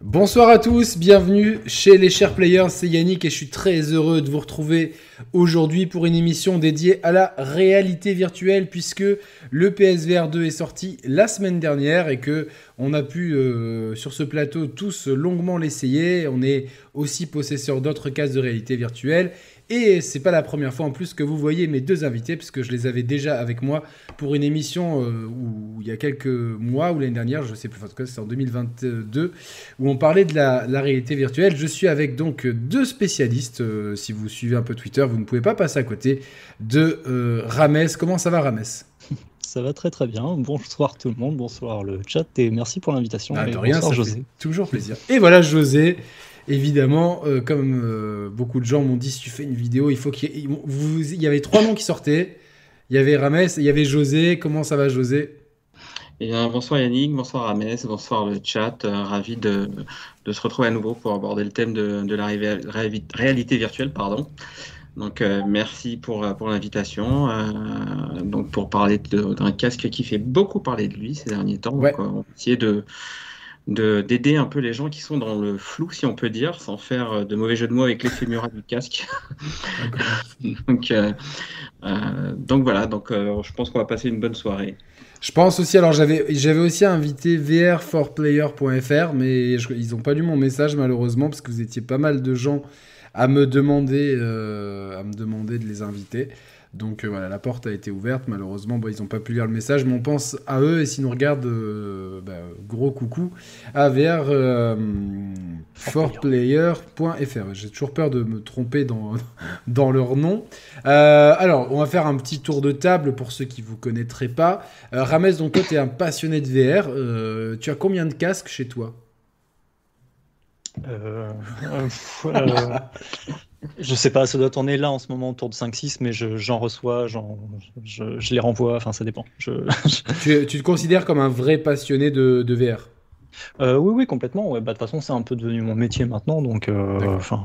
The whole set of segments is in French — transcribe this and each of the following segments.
Bonsoir à tous, bienvenue chez les chers players, c'est Yannick et je suis très heureux de vous retrouver aujourd'hui pour une émission dédiée à la réalité virtuelle puisque le PSVR 2 est sorti la semaine dernière et que on a pu euh, sur ce plateau tous longuement l'essayer. On est aussi possesseur d'autres cases de réalité virtuelle et c'est pas la première fois en plus que vous voyez mes deux invités, puisque je les avais déjà avec moi pour une émission euh, où, il y a quelques mois, ou l'année dernière, je sais plus, en tout cas c'est en 2022, où on parlait de la, réalité virtuelle. Je suis avec donc deux spécialistes. Euh, si vous suivez un peu Twitter, vous ne pouvez pas passer à côté de euh, Rames. Comment ça va, Rames ça va très très bien. Bonsoir tout le monde, bonsoir le chat et merci pour l'invitation. Ah, rien, bonsoir José. toujours plaisir. Et voilà José, évidemment, euh, comme euh, beaucoup de gens m'ont dit, si tu fais une vidéo, il faut qu'il y, ait... il y avait trois noms qui sortaient. Il y avait Rames, il y avait José. Comment ça va, José? Eh bonsoir Yannick, bonsoir Rames, bonsoir le chat. Euh, ravi de, se retrouver à nouveau pour aborder le thème de, la réalité virtuelle. Pardon. Donc merci pour, pour l'invitation. donc pour parler d'un casque qui fait beaucoup parler de lui ces derniers temps. Donc, on va essayer de, d'aider un peu les gens qui sont dans le flou, si on peut dire, sans faire euh, de mauvais jeu de mots avec l'effet mural du casque. donc, euh, euh, donc voilà, donc je pense qu'on va passer une bonne soirée. Je pense aussi, alors j'avais, j'avais aussi invité vr4player.fr, mais ils n'ont pas lu mon message malheureusement, parce que vous étiez pas mal de gens à me demander, à me demander de les inviter. Donc euh, voilà, la porte a été ouverte. Malheureusement, ils n'ont pas pu lire le message, mais on pense à eux. Et s'ils nous regardent, euh, bah, gros coucou à vers euh, forplayer.fr. J'ai toujours peur de me tromper dans, leur nom. alors, on va faire un petit tour de table pour ceux qui ne vous connaîtraient pas. Rames, donc toi, tu es un passionné de VR. tu as combien de casques chez toi? Je sais pas, ça doit tourner là en ce moment autour de 5-6, mais j'en reçois, je, les renvoie, enfin ça dépend. tu, te considères comme un vrai passionné de, VR euh, Oui, oui, complètement. Bah, de toute façon, c'est un peu devenu mon métier maintenant, donc euh, enfin.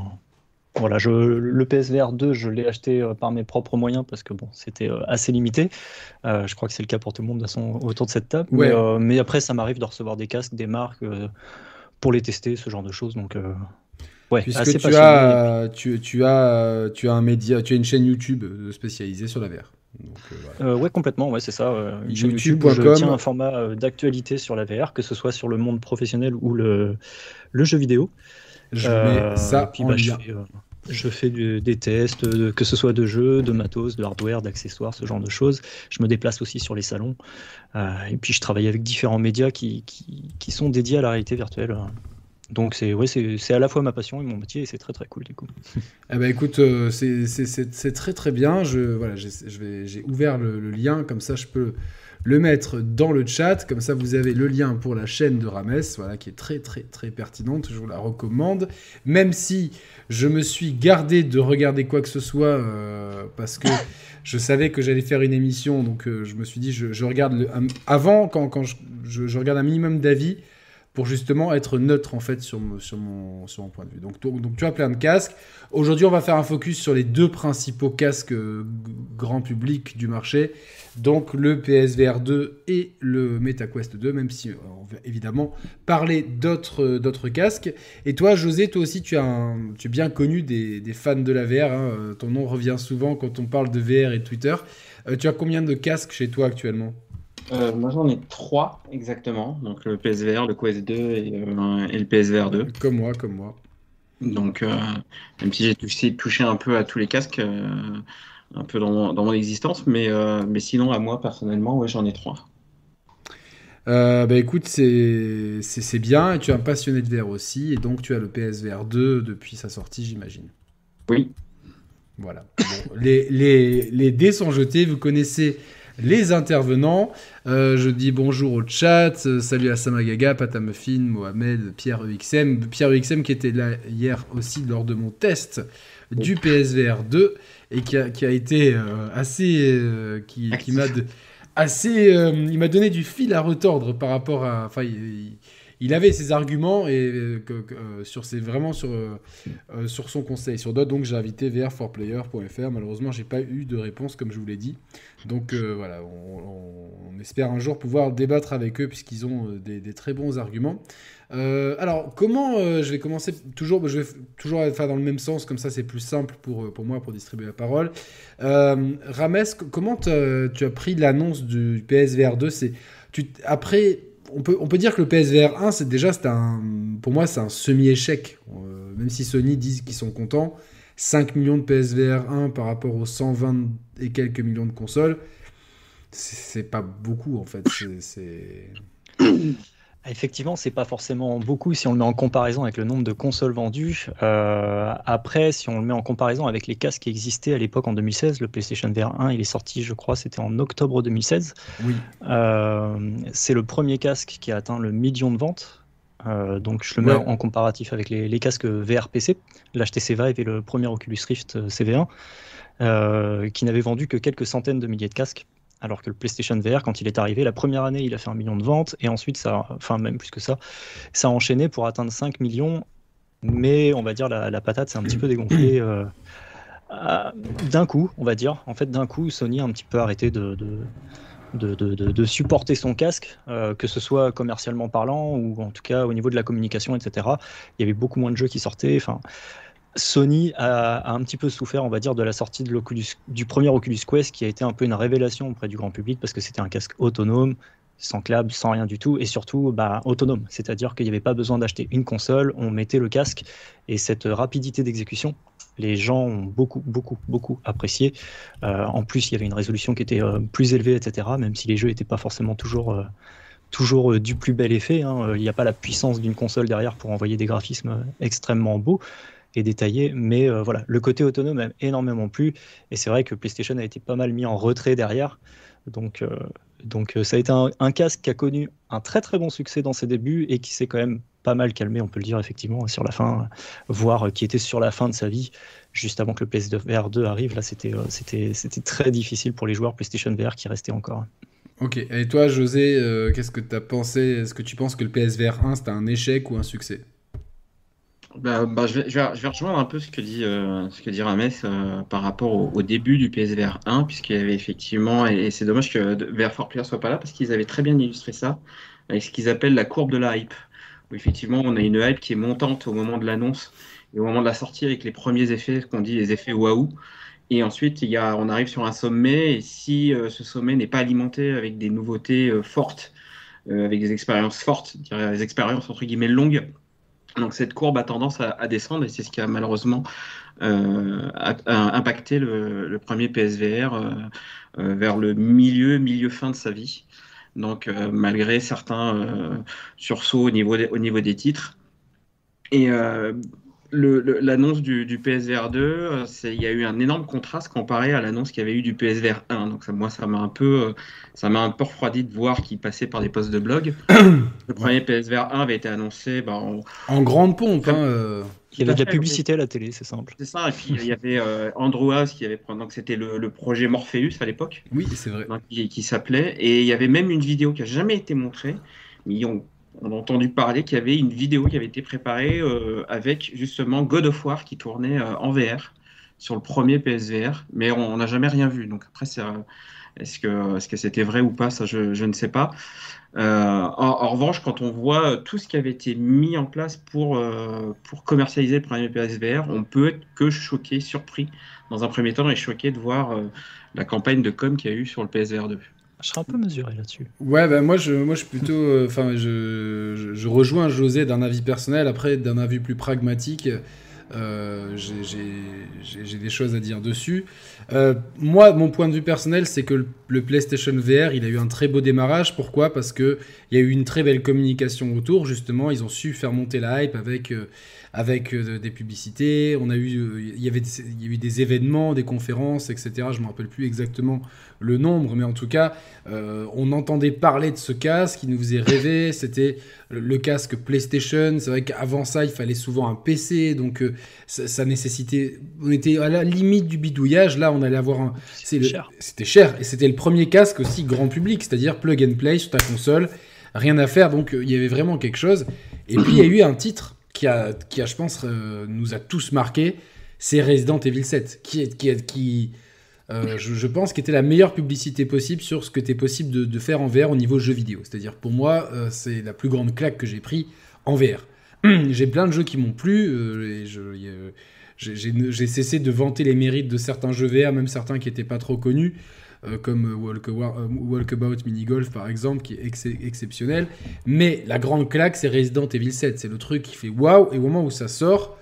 voilà, je, le PSVR 2, je l'ai acheté euh, par mes propres moyens parce que bon, c'était assez limité. je crois que c'est le cas pour tout le monde de façon, autour de cette table. Mais, mais, après, ça m'arrive de recevoir des casques, des marques pour les tester, ce genre de choses. Donc, Puisque tu as, tu, tu, as, tu as un média, tu as une chaîne YouTube spécialisée sur la VR. Donc, euh, euh, ouais, complètement, ouais, c'est ça. YouTube où je tiens un format euh, d'actualité sur la VR, que ce soit sur le monde professionnel ou le, le jeu vidéo. Je mets ça puis, bah, je fais, des tests, que ce soit de jeux, de matos, de hardware, d'accessoires, ce genre de choses. Je me déplace aussi sur les salons. et puis je travaille avec différents médias qui, qui, qui, sont dédiés à la réalité virtuelle. Donc c'est ouais, c'est à la fois ma passion et mon métier et c'est très très cool du coup. Eh ben écoute, euh, c'est très très bien. Je voilà, j'ai ouvert le, lien comme ça je peux le mettre dans le chat. Comme ça vous avez le lien pour la chaîne de Rames, voilà qui est très très très pertinente. Je vous la recommande. Même si je me suis gardé de regarder quoi que ce soit euh, parce que je savais que j'allais faire une émission, donc euh, je me suis dit je, regarde le, avant quand, quand je, je regarde un minimum d'avis pour justement être neutre en fait sur, mon, point de vue. Donc, tu as plein de casques. Aujourd'hui, on va faire un focus sur les deux principaux casques euh, grand public du marché. Donc le PSVR 2 et le MetaQuest 2, même si euh, on va évidemment parler d'autres, euh, d'autres casques. Et toi, José, toi aussi, tu, es bien connu des, des fans de la VR. Hein. Ton nom revient souvent quand on parle de VR et Twitter. tu as combien de casques chez toi actuellement? Euh, moi j'en ai trois exactement, donc le PSVR, le Quest 2 et, euh, et le PSVR 2. Comme moi, comme moi. Donc euh, même si j'ai touché, touché, un peu à tous les casques, un peu dans mon, dans mon existence, mais, mais sinon à moi personnellement, ouais, j'en ai trois. bah écoute, c'est bien, et tu es un passionné de VR aussi, et donc tu as le PSVR 2 depuis sa sortie, j'imagine. Oui. Voilà. les, les, les dés sont jetés, vous connaissez les intervenants. Euh, je dis bonjour au chat, euh, salut à Samagaga, Patamuffin, Mohamed, Pierre EXM. Pierre EXM qui était là hier aussi lors de mon test du PSVR 2 et qui a, été euh, assez. qui, m'a assez. il m'a donné du fil à retordre par rapport à. Enfin, il avait ses arguments et sur ses, vraiment sur, sur son conseil. Sur d'autres, donc j'ai invité vr4player.fr. Malheureusement, j'ai pas eu de réponse comme je vous l'ai dit. Donc voilà, on, espère un jour pouvoir débattre avec eux puisqu'ils ont des, des, très bons arguments. Euh, alors, comment euh, je vais commencer toujours, je vais toujours faire dans le même sens, comme ça c'est plus simple pour, euh, pour moi pour distribuer la parole. Rames, comment tu as pris l'annonce du PSVR 2 C'est après, on peut, on peut dire que le PSVR 1, c'est déjà, c'est un, pour moi, c'est un semi-échec. même si Sony disent qu'ils sont contents, 5 millions de PSVR 1 par rapport aux 120 et quelques millions de consoles, c'est pas beaucoup en fait. C'est Effectivement, c'est pas forcément beaucoup si on le met en comparaison avec le nombre de consoles vendues. Euh, après, si on le met en comparaison avec les casques qui existaient à l'époque en 2016, le PlayStation VR 1, il est sorti, je crois, c'était en octobre 2016. Oui. Euh, c'est le premier casque qui a atteint le million de ventes. Euh, donc je le mets en comparatif avec les, les casques VR PC, l'HTC Vive et le premier Oculus Rift CV1, qui n'avaient vendu que quelques centaines de milliers de casques alors que le PlayStation VR, quand il est arrivé, la première année, il a fait un million de ventes, et ensuite, ça, enfin même plus que ça, ça a enchaîné pour atteindre 5 millions, mais on va dire la, patate s'est un petit peu dégonflée euh, d'un coup, on va dire. En fait, d'un coup, Sony a un petit peu arrêté de, de, supporter son casque, euh, que ce soit commercialement parlant ou en tout cas au niveau de la communication, etc. Il y avait beaucoup moins de jeux qui sortaient. Enfin, Sony a, un petit peu souffert, on va dire, de la sortie de du premier Oculus Quest, qui a été un peu une révélation auprès du grand public parce que c'était un casque autonome, sans câble, sans rien du tout, et surtout bah, autonome. C'est-à-dire qu'il n'y avait pas besoin d'acheter une console, on mettait le casque, et cette rapidité d'exécution, les gens ont beaucoup, beaucoup, beaucoup apprécié. Euh, en plus, il y avait une résolution qui était euh, plus élevée, etc., même si les jeux n'étaient pas forcément toujours. Euh, toujours du plus bel effet. Hein. Il n'y a pas la puissance d'une console derrière pour envoyer des graphismes extrêmement beaux, et détaillé. Mais voilà, le côté autonome a énormément plu. Et c'est vrai que PlayStation a été pas mal mis en retrait derrière. Donc, euh, donc euh, ça a été un, casque qui a connu un très très bon succès dans ses débuts et qui s'est quand même pas mal calmé, on peut le dire effectivement, sur la fin, voire qui était sur la fin de sa vie, juste avant que le PSVR 2 arrive. Là, c'était très difficile pour les joueurs PlayStation VR qui restaient encore. Ok, et toi José, qu'est-ce que tu as pensé? Est-ce que tu penses que le PSVR 1 c'était un échec ou un succès? Bah, bah, je, vais, je, vais, rejoindre un peu ce que dit, euh, ce que dit Rames euh, par rapport au, début du PSVR 1, puisqu'il y avait effectivement, et, c'est dommage que VR4 Player soit pas là, parce qu'ils avaient très bien illustré ça, avec ce qu'ils appellent la courbe de la hype. Où effectivement, on a une hype qui est montante au moment de l'annonce et au moment de la sortie avec les premiers effets, qu'on dit les effets waouh. Et ensuite, il y a, on arrive sur un sommet, et si euh, ce sommet n'est pas alimenté avec des nouveautés fortes, avec des expériences fortes, des expériences entre guillemets longues, donc cette courbe a tendance à, descendre et c'est ce qui a malheureusement euh, impacté le, premier PSVR euh, euh, vers le milieu, milieu fin de sa vie. Donc malgré certains sursauts au niveau, des, au niveau des titres. Et l'annonce du, PSVR 2, il y a eu un énorme contraste comparé à l'annonce qu'il y avait eu du PSVR 1. Donc ça, moi, ça m'a un peu, ça m'a un peu refroidi de voir qu'il passait par des posts de blog. le premier PSVR 1 avait été annoncé bah, en... grande pompe. Hein, euh. Il y avait de la publicité à la télé, c'est simple. C'est ça, et puis il y avait euh, Andrew House qui avait donc c'était le, projet Morpheus à l'époque. Oui, c'est vrai. qui, s'appelait, et il y avait même une vidéo qui n'a jamais été montrée, mais on, on, a entendu parler qu'il y avait une vidéo qui avait été préparée euh, avec justement God of War qui tournait en VR sur le premier PSVR, mais on n'a jamais rien vu. Donc après, c'est est-ce que c'était vrai ou pas Ça, je, ne sais pas. Euh, en, revanche, quand on voit tout ce qui avait été mis en place pour, euh, pour commercialiser le premier PSVR, on peut être que choqué, surpris dans un premier temps et choqué de voir euh, la campagne de com qu'il y a eu sur le PSVR 2. Je serais un peu mesuré là-dessus. Ouais, ben moi, je, moi, je suis plutôt. Enfin, je, je, rejoins José d'un avis personnel. Après, d'un avis plus pragmatique, euh, j'ai des choses à dire dessus. Euh, moi, mon point de vue personnel, c'est que le, PlayStation VR, il a eu un très beau démarrage. Pourquoi? Parce qu'il y a eu une très belle communication autour. Justement, ils ont su faire monter la hype avec, euh, avec des publicités. On a eu, il y avait, il y a eu des événements, des conférences, etc. Je me rappelle plus exactement le nombre, mais en tout cas, on entendait parler de ce casque qui nous faisait rêver. C'était le, casque PlayStation. C'est vrai qu'avant ça, il fallait souvent un PC, donc ça, nécessitait. On était à la limite du bidouillage. Là, on allait avoir un. C'était cher. C'était cher. Et c'était le premier casque aussi grand public, c'est-à-dire plug and play sur ta console rien à faire. Donc il y avait vraiment quelque chose. Et puis il y a eu un titre qui a, qui a je pense, nous a tous marqué. C'est Resident Evil 7, qui est, qui, est, qui je, je, pense, qui était la meilleure publicité possible sur ce que était possible de, faire en VR au niveau jeu vidéo. C'est-à-dire pour moi, c'est la plus grande claque que j'ai pris en VR. j'ai plein de jeux qui m'ont plu. et j'ai cessé de vanter les mérites de certains jeux VR, même certains qui n'étaient pas trop connus, euh, comme euh, Walk, euh, Walkabout Mini Golf par exemple, qui est exceptionnel. Mais la grande claque, c'est Resident Evil 7. C'est le truc qui fait waouh, et au moment où ça sort,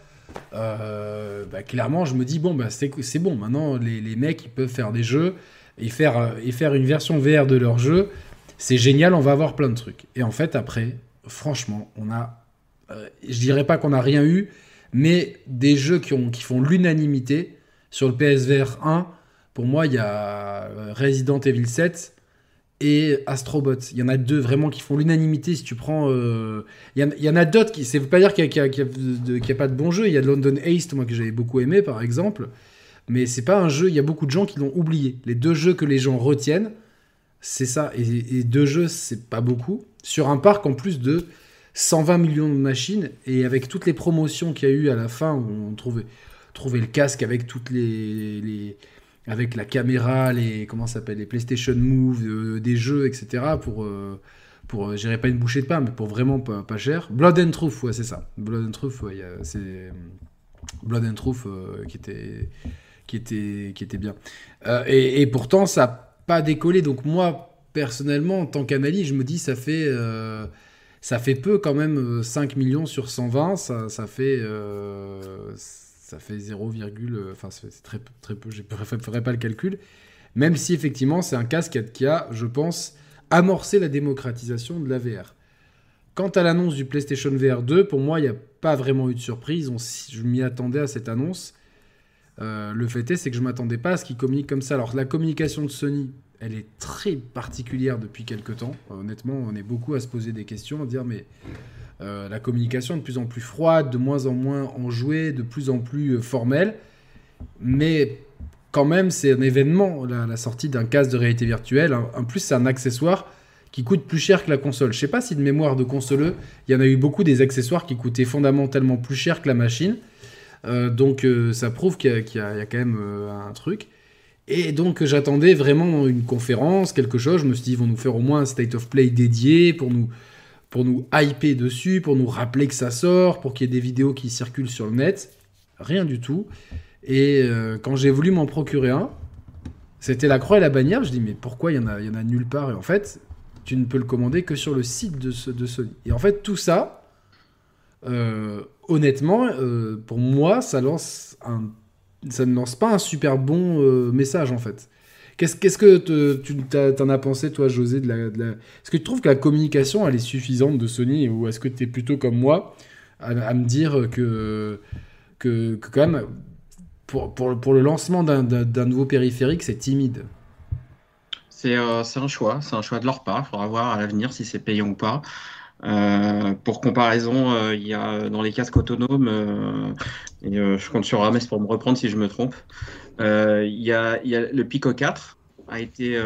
bah, clairement, je me dis bon, bah, c'est bon, maintenant les, mecs ils peuvent faire des jeux et faire, une version VR de leur jeu. C'est génial, on va avoir plein de trucs. Et en fait, après, franchement, on a. je dirais pas qu'on n'a rien eu, mais des jeux qui font l'unanimité sur le PSVR 1, pour moi, il y a euh, Resident Evil 7 et Astrobot. Il y en a deux vraiment qui font l'unanimité. Si tu prends. Euh, il, y en, a d'autres qui. Veut pas dire qu'il n'y a, pas de bons jeux. Il y a London Haste, moi, que j'avais beaucoup aimé, par exemple. Mais c'est pas un jeu. Il y a beaucoup de gens qui l'ont oublié. Les deux jeux que les gens retiennent, c'est ça. Et, deux jeux, c'est pas beaucoup. Sur un parc en plus de 120 millions de machines, et avec toutes les promotions qu'il y a eu à la fin, où on trouvait, trouvait le casque avec toutes les avec la caméra, les comment s'appelle, les PlayStation Move, euh, des jeux, etc. Pour, euh, pour euh, j'irai pas une bouchée de pain, mais pour vraiment pas, cher. Blood and Truth, ouais, c'est ça. Blood and Truth, ouais, c'est Blood and Truth qui était qui était qui était bien. Et, pourtant, ça n'a pas décollé. Donc moi, personnellement, en tant qu'analyste, je me dis, ça fait ça fait peu quand même, 5 euh, millions sur 120, ça, ça fait, euh, ça fait 0, euh, enfin c'est très, peu, je ne ferai pas le calcul, même si effectivement c'est un casque qui a, je pense, amorcé la démocratisation de la VR. Quant à l'annonce du PlayStation VR 2, pour moi, il n'y a pas vraiment eu de surprise. Je m'y attendais à cette annonce. le fait est, c'est que je ne m'attendais pas à ce qu'ils communiquent comme ça. Alors, la communication de Sony, elle est très particulière depuis quelques temps. Honnêtement, on est beaucoup à se poser des questions, à dire mais euh, la communication de plus en plus froide, de moins en moins enjouée, de plus en plus euh, formelle. Mais quand même, c'est un événement, la, sortie d'un casque de réalité virtuelle. En plus, c'est un accessoire qui coûte plus cher que la console. Je sais pas si de mémoire de consoleux, il y en a eu beaucoup des accessoires qui coûtaient fondamentalement plus cher que la machine. Euh, donc ça prouve qu'il y, a quand même un truc. Et donc j'attendais vraiment une conférence, quelque chose. Je me suis dit, ils vont nous faire au moins un state of play dédié pour nous, pour nous hyper dessus, pour nous rappeler que ça sort, pour qu'il y ait des vidéos qui circulent sur le net. Rien du tout. Et euh, quand j'ai voulu m'en procurer un, c'était la croix et la bannière. Je dis, mais pourquoi il y, en a, nulle part? Et en fait, tu ne peux le commander que sur le site de, de Sony. Et en fait, tout ça, euh, honnêtement, euh, pour moi, ça ça ne lance pas un super bon message en fait. Qu'est-ce, que tu en as pensé, toi, José de la, Est-ce que tu trouves que la communication, elle est suffisante de Sony Ou est-ce que tu es plutôt comme moi à, me dire que, que, quand même, pour, pour, le lancement d'un, nouveau périphérique, c'est timide? C'est, euh, un choix, c'est un choix de leur part. Il faudra voir à l'avenir si c'est payant ou pas. Euh, pour comparaison, euh, il y a dans les casques autonomes, euh, je compte sur Rames pour me reprendre si je me trompe, a, il, y le Pico 4 a été,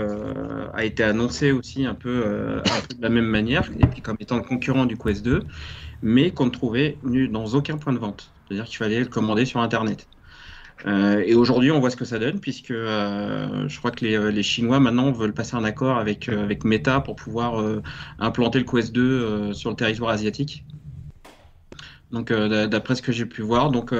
a été annoncé aussi un peu, un peu, de la même manière, et puis comme étant le concurrent du Quest 2, mais qu'on ne trouvait dans aucun point de vente. C'est-à-dire qu'il fallait le commander sur Internet. Euh, et aujourd'hui, on voit ce que ça donne, puisque euh, je crois que les, les, Chinois maintenant veulent passer un accord avec, euh, avec Meta pour pouvoir implanter le Quest 2 sur le territoire asiatique. Donc, d'après ce que j'ai pu voir, donc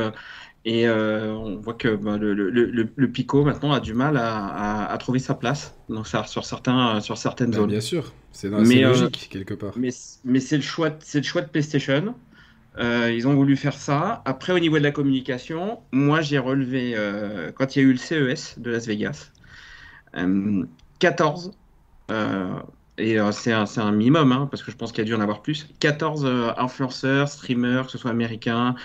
et on voit que bah, le, le, le, Pico maintenant a du mal à, à, trouver sa place donc, ça, sur, certains, sur certaines bah, zones. Bien sûr, c'est logique quelque part. Mais, mais c'est le, choix, le choix de PlayStation. Euh, ils ont voulu faire ça. Après, au niveau de la communication, moi, j'ai relevé, euh, quand il y a eu le CES de Las Vegas, 14, euh, et c'est un, un, minimum, hein, parce que je pense qu'il y a dû en avoir plus, 14 influenceurs, streamers, que ce soit américains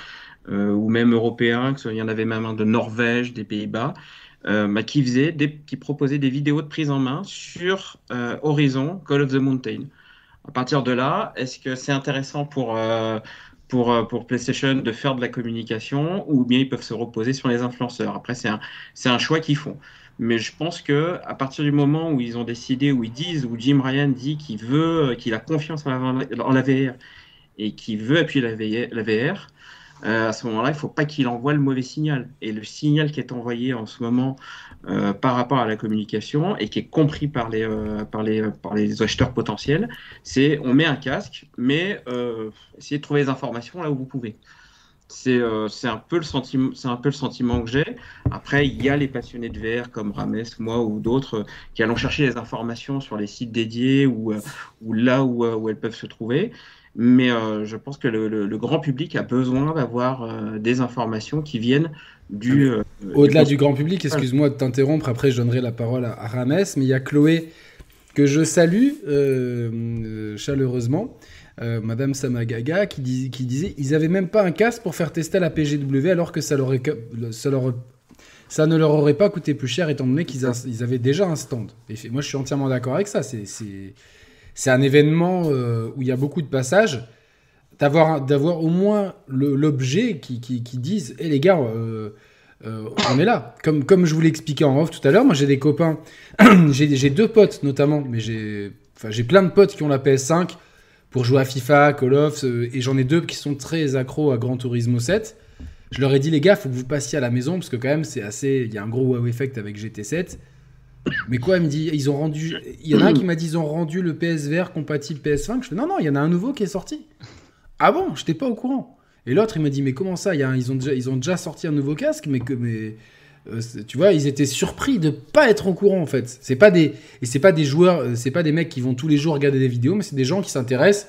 ou même européens, il y en avait même un de Norvège, des Pays-Bas, bah, qui, faisaient des, qui proposaient des vidéos de prise en main sur Horizon, Call of the Mountain. À partir de là, est-ce que c'est intéressant pour pour, euh, pour PlayStation de faire de la communication ou bien ils peuvent se reposer sur les influenceurs? Après, c'est un, un choix qu'ils font. Mais je pense que à partir du moment où ils ont décidé, où ils disent, où Jim Ryan dit qu'il veut, qu'il a confiance en la, VR et qu'il veut appuyer la VR, euh, à ce moment-là, il ne faut pas qu'il envoie le mauvais signal. Et le signal qui est envoyé en ce moment euh, par rapport à la communication et qui est compris par les, euh, par les, par les acheteurs potentiels, c'est on met un casque, mais essayez de trouver les informations là où vous pouvez. C'est un, peu le sentiment, un peu le sentiment que j'ai. Après, il y a les passionnés de VR comme Rames, moi ou d'autres qui allons chercher les informations sur les sites dédiés ou, ou là où, où elles peuvent se trouver. Mais euh, je pense que le, grand public a besoin d'avoir euh, des informations qui viennent du. Euh, Au-delà du, grand public, excuse-moi de t'interrompre, après je donnerai la parole à, Rames, mais il y a Chloé que je salue chaleureusement. Madame Samagaga qui, qui, disait ils avaient même pas un casque pour faire tester la PGW alors que ça, leur, ça, leur, ça ne leur aurait pas coûté plus cher étant donné qu'ils avaient déjà un stand. Et moi je suis entièrement d'accord avec ça. C'est c'est un événement euh, où il y a beaucoup de passages. D'avoir, au moins l'objet qui, qui, qui, disent Hé les gars, euh, euh, on est là. Comme, comme je vous l'ai expliqué en off tout à l'heure, moi j'ai des copains, j'ai deux potes notamment, mais j'ai j'ai plein de potes qui ont la PS5 pour jouer à FIFA, Call of, et j'en ai deux qui sont très accros à Gran Turismo 7. Je leur ai dit, les gars, faut que vous passiez à la maison, parce que quand même, c'est assez. Il y a un gros wow effect avec GT7. Mais quoi, il me dit, ils ont rendu. Il y en a un qui m'a dit, ils ont rendu le PSVR compatible PS5. Je fais, non, non, il y en a un nouveau qui est sorti. Ah bon, je n'étais pas au courant. Et l'autre, il m'a dit, mais comment ça? Ils, ont déjà, sorti un nouveau casque, mais que. Mais, euh, tu vois, ils étaient surpris de pas être au courant en fait. C'est pas des et c'est pas des joueurs, euh, c'est pas des mecs qui vont tous les jours regarder des vidéos, mais c'est des gens qui s'intéressent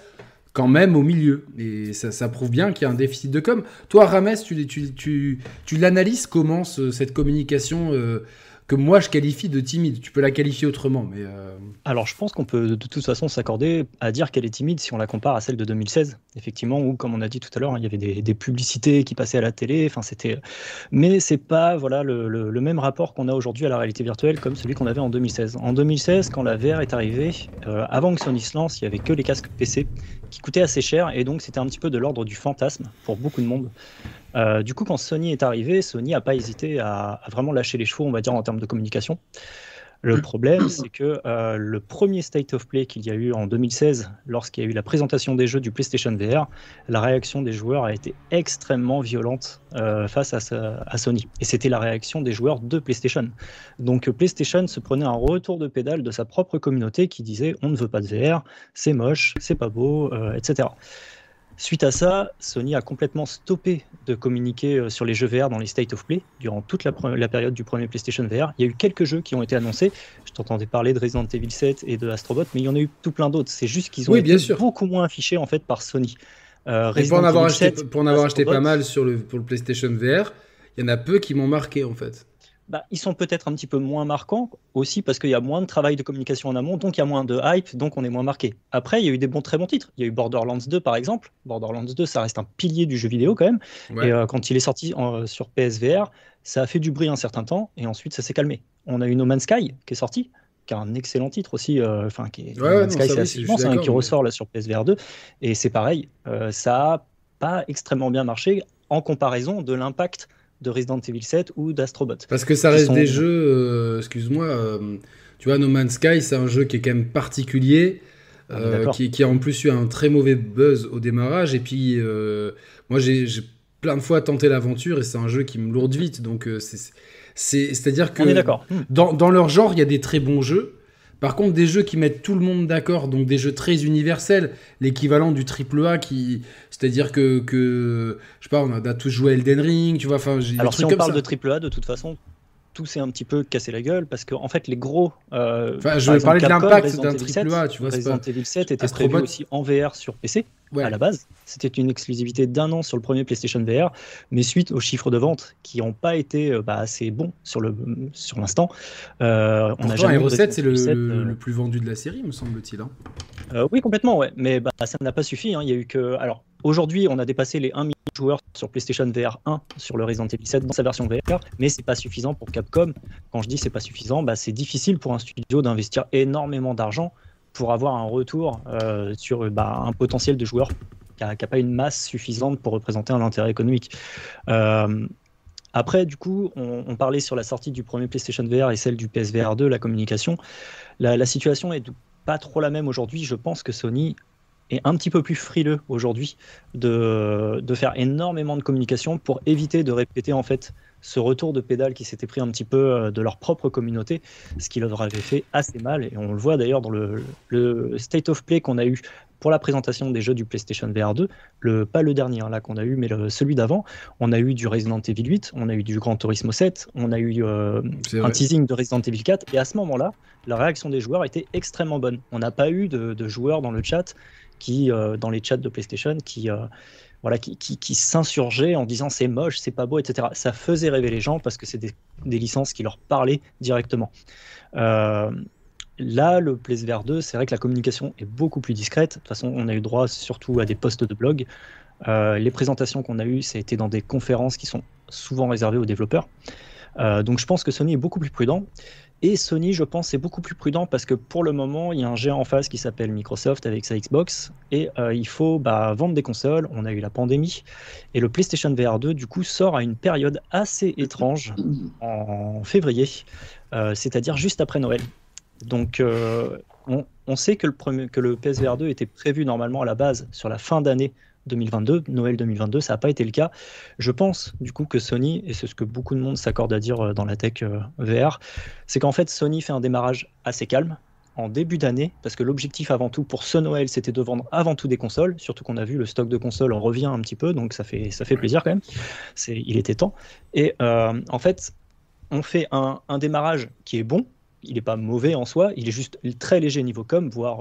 quand même au milieu. Et ça, prouve bien qu'il y a un déficit de com. Toi, Rames, tu, tu l'analyses comment cette communication euh, que moi je qualifie de timide. Tu peux la qualifier autrement, mais. Euh, Alors je pense qu'on peut de toute façon s'accorder à dire qu'elle est timide si on la compare à celle de 2016, effectivement, où comme on a dit tout à l'heure, il y avait des, publicités qui passaient à la télé. Enfin c'était, mais c'est pas voilà le, même rapport qu'on a aujourd'hui à la réalité virtuelle comme celui qu'on avait en 2016. En 2016, quand la VR est arrivée, euh, avant que Sony se lance, il y avait que les casques PC qui coûtaient assez cher et donc c'était un petit peu de l'ordre du fantasme pour beaucoup de monde. Euh, du coup, quand Sony est arrivé, Sony n'a pas hésité à, vraiment lâcher les chevaux, on va dire, en termes de communication. Le problème, c'est que euh, le premier State of Play qu'il y a eu en 2016, lorsqu'il y a eu la présentation des jeux du PlayStation VR, la réaction des joueurs a été extrêmement violente euh, face à, Sony. Et c'était la réaction des joueurs de PlayStation. Donc PlayStation se prenait un retour de pédale de sa propre communauté qui disait on ne veut pas de VR, c'est moche, c'est pas beau, etc. Suite à ça, Sony a complètement stoppé de communiquer euh, sur les jeux VR dans les State of Play durant toute la, période du premier PlayStation VR. Il y a eu quelques jeux qui ont été annoncés. Je t'entendais parler de Resident Evil 7 et de Astrobot, mais il y en a eu tout plein d'autres. C'est juste qu'ils ont été beaucoup moins affichés en fait par Sony. Euh, pour en avoir acheté, pour en avoir acheté pas mal sur le, pour le PlayStation VR, il y en a peu qui m'ont marqué en fait. Bah, ils sont peut-être un petit peu moins marquants aussi parce qu'il y a moins de travail de communication en amont, donc il y a moins de hype, donc on est moins marqué. Après, il y a eu des bons, très bons titres. Il y a eu Borderlands 2 par exemple. Borderlands 2, ça reste un pilier du jeu vidéo quand même. Et euh, quand il est sorti sur PSVR, ça a fait du bruit un certain temps et ensuite ça s'est calmé. On a eu No Man's Sky qui est sorti, qui a un excellent titre aussi. Euh, enfin, qui est no Man's Sky, c'est assez immense, hein, qui ressort là sur PSVR 2. Et c'est pareil, euh, ça a pas extrêmement bien marché en comparaison de l'impact de Resident Evil 7 ou d'Astrobot. Parce que ça reste des jeux, euh, excuse-moi, euh, tu vois, No Man's Sky, c'est un jeu qui est quand même particulier, euh, qui, qui, a en plus eu un très mauvais buzz au démarrage. Et puis, moi, j'ai plein de fois tenté l'aventure et c'est un jeu qui me lourde vite. Donc, c'est-à-dire que dans, dans, leur genre, il y a des très bons jeux. Par contre, des jeux qui mettent tout le monde d'accord, donc des jeux très universels, l'équivalent du triple A, qui, c'est-à-dire que, que, je sais pas, on a, tous joué Elden Ring, tu vois. Enfin, Alors si on parle de triple A, de toute façon, tout s'est un petit peu cassé la gueule parce qu'en en fait les gros. Euh, enfin, je vais parler de l'impact d'un triple A, tu vois. Resident Evil 7 était prévu aussi en VR sur PC à la base. C'était une exclusivité d'un an sur le premier PlayStation VR, mais suite aux chiffres de vente qui n'ont pas été euh, bah, assez bons sur le sur l'instant, euh, on a jamais. Hero 7 c'est le, euh, le, plus vendu de la série, me semble-t-il. Hein. Euh, oui, complètement, ouais. Mais bah, ça n'a pas suffi. Hein. Il y a eu que alors Aujourd'hui, on a dépassé les 1 million de joueurs sur PlayStation VR 1 sur le Resident Evil 7 dans sa version VR, mais c'est pas suffisant pour Capcom. Quand je dis c'est pas suffisant, bah, c'est difficile pour un studio d'investir énormément d'argent pour avoir un retour euh, sur bah, un potentiel de joueurs qui n'a pas une masse suffisante pour représenter un intérêt économique. Euh, Après, du coup, on, parlait sur la sortie du premier PlayStation VR et celle du PSVR 2, la communication. La, situation est pas trop la même aujourd'hui. Je pense que Sony est un petit peu plus frileux aujourd'hui de, de, faire énormément de communication pour éviter de répéter en fait ce retour de pédale qui s'était pris un petit peu euh, de leur propre communauté, ce qui leur avait fait assez mal. Et on le voit d'ailleurs dans le, le, State of Play qu'on a eu pour la présentation des jeux du PlayStation VR 2, le, pas le dernier hein, là qu'on a eu, mais celui d'avant, on a eu du Resident Evil 8, on a eu du Gran Turismo 7, on a eu euh, un teasing de Resident Evil 4, et à ce moment-là, la réaction des joueurs était extrêmement bonne. On n'a pas eu de, joueurs dans le chat qui, euh, dans les chats de PlayStation, qui voilà, qui, qui, s'insurgeaient en disant c'est moche, c'est pas beau, etc. Ça faisait rêver les gens parce que c'est des, licences qui leur parlaient directement. Euh, là, le PlayStation 2, c'est vrai que la communication est beaucoup plus discrète. De toute façon, on a eu droit surtout à des posts de blog. Euh, les présentations qu'on a eues, ça a été dans des conférences qui sont souvent réservées aux développeurs. Euh, donc je pense que Sony est beaucoup plus prudent. Et Sony, je pense, est beaucoup plus prudent parce que pour le moment, il y a un géant en face qui s'appelle Microsoft avec sa Xbox et euh, il faut bah, vendre des consoles. On a eu la pandémie et le PlayStation VR 2, du coup, sort à une période assez étrange en février, euh, c'est-à-dire juste après Noël. Donc, euh, on, sait que le, premier, que le PSVR 2 était prévu normalement à la base sur la fin d'année 2022, Noël 2022, ça n'a pas été le cas. Je pense du coup que Sony, et c'est ce que beaucoup de monde s'accorde à dire euh, dans la tech euh, VR, c'est qu'en fait Sony fait un démarrage assez calme en début d'année, parce que l'objectif avant tout pour ce Noël, c'était de vendre avant tout des consoles, surtout qu'on a vu le stock de consoles en revient un petit peu, donc ça fait, ça fait plaisir quand même. C'est, il était temps. Et euh, en fait, on fait un, démarrage qui est bon, il n'est pas mauvais en soi, il est juste très léger niveau com, voire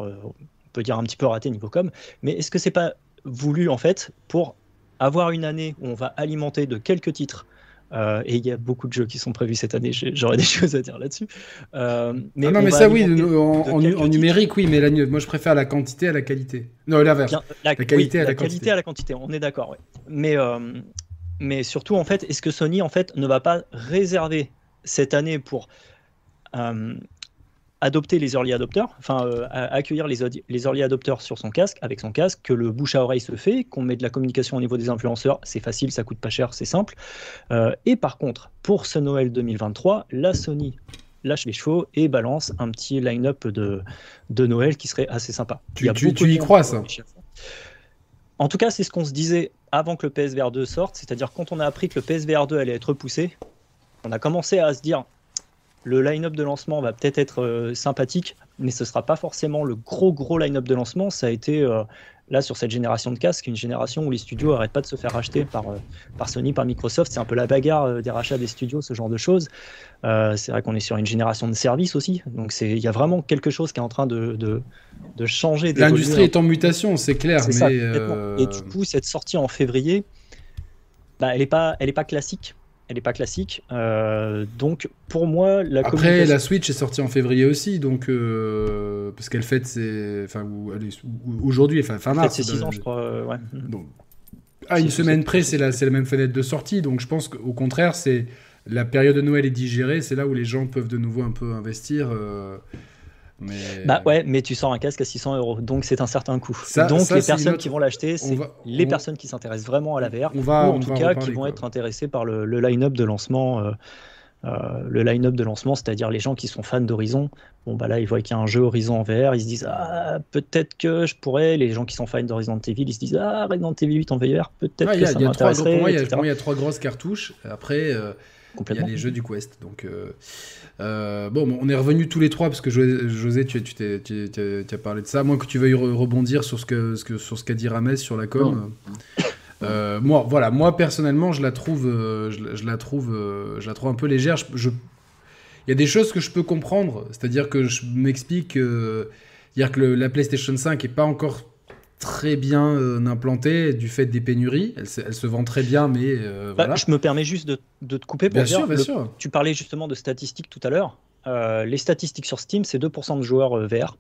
on peut dire un petit peu raté niveau com, mais est-ce que c'est pas voulu en fait pour avoir une année où on va alimenter de quelques titres. Euh, et il y a beaucoup de jeux qui sont prévus cette année, j'aurais des choses à dire là-dessus. Euh, mais ah non, mais ça, oui, en, numérique, oui, mais moi je préfère la quantité à la qualité. Non, l'inverse. La, qualité, à, la, qualité à la quantité, on est d'accord, Mais, euh, mais surtout, en fait, est-ce que Sony en fait, ne va pas réserver cette année pour adopter les early adopters, enfin euh, accueillir les, les, early adopters sur son casque, avec son casque, que le bouche à oreille se fait, qu'on met de la communication au niveau des influenceurs, c'est facile, ça coûte pas cher, c'est simple. Euh, et par contre, pour ce Noël 2023, la Sony lâche les chevaux et balance un petit line-up de, de Noël qui serait assez sympa. Tu, y, crois ça En tout cas, c'est ce qu'on se disait avant que le PSVR 2 sorte, c'est-à-dire quand on a appris que le PSVR 2 allait être repoussé, on a commencé à se dire le line-up de lancement va peut-être être, euh, sympathique, mais ce sera pas forcément le gros gros line-up de lancement. Ça a été euh, là sur cette génération de casques, une génération où les studios n'arrêtent pas de se faire racheter par, euh, par Sony, par Microsoft. C'est un peu la bagarre des rachats des studios, ce genre de choses. c'est vrai qu'on est sur une génération de services aussi, donc il y a vraiment quelque chose qui est en train de, de, de changer. L'industrie est en mutation, c'est clair. Mais Et du coup, cette sortie en février, bah, elle n'est pas, elle est pas classique elle n'est pas classique. Euh, donc pour moi, la Après, la Switch est sortie en février aussi, donc euh, parce qu'elle fête c'est enfin aujourd'hui, enfin fin mars. C'est 6 ans, je crois. Euh, ouais. à une semaine près, c'est la, la même fenêtre de sortie, donc je pense qu'au contraire, c'est la période de Noël est digérée, c'est là où les gens peuvent de nouveau un peu investir. Bah ouais, mais tu sors un casque à 600 euros, donc c'est un certain coût. donc les personnes qui vont l'acheter, c'est les personnes qui s'intéressent vraiment à la VR, ou en tout cas qui vont être intéressées par le, line-up de lancement. Euh, euh, le line-up de lancement, c'est-à-dire les gens qui sont fans d'Horizon. Bon, bah là, ils voient qu'il y a un jeu Horizon en VR, ils se disent Ah, peut-être que je pourrais. Les gens qui sont fans d'Horizon Evil, ils se disent Ah, Resident Evil 8 en VR, peut-être que ça m'intéresserait. Pour moi, il y, a trois grosses cartouches. Après, euh, il y a les jeux du Quest. Donc. Euh, bon, on est revenus tous les trois parce que José, tu, tu, tu, as parlé de ça. Moi, que tu veuilles rebondir sur ce que, ce que sur ce qu'a dit Rames sur la com. Euh, moi, voilà, moi personnellement, je la trouve, euh, je, la trouve, je la trouve un peu légère. Je, il y a des choses que je peux comprendre, c'est-à-dire que je m'explique, dire que la PlayStation 5 est pas encore très bien euh, implantée du fait des pénuries. Elle, se vend très bien, mais euh, bah, Je me permets juste de, te couper pour bien dire. Sûr, bien sûr. Tu parlais justement de statistiques tout à l'heure. Euh, les statistiques sur Steam, c'est 2% de joueurs VR.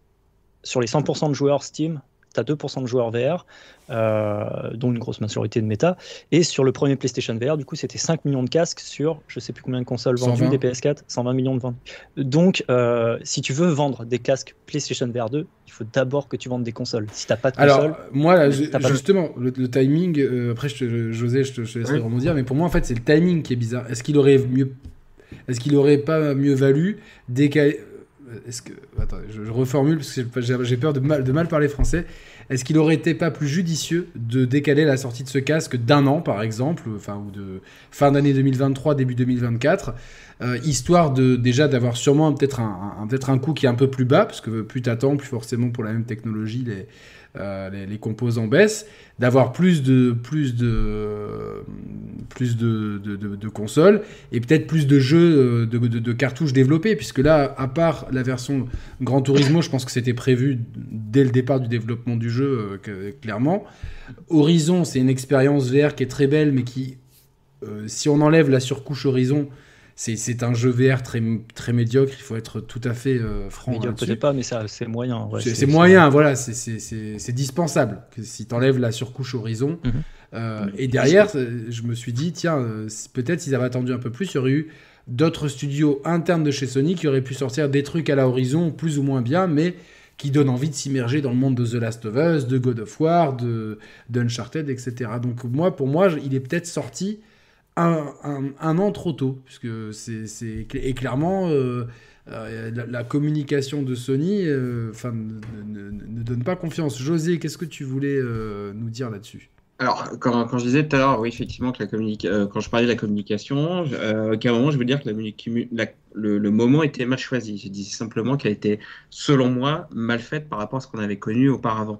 Sur les 100% de joueurs Steam, tu as 2% de joueurs VR, euh, dont une grosse majorité de méta. Et sur le premier PlayStation VR, du coup, c'était 5 millions de casques sur je sais plus combien de consoles vendues, des PS4, 120 millions de ventes. Donc, euh, si tu veux vendre des casques PlayStation VR 2, il faut d'abord que tu vendes des consoles. Si tu pas de console. Alors, moi, justement, le, timing, euh, après, je te, José, je te, je te laisserai rebondir, mais pour moi, en fait, c'est le timing qui est bizarre. Est-ce qu'il aurait mieux. Est-ce qu'il aurait pas mieux valu décaler est-ce que attends, je, reformule parce que j'ai peur de mal, de mal parler français. Est-ce qu'il aurait été pas plus judicieux de décaler la sortie de ce casque d'un an, par exemple, enfin ou de fin d'année 2023, début 2024, euh, histoire de déjà d'avoir sûrement peut-être un, peut-être un coût qui est un peu plus bas, parce que plus t'attends, plus forcément pour la même technologie les euh, les, composants baissent, d'avoir plus de plus de plus de, consoles et peut-être plus de jeux euh, de, cartouches développés, puisque là, à part la version Gran Turismo, je pense que c'était prévu dès le départ du développement du jeu, euh, clairement. Horizon, c'est une expérience VR qui est très belle, mais qui, si on enlève la surcouche Horizon, c'est un jeu VR très, très médiocre, il faut être tout à fait euh, franc. Médiocre peut-être pas, mais c'est moyen. c'est moyen, voilà, c'est dispensable. Si tu enlèves la surcouche horizon. Mhm. Euh, et derrière, euh, je me suis dit, tiens, peut-être s'ils avaient attendu un peu plus, il y aurait eu d'autres studios internes de chez Sony qui auraient pu sortir des trucs à la horizon plus ou moins bien, mais qui donnent envie de s'immerger dans le monde de The Last of Us, de God of War, de d'Uncharted, etc. Donc moi, pour moi, il est peut-être sorti un, an trop tôt, puisque c'est clairement euh, euh, la, communication de Sony euh, ne, donne pas confiance. José, qu'est-ce que tu voulais nous dire là-dessus? Alors, quand, quand, je disais tout à l'heure, oui, effectivement, que la quand je parlais de la communication, qu'à un moment, je veux dire que la, le, le, moment était mal choisi. Je disais simplement qu'elle était, selon moi, mal faite par rapport à ce qu'on avait connu auparavant.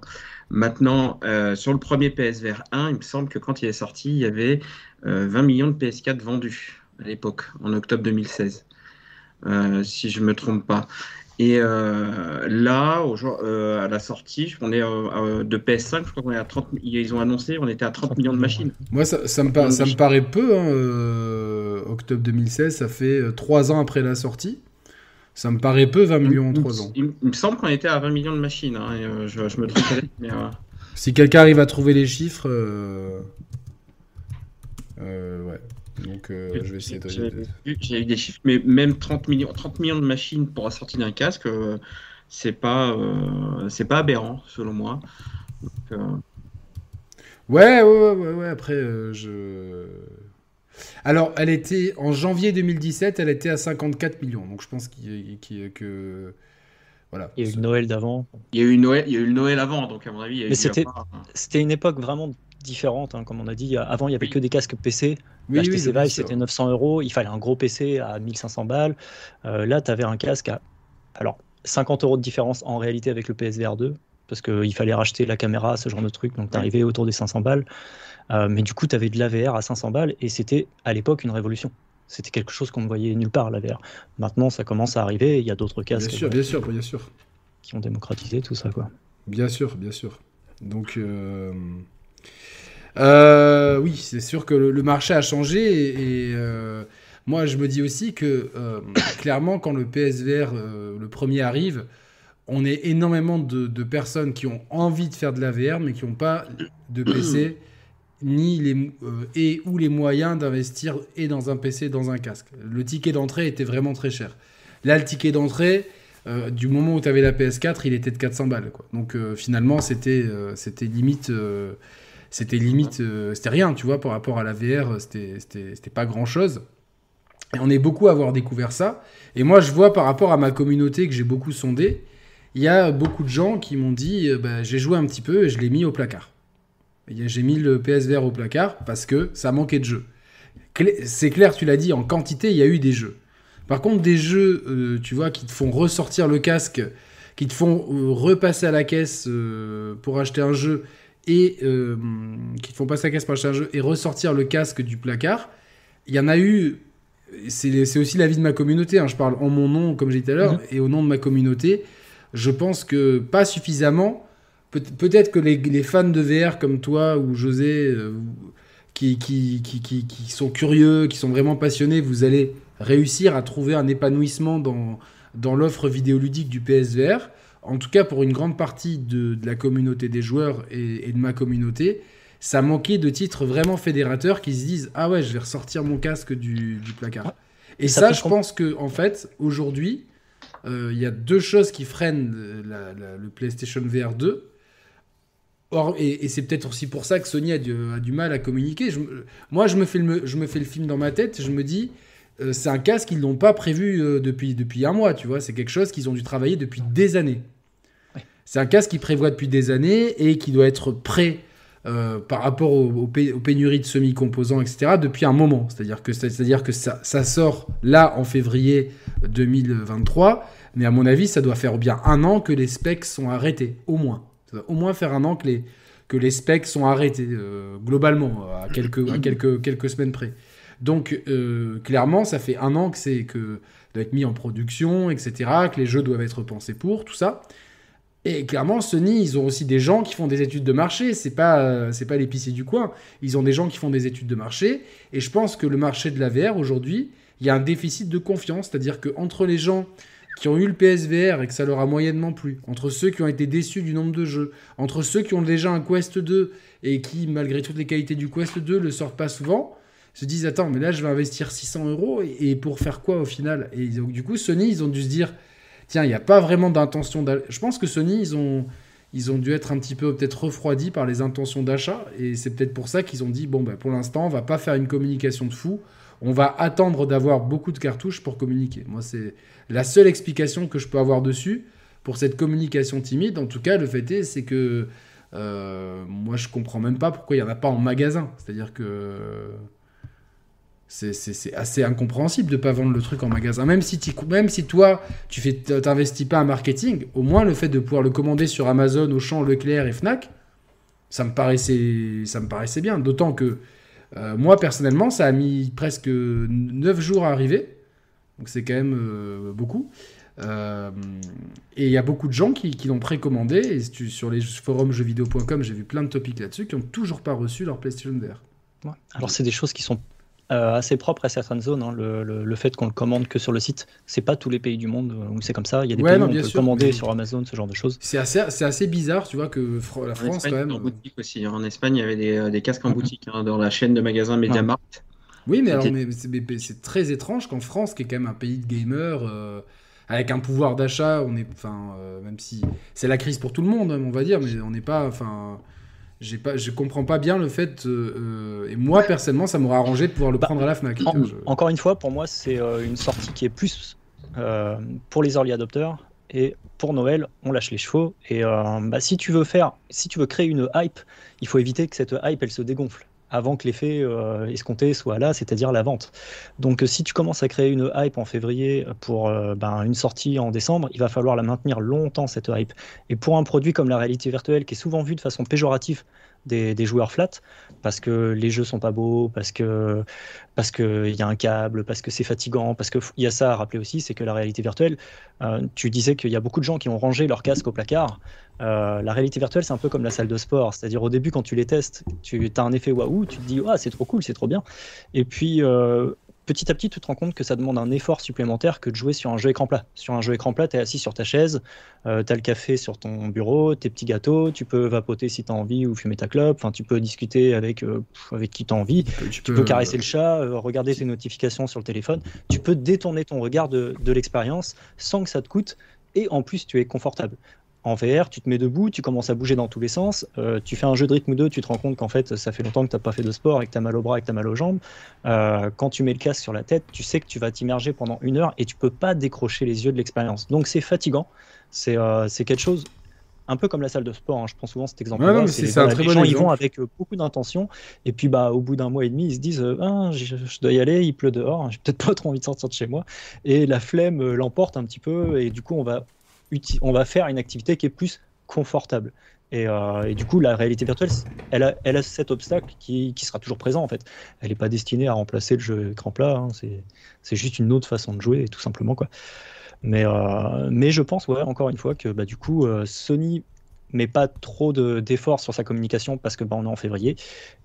Maintenant, euh, sur le premier PSVR 1, il me semble que quand il est sorti, il y avait 20 euh, millions de PS4 vendus à l'époque, en octobre 2016, euh, si je ne me trompe pas. Et là, à la sortie, on est de PS5, je crois qu'on est à 30, ils ont annoncé, on était à 30 millions de machines. Moi, ça, me, ça me, paraît peu, hein, octobre 2016, ça fait 3 ans après la sortie. Ça me paraît peu, 20 millions en 3 ans. Il, me semble qu'on était à 20 millions de machines. Hein, euh, je, me trompe mais, euh, Si quelqu'un arrive à trouver les chiffres. Euh, ouais. Donc je vais essayer de. J'ai eu des chiffres, mais même 30 millions, 30 millions de machines pour la sortie d'un casque, c'est pas, c'est pas aberrant, selon moi. ouais, ouais, ouais, ouais, Après, je. Alors, elle était en janvier 2017, elle était à 54 millions. Donc, je pense qu'il que voilà. Il y a eu le Noël d'avant. Il y a eu Noël, il y a eu le Noël avant, donc à mon avis. Mais c'était, c'était une époque vraiment différente, hein, comme on a dit. Avant, il y avait que des casques PC. Oui, HTC Vive, c'était 900 euros. Il fallait un gros PC à 1500 balles. Euh, là, tu avais un casque à alors 50 euros de différence en réalité avec le PSVR 2 parce qu'il fallait racheter la caméra, ce genre de truc. Donc, tu arrivais autour des 500 balles. Euh, mais du coup, tu avais de l'AVR à 500 balles et c'était à l'époque une révolution. C'était quelque chose qu'on ne voyait nulle part, l'AVR. Maintenant, ça commence à arriver. Il y a d'autres casques. Bien sûr, bien sûr, bien sûr. Qui ont démocratisé tout ça, quoi. Bien sûr, bien sûr. Donc, euh, euh, oui, c'est sûr que le, marché a changé et, moi, je me dis aussi que clairement, quand le PSVR, le premier arrive, on est énormément de, personnes qui ont envie de faire de l'AVR, mais qui n'ont pas de PC ni les, euh, et ou les moyens d'investir et dans un PC dans un casque. Le ticket d'entrée était vraiment très cher. Là, le ticket d'entrée, euh, du moment où tu avais la PS4, il était de 400 balles. Donc euh, finalement, c'était c'était limite, c'était limite, c'était rien, tu vois, par rapport à la VR, c'était pas grand chose. Et on est beaucoup à avoir découvert ça. Et moi, je vois par rapport à ma communauté que j'ai beaucoup sondé, il y a beaucoup de gens qui m'ont dit, bah, j'ai joué un petit peu et je l'ai mis au placard. J'ai mis le PSVR au placard parce que ça manquait de jeux. C'est clair, tu l'as dit, en quantité, il y a eu des jeux. Par contre, des jeux, euh, tu vois, qui te font ressortir le casque, qui te font euh, repasser à la caisse euh, pour acheter un jeu, et qui te font passer la caisse acheter un jeu, et ressortir le casque du placard, il y en a eu. C'est aussi l'avis de ma communauté, hein. je parle en mon nom, comme j'ai dit tout à l'heure, mhm. et au nom de ma communauté. Je pense que pas suffisamment peut-être que les, fans de VR comme toi ou José, euh, qui, qui, qui, sont curieux, qui sont vraiment passionnés, vous allez réussir à trouver un épanouissement dans, dans l'offre vidéoludique du PSVR. En tout cas pour une grande partie de, la communauté des joueurs et, de ma communauté, ça manquait de titres vraiment fédérateurs qui se disent ah ouais je vais ressortir mon casque du, placard. Et ça, je pense que en fait aujourd'hui euh, il y a deux choses qui freinent le PlayStation VR 2. Or, et, c'est peut-être aussi pour ça que Sony a du, mal à communiquer. moi, je me, fais le, je me fais le film dans ma tête. Je me dis, euh, c'est un casque qu'ils n'ont pas prévu euh, depuis, depuis un mois, tu vois. C'est quelque chose qu'ils ont dû travailler depuis des années. C'est un casque qu'ils prévoient depuis des années et qui doit être prêt euh, par rapport aux, pénuries de semi-composants, etc., depuis un moment. C'est-à-dire que, c'est-à-dire que ça, ça, sort là en février 2023, mais à mon avis, ça doit faire bien un an que les specs sont arrêtés, au moins. Ça doit au moins faire un an que les, que les specs sont arrêtés, globalement, à quelques, à quelques, quelques semaines près. Donc euh, clairement, ça fait un an que c'est que doit être mis en production, etc. Que les jeux doivent être pensés pour tout ça. Et clairement, Sony, ils ont aussi des gens qui font des études de marché. C'est pas c'est pas l'épicier du coin. Ils ont des gens qui font des études de marché. Et je pense que le marché de la VR aujourd'hui, il y a un déficit de confiance, c'est-à-dire que entre les gens qui ont eu le PSVR et que ça leur a moyennement plu, entre ceux qui ont été déçus du nombre de jeux, entre ceux qui ont déjà un Quest 2 et qui, malgré toutes les qualités du Quest 2, le sortent pas souvent, se disent attends mais là je vais investir 600 euros et, pour faire quoi au final? Et du coup Sony ils ont dû se dire tiens il n'y a pas vraiment d'intention je pense que Sony ils ont ils ont dû être un petit peu peut-être refroidis par les intentions d'achat et c'est peut-être pour ça qu'ils ont dit bon ben pour l'instant on va pas faire une communication de fou. On va attendre d'avoir beaucoup de cartouches pour communiquer. Moi c'est la seule explication que je peux avoir dessus pour cette communication timide. En tout cas le fait est c'est que euh, moi je comprends même pas pourquoi il y en a pas en magasin. C'est à dire que c'est assez incompréhensible de pas vendre le truc en magasin. Même si, même si toi, tu fais, t'investis pas en marketing, au moins le fait de pouvoir le commander sur Amazon, Auchan, Leclerc et Fnac, ça me paraissait, ça me paraissait bien. D'autant que euh, moi, personnellement, ça a mis presque 9 jours à arriver. Donc c'est quand même euh, beaucoup. Euh, et il y a beaucoup de gens qui, l'ont précommandé. Et sur les forums jeuxvideo.com, j'ai vu plein de topics là-dessus qui n'ont toujours pas reçu leur PlayStation VR. Alors c'est des choses qui sont euh, assez propre à certaines zones. Hein, le, le, fait qu'on le commande que sur le site, c'est pas tous les pays du monde où c'est comme ça. Il y a des pays où on peut le commander sur Amazon, ce genre de choses. C'est assez, c'est assez bizarre, tu vois, que la France quand même. En boutique aussi. Hein. En Espagne, il y avait des, euh, des casques en mhm. boutique hein, dans la chaîne de magasins MediaMarkt. Oui, mais, alors, c'est, très étrange qu'en France, qui est quand même un pays de gamers. Euh, avec un pouvoir d'achat, on est, enfin, même si c'est la crise pour tout le monde, on va dire, mais on n'est pas, enfin, j'ai pas, je comprends pas bien le fait. Euh, euh, et moi, personnellement, ça m'aurait arrangé de pouvoir le bah, prendre à la Fnac. Encore une fois, pour moi, c'est euh, une sortie qui est plus pour les early adopters. Et pour Noël, on lâche les chevaux. Et bah, si tu veux faire, si tu veux créer une hype, il faut éviter que cette hype elle se dégonfle avant que l'effet euh, escompté soit là, c'est-à-dire la vente. Donc euh, si tu commences à créer une hype en février pour euh, ben, une sortie en décembre, il va falloir la maintenir longtemps, cette hype. Et pour un produit comme la réalité virtuelle, qui est souvent vu de façon péjorative des, joueurs flat, parce que les jeux sont pas beaux, parce que parce qu'il y a un câble, parce que c'est fatigant, parce qu'il y a ça à rappeler aussi, c'est que la réalité virtuelle, tu disais qu'il y a beaucoup de gens qui ont rangé leur casque au placard, euh, la réalité virtuelle, c'est un peu comme la salle de sport. C'est-à-dire, au début, quand tu les testes, tu as un effet waouh, tu te dis, ah, c'est trop cool, c'est trop bien. Et puis, euh, petit à petit, tu te rends compte que ça demande un effort supplémentaire que de jouer sur un jeu écran plat. Sur un jeu écran plat, tu es assis sur ta chaise, euh, tu as le café sur ton bureau, tes petits gâteaux, tu peux vapoter si tu as envie ou fumer ta clope, enfin, tu peux discuter avec, avec qui tu as envie, tu, peux, caresser le chat, regarder tes notifications sur le téléphone, tu peux détourner ton regard de, de l'expérience sans que ça te coûte. Et en plus tu es confortable en VR, tu te mets debout, tu commences à bouger dans tous les sens, euh, tu fais un jeu de rythme ou deux, tu te rends compte qu'en fait, ça fait longtemps que tu n'as pas fait de sport et que tu as mal au bras et que tu as mal aux jambes. Euh, quand tu mets le casque sur la tête, tu sais que tu vas t'immerger pendant une heure et tu peux pas décrocher les yeux de l'expérience. Donc c'est fatigant, c'est euh, quelque chose un peu comme la salle de sport, hein. je prends souvent cet exemple. Ouais, c'est un très les gens ils vont avec beaucoup d'intention et puis bah au bout d'un mois et demi ils se disent ah, je, dois y aller, il pleut dehors, j'ai peut-être pas trop envie de sortir de chez moi et la flemme l'emporte un petit peu et du coup on va on va faire une activité qui est plus confortable. Euh, et, du coup, la réalité virtuelle, elle a, elle a cet obstacle qui, sera toujours présent en fait. Elle n'est pas destinée à remplacer le jeu écran plat. Hein. C'est juste une autre façon de jouer, tout simplement quoi. Mais, euh, mais je pense, ouais, encore une fois, que bah, du coup, euh, Sony met pas trop d'efforts sur sa communication parce que bah, on est en février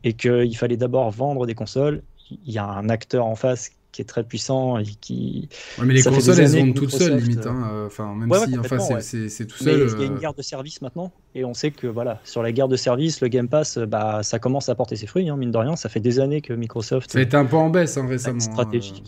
et qu'il fallait d'abord vendre des consoles. Il y a un acteur en face qui est très puissant et qui. Ouais, mais les consoles, elles vendent toutes seules, limite. Hein. Enfin, même si enfin, c'est tout seul. Il y a une guerre de service maintenant, et on sait que voilà, sur la guerre de service, le Game Pass, bah, ça commence à porter ses fruits, hein, mine de rien. Ça fait des années que Microsoft. Ça a été un peu en baisse hein, récemment. Stratégie.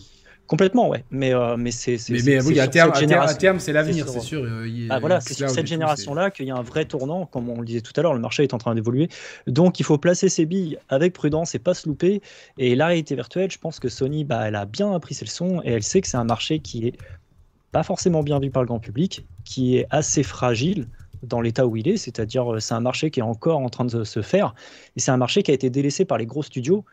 Complètement, ouais. Mais, euh, mais c'est. Mais, mais oui, à terme, à terme, c'est l'avenir, c'est sûr. Ah, voilà, c'est sur cette génération-là qu'il y a un vrai tournant. Comme on le disait tout à l'heure, le marché est en train d'évoluer. Donc, il faut placer ses billes avec prudence et pas se louper. Et la réalité virtuelle, je pense que Sony, bah, elle a bien appris ses leçons et elle sait que c'est un marché qui est pas forcément bien vu par le grand public, qui est assez fragile dans l'état où il est, c'est-à-dire euh, c'est un marché qui est encore en train de se faire, et c'est un marché qui a été délaissé par les gros studios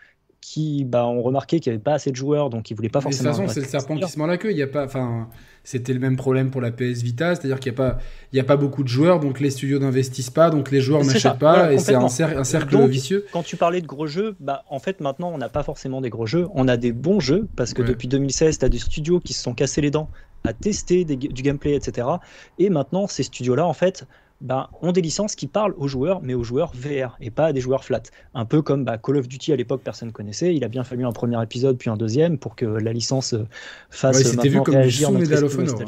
qui bah, ont remarqué qu'il n'y avait pas assez de joueurs, donc ils ne voulaient pas forcément. De toute façon, c'est le serpent qui se mord la queue. Il y a pas, enfin, c'était le même problème pour la PS Vita, c'est-à-dire qu'il n'y a pas, il y a pas beaucoup de joueurs, donc les studios n'investissent pas, donc les joueurs n'achètent pas, et c'est un, cercle vicieux. Quand tu parlais de gros jeux, bah, en fait, maintenant, on n'a pas forcément des gros jeux, on a des bons jeux parce que depuis 2016, tu as des studios qui se sont cassés les dents à tester du gameplay, etc. Et maintenant, ces studios-là, en fait, ben, ont des licences qui parlent aux joueurs, mais aux joueurs VR et pas à des joueurs flat. Un peu comme bah, Call of Duty à l'époque, personne ne connaissait. Il a bien fallu un premier épisode puis un deuxième pour que la licence euh, fasse ouais, c'était vu comme réagir Medal of Honor.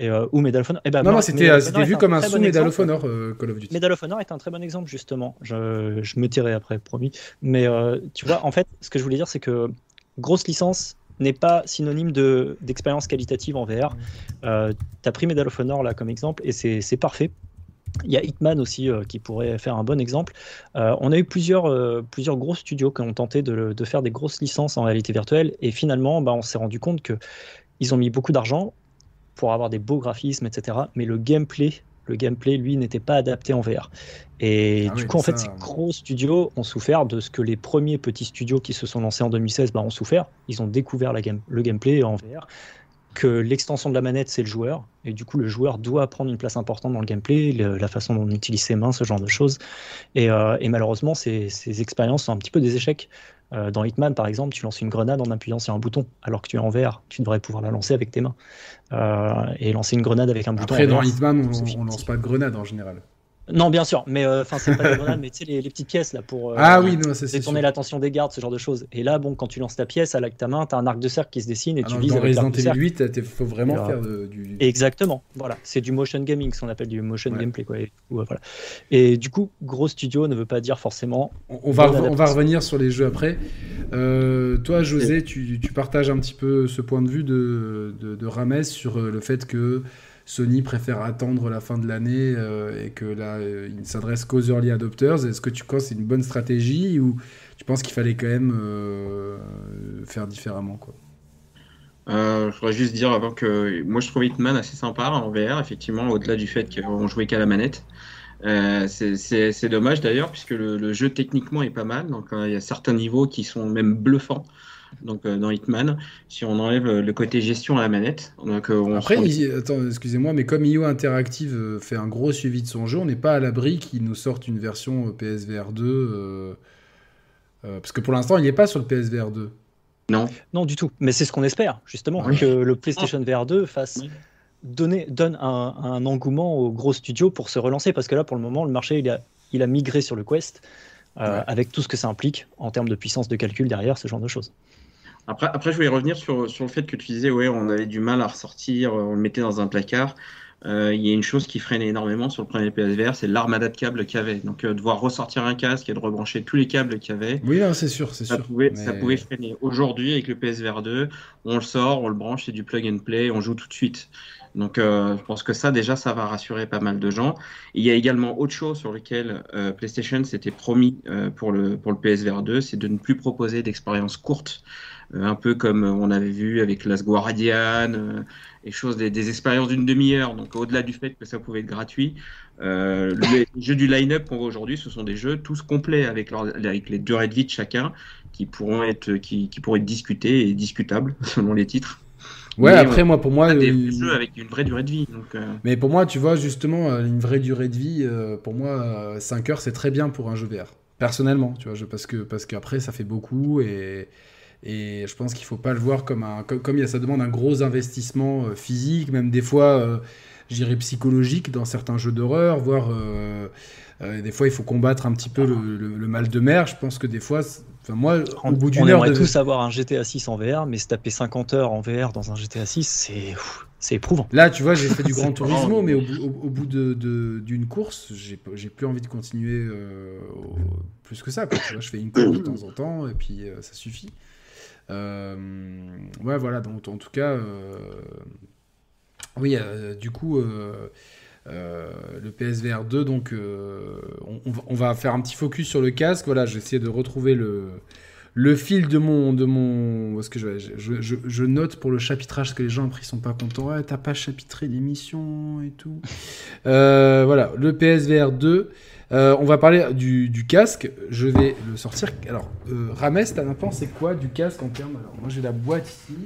Et, euh, ou Medal of Honor. Eh ben, non, non, c'était vu comme un sous Medal of Honor, Call of Duty. Medal of Honor est un très bon exemple, justement. Je, je me tirerai après, promis. Mais euh, tu vois, en fait, ce que je voulais dire, c'est que grosse licence, n'est pas synonyme d'expérience qualitative en VR. Euh, tu as pris Medal of Honor là comme exemple et c'est parfait il y a Hitman aussi euh, qui pourrait faire un bon exemple. Euh, on a eu plusieurs, euh, plusieurs gros studios qui ont tenté de, de, faire des grosses licences en réalité virtuelle et finalement bah, on s'est rendu compte qu'ils ont mis beaucoup d'argent pour avoir des beaux graphismes, etc. Mais le gameplay, le gameplay lui, n'était pas adapté en VR. Et ah du coup, en fait, ces gros studios ont souffert de ce que les premiers petits studios qui se sont lancés en 2016 bah, ont souffert. Ils ont découvert la game, le gameplay en VR que l'extension de la manette, c'est le joueur. Et du coup, le joueur doit prendre une place importante dans le gameplay, la façon dont on utilise ses mains, ce genre de choses. Et, euh, malheureusement, ces, expériences sont un petit peu des échecs. Euh, dans Hitman, par exemple, tu lances une grenade en appuyant sur un bouton, alors que tu es en VR. Tu devrais pouvoir la lancer avec tes mains. Euh, et lancer une grenade avec un bouton. Après, dans Hitman, on, on lance pas de grenade en général. Non, bien sûr, mais euh, c'est pas des grenades, mais tu sais, les, les, petites pièces là pour euh, ah, oui, non, c'est détourner l'attention des gardes, ce genre de choses. Et là, bon, quand tu lances ta pièce avec ta main, tu as un arc de cercle qui se dessine et ah tu vises. Dans Resident Evil 8, il faut vraiment faire du. Exactement, voilà. C'est du motion gaming, ce qu'on appelle du motion gameplay. Quoi. Et, voilà. et du coup, gros studio ne veut pas dire forcément. On, va, on va revenir sur les jeux après. Euh, toi, José, tu, tu, partages un petit peu ce point de vue de, de, de Rames sur le fait que Sony préfère attendre la fin de l'année euh, et que là, euh, il ne s'adresse qu'aux early adopters. Est-ce que tu penses que c'est une bonne stratégie ou tu penses qu'il fallait quand même euh, faire différemment je voudrais juste dire avant que moi je trouve Hitman assez sympa en VR, effectivement, au-delà du fait qu'on jouait qu'à la manette. c'est dommage d'ailleurs, puisque le, le, jeu techniquement est pas mal. Donc il y a certains niveaux qui sont même bluffants donc euh, dans Hitman, si on enlève euh, le côté gestion à la manette. Donc, euh, Après, attends, excusez-moi, mais comme IO Interactive fait un gros suivi de son jeu, on n'est pas à l'abri qu'ils nous sortent une version PSVR 2. parce que pour l'instant, il n'est pas sur le PSVR 2. Non. Non, du tout. Mais c'est ce qu'on espère, justement, que le PlayStation VR 2 fasse. Donner, donne un, un, engouement aux gros studios pour se relancer parce que là pour le moment le marché il a, il a migré sur le Quest avec tout ce que ça implique en termes de puissance de calcul derrière ce genre de choses. Après, après, je voulais revenir sur, sur le fait que tu disais, ouais, on avait du mal à ressortir, on le mettait dans un placard. Euh, il y a une chose qui freinait énormément sur le premier PSVR, c'est l'armada de câbles qu'il y avait. Donc, euh, devoir ressortir un casque et de rebrancher tous les câbles qu'il y avait. Oui, c'est sûr, c'est sûr. Pouvait, Ça pouvait freiner. Aujourd'hui, avec le PSVR 2, on le sort, on le branche, c'est du plug and play, on joue tout de suite. Donc, euh, je pense que ça, déjà, ça va rassurer pas mal de gens. il y a également autre chose sur lequel PlayStation s'était promis pour, le, pour le PSVR 2, c'est de ne plus proposer d'expériences courtes. Euh, un peu comme on avait vu avec Las Guardian, euh, et choses, des, expériences d'une demi-heure. Donc au-delà du fait que ça pouvait être gratuit, euh, les jeux du line-up qu'on voit aujourd'hui, ce sont des jeux tous complets avec, avec les durées de vie de chacun qui pourront être, qui, qui pourraient être discutés et discutables selon les titres. Ouais, après, moi, pour moi. Des jeux avec une vraie durée de vie. Donc, Mais pour moi, tu vois, justement, une vraie durée de vie, pour moi, 5 heures, c'est très bien pour un jeu VR. Personnellement, tu vois, je, parce que parce qu'après, ça fait beaucoup et Et je pense qu'il faut pas le voir comme un. Comme, ça demande un gros investissement euh, physique, même des fois, euh, je dirais psychologique dans certains jeux d'horreur, voire. Euh, des fois, il faut combattre un petit peu le, mal de mer. Je pense que des fois, enfin, moi, au bout d'une heure. On aimerait tous avoir un GTA 6 en VR, mais se taper 50 heures en VR dans un GTA 6, c'est. C'est éprouvant. Là, tu vois, j'ai fait du Grand Turismo, mais au, bout d'une de, course, j'ai plus envie de continuer plus que ça. Tu vois, je fais une course de temps en temps, et puis ça suffit. Euh, ouais, voilà, donc en tout cas, euh, oui, euh, du coup. le PSVR 2, donc on, va faire un petit focus sur le casque. Voilà, je vais essayer de retrouver le, le fil de mon. De mon que je, je, note pour le chapitrage, que les gens après ils sont pas contents. Ouais, t'as pas chapitré l'émission et tout. voilà, le PSVR 2. Euh, on va parler du, casque. Je vais le sortir. Alors, euh, Rames, t'en as pensé quoi du casque en termes. Alors, moi j'ai la boîte ici.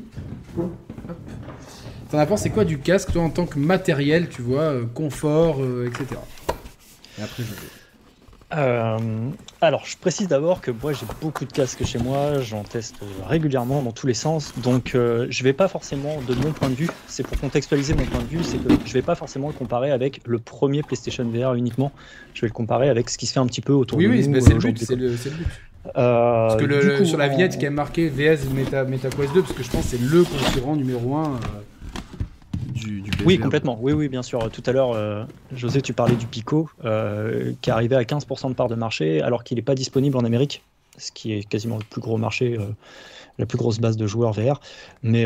T'en as pensé quoi du casque, toi, en tant que matériel, tu vois, euh, confort, etc. Et après, je vais. Euh, alors, je précise d'abord que moi j'ai beaucoup de casques chez moi, j'en teste régulièrement dans tous les sens, donc euh, je vais pas forcément, de mon point de vue, c'est pour contextualiser mon point de vue, c'est que je vais pas forcément le comparer avec le premier PlayStation VR uniquement, je vais le comparer avec ce qui se fait un petit peu autour oui, de oui, nous. Oui, c'est le, but, c'est le, but. Euh, parce que le, sur la vignette qui est marqué VS Meta, MetaQuest 2, parce que je pense que c'est le concurrent numéro 1 oui, complètement. Oui, oui, bien sûr. Tout à l'heure, euh, José, tu parlais du Pico, euh, qui arrivait à 15% de part de marché, alors qu'il n'est pas disponible en Amérique, ce qui est quasiment le plus gros marché, euh, la plus grosse base de joueurs VR. Mais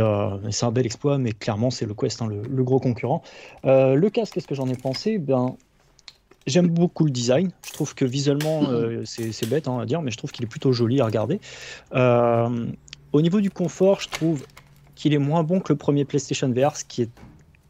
c'est un bel exploit, mais clairement, c'est le Quest, hein, le, gros concurrent. le casque, qu'est-ce que j'en ai pensé? Ben, J'aime beaucoup le design. Je trouve que visuellement, c'est bête hein, à dire, mais je trouve qu'il est plutôt joli à regarder. au niveau du confort, je trouve qu'il est moins bon que le premier PlayStation VR, ce qui est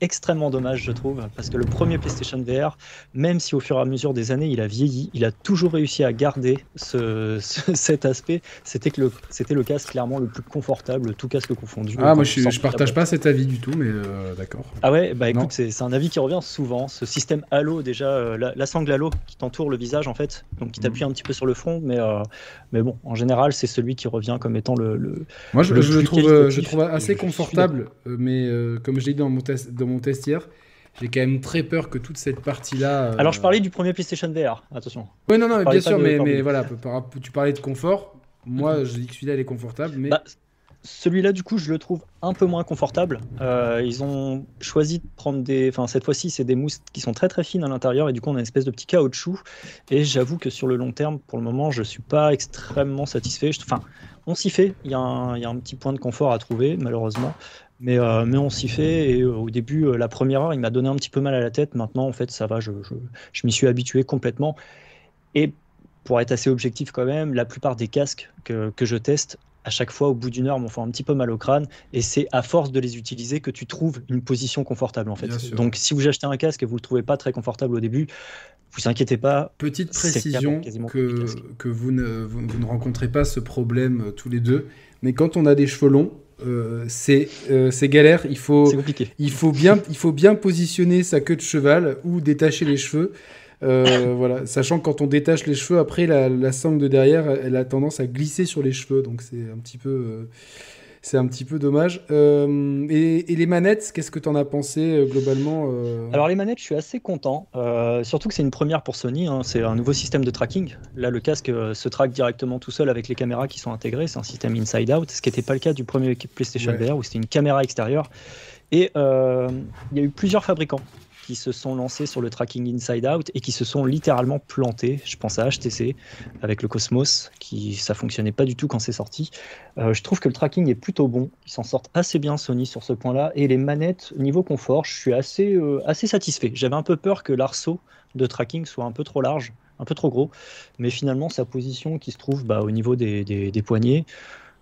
extrêmement dommage, je trouve, parce que le premier PlayStation VR, même si au fur et à mesure des années il a vieilli, il a toujours réussi à garder ce, cet aspect. C'était que le, c'était le casque clairement le plus confortable, tout casque confondu. Ah, moi je, je partage pas cet avis du tout, mais euh, d'accord. Ah ouais, bah écoute, c'est, un avis qui revient souvent. Ce système halo, déjà, euh, la, sangle halo qui t'entoure le visage en fait, donc qui t'appuie mm. un petit peu sur le front, mais, euh, mais bon, en général, c'est celui qui revient comme étant le. moi je, le trouve, je trouve assez confortable, mais comme je l'ai dit dans mon test mon test hier, j'ai quand même très peur que toute cette partie-là. Euh, Alors, je parlais du premier PlayStation VR, attention. Oui, non, non, bien sûr, mais, mais voilà, tu parlais de confort. Moi, je dis que celui-là, il est confortable, mais. Bah, celui-là, du coup, je le trouve un peu moins confortable. Euh, ils ont choisi de prendre des. Enfin, cette fois-ci, c'est des mousses qui sont très très fines à l'intérieur et du coup, on a une espèce de petit caoutchouc. Et j'avoue que sur le long terme, pour le moment, je suis pas extrêmement satisfait. Enfin, on s'y fait. Il y, a un, y, a un petit point de confort à trouver, malheureusement. Mais, euh, mais on s'y fait. Et euh, au début, la première heure, il m'a donné un petit peu mal à la tête. Maintenant, en fait, ça va. Je, je, je m'y suis habitué complètement. Et pour être assez objectif quand même, la plupart des casques que, que je teste, à chaque fois, au bout d'une heure, m'ont fait un petit peu mal au crâne. Et c'est à force de les utiliser que tu trouves une position confortable, en fait. Donc, si vous achetez un casque et vous le trouvez pas très confortable au début, vous inquiétez pas. Petite précision que, que vous, ne, vous, ne rencontrez pas ce problème tous les deux. Mais quand on a des cheveux longs, euh, euh, c'est galère. Il faut, il, faut bien, il faut bien positionner sa queue de cheval ou détacher les cheveux. Euh, voilà, sachant que quand on détache les cheveux, après la, la, sangle de derrière, elle a tendance à glisser sur les cheveux, donc c'est un petit peu, c'est un petit peu dommage. Euh, et, les manettes, qu'est-ce que tu en as pensé euh, globalement euh Alors les manettes, je suis assez content. surtout que c'est une première pour Sony. Hein. c'est un nouveau système de tracking. Là, le casque se traque directement tout seul avec les caméras qui sont intégrées. C'est un système inside out, ce qui n'était pas le cas du premier PlayStation VR où c'était une caméra extérieure. Et il y a eu plusieurs fabricants qui se sont lancés sur le tracking inside out et qui se sont littéralement plantés. Je pense à HTC avec le Cosmos, qui ça fonctionnait pas du tout quand c'est sorti. Euh, je trouve que le tracking est plutôt bon. Ils s'en sortent assez bien Sony sur ce point-là. Et les manettes, niveau confort, je suis assez, euh, assez satisfait. J'avais un peu peur que l'arceau de tracking soit un peu trop large, un peu trop gros. Mais finalement, sa position qui se trouve bah, au niveau des, des, poignets.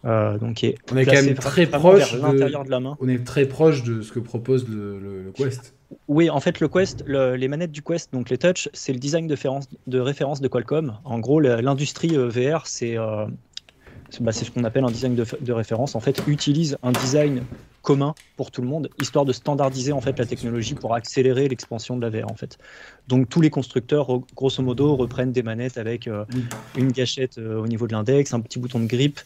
Euh, donc on est quand même très proche de, de, la main. On est très proche de ce que propose le, le Quest. Oui, en fait, le Quest, les manettes du Quest, donc les Touch, c'est le design de, référence de Qualcomm. En gros, l'industrie euh, VR, euh, bah, c'est ce qu'on appelle un design de, référence. En fait, utilise un design commun pour tout le monde, histoire de standardiser en fait la technologie pour accélérer l'expansion de la VR. En fait, donc tous les constructeurs, grosso modo, reprennent des manettes avec euh, une gâchette au niveau de l'index, un petit bouton de grip.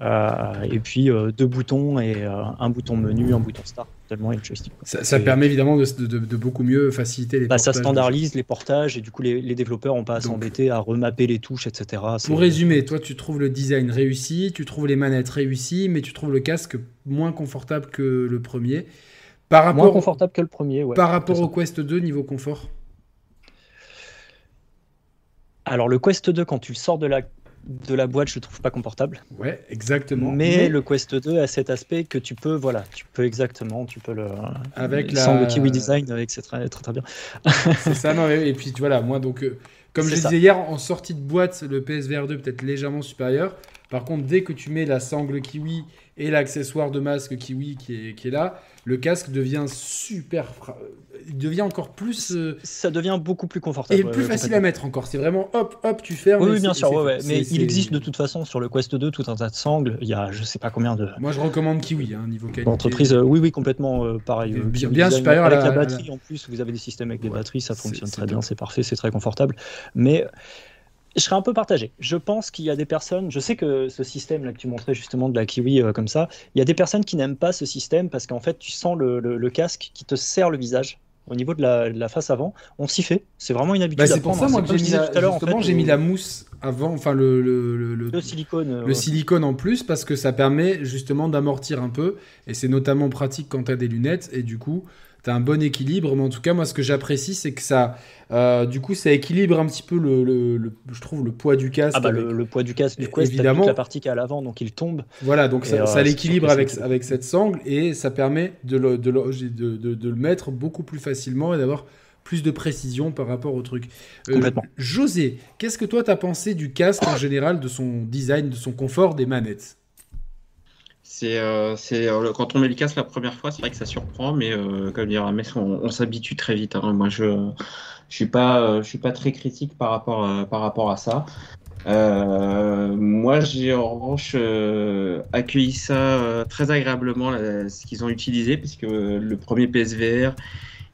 Et puis deux boutons et un bouton menu, un bouton start, tellement une joystick. Ça, permet évidemment de, beaucoup mieux faciliter les bah, Ça standardise les portages et du coup les, développeurs n'ont pas à s'embêter à remapper les touches, etc. Pour résumer, toi tu trouves le design réussi, tu trouves les manettes réussies, mais tu trouves le casque moins confortable que le premier. Par rapport, moins confortable que le premier, ouais. Par rapport au Quest 2 niveau confort? Alors le Quest 2, quand tu le sors de la, de la boîte, je le trouve pas confortable. Ouais, exactement. Mais, le Quest 2 a cet aspect que tu peux, voilà, tu peux exactement, tu peux le. Avec la. Sans le Kiwi Design, avec c'est très, très, très bien. c'est ça, non, et, puis voilà, moi donc. Euh, comme je disais hier, en sortie de boîte, le PSVR 2 peut-être légèrement supérieur. Par contre, dès que tu mets la sangle Kiwi et l'accessoire de masque Kiwi qui est, qui est là, le casque devient super. Il devient encore plus. Euh, ça devient beaucoup plus confortable. Et plus facile à mettre encore. C'est vraiment hop, hop, tu fermes. Oui, bien sûr, mais il existe de toute façon sur le Quest 2 tout un tas de sangles. Il y a je sais pas combien de. Moi je recommande Kiwi, hein, niveau qualité. Entreprise, euh, oui, oui, complètement euh, pareil. Bien, bien supérieur avec la, batterie en plus. Vous avez des systèmes avec des batteries, ça fonctionne très bien, c'est parfait, c'est très confortable. Mais je serais un peu partagé. Je pense qu'il y a des personnes, je sais que ce système là que tu montrais justement de la Kiwi euh, comme ça, il y a des personnes qui n'aiment pas ce système parce qu'en fait tu sens le, casque qui te serre le visage au niveau de la, face avant. On s'y fait, c'est vraiment une habitude. Bah, c'est pour ça moi que j'ai mis, la, j'ai mis la mousse avant, enfin le, le, silicone, le silicone en plus parce que ça permet justement d'amortir un peu et c'est notamment pratique quand tu as des lunettes et du coup tu as un bon équilibre. Mais en tout cas, moi, ce que j'apprécie, c'est que ça, euh, du coup, ça équilibre un petit peu le, je trouve, le poids du casque. Ah bah, le, poids du casque, du coup, évidemment, la partie qui est à l'avant, donc il tombe. Voilà, donc ça, euh, l'équilibre avec, avec cette sangle et ça permet de le, de, de, le mettre beaucoup plus facilement et d'avoir plus de précision par rapport au truc. Euh, Complètement. José, qu'est-ce que toi, tu as pensé du casque en général, de son design, de son confort, des manettes? C'est, euh, euh, quand on met le casque la première fois, c'est vrai que ça surprend, mais euh, comme dire Mess, on, s'habitue très vite. Hein. Moi, je ne suis, pas, je suis pas très critique par rapport à, par rapport à ça. moi, j'ai en revanche accueilli ça très agréablement, ce qu'ils ont utilisé, puisque le premier PSVR,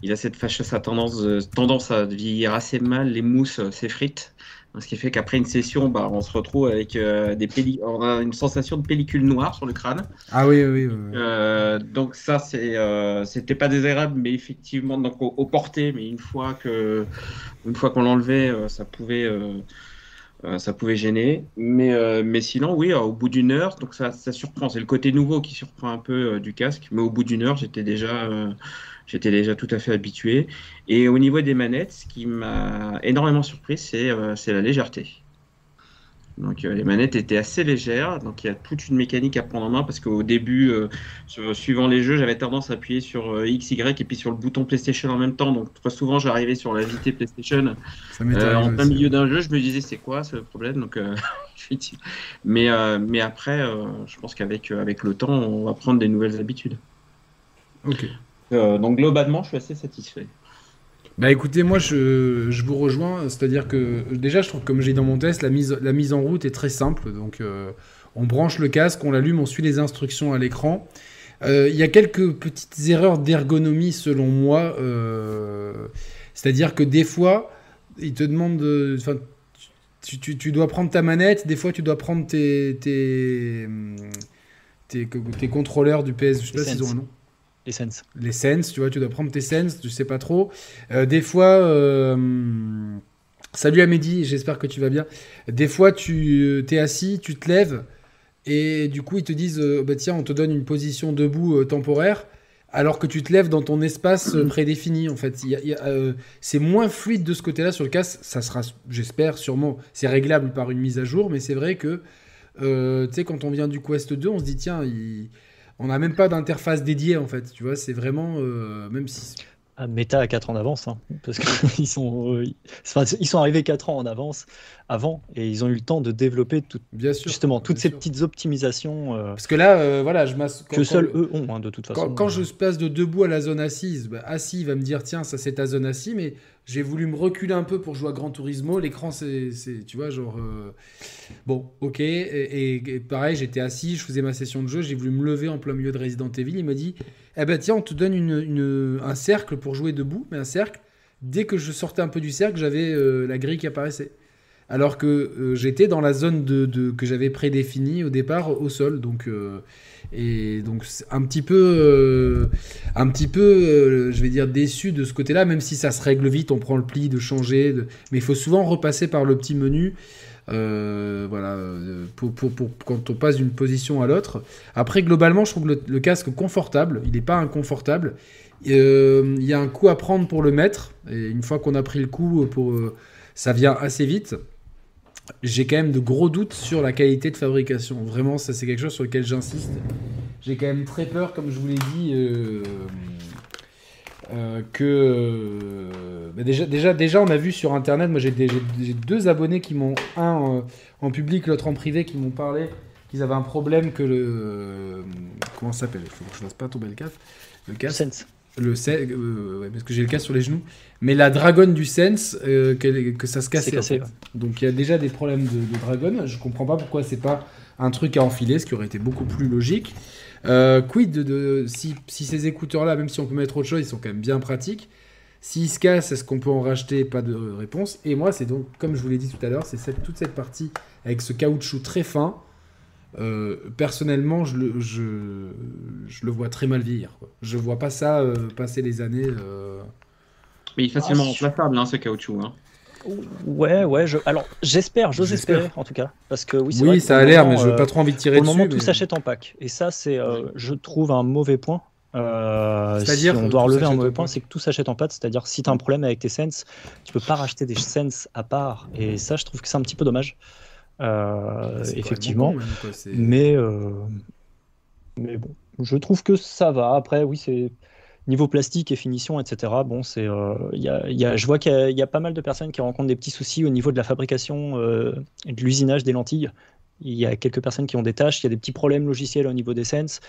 il a cette fâcheuse tendance, tendance à vieillir assez mal, les mousses s'effritent. Ce qui fait qu'après une session, bah, on se retrouve avec euh, des on a une sensation de pellicule noire sur le crâne. Ah oui, oui. oui, euh, donc ça, c'est, euh, c'était pas désagréable, mais effectivement, donc au, porté, mais une fois que, une fois qu'on l'enlevait, ça pouvait, ça pouvait gêner. Mais, mais sinon, oui, au bout d'une heure, donc ça, ça surprend. C'est le côté nouveau qui surprend un peu du casque, mais au bout d'une heure, j'étais déjà J'étais déjà tout à fait habitué. Et au niveau des manettes, ce qui m'a énormément surpris, c'est euh, la légèreté. Donc euh, les manettes étaient assez légères, donc il y a toute une mécanique à prendre en main parce qu'au début, euh, suivant les jeux, j'avais tendance à appuyer sur X, Y et puis sur le bouton PlayStation en même temps. Donc très souvent, j'arrivais sur la vitesse PlayStation en plein milieu d'un jeu. Je me disais c'est quoi ce problème? Donc mais mais après, je pense qu'avec avec le temps, on va prendre des nouvelles habitudes. Ok. Euh, donc globalement, je suis assez satisfait. Bah écoutez, moi je, je vous rejoins, c'est-à-dire que déjà je trouve comme j'ai dans mon test, la mise, la mise en route est très simple. Donc euh, on branche le casque, on l'allume, on suit les instructions à l'écran. Euh, il y a quelques petites erreurs d'ergonomie selon moi, c'est-à-dire que des fois, il te demande, tu, tu, tu, dois prendre ta manette, des fois tu dois prendre tes, tes, tes, tes contrôleurs du PS, je sais pas s'ils ont un nom. Les Sense. Les Sense, tu vois, tu dois prendre tes Sense, je sais pas trop. Euh, des fois, euh, salut Amédi, j'espère que tu vas bien. Des fois, tu euh, t'es assis, tu te lèves, et du coup, ils te disent, bah, tiens, on te donne une position debout temporaire, alors que tu te lèves dans ton espace prédéfini, en fait. c'est moins fluide de ce côté-là sur le casque, ça sera, j'espère, sûrement, c'est réglable par une mise à jour, mais c'est vrai que, tu sais, quand on vient du Quest 2, on se dit, tiens, il on n'a même pas d'interface dédiée en fait. Tu vois, c'est vraiment euh, même si. Ah, Meta a 4 ans d'avance, hein, parce qu'ils sont, euh, ils sont arrivés 4 ans en avance avant et ils ont eu le temps de développer tout, bien sûr, justement toutes ces petites optimisations. Euh, parce que là, voilà, je que seuls eux ont hein, de toute façon. Quand, je passe de debout à la zone assise, bah, assis, il va me dire tiens, ça c'est ta zone assise, mais j'ai voulu me reculer un peu pour jouer à Gran Turismo. L'écran, c'est, tu vois, genre. Euh, bon, ok. Et, pareil, j'étais assis, je faisais ma session de jeu. J'ai voulu me lever en plein milieu de Resident Evil. Il m'a dit Eh ben, tiens, on te donne un cercle pour jouer debout, mais un cercle. Dès que je sortais un peu du cercle, j'avais euh, la grille qui apparaissait. alors que j'étais dans la zone de, que j'avais prédéfinie au départ au sol. Donc, et donc un petit peu, un petit peu, je vais dire déçu de ce côté-là, même si ça se règle vite, on prend le pli de changer, mais il faut souvent repasser par le petit menu. Euh, voilà, euh, pour, quand on passe d'une position à l'autre. Après, globalement, je trouve le, casque confortable. Il n'est pas inconfortable. Euh, il y a un coup à prendre pour le mettre. Et une fois qu'on a pris le coup, pour, ça vient assez vite. J'ai quand même de gros doutes sur la qualité de fabrication. Vraiment, ça c'est quelque chose sur lequel j'insiste. J'ai quand même très peur, comme je vous l'ai dit que euh, bah déjà, déjà, déjà, on a vu sur internet, moi j'ai deux abonnés qui m'ont, un en public, l'autre en privé, qui m'ont parlé qu'ils avaient un problème que le. comment ça s'appelle? Il faut que je fasse pas tomber le casque. Le casque. Sense. Le euh, parce que j'ai le casque sur les genoux. Mais la dragonne du Sense, que, que, ça se casse. Cassé, Donc il y a déjà des problèmes de, de dragon. Je comprends pas pourquoi c'est pas un truc à enfiler, ce qui aurait été beaucoup plus logique. Euh, quid de, si, ces écouteurs-là, même si on peut mettre autre chose, ils sont quand même bien pratiques. S'ils se cassent, est-ce qu'on peut en racheter? Pas de réponse. Et moi, c'est donc, comme je vous l'ai dit tout à l'heure, c'est toute cette partie avec ce caoutchouc très fin. Euh, personnellement, je le, je, le vois très mal vieillir. Quoi. Je vois pas ça euh, passer les années. Mais il est facilement ah, remplaçable, hein, ce caoutchouc. Hein. Ouais, ouais. Je... Alors, j'espère, j'ose espérer en tout cas. Parce que oui, oui ça a l'air, mais je veux pas trop envie de tirer dessus. Au moment, tout s'achète en pack. Et ça, c'est, euh, je trouve, un mauvais point. Euh, C'est-à-dire, si on doit relever un mauvais point, c'est que tout s'achète en pack. C'est-à-dire, si tu as un problème avec tes Sense, tu peux pas racheter des Sense à part. Et ça, je trouve que c'est un petit peu dommage. Euh, effectivement. mais, euh, mais bon, je trouve que ça va. Après, oui, c'est Niveau plastique et finition, etc., bon, c'est, euh, y a, je vois qu'il y, a pas mal de personnes qui rencontrent des petits soucis au niveau de la fabrication euh, et de l'usinage des lentilles. Il y a quelques personnes qui ont des tâches, il y a des petits problèmes logiciels au niveau des Sense.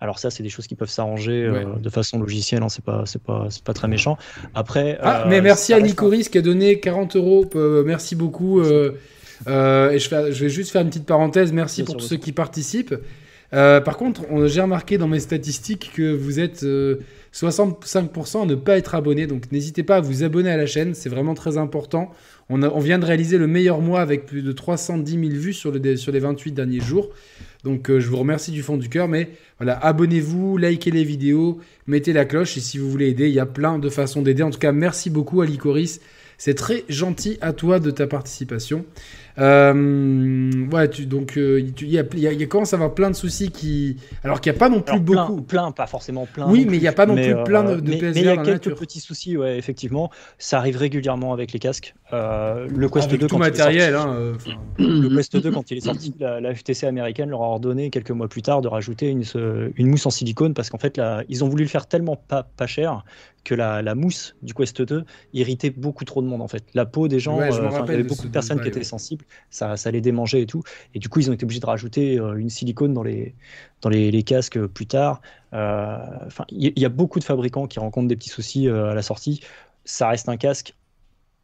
Alors ça, c'est des choses qui peuvent s'arranger euh, de façon logicielle, hein, c'est pas, c'est pas, c'est pas très méchant. Après, ah, mais merci à Nicoris qui a donné 40 euros. merci beaucoup. et je, je, vais juste faire une petite parenthèse. Merci pour tous ceux qui participent. par contre, j'ai remarqué dans mes statistiques que vous êtes 65% à ne pas être abonné. Donc n'hésitez pas à vous abonner à la chaîne, c'est vraiment très important. On, vient de réaliser le meilleur mois avec plus de 310 000 vues sur, sur les 28 derniers jours. Donc euh, je vous remercie du fond du cœur. Mais abonnez-vous, likez les vidéos, mettez la cloche. Et si vous voulez aider, il y a plein de façons d'aider. En tout cas, merci beaucoup à Licoris. C'est très gentil à toi de ta participation. Euh, ouais, tu, donc euh, il y, a, y, commence à avoir plein de soucis qui. Alors qu'il n'y a pas non plus beaucoup. Plein, pas forcément plein. Oui, mais il n'y a pas non plus plein de, de mais, il y a quelques petits soucis, ouais, effectivement. Ça arrive régulièrement avec les casques. Euh, le Quest 2, tout matériel. Hein, le Quest 2, quand il est sorti, la, FTC américaine leur a ordonné quelques mois plus tard de rajouter une, une mousse en silicone parce qu'en fait, là, ils ont voulu le faire tellement pas, pas cher que la, la, mousse du Quest 2 irritait beaucoup trop de monde en fait. La peau des gens, il y avait beaucoup de personnes qui étaient sensibles ça, ça les démangeait et tout. Et du coup, ils ont été obligés de rajouter euh, une silicone dans les, dans les, casques plus tard. Euh, il y, a beaucoup de fabricants qui rencontrent des petits soucis euh, à la sortie. Ça reste un casque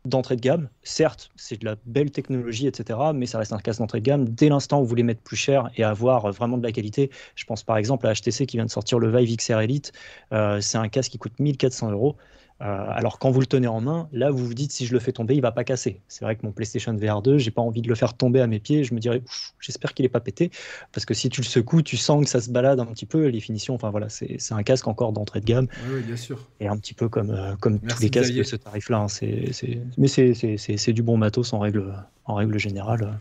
d'entrée de gamme. Certes, c'est de la belle technologie, etc., mais ça reste un casque d'entrée de gamme. Dès l'instant où vous voulez mettre plus cher et avoir vraiment de la qualité, je pense par exemple à HTC qui vient de sortir le Vive XR Elite. c'est un casque qui coûte 1400 euros. Euh, alors quand vous le tenez en main, là vous vous dites si je le fais tomber, il va pas casser. C'est vrai que mon PlayStation VR 2, j'ai pas envie de le faire tomber à mes pieds. Je me dirais, j'espère qu'il est pas pété, parce que si tu le secoues, tu sens que ça se balade un petit peu. Les finitions, enfin voilà, c'est un casque encore d'entrée de gamme. Oui, bien sûr. Et un petit peu comme euh, comme tous les casques de ce tarif-là. Hein. mais c'est du bon matos en règle en règle générale.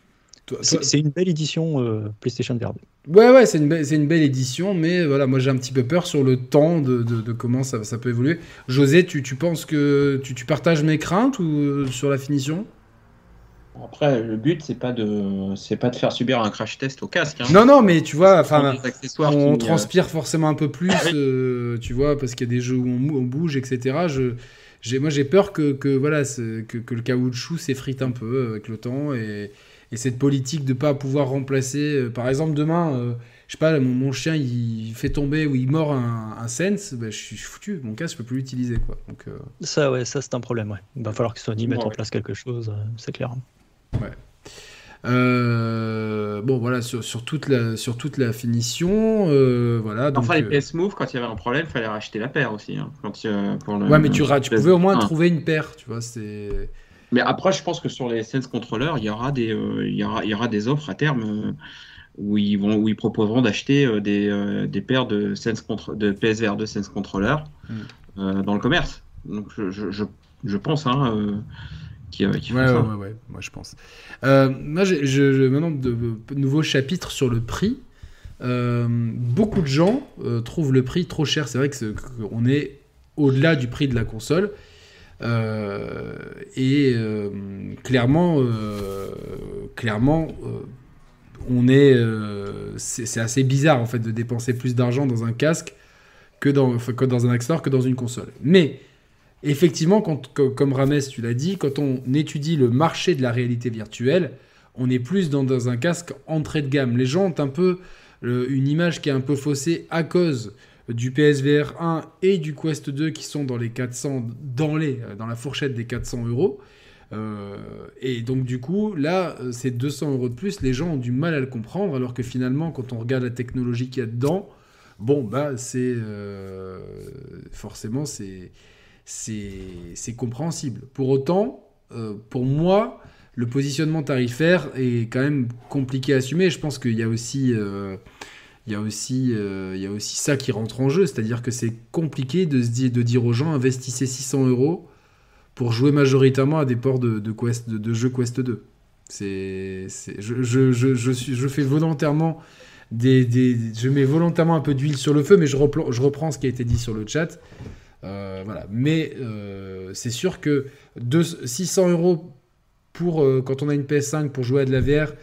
C'est une belle édition euh, PlayStation 2. Ouais, ouais, c'est une, une, belle édition, mais voilà, moi j'ai un petit peu peur sur le temps de, de, comment ça, ça, peut évoluer. José, tu, tu penses que tu, tu, partages mes craintes ou euh, sur la finition? Après, le but, c'est pas de, c'est pas de faire subir un crash test au casque. Hein. Non, non, mais tu vois, enfin, on euh, transpire forcément un peu plus, ah tu vois, parce qu'il y a des jeux où on, bouge, etc. Je, j'ai, moi, j'ai peur que, que voilà, que, que, le caoutchouc s'effrite un peu avec le temps et, et cette politique de pas pouvoir remplacer, euh, par exemple demain, euh, je sais pas, mon, chien il fait tomber ou il mord un, sense, ben, je suis foutu, mon casque je peux plus l'utiliser quoi. Donc euh, ça ouais, ça c'est un problème ouais. Il va falloir que Sony mette en place quelque chose, c'est clair. Ouais. bon voilà sur, sur, toute la sur toute la finition voilà donc, enfin les PS Move quand il y avait un problème il fallait racheter la paire aussi hein, quand, ouais mais tu, tu pouvais au moins trouver une paire tu vois c'est Mais après, je pense que sur les Sense contrôleurs, il y aura des, il y aura, il y aura des offres à terme où ils vont, où ils proposeront d'acheter des, des paires de Sense contre, de PSVR 2 Sense contrôleurs mm. dans le commerce. Donc, je, je, je pense, hein, qui, qui ouais, ça. Ouais, ouais, moi je pense. moi, maintenant, de, de nouveaux chapitres sur le prix. Euh, beaucoup de gens euh, trouvent le prix trop cher. C'est vrai qu'on est au-delà du prix de la console. Euh, et clairement, clairement, on est, c'est assez bizarre en fait de dépenser plus d'argent dans un casque que dans, que dans un accessoire que dans une console. Mais effectivement, comme Rames tu l'as dit, quand on étudie le marché de la réalité virtuelle, on est plus dans, dans un casque entrée de gamme. Les gens ont un peu une image qui est un peu faussée à cause du PSVR 1 et du Quest 2 qui sont dans les 400 dans les dans la fourchette des 400 euros. Euh, et donc du coup, là, c'est 200 euros de plus. Les gens ont du mal à le comprendre, alors que finalement, quand on regarde la technologie qu'il y a dedans, bon, bah, c'est euh, forcément c'est c'est compréhensible. Pour autant, euh, pour moi, le positionnement tarifaire est quand même compliqué à assumer. Je pense qu'il y a aussi, euh, il y a aussi, euh, il y a aussi ça qui rentre en jeu, c'est-à-dire que c'est compliqué de dire, de dire aux gens investissez 600 euros pour jouer majoritairement à des ports de, de Quest, jeux Quest 2. C'est, je, je, je, je, fais volontairement des, des, je mets volontairement un peu d'huile sur le feu, mais je reprends, je reprends ce qui a été dit sur le chat. Euh, voilà. Mais c'est sûr que 600 euros pour euh, quand on a une PS5 pour jouer à de la VR,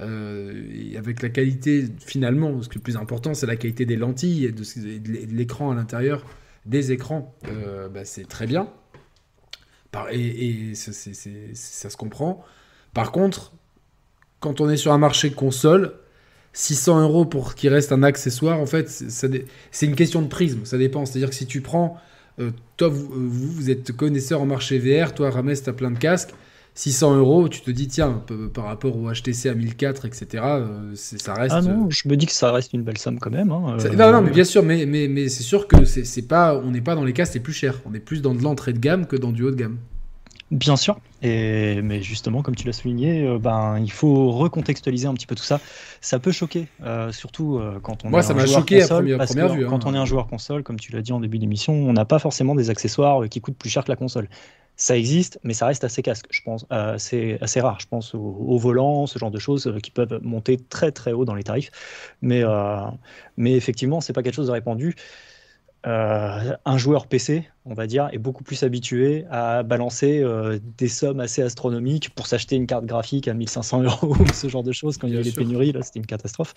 euh, avec la qualité finalement, ce qui est le plus important, c'est la qualité des lentilles et de, l'écran à l'intérieur, des écrans, euh, bah, c'est très bien. et, ça, se comprend. Par contre, quand on est sur un marché console, 600 euros pour qu'il reste un accessoire, en fait, c'est une question de prisme. Ça dépend. C'est-à-dire que si tu prends, toi, vous, vous, êtes connaisseur en marché VR, toi, Rames, tu as plein de casques. 600 euros, tu te dis, tiens, par rapport au HTC à 1004, etc., ça reste. Ah non, je me dis que ça reste une belle somme quand même. Hein, euh, non, non, mais bien sûr, mais, mais, mais c'est sûr que c'est pas, on n'est pas dans les cas, c'est plus cher. On est plus dans de l'entrée de gamme que dans du haut de gamme. Bien sûr, et, mais justement, comme tu l'as souligné, euh, ben, il faut recontextualiser un petit peu tout ça. Ça peut choquer, euh, surtout quand on Moi, ça m'a choqué console, à première, vue. Quand hein. on est un joueur console, comme tu l'as dit en début d'émission, on n'a pas forcément des accessoires qui coûtent plus cher que la console ça existe, mais ça reste assez casque, je pense. Euh, assez rare, je pense, au, volant, ce genre de choses euh, qui peuvent monter très très haut dans les tarifs. Mais, euh, mais effectivement, c'est pas quelque chose de répandu. un joueur PC, on va dire, est beaucoup plus habitué à balancer euh, des sommes assez astronomiques pour s'acheter une carte graphique à 1500 euros, ce genre de choses. Quand il y avait les pénuries, là, c'était une catastrophe.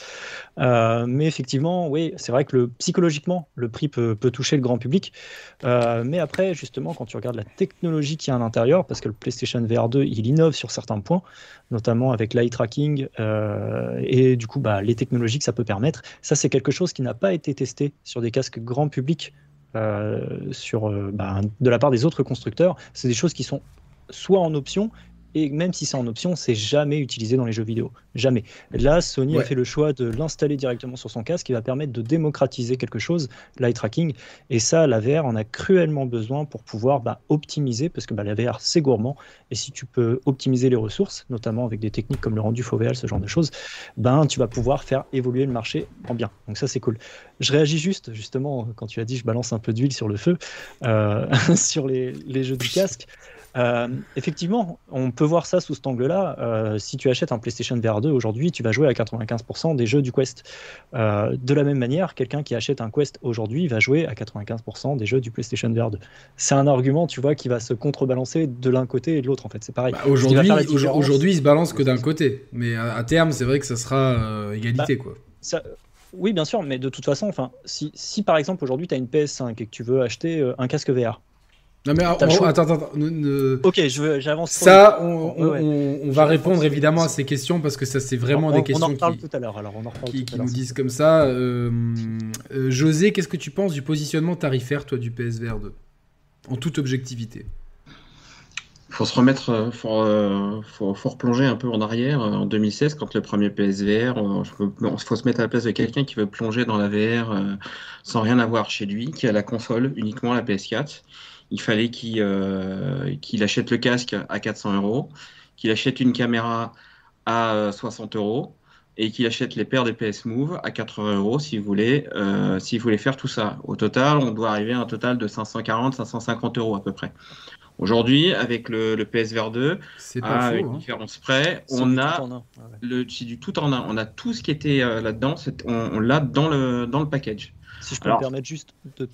Euh, mais effectivement, oui, c'est vrai que le, psychologiquement, le prix peut, toucher le grand public. Euh, mais après, justement, quand tu regardes la technologie qui y a à l'intérieur, parce que le PlayStation VR 2, il innove sur certains points, notamment avec l'eye tracking et du coup, bah, les technologies que ça peut permettre, ça, c'est quelque chose qui n'a pas été testé sur des casques grand public sur, euh, bah, de la part des autres constructeurs. C'est des choses qui sont soit en option, et même si c'est en option, c'est jamais utilisé dans les jeux vidéo. Jamais. Là, Sony a fait le choix de l'installer directement sur son casque qui va permettre de démocratiser quelque chose, l'eye tracking. Et ça, la VR en a cruellement besoin pour pouvoir bah, optimiser, parce que bah, la VR, c'est gourmand. Et si tu peux optimiser les ressources, notamment avec des techniques comme le rendu fovéal, ce genre de choses, ben, tu vas pouvoir faire évoluer le marché en bien. Donc ça, c'est cool. Je réagis juste, justement, quand tu as dit je balance un peu d'huile sur le feu, euh, sur les, les jeux du casque. Euh, effectivement, on peut voir ça sous cet angle-là. Euh, si tu achètes un PlayStation VR 2 aujourd'hui, tu vas jouer à 95% des jeux du Quest. Euh, de la même manière, quelqu'un qui achète un Quest aujourd'hui va jouer à 95% des jeux du PlayStation VR 2. C'est un argument, tu vois, qui va se contrebalancer de l'un côté et de l'autre. En fait, c'est pareil. Bah, aujourd'hui, aujourd'hui, il se balance que d'un côté, mais à, terme, c'est vrai que ça sera égalité, bah, quoi. Ça, oui, bien sûr, mais de toute façon, enfin, si, si par exemple aujourd'hui tu as une PS5 et que tu veux acheter un casque VR, non mais attends, attends, Ok, j'avance. Ça, on, va répondre évidemment à ces questions parce que ça c'est vraiment des questions qui, tout à l'heure. Alors on en qui, nous disent comme ça. Euh, euh, José, qu'est-ce que tu penses du positionnement tarifaire toi du PSVR 2 en toute objectivité faut se remettre, euh, faut, faut, faut, replonger un peu en arrière. En 2016, quand le premier PSVR, il faut se mettre à la place de quelqu'un qui veut plonger dans la VR sans rien avoir chez lui, qui a la console, uniquement la PS4 il fallait qu'il qu'il achète le casque à 400 euros, qu'il achète une caméra à 60 euros et qu'il achète les paires de PS Move à 80 euros s'il voulait, s'il voulait faire tout ça. Au total, on doit arriver à un total de 540-550 euros à peu près. Aujourd'hui, avec le, le PSVR 2, à une hein. différence près, on a le du tout en un. On a tout ce qui était euh, là-dedans, on, on l'a dans le dans le package. Si je peux me permettre juste de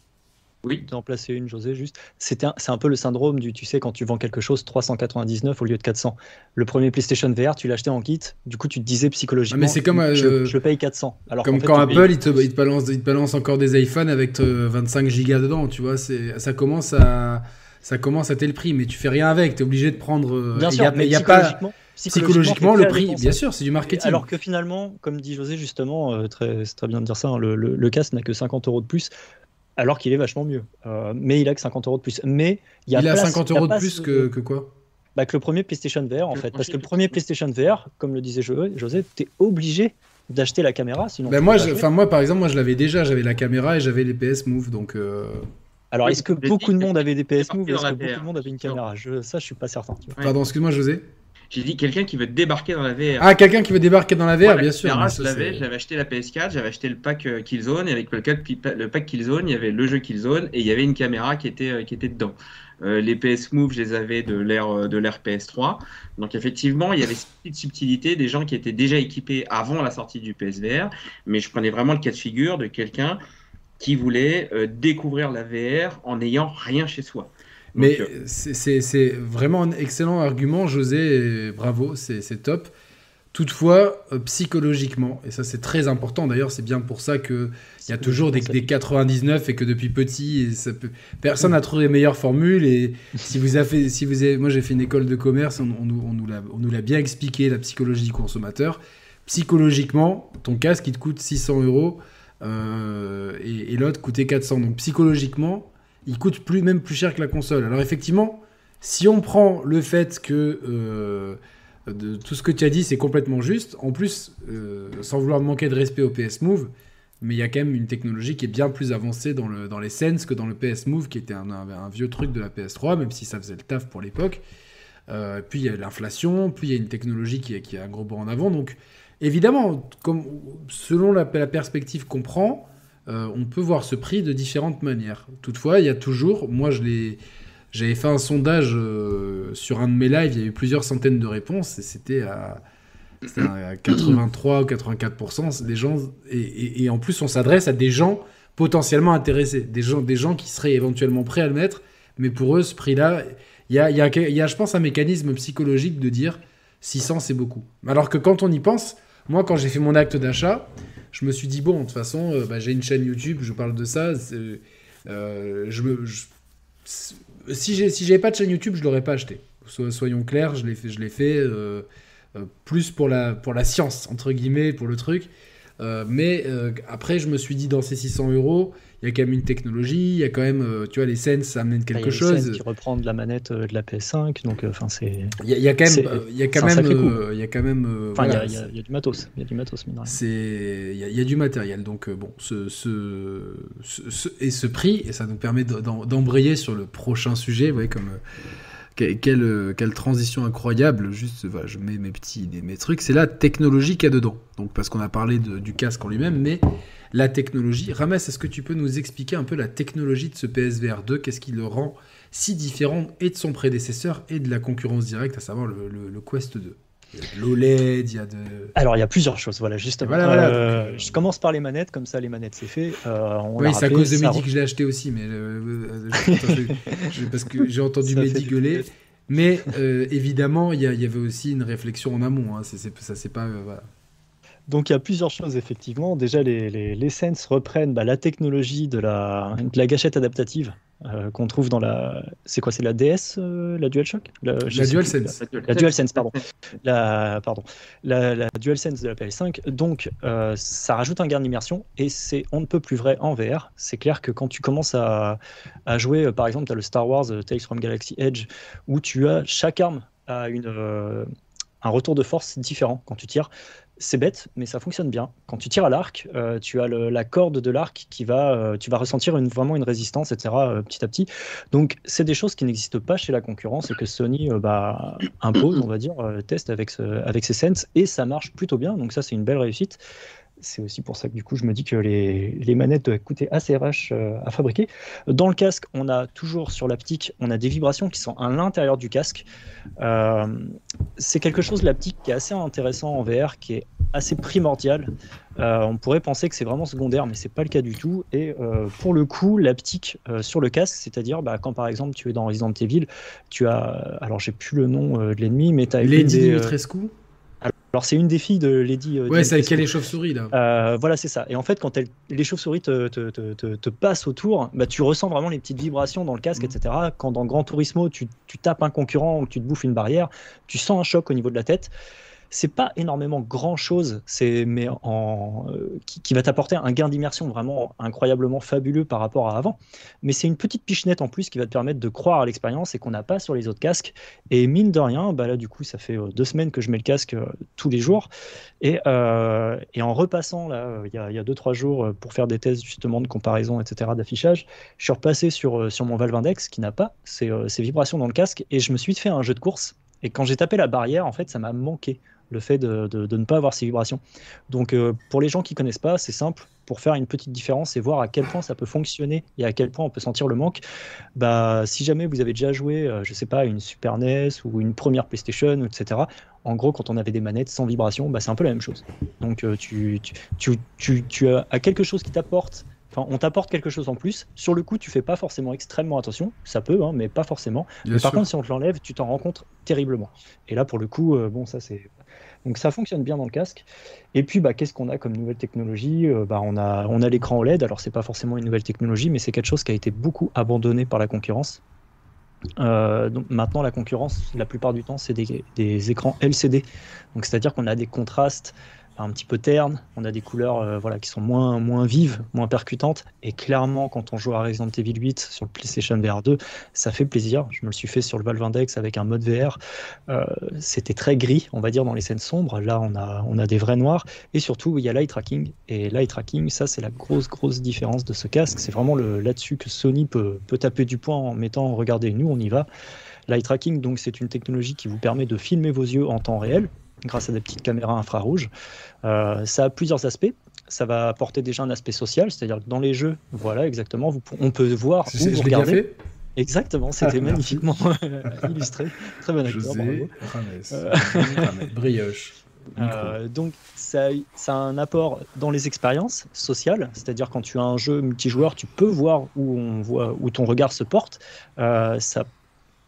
oui. d'en placer une, José, juste. C'est un, un, peu le syndrome du, tu sais, quand tu vends quelque chose 399 au lieu de 400. Le premier PlayStation VR, tu l'achetais en kit, du coup, tu te disais psychologiquement, mais c'est comme, je, euh, je, paye 400. Alors comme quand Apple, il, te, il, te balance, il te balance encore des iPhones avec 25 euh, gigas dedans, tu vois, ça commence à ça commence à tel prix, mais tu fais rien avec, tu es obligé de prendre. Euh, bien sûr, mais il y a pas psychologiquement, le prix, bien sûr, c'est du marketing. Alors que finalement, comme dit José justement, euh, très, c'est très bien de dire ça, hein, le, le, casque n'a que 50 euros de plus, alors qu'il est vachement mieux. Euh, mais il a que 50 euros de plus. Mais il, y a, il a 50 euros de plus que, que, quoi? Bah, Que le premier PlayStation VR en fait, parce que le premier PlayStation VR, comme le disait José, tu es obligé d'acheter la caméra, sinon. Ben moi, enfin moi par exemple, moi je l'avais déjà, j'avais la caméra et j'avais les PS Move, donc. Alors, est-ce que beaucoup de monde avait des PS Move Est-ce que beaucoup de monde avait une caméra? Je, Ça, je suis pas certain. Pardon, excuse-moi, José. J'ai dit quelqu'un qui veut débarquer dans la VR. Ah, quelqu'un qui veut débarquer dans la VR, bien sûr. j'avais acheté la PS4, j'avais acheté le pack euh, Killzone, et avec le, le pack Killzone, il y avait le jeu Killzone, et il y avait une caméra qui était, euh, qui était dedans. Euh, les PS Move, je les avais de l'ère de l'ère PS3. Donc effectivement, il y avait cette petite subtilité des gens qui étaient déjà équipés avant la sortie du PSVR, mais je prenais vraiment le cas de figure de quelqu'un qui voulait euh, découvrir la VR en n'ayant rien chez soi. Mais euh, c'est vraiment un excellent argument, José, bravo, c'est top. Toutefois, euh, psychologiquement, et ça c'est très important d'ailleurs, c'est bien pour ça qu'il y a toujours des, des, 99 et que depuis petit, ça peut... personne n'a trouvé les meilleures formules. Et si vous avez, si vous avez... moi j'ai fait une école de commerce, on, on, on nous l'a bien expliqué, la psychologie du consommateur. Psychologiquement, ton casque il te coûte 600 euros euh, et, l'autre coûtait 400. Donc psychologiquement, il coûte plus, même plus cher que la console. Alors effectivement, si on prend le fait que euh, de, tout ce que tu as dit, c'est complètement juste, en plus, euh, sans vouloir manquer de respect au PS Move, mais il y a quand même une technologie qui est bien plus avancée dans, le, dans les Sense que dans le PS Move, qui était un, un, vieux truc de la PS3, même si ça faisait le taf pour l'époque. puis il y a l'inflation, puis il y a une technologie qui, qui a un gros bord en avant. Donc Évidemment, comme, selon la, perspective qu'on prend, euh, on peut voir ce prix de différentes manières. Toutefois, il y a toujours, moi je l'ai, j'avais fait un sondage euh, sur un de mes lives, il y a eu plusieurs centaines de réponses et c'était à, 83 ou 84% des gens, et, en plus on s'adresse à des gens potentiellement intéressés, des gens, des gens qui seraient éventuellement prêts à le mettre, mais pour eux ce prix-là, il y a, y a, je pense, un mécanisme psychologique de dire 600 c'est beaucoup. Alors que quand on y pense, moi, quand j'ai fait mon acte d'achat, je me suis dit, bon, de toute façon, euh, bah, j'ai une chaîne YouTube, je parle de ça. Euh, je me, si j'ai si pas de chaîne YouTube, je l'aurais pas acheté. soyons clairs, je l'ai fait, fait euh, plus pour la science, entre guillemets, pour le truc. mais après, je me suis dit, dans ces 600 euros, il y a quand même une technologie, il y a quand même, euh, tu vois, les scènes, ça amène quelque y a chose. qui reprend de la manette euh, de la PS5, donc euh, enfin c'est. Il y, a quand même, il y a quand même, il y a quand même. Enfin, il y, a du matos, il y a du matos, C'est, il y, a du matériel, donc bon, ce, ce, ce, et ce prix, et ça nous permet d'embrayer sur le prochain sujet, vous voyez comme. Quelle, quelle, transition incroyable, juste voilà, je mets mes petits mes trucs, c'est la technologie qu'il y a dedans. Donc parce qu'on a parlé de, du casque en lui-même, mais la technologie. Rames, est-ce que tu peux nous expliquer un peu la technologie de ce PSVR 2 Qu'est-ce qui le rend si différent et de son prédécesseur et de la concurrence directe, à savoir le, Quest 2 il y a de l'OLED, il y a de... Alors, il y a plusieurs choses, voilà, justement. Euh, je commence par les manettes, comme ça, les manettes, c'est fait. Euh, oui, c'est à cause de Mehdi que je l'ai acheté aussi, mais euh, parce que j'ai entendu Mehdi gueuler. Mais évidemment, il y, avait aussi une réflexion en amont. Hein. ça, c'est pas... Donc il y a plusieurs choses effectivement. Déjà les, les, Sense reprennent bah, la technologie de la, de la gâchette adaptative euh, qu'on trouve dans la... C'est quoi C'est la DS, euh, la DualShock? La, la DualSense. La, la DualSense, pardon. la, pardon. La, la DualSense de la PS5. Donc euh, ça rajoute un gain d'immersion et c'est on ne peut plus vrai en VR. C'est clair que quand tu commences à, à jouer, par exemple, tu as le Star Wars Tales from Galaxy Edge où tu as chaque arme a une un retour de force différent quand tu tires c'est bête, mais ça fonctionne bien. Quand tu tires à l'arc, euh, tu as la corde de l'arc qui va, euh, tu vas ressentir vraiment une résistance, etc. Euh, petit à petit. Donc, c'est des choses qui n'existent pas chez la concurrence et que Sony bah, impose, on va dire, teste avec, avec ses Sense et ça marche plutôt bien. Donc, ça, c'est une belle réussite c'est aussi pour ça que du coup je me dis que les, les manettes doivent coûter assez RH euh, à fabriquer. Dans le casque, on a toujours sur l'aptique, on a des vibrations qui sont à l'intérieur du casque. Euh, c'est quelque chose l'aptique qui est assez intéressant en VR, qui est assez primordial. Euh, on pourrait penser que c'est vraiment secondaire, mais c'est pas le cas du tout. Et pour le coup, l'aptique sur le casque, c'est-à-dire bah, quand par exemple tu es dans Resident Evil, tu as, alors j'ai plus le nom de l'ennemi, mais tu as Lady Dimitrescu alors c'est une des filles de Lady. Euh, ouais, c'est avec les chauves-souris là. Euh, voilà, c'est ça. Et en fait, quand elle, les chauves-souris te, te, te, te, passent autour, bah, tu ressens vraiment les petites vibrations dans le casque, mhm. etc. Quand dans Grand Turismo, tu, tu tapes un concurrent ou tu te bouffes une barrière, tu sens un choc au niveau de la tête c'est pas énormément grand chose, c'est mais en euh, qui, va t'apporter un gain d'immersion vraiment incroyablement fabuleux par rapport à avant. Mais c'est une petite pichenette en plus qui va te permettre de croire à l'expérience et qu'on n'a pas sur les autres casques. Et mine de rien, bah là du coup ça fait euh, deux semaines que je mets le casque euh, tous les jours et, et en repassant là il y a, y a deux trois jours pour faire des tests justement de comparaison etc d'affichage, je suis repassé sur sur mon Valve Index qui n'a pas ces, ces vibrations dans le casque et je me suis fait un jeu de course. Et quand j'ai tapé la barrière, en fait, ça m'a manqué le fait de, de, ne pas avoir ces vibrations. Donc euh, pour les gens qui connaissent pas, c'est simple. Pour faire une petite différence et voir à quel point ça peut fonctionner et à quel point on peut sentir le manque, bah, si jamais vous avez déjà joué, euh, je sais pas, une Super NES ou une première PlayStation, etc., en gros, quand on avait des manettes sans vibration, bah, c'est un peu la même chose. Donc euh, tu, tu, tu, tu, as quelque chose qui t'apporte on t'apporte quelque chose en plus. Sur le coup, tu fais pas forcément extrêmement attention. Ça peut, hein, mais pas forcément. mais par contre, si on te l'enlève, tu t'en rends compte terriblement. Et là, pour le coup, bon, ça c'est donc ça fonctionne bien dans le casque. Et puis, bah, qu'est-ce qu'on a comme nouvelle technologie? Euh, bah, On a, on a l'écran OLED. Alors, c'est pas forcément une nouvelle technologie, mais c'est quelque chose qui a été beaucoup abandonné par la concurrence. Euh, donc maintenant, la concurrence, la plupart du temps, c'est des, des, écrans LCD. Donc, c'est-à-dire qu'on a des contrastes un petit peu terne, on a des couleurs euh, voilà, qui sont moins, moins vives, moins percutantes, et clairement quand on joue à Resident Evil 8 sur le PlayStation VR 2, ça fait plaisir, je me le suis fait sur le Valve Index avec un mode VR, euh, c'était très gris, on va dire, dans les scènes sombres, là on a, on a des vrais noirs, et surtout il y a l'eye tracking, et l'eye tracking, ça c'est la grosse grosse différence de ce casque, c'est vraiment là-dessus que Sony peut, peut taper du poing en mettant, regardez, nous on y va, l'eye tracking, donc c'est une technologie qui vous permet de filmer vos yeux en temps réel, grâce à des petites caméras infrarouges. Euh, ça a plusieurs aspects. Ça va apporter déjà un aspect social, c'est-à-dire que dans les jeux, voilà exactement, on peut voir où vous regardez. Exactement, c'était magnifiquement illustré. Très bon acteur, bravo. Euh, brioche. Euh, donc ça, ça, a un apport dans les expériences sociales, c'est-à-dire quand tu as un jeu multijoueur, tu peux voir où on voit où ton regard se porte. ça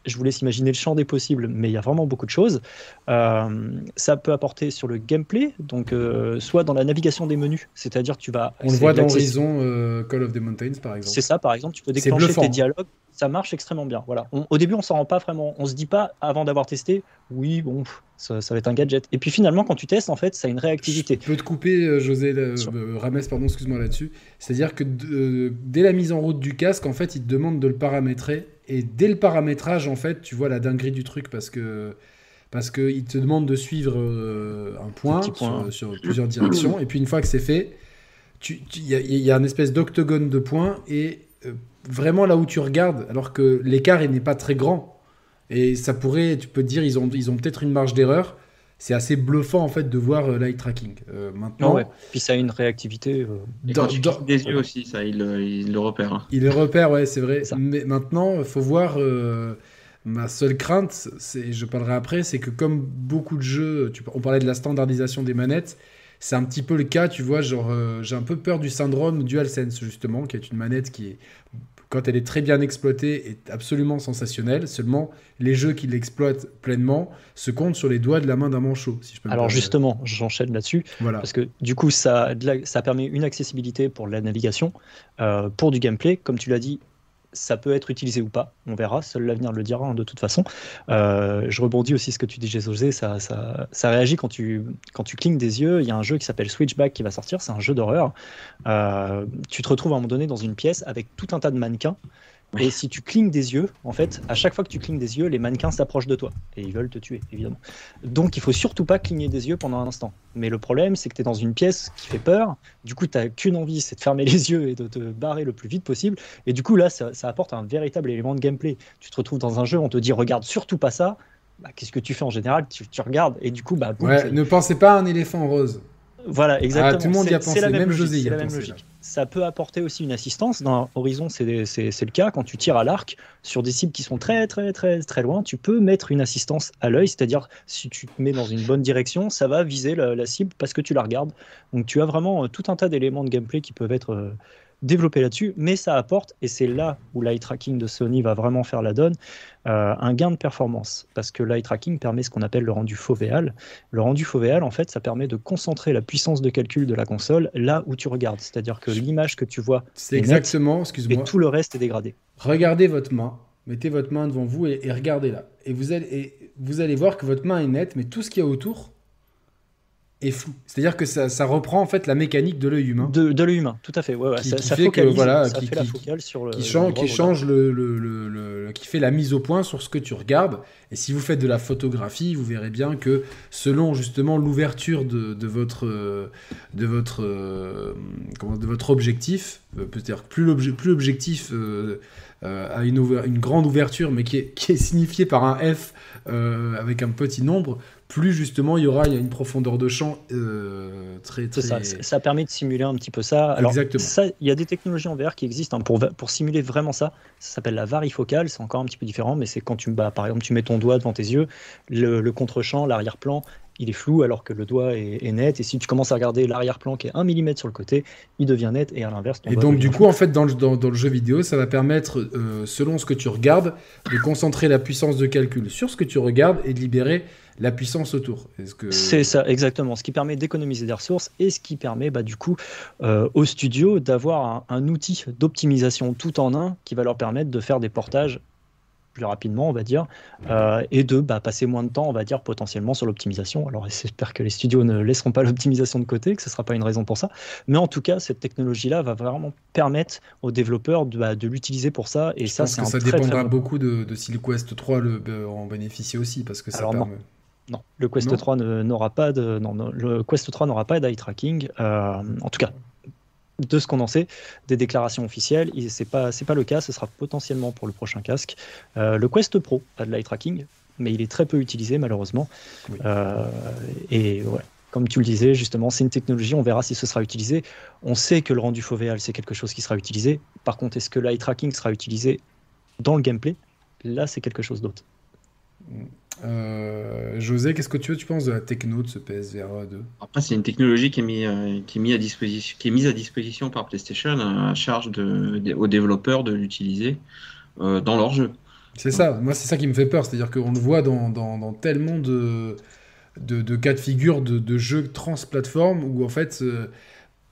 je vous laisse imaginer le champ des possibles, mais il y a vraiment beaucoup de choses. Euh, ça peut apporter sur le gameplay, donc euh, soit dans la navigation des menus, c'est-à-dire que tu vas. On le voit dans Horizon euh, Call of the Mountains par exemple. C'est ça, par exemple, tu peux déclencher tes dialogues. Ça marche extrêmement bien. Voilà. au début, on s'en rend pas vraiment. On se dit pas avant d'avoir testé, oui, bon, ça, va être un gadget. Et puis finalement, quand tu testes, en fait, ça a une réactivité. Je peux te couper, José Rames, pardon, excuse-moi là-dessus. C'est-à-dire que dès la mise en route du casque, en fait, il te demande de le paramétrer et dès le paramétrage, en fait, tu vois la dinguerie du truc parce que parce qu'il te demande de suivre euh, un point, Sur, plusieurs directions. Et puis une fois que c'est fait, il y, y, a une espèce d'octogone de points. Et euh, vraiment là où tu regardes, alors que l'écart n'est pas très grand, et ça pourrait, tu peux te dire, ils ont, ils ont peut-être une marge d'erreur c'est assez bluffant en fait de voir euh, l'eye tracking. Euh, maintenant, puis ça a une réactivité. Euh, dans, des yeux aussi, ça, il, le repère. Hein. Il le repère, ouais, c'est vrai. Mais maintenant, il faut voir. ma seule crainte, c'est, je parlerai après, c'est que comme beaucoup de jeux, tu, on parlait de la standardisation des manettes, c'est un petit peu le cas, tu vois, genre j'ai un peu peur du syndrome DualSense justement, qui est une manette qui est quand elle est très bien exploitée, est absolument sensationnelle. Seulement, les jeux qui l'exploitent pleinement se comptent sur les doigts de la main d'un manchot, si je peux Alors justement, j'enchaîne là-dessus, voilà. parce que du coup, ça, ça permet une accessibilité pour la navigation, euh, pour du gameplay. Comme tu l'as dit, ça peut être utilisé ou pas, on verra, seul l'avenir le dira hein, de toute façon. Euh, je rebondis aussi ce que tu dis, José, ça, ça, ça, réagit quand tu, quand tu clignes des yeux. Il y a un jeu qui s'appelle Switchback qui va sortir, c'est un jeu d'horreur. Euh, tu te retrouves à un moment donné dans une pièce avec tout un tas de mannequins Et si tu clignes des yeux, en fait, à chaque fois que tu clignes des yeux, les mannequins s'approchent de toi. Et ils veulent te tuer, évidemment. Donc il faut surtout pas cligner des yeux pendant un instant. Mais le problème, c'est que tu es dans une pièce qui fait peur. Du coup, tu n'as qu'une envie, c'est de fermer les yeux et de te barrer le plus vite possible. Et du coup, là, ça, apporte un véritable élément de gameplay. Tu te retrouves dans un jeu, on te dit regarde surtout pas ça. Bah, qu'est-ce que tu fais en général? Tu, regardes et du coup, bah, ouais, ne pensez pas à un éléphant rose. Voilà, exactement. Ah, tout le monde y a pensé, la même, José y a pensé. Ça peut apporter aussi une assistance. Dans Horizon, c'est le cas. Quand tu tires à l'arc sur des cibles qui sont très, très, très, très loin, tu peux mettre une assistance à l'œil. C'est-à-dire, si tu te mets dans une bonne direction, ça va viser la, cible parce que tu la regardes. Donc, tu as vraiment euh, tout un tas d'éléments de gameplay qui peuvent être. Développer là-dessus, mais ça apporte, et c'est là où l'eye tracking de Sony va vraiment faire la donne, euh, un gain de performance. Parce que l'eye tracking permet ce qu'on appelle le rendu fovéal. Le rendu fovéal, en fait, ça permet de concentrer la puissance de calcul de la console là où tu regardes. C'est-à-dire que l'image que tu vois c'est exactement, excuse-moi, et tout le reste est dégradé. Regardez votre main, mettez votre main devant vous et, regardez-la. Et vous, allez, et vous allez voir que votre main est nette, mais tout ce qu'il y a autour, est flou. C'est-à-dire que ça, ça, reprend en fait la mécanique de l'œil humain. De, de l'œil humain, tout à fait. Ouais, qui, ça, fait que voilà, qui, fait la focale sur le. Qui change, qui change le, le, le, qui fait la mise au point sur ce que tu regardes. Et si vous faites de la photographie, vous verrez bien que selon justement l'ouverture de, de, votre de votre comment, de votre objectif, euh, peut-être plus l'objectif euh, euh, a une, une, grande ouverture, mais qui est, qui est signifiée par un F avec un petit nombre, plus justement il y aura une profondeur de champ euh, très, très... Ça, ça permet de simuler un petit peu ça. Alors, ça, il y a des technologies en VR qui existent hein, pour, pour simuler vraiment ça. Ça s'appelle la varifocale, c'est encore un petit peu différent, mais c'est quand tu, bah, par exemple, tu mets ton doigt devant tes yeux, le, le contre-champ, l'arrière-plan, il est flou alors que le doigt est, net. Et si tu commences à regarder l'arrière-plan qui est 1 mm sur le côté, il devient net et à l'inverse. Et donc, du coup, en fait, dans le, dans, le, jeu vidéo, ça va permettre, euh, selon ce que tu regardes, de concentrer la puissance de calcul sur ce que tu regardes et de libérer la puissance autour. C'est ça, exactement. Ce qui permet d'économiser des ressources et ce qui permet bah, du coup euh, au studio d'avoir un, outil d'optimisation tout en un qui va leur permettre de faire des portages plus rapidement, on va dire, euh, et de bah, passer moins de temps, on va dire, potentiellement sur l'optimisation. Alors, j'espère que les studios ne laisseront pas l'optimisation de côté, que ce ne sera pas une raison pour ça. Mais en tout cas, cette technologie-là va vraiment permettre aux développeurs de, bah, l'utiliser pour ça. Et ça, c'est ça dépendra beaucoup de, si le Quest 3 le, en bénéficie aussi, parce que ça Alors, permet... Non, le Quest 3 n'aura pas de, non, le Quest 3 n'aura pas d'eye tracking. Euh, en tout cas, de ce qu'on en sait, des déclarations officielles, c'est pas c'est pas le cas. Ce sera potentiellement pour le prochain casque. Euh, le Quest Pro a de l'eye tracking, mais il est très peu utilisé malheureusement. Euh, et ouais, comme tu le disais, justement, c'est une technologie, on verra si ce sera utilisé. On sait que le rendu fovéal, c'est quelque chose qui sera utilisé. Par contre, est-ce que l'eye tracking sera utilisé dans le gameplay? Là, c'est quelque chose d'autre. Euh, José, qu'est-ce que tu, tu penses de la techno de ce PSVR 2 Après, c'est une technologie qui est, mise, euh, qui, est à disposition, qui est mise à disposition par PlayStation à charge de, aux développeurs de l'utiliser euh, dans leur jeu. C'est ça, moi c'est ça qui me fait peur, c'est-à-dire qu'on le voit dans, dans, tellement de, de, cas de figure de, de jeux trans-plateformes où en fait,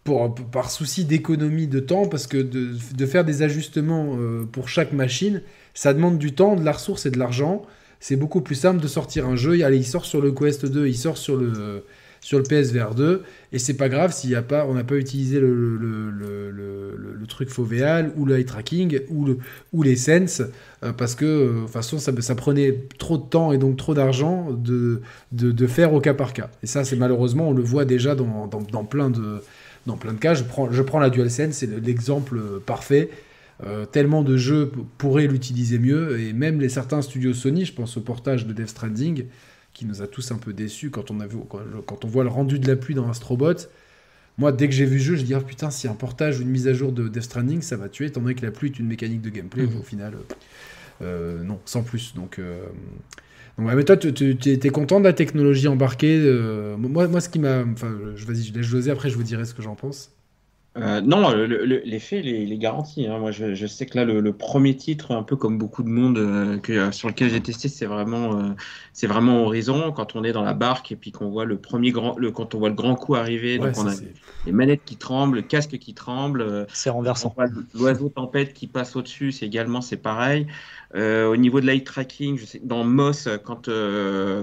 pour, par souci d'économie de temps, parce que de, faire des ajustements pour chaque machine, ça demande du temps, de la ressource et de l'argent c'est beaucoup plus simple de sortir un jeu. Il sort sur le Quest 2, il sort sur le, sur le PSVR 2, et c'est pas grave s'il y a pas, on n'a pas utilisé le, le, le, le, truc fovéal ou le eye tracking ou, le, ou les sense, euh, parce que euh, de toute façon ça, ça, prenait trop de temps et donc trop d'argent de, de, de, faire au cas par cas. Et ça, c'est malheureusement, on le voit déjà dans, dans, plein, de, dans plein de cas. Je prends, je prends la DualSense, c'est l'exemple parfait. Euh, tellement de jeux pourraient l'utiliser mieux, et même les certains studios Sony, je pense au portage de Death Stranding, qui nous a tous un peu déçus quand on, a vu, quand on voit le rendu de la pluie dans Astrobot. Moi, dès que j'ai vu le jeu, je dis ah, putain, si un portage ou une mise à jour de Death Stranding, ça va tuer, étant donné que la pluie est une mécanique de gameplay. Mmh. Au final, euh, non, sans plus. Donc, euh, donc mais toi, tu es content de la technologie embarquée moi, moi, ce qui m'a. Enfin, vas-y, je laisse José, après, je vous dirai ce que j'en pense. Euh, non, l'effet, il, est garanti. Hein. Moi, je, sais que là, le, premier titre, un peu comme beaucoup de monde euh, que, euh, sur lequel j'ai testé, c'est vraiment, c'est vraiment Horizon. Quand on est dans la barque et puis qu'on voit le premier grand, le, quand on voit le grand coup arriver, donc on a les manettes qui tremblent, le casque qui tremble. C'est renversant. L'oiseau tempête qui passe au-dessus, c'est également c'est pareil. au niveau de l'eye tracking, je sais, dans Moss, quand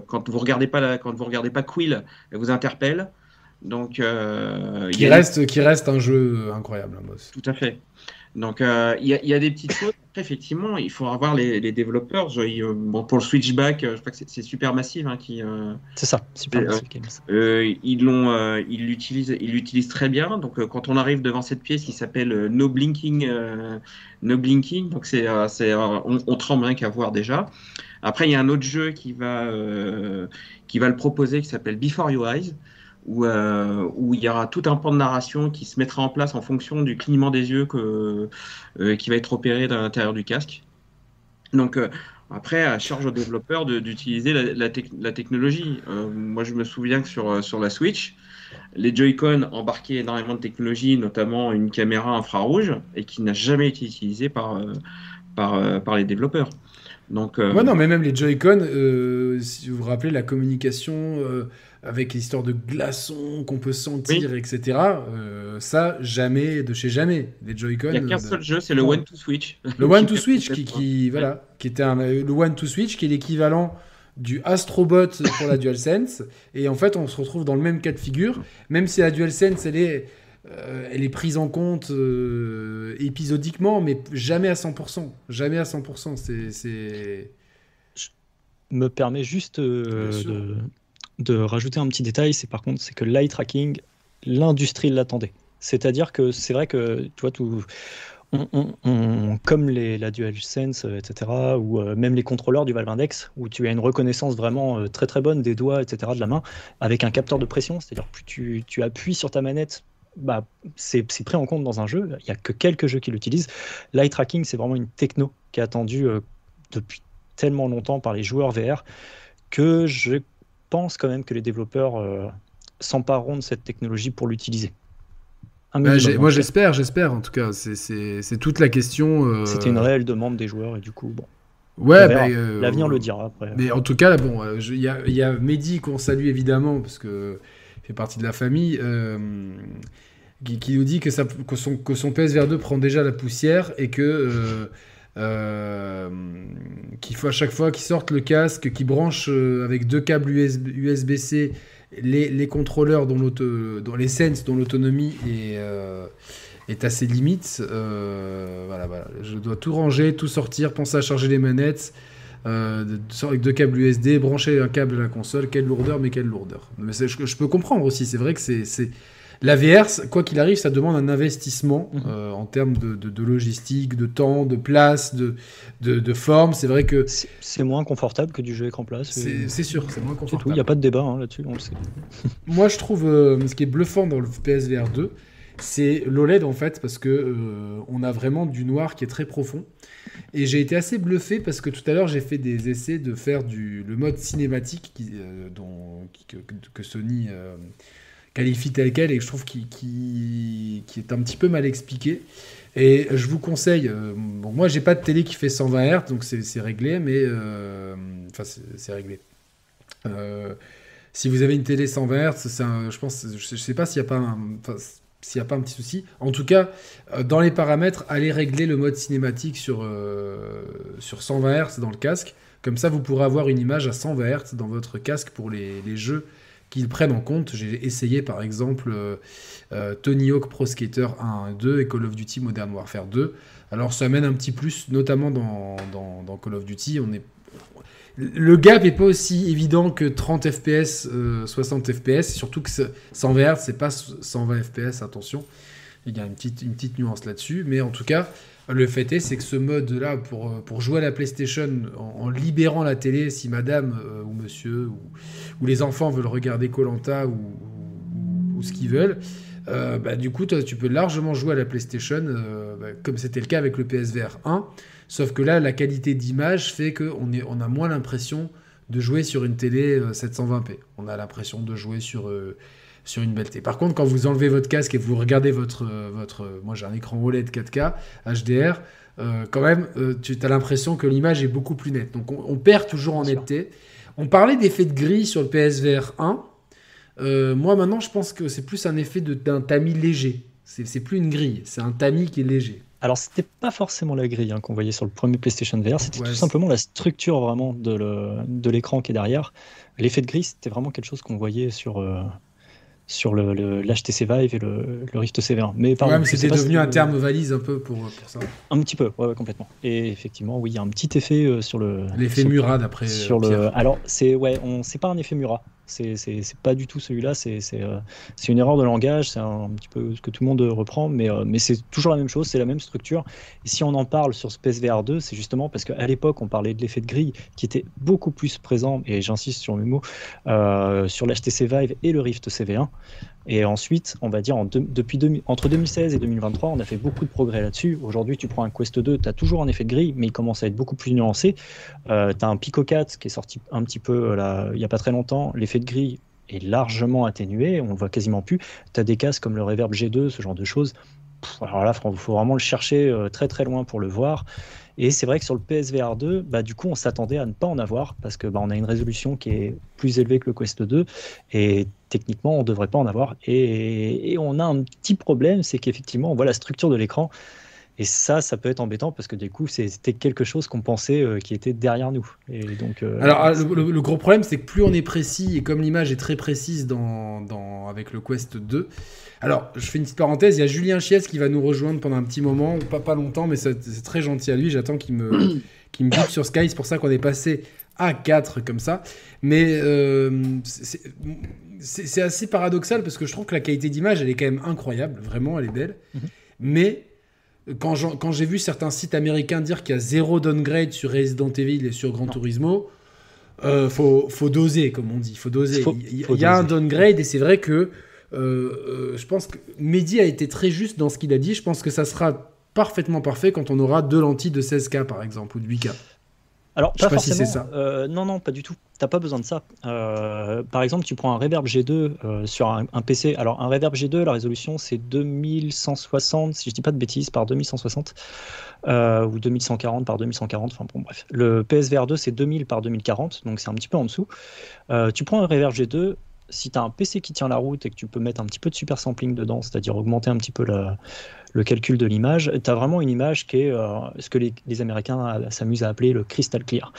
quand vous regardez pas la, quand vous regardez pas Quill, elle vous interpelle. Donc, euh, qui, reste, qui reste un jeu incroyable, hein, Tout à fait. Donc, euh, il y, a des petites choses. effectivement, il faut avoir les, développeurs. bon, pour le Switchback, je crois que c'est Supermassive hein, qui. c'est ça, Supermassive ils l'ont, ils l'utilisent, ils l'utilisent très bien. Donc, quand on arrive devant cette pièce qui s'appelle No Blinking, No Blinking, donc c'est, on, on, tremble rien qu'à voir déjà. Après, il y a un autre jeu qui va, euh, qui va le proposer qui s'appelle Before Your Eyes, où, euh, où, il y aura tout un pan de narration qui se mettra en place en fonction du clignement des yeux que, euh, qui va être opéré dans l'intérieur du casque. Donc, après, à charge aux développeurs d'utiliser la, technologie. moi, je me souviens que sur, sur la Switch, les Joy-Con embarquaient énormément de technologie, notamment une caméra infrarouge, et qui n'a jamais été utilisée par, par, les développeurs. Donc, euh, non, mais même les Joy-Con, euh, si vous vous rappelez la communication euh, avec l'histoire de glaçons qu'on peut sentir, etc. ça, jamais, de chez jamais. Les Joy-Con. Il n'y a qu'un seul jeu, c'est le One to Switch. Le One to Switch, qui, qui voilà, qui était un, le One to Switch, qui est l'équivalent du Astrobot pour la DualSense. Et en fait, on se retrouve dans le même cas de figure, même si la DualSense, elle est euh, elle est prise en compte euh, épisodiquement, mais jamais à 100%. Jamais à 100%. C'est, Je me permets juste euh, de, rajouter un petit détail, c'est par contre, c'est que l'eye tracking, l'industrie l'attendait. C'est-à-dire que c'est vrai que, tu vois, tout, comme les, la DualSense, etc., ou même les contrôleurs du Valve Index, où tu as une reconnaissance vraiment très très bonne des doigts, etc., de la main, avec un capteur de pression, c'est-à-dire plus tu, tu appuies sur ta manette, bah, c'est pris en compte dans un jeu. Il n'y a que quelques jeux qui l'utilisent. L'eye tracking, c'est vraiment une techno qui est attendue euh, depuis tellement longtemps par les joueurs VR que je pense quand même que les développeurs euh, s'empareront de cette technologie pour l'utiliser. Bah, moi j'espère, j'espère en tout cas. C'est toute la question. Euh, C'était une réelle demande des joueurs et du coup, bon. Ouais, l'avenir le dira après. Mais en tout cas, bon, il y, a, y a Mehdi qu'on salue évidemment parce que fait partie de la famille qui, nous dit que, ça, que, son, que son PSVR 2 prend déjà la poussière et que euh, euh, qu'il faut à chaque fois qu'il sorte le casque, qu'il branche euh, avec deux câbles USB, c les, les, contrôleurs dont, dont les sense dont l'autonomie est, est à ses limites. voilà. Je dois tout ranger, tout sortir, penser à charger les manettes. avec deux câbles USB, brancher un câble à la console, quelle lourdeur, mais quelle lourdeur. Mais je peux comprendre aussi, c'est vrai que c'est la VR, quoi qu'il arrive, ça demande un investissement mhm. euh, en termes de, logistique, de temps, de place, de, de, forme. C'est vrai que. C'est moins confortable que du jeu écran place. C'est sûr, c'est moins confortable. Il n'y a pas de débat hein, là-dessus, on le sait. Moi, je trouve euh, ce qui est bluffant dans le PSVR 2, c'est l'OLED en fait, parce que euh, on a vraiment du noir qui est très profond. Et j'ai été assez bluffé parce que tout à l'heure j'ai fait des essais de faire du, le mode cinématique qui, dont, que, Sony qualifie tel quel et que je trouve qui, est un petit peu mal expliqué. Et je vous conseille, euh, bon, moi j'ai pas de télé qui fait 120 Hz, donc c'est réglé, mais. Euh, enfin, c'est réglé. Euh, si vous avez une télé 120 Hz, un, je pense, je sais pas s'il n'y a pas un. s'il n'y a pas un petit souci. En tout cas, dans les paramètres, allez régler le mode cinématique sur, sur 120 Hz dans le casque. Comme ça, vous pourrez avoir une image à 120 Hz dans votre casque pour les, les jeux qu'ils prennent en compte. J'ai essayé par exemple euh, euh, Tony Hawk Pro Skater 1 et 2 et Call of Duty Modern Warfare 2. Alors ça amène un petit plus, notamment dans, dans, Call of Duty. On est... Le gap n'est pas aussi évident que 30 FPS, 60 FPS, surtout que 100 VR, c'est pas 120 FPS, attention. Il y a une petite nuance là-dessus, mais en tout cas, le fait est, c'est que ce mode-là, pour, pour jouer à la PlayStation en, libérant la télé, si madame euh, ou monsieur ou, les enfants veulent regarder Colanta ou, ou, ce qu'ils veulent, euh, bah, du coup, tu peux largement jouer à la PlayStation, euh, bah, comme c'était le cas avec le PSVR 1. Sauf que là, la qualité d'image fait qu'on on a moins l'impression de jouer sur une télé 720p. On a l'impression de jouer sur sur une belle Par contre, quand vous enlevez votre casque et vous regardez votre. Euh, votre euh, moi, j'ai un écran OLED 4K, HDR. Euh, quand même, tu as l'impression que l'image est beaucoup plus nette. Donc, on, perd toujours en netteté. On parlait d'effet de gris sur le PSVR 1. moi, maintenant, je pense que c'est plus un effet d'un tamis léger. C'est plus une grille, c'est un tamis qui est léger. Alors, c'était pas forcément la grille hein, qu'on voyait sur le premier PlayStation VR, c'était tout simplement la structure vraiment de l'écran qui est derrière. L'effet de gris, c'était vraiment quelque chose qu'on voyait sur, sur le, l'HTC Vive et le, Rift CV1. Mais, pardon, mais c'était devenu un terme valise un peu pour, pour ça. Un petit peu, ouais, complètement. Et effectivement, oui, il y a un petit effet euh, sur le. L'effet Murat d'après. Sur le. Alors c'est ouais, on c'est pas un effet Murat. C'est pas du tout celui-là. C'est euh, une erreur de langage. C'est un, petit peu ce que tout le monde reprend, mais euh, mais c'est toujours la même chose. C'est la même structure. Et si on en parle sur ce PSVR 2, c'est justement parce qu'à l'époque on parlait de l'effet de grille qui était beaucoup plus présent. Et j'insiste sur mes mots sur l'HTC Vive et le Rift CV1. Et ensuite, on va dire, depuis entre 2016 et 2023, on a fait beaucoup de progrès là-dessus. Aujourd'hui, tu prends un Quest 2, tu as toujours un effet de grille, mais il commence à être beaucoup plus nuancé. Euh, tu as un Pico 4 qui est sorti un petit peu euh, il n'y a pas très longtemps. L'effet de grille est largement atténué, on ne voit quasiment plus. Tu as des casques comme le Reverb G2, ce genre de choses. alors là, il faut vraiment le chercher euh, très très loin pour le voir. Et c'est vrai que sur le PSVR 2, bah, du coup, on s'attendait à ne pas en avoir parce que bah, on a une résolution qui est plus élevée que le Quest 2 et techniquement, on ne devrait pas en avoir. Et, on a un petit problème, c'est qu'effectivement, on voit la structure de l'écran. Et ça, ça peut être embêtant parce que du coup, c'était quelque chose qu'on pensait euh, qui était derrière nous. Euh, Alors, ah, le, gros problème, c'est que plus on est précis, et comme l'image est très précise dans, avec le Quest 2, alors, je fais une petite parenthèse, il y a Julien Chies qui va nous rejoindre pendant un petit moment, pas, pas longtemps, mais c'est très gentil à lui, j'attends qu'il me, me bute sur Sky, c'est pour ça qu'on est passé à 4 comme ça. Mais euh, c'est assez paradoxal parce que je trouve que la qualité d'image, elle est quand même incroyable, vraiment, elle est belle. Mhm. Mais quand j'ai vu certains sites américains dire qu'il y a zéro downgrade sur Resident Evil et sur Gran Turismo, euh, faut, faut, doser, comme on dit. Faut doser. il, y a un downgrade et c'est vrai que je pense que Mehdi a été très juste dans ce qu'il a dit. Je pense que ça sera parfaitement parfait quand on aura deux lentilles de 16K par exemple ou de 8K. Alors, pas, forcément. ça. Euh, non, non, pas du tout. T'as pas besoin de ça. par exemple, tu prends un Reverb G2 sur un, PC. Alors, un Reverb G2, la résolution, c'est 2160, si je dis pas de bêtises, par 2160, ou 2140 par 2140. Enfin, bon, bref. Le PSVR 2, c'est 2000 par 2040, donc c'est un petit peu en dessous. tu prends un Reverb G2, si tu as un PC qui tient la route et que tu peux mettre un petit peu de super sampling dedans, c'est-à-dire augmenter un petit peu le calcul de l'image, tu as vraiment une image qui est euh, ce que les, Américains s'amusent à appeler le crystal clear.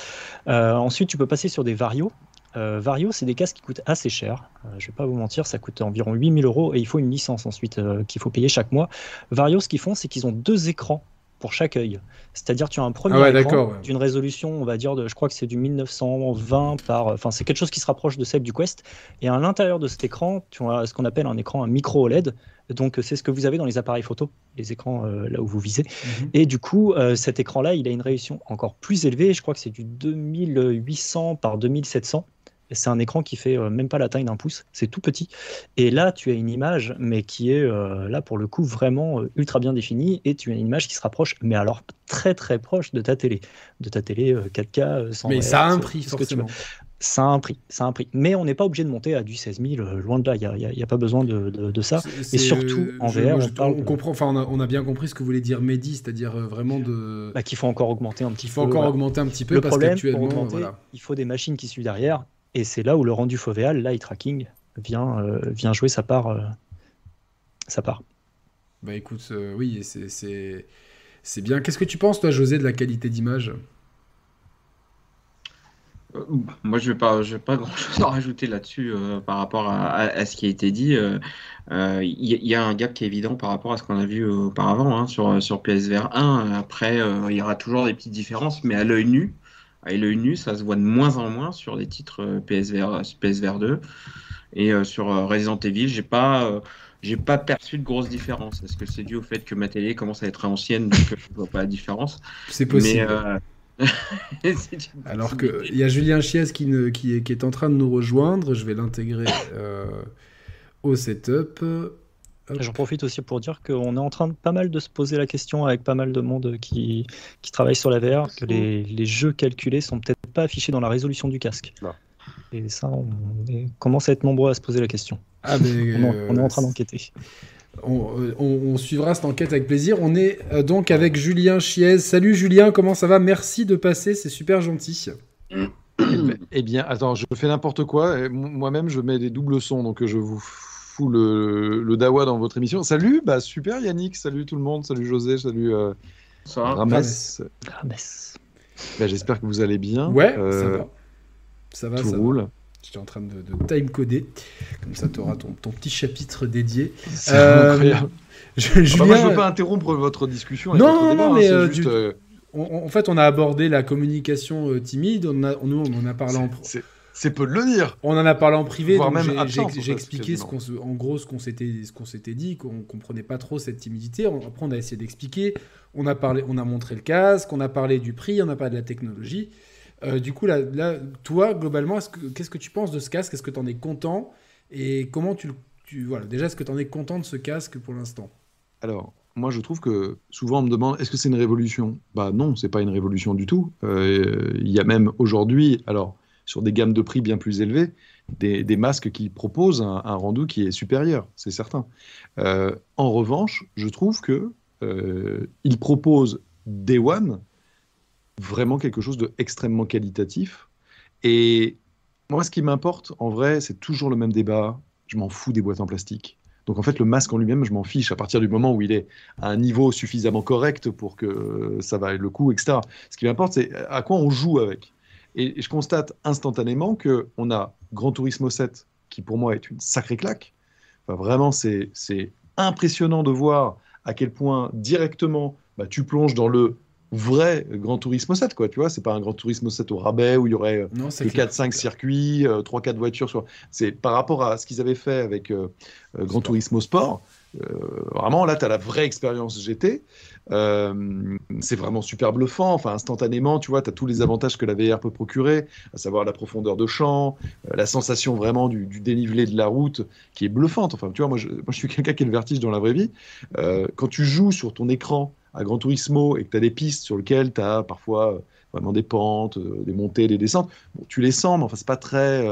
Euh, ensuite, tu peux passer sur des Vario. Euh, Vario, c'est des casques qui coûtent assez cher. je vais pas vous mentir, ça coûte environ 8000 euros et il faut une licence ensuite qu'il faut payer chaque mois. Vario, ce qu'ils font, c'est qu'ils ont deux écrans pour chaque œil. C'est-à-dire tu as un premier ah écran d'une résolution, on va dire, de, je crois que c'est du 1920 par... Enfin, c'est quelque chose qui se rapproche de celle du Quest. Et à l'intérieur de cet écran, tu as ce qu'on appelle un écran un micro OLED. Donc c'est ce que vous avez dans les appareils photo, les écrans euh, là où vous visez. Mhm. Et du coup, euh, cet écran-là, il a une résolution encore plus élevée. Je crois que c'est du 2800 par 2700. C'est un écran qui fait euh, même pas la taille d'un pouce, c'est tout petit. Et là, tu as une image, mais qui est euh, là pour le coup vraiment euh, ultra bien définie, et tu as une image qui se rapproche, mais alors très très proche de ta télé, de ta télé 4K. Sans mais ça a un prix forcément. Ça a un prix, ça un prix. Mais on n'est pas obligé de monter à du 16 000, loin de là, il n'y a, pas besoin de, de, ça. Et surtout, en VR, on, comprend, enfin, on a, bien compris ce que voulait dire Mehdi, c'est-à-dire vraiment de... Bah, qu'il faut encore augmenter un petit peu. Il faut encore augmenter un petit peu, le parce qu'actuellement... Il faut des machines qui suivent derrière, et c'est là où le rendu fovéal, l'eye tracking, vient, euh, vient jouer sa part. Euh, sa part. Bah écoute, euh, oui, c'est bien. Qu'est-ce que tu penses, toi, José, de la qualité d'image? Moi, je ne vais pas, je vais pas grand-chose à rajouter là-dessus par rapport à, ce qui a été dit. Il y, a un gap qui est évident par rapport à ce qu'on a vu auparavant hein, sur, sur PSVR 1. Après, il y aura toujours des petites différences, mais à l'œil nu, et l'œil nu, ça se voit de moins en moins sur les titres euh, PSVR, PSVR 2. Et euh, sur euh, Resident Evil, j'ai pas, j'ai pas perçu de grosse différence. Est-ce que c'est dû au fait que ma télé commence à être ancienne, donc je vois pas la différence? C'est possible. Alors qu'il y a Julien Chies qui, ne, qui, est, en train de nous rejoindre. Je vais l'intégrer au setup. J'en profite aussi pour dire qu'on est en train de pas mal de se poser la question avec pas mal de monde qui, qui travaille sur la VR, que les, les jeux calculés sont peut-être pas affichés dans la résolution du casque. Et ça, on commence à être nombreux à se poser la question. Ah, mais on, est en train d'enquêter. On, suivra cette enquête avec plaisir. On est euh, donc avec Julien Chiez. Salut Julien, comment ça va? Merci de passer, c'est super gentil. eh bien, attends, je fais n'importe quoi. Moi-même, je mets des doubles sons, donc je vous le, Dawa dans votre émission. Salut, bah super Yannick, salut tout le monde, salut José, salut euh, Rames. Rames. Bah, J'espère que vous allez bien. Ouais, euh, ça va. Ça va, tout roule. J'étais en train de, de time-coder. Comme ça, tu auras ton, ton, petit chapitre dédié. C'est incroyable. Je, Julien... moi, je ne veux pas interrompre votre discussion. Non, non, non, mais hein, euh, juste, du... on, en fait, on a abordé la communication euh, timide. On a, nous, on en a parlé en. C'est peu de le dire. On en a parlé en privé. J'ai expliqué ce qu'on, en gros ce qu'on s'était, ce qu'on s'était dit, qu'on comprenait pas trop cette timidité. Après, on a essayé d'expliquer. On a parlé, on a montré le casque, on a parlé du prix, on a parlé de la technologie. Euh, du coup, là, là, toi, globalement, qu'est-ce que tu penses de ce casque? Est-ce que tu en es content? Et comment tu, tu voilà, déjà, est-ce que tu en es content de ce casque pour l'instant? Alors, moi, je trouve que souvent on me demande est-ce que c'est une révolution? Bah non, c'est pas une révolution du tout. Euh, il y a même aujourd'hui, alors sur des gammes de prix bien plus élevées, des, masques qui proposent un, rendu qui est supérieur, c'est certain. Euh, en revanche, je trouve que euh, il propose Day One vraiment quelque chose d'extrêmement qualitatif. Et moi, ce qui m'importe, en vrai, c'est toujours le même débat. Je m'en fous des boîtes en plastique. Donc en fait, le masque en lui-même, je m'en fiche à partir du moment où il est à un niveau suffisamment correct pour que ça vaille le coup, etc. Ce qui m'importe, c'est à quoi on joue avec. Et je constate instantanément qu'on a Gran Turismo 7, qui pour moi est une sacrée claque. Enfin, vraiment, c'est impressionnant de voir à quel point directement bah, tu plonges dans le vrai Grand Turismo 7, quoi, tu vois, c'est pas un Grand Turismo 7 au rabais où il y aurait non, 4-5 circuits, euh, 3-4 voitures, sur... c'est par rapport à ce qu'ils avaient fait avec euh, euh, Grand Turismo Sport, vraiment là, tu as la vraie expérience GT, c'est vraiment super bluffant, enfin instantanément, tu vois, tu as tous les avantages que la VR peut procurer, à savoir la profondeur de champ, la sensation vraiment du, dénivelé de la route qui est bluffante, enfin tu vois, moi je, suis quelqu'un qui a le vertige dans la vraie vie, quand tu joues sur ton écran, à Gran Turismo et que tu as des pistes sur lesquelles tu as parfois euh, vraiment des pentes, euh, des montées, des descentes, bon, tu les sens, mais enfin, c'est pas très.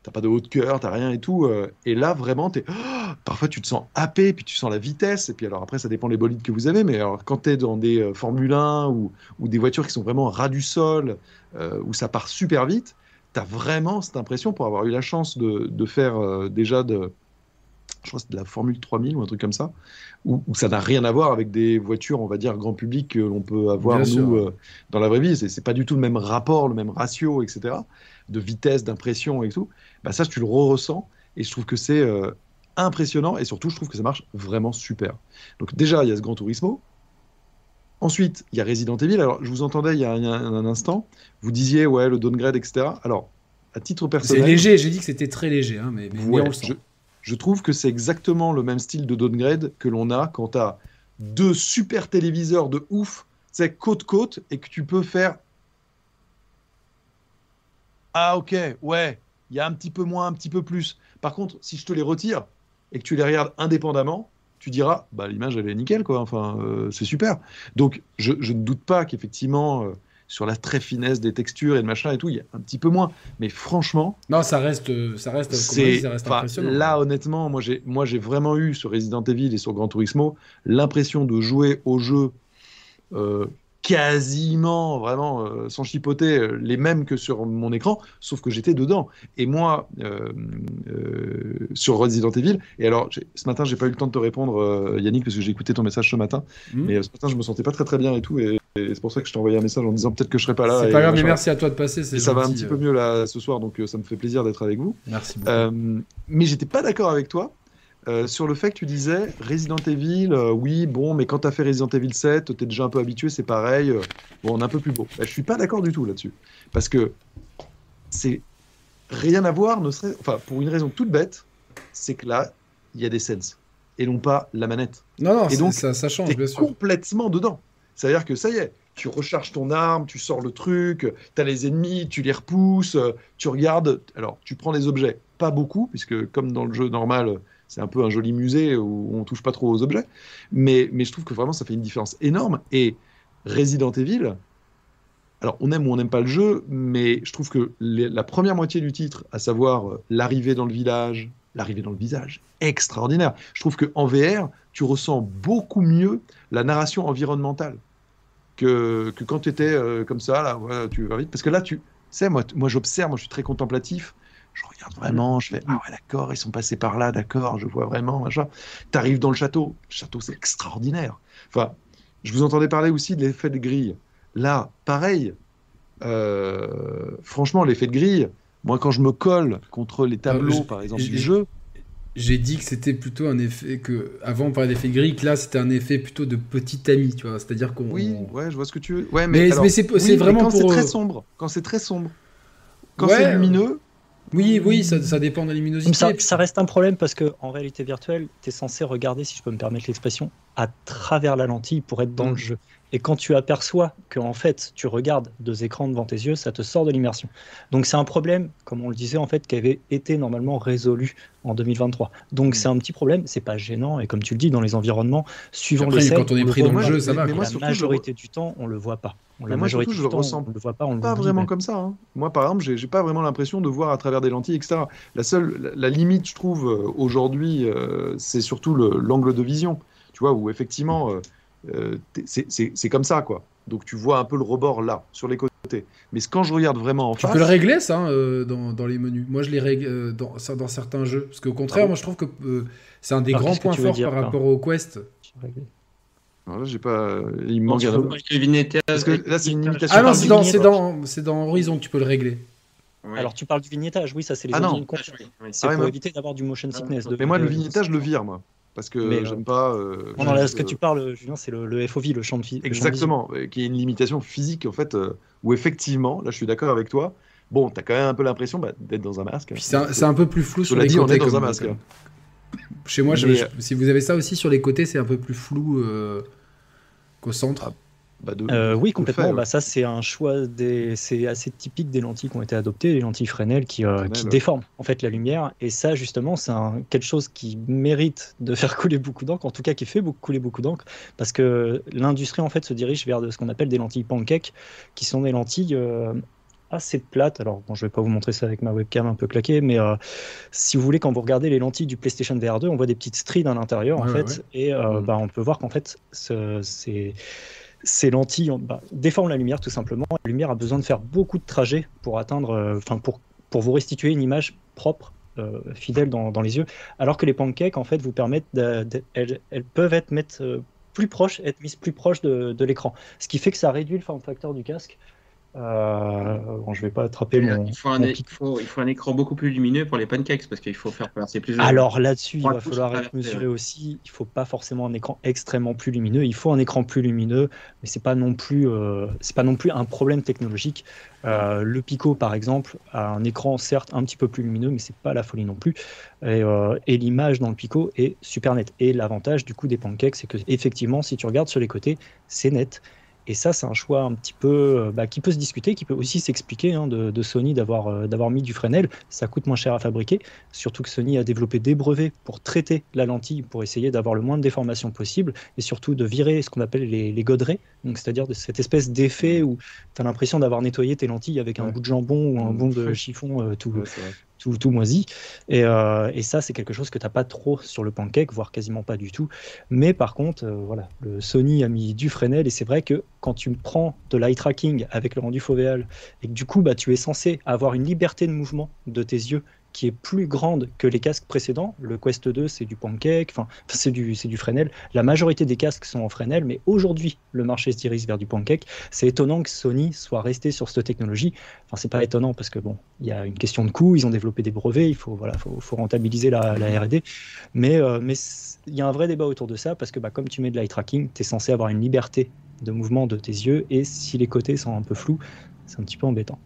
Euh, t'as pas de haut de cœur, t'as rien et tout. et là, vraiment, es, oh, parfois tu te sens happé, puis tu sens la vitesse. Et puis alors après, ça dépend des bolides que vous avez. Mais alors, quand tu es dans des euh, Formule 1 ou, ou, des voitures qui sont vraiment ras du sol, euh, où ça part super vite, tu as vraiment cette impression, pour avoir eu la chance de, de faire euh, déjà de, je crois que c'est de la Formule 3000 ou un truc comme ça, où, où ça n'a rien à voir avec des voitures, on va dire, grand public que l'on peut avoir, Bien nous, euh, dans la vraie vie. C'est pas du tout le même rapport, le même ratio, etc., de vitesse, d'impression et tout. Bah, ça, tu le re-ressens, et je trouve que c'est euh, impressionnant, et surtout, je trouve que ça marche vraiment super. Donc déjà, il y a ce Grand Turismo. Ensuite, il y a Resident Evil. Alors, je vous entendais il y a un, un instant, vous disiez, ouais, le downgrade, etc. Alors, à titre personnel... C'est léger, j'ai dit que c'était très léger, hein, mais, mais, ouais, on le sent. Je, je trouve que c'est exactement le même style de downgrade que l'on a quand tu as deux super téléviseurs de ouf, c'est côte-côte, et que tu peux faire. Ah, ok, ouais, il y a un petit peu moins, un petit peu plus. Par contre, si je te les retire et que tu les regardes indépendamment, tu diras, bah, l'image, elle est nickel, quoi. Enfin, euh, c'est super. Donc, je, je, ne doute pas qu'effectivement. Euh, sur la très finesse des textures et de machin et tout, il y a un petit peu moins. Mais franchement. Non, ça reste, ça reste, c'est, ça reste impressionnant. Là, honnêtement, moi j'ai, moi, j'ai vraiment eu sur Resident Evil et sur Gran Turismo l'impression de jouer au jeu euh, quasiment, vraiment, euh, sans chipoter, euh, les mêmes que sur mon écran, sauf que j'étais dedans. Et moi, euh, sur Resident Evil, et alors, ce matin, j'ai pas eu le temps de te répondre, Yannick, parce que j'ai écouté ton message ce matin, mmh. mais ce matin, je me sentais pas très très bien et tout, et, et c'est pour ça que je t'ai envoyé un message en disant peut-être que je serai pas là. C'est pas grave, mais merci à toi de passer. Et ça va un petit peu mieux là ce soir, donc ça me fait plaisir d'être avec vous. Merci beaucoup. mais j'étais pas d'accord avec toi euh, sur le fait que tu disais Resident Evil, euh, oui, bon, mais quand tu as fait Resident Evil 7, tu es déjà un peu habitué, c'est pareil. Euh, bon, on est un peu plus beau. Bah, je suis pas d'accord du tout là-dessus. Parce que c'est rien à voir, ne serait... enfin, pour une raison toute bête, c'est que là, il y a des sens et non pas la manette. Non, non, et donc, ça, ça change, bien sûr. complètement dedans. C'est-à-dire que ça y est, tu recharges ton arme, tu sors le truc, tu as les ennemis, tu les repousses, tu regardes. Alors, tu prends les objets, pas beaucoup, puisque comme dans le jeu normal, c'est un peu un joli musée où on touche pas trop aux objets. Mais, mais je trouve que vraiment, ça fait une différence énorme. Et Resident Evil, alors on aime ou on n'aime pas le jeu, mais je trouve que la première moitié du titre, à savoir euh, l'arrivée dans le village, l'arrivée dans le visage, extraordinaire. Je trouve qu'en VR, tu ressens beaucoup mieux la narration environnementale que, que quand tu étais euh, comme ça, là, tu vas vite. Parce que là, tu sais, moi, moi j'observe, moi je suis très contemplatif je regarde vraiment, je fais ah ouais d'accord, ils sont passés par là, d'accord, je vois vraiment, machin. T'arrives dans le château, le château c'est extraordinaire. Enfin, je vous entendais parler aussi de l'effet de grille. Là, pareil. Euh, franchement, l'effet de grille, Moi, quand je me colle contre les tableaux, par exemple, du jeu. J'ai dit que c'était plutôt un effet que avant on parlait d'effet gris, que là c'était un effet plutôt de petit ami, tu vois. C'est-à-dire qu'on. Oui, ouais, je vois ce que tu veux. Ouais, mais, mais, c'est vraiment quand c'est très sombre. Quand c'est très sombre. Quand c'est lumineux, oui, oui, ça, ça, dépend de la luminosité. Ça, ça, reste un problème parce que en réalité virtuelle, tu es censé regarder, si je peux me permettre l'expression, à travers la lentille pour être dans le mm. jeu. Et quand tu aperçois que en fait tu regardes deux écrans devant tes yeux, ça te sort de l'immersion. Donc c'est un problème, comme on le disait en fait, qui avait été normalement résolu en 2023. Donc c'est un petit problème, c'est pas gênant et comme tu le dis dans les environnements, suivant les scènes, quand on est pris dans le jeu, ça va. Mais moi, la majorité du temps, on le voit pas. la majorité je du temps, on le voit pas, on le pas vraiment comme ça. Hein. Moi par exemple, j'ai pas vraiment l'impression de voir à travers des lentilles, etc. La seule, la, limite, je trouve euh, aujourd'hui, euh, c'est surtout l'angle de vision. Tu vois où effectivement. Euh, euh, c'est comme ça, quoi. Donc tu vois un peu le rebord là, sur les côtés. Mais quand je regarde vraiment en tu face. Tu peux le régler, ça, euh, dans, dans, les menus. Moi, je les règle euh, dans, dans, certains jeux. Parce qu'au contraire, ah moi, je trouve que c'est un des grands points forts par rapport au Quest. Alors là, j'ai pas. Il me manque un Parce que là, c'est une limitation. Ah non, c'est dans, dans, dans Horizon que tu peux le régler. Alors tu parles du vignettage, oui, ça c'est les ah non. C'est ah pour éviter d'avoir du motion sickness. mais moi, le vignettage, je le vire, moi parce que j'aime pas. Euh, non, là, ce que tu parles, Julien, c'est le, FOV, le champ de physique. Exactement, qui est une limitation physique, en fait, euh, où effectivement, là, je suis d'accord avec toi. Bon, t'as quand même un peu l'impression bah, d'être dans un masque. C'est un, peu plus flou sur les dit, côtés. On est dans un masque. Chez moi, si vous avez ça aussi sur les côtés, c'est un peu plus flou euh, qu'au centre. Bah, euh, oui, complètement. Bah, ça, c'est un choix des... c'est assez typique des lentilles qui ont été adoptées, les lentilles Fresnel qui, euh, qui déforment en fait la lumière. Et ça, justement, c'est quelque chose qui mérite de faire couler beaucoup d'encre, en tout cas qui fait beaucoup, couler beaucoup d'encre, parce que l'industrie en fait se dirige vers de, ce qu'on appelle des lentilles pancake, qui sont des lentilles euh, assez plates. Alors, bon, je vais pas vous montrer ça avec ma webcam un peu claquée, mais si vous voulez, quand vous regardez les lentilles du PlayStation VR 2, on voit des petites strides à l'intérieur, en fait, et mm. bah, on peut voir qu'en fait, c'est ces lentilles bah, déforment la lumière tout simplement. La lumière a besoin de faire beaucoup de trajets pour atteindre, euh, enfin pour, pour vous restituer une image propre, euh, fidèle dans, dans, les yeux, alors que les pancakes en fait vous permettent, elles, peuvent être euh, plus proches, être mises plus proches de, de l'écran, ce qui fait que ça réduit le form factor du casque euh, bon, je vais pas attraper mon. Il faut, un, il, faut, il faut, un, écran beaucoup plus lumineux pour les pancakes parce qu'il faut faire passer plus. Alors là-dessus, il va falloir être mesuré aussi. Il faut pas forcément un écran extrêmement plus lumineux. Il faut un écran plus lumineux, mais c'est pas non plus, euh, c'est pas non plus un problème technologique. Euh, le Pico, par exemple, a un écran certes un petit peu plus lumineux, mais c'est pas la folie non plus. Et, euh, et l'image dans le Pico est super nette. Et l'avantage du coup des pancakes, c'est que effectivement, si tu regardes sur les côtés, c'est net. Et ça, c'est un choix un petit peu euh, bah, qui peut se discuter, qui peut aussi s'expliquer hein, de, Sony d'avoir euh, d'avoir mis du Fresnel. Ça coûte moins cher à fabriquer, surtout que Sony a développé des brevets pour traiter la lentille, pour essayer d'avoir le moins de déformations possible, et surtout de virer ce qu'on appelle les, les godrets, donc c'est-à-dire de cette espèce d'effet où tu as l'impression d'avoir nettoyé tes lentilles avec un bout de jambon ou un bout de chiffon euh, tout, tout, tout moisi. Et, euh, et ça, c'est quelque chose que tu n'as pas trop sur le pancake, voire quasiment pas du tout. Mais par contre, euh, voilà, le Sony a mis du Fresnel et c'est vrai que quand tu prends de l'eye tracking avec le rendu fovéal et que du coup, bah, tu es censé avoir une liberté de mouvement de tes yeux qui est plus grande que les casques précédents. Le Quest 2, c'est du pancake, enfin, c'est du, du Fresnel. La majorité des casques sont en Fresnel, mais aujourd'hui, le marché se dirige vers du pancake. C'est étonnant que Sony soit resté sur cette technologie. Enfin, c'est pas étonnant parce que bon, il y a une question de coût, ils ont développé des brevets, il faut, voilà, faut, faut rentabiliser la, la R&D. Mais, euh, mais il y a un vrai débat autour de ça parce que bah, comme tu mets de l'eye tracking, tu es censé avoir une liberté de mouvement de tes yeux et si les côtés sont un peu flous, c'est un petit peu embêtant.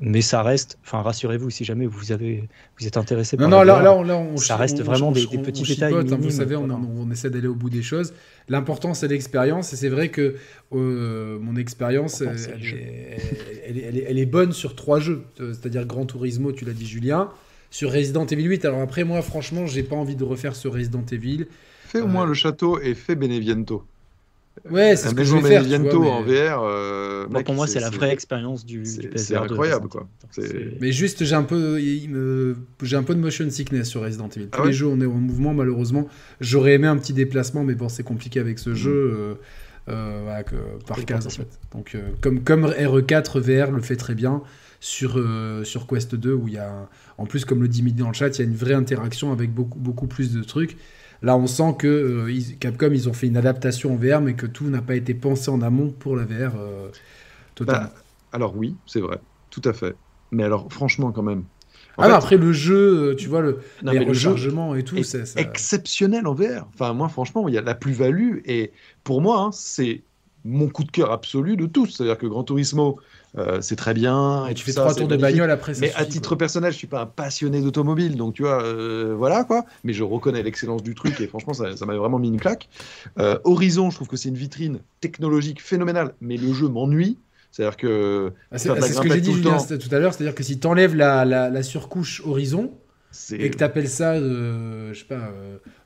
Mais ça reste, enfin rassurez-vous, si jamais vous avez, vous êtes intéressé par. Non, non, là, là, on, ça reste vraiment des, petits détails. Hein, vous savez, on, essaie d'aller au bout des choses. L'important, c'est l'expérience, et c'est vrai que euh, mon expérience, elle, elle, est bonne sur trois jeux, c'est-à-dire Grand Turismo, tu l'as dit, Julien, sur Resident Evil 8. Alors après, moi, franchement, j'ai pas envie de refaire ce Resident Evil. Fais au moins euh, le château et fais Beneviento. Ouais, c'est ce que je vais faire. Bientôt en VR. Euh, pour moi, c'est la vraie expérience du, du C'est incroyable, quoi. Mais juste, j'ai un peu, j'ai un peu de motion sickness sur Resident Evil. Ah Tous les jeux, on est en mouvement, malheureusement. J'aurais aimé un petit déplacement, mais bon, c'est compliqué avec ce mm. jeu. Euh, euh, par case en fait. Donc comme comme RE4 VR le fait très bien sur sur Quest 2 où il y a en plus comme le dit Midi dans le chat, il y a une vraie interaction avec beaucoup beaucoup plus de trucs. Là, on sent que euh, Capcom, ils ont fait une adaptation en VR, mais que tout n'a pas été pensé en amont pour la VR euh, totalement. Bah, alors oui, c'est vrai, tout à fait. Mais alors, franchement, quand même, ah, après le jeu, tu vois, le, les le rechargements et tout, c'est exceptionnel en VR. Enfin, moi, franchement, il y a la plus-value et pour moi, hein, c'est mon coup de cœur absolu de tous. C'est-à-dire que Gran Turismo, euh, c'est très bien. Et, tu fais trois tours de bagnole après. Mais à titre personnel, je suis pas un passionné d'automobile, donc tu vois, euh, voilà quoi. Mais je reconnais l'excellence du truc et franchement, ça, ça m'avait vraiment mis une claque. Euh, Horizon, je trouve que c'est une vitrine technologique phénoménale, mais le jeu m'ennuie. C'est-à-dire que. Ah, c'est ce que j'ai dit tout, tout à l'heure, c'est-à-dire que si tu enlèves la, la, surcouche Horizon, et que tu appelles ça, je sais pas,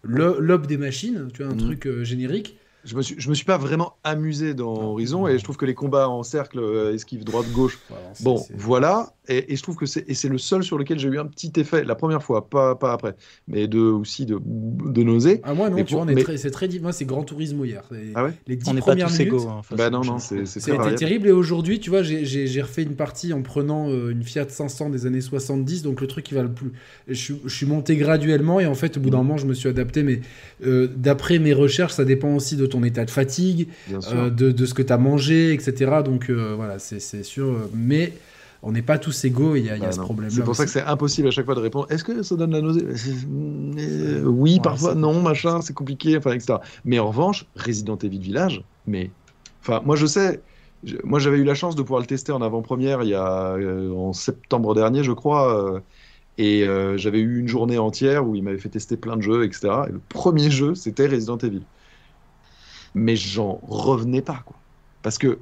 l'aube des machines, tu vois, un mhm. truc générique, je me suis, je me suis pas vraiment amusé dans Horizon et je trouve que les combats en cercle, euh, esquive droite gauche, bon, voilà. Et, et, je trouve que c'est et c'est le seul sur lequel j'ai eu un petit effet la première fois, pas, pas après, mais de aussi de, de nausée. Ah moi non, tu vois, c'est très moi c'est Grand Tourisme hier. Ah ouais? les dix premières minutes. Égaux, hein, bah non non, c'est C'était terrible et aujourd'hui, tu vois, j'ai refait une partie en prenant euh, une Fiat 500 des années 70, donc le truc qui va le plus. Je, je suis monté graduellement et en fait au bout d'un moment je me suis adapté, mais euh, d'après mes recherches, ça dépend aussi de ton état de fatigue, euh, de, de, ce que tu as mangé, etc. Donc voilà, c'est sûr, mais on n'est pas tous égaux, il y a, y a bah ce problème. C'est pour ça que c'est impossible à chaque fois de répondre. Est-ce que ça donne la nausée? Euh, Oui, parfois, non, machin, c'est compliqué, enfin, etc. Mais en revanche, Resident Evil Village, mais, enfin, moi je sais, moi j'avais eu la chance de pouvoir le tester en avant-première il y a euh, en septembre dernier, je crois. Euh, et j'avais eu une journée entière où il m'avait fait tester plein de jeux, etc. Et le premier jeu, c'était Resident Evil. Mais j'en revenais pas, quoi. Parce que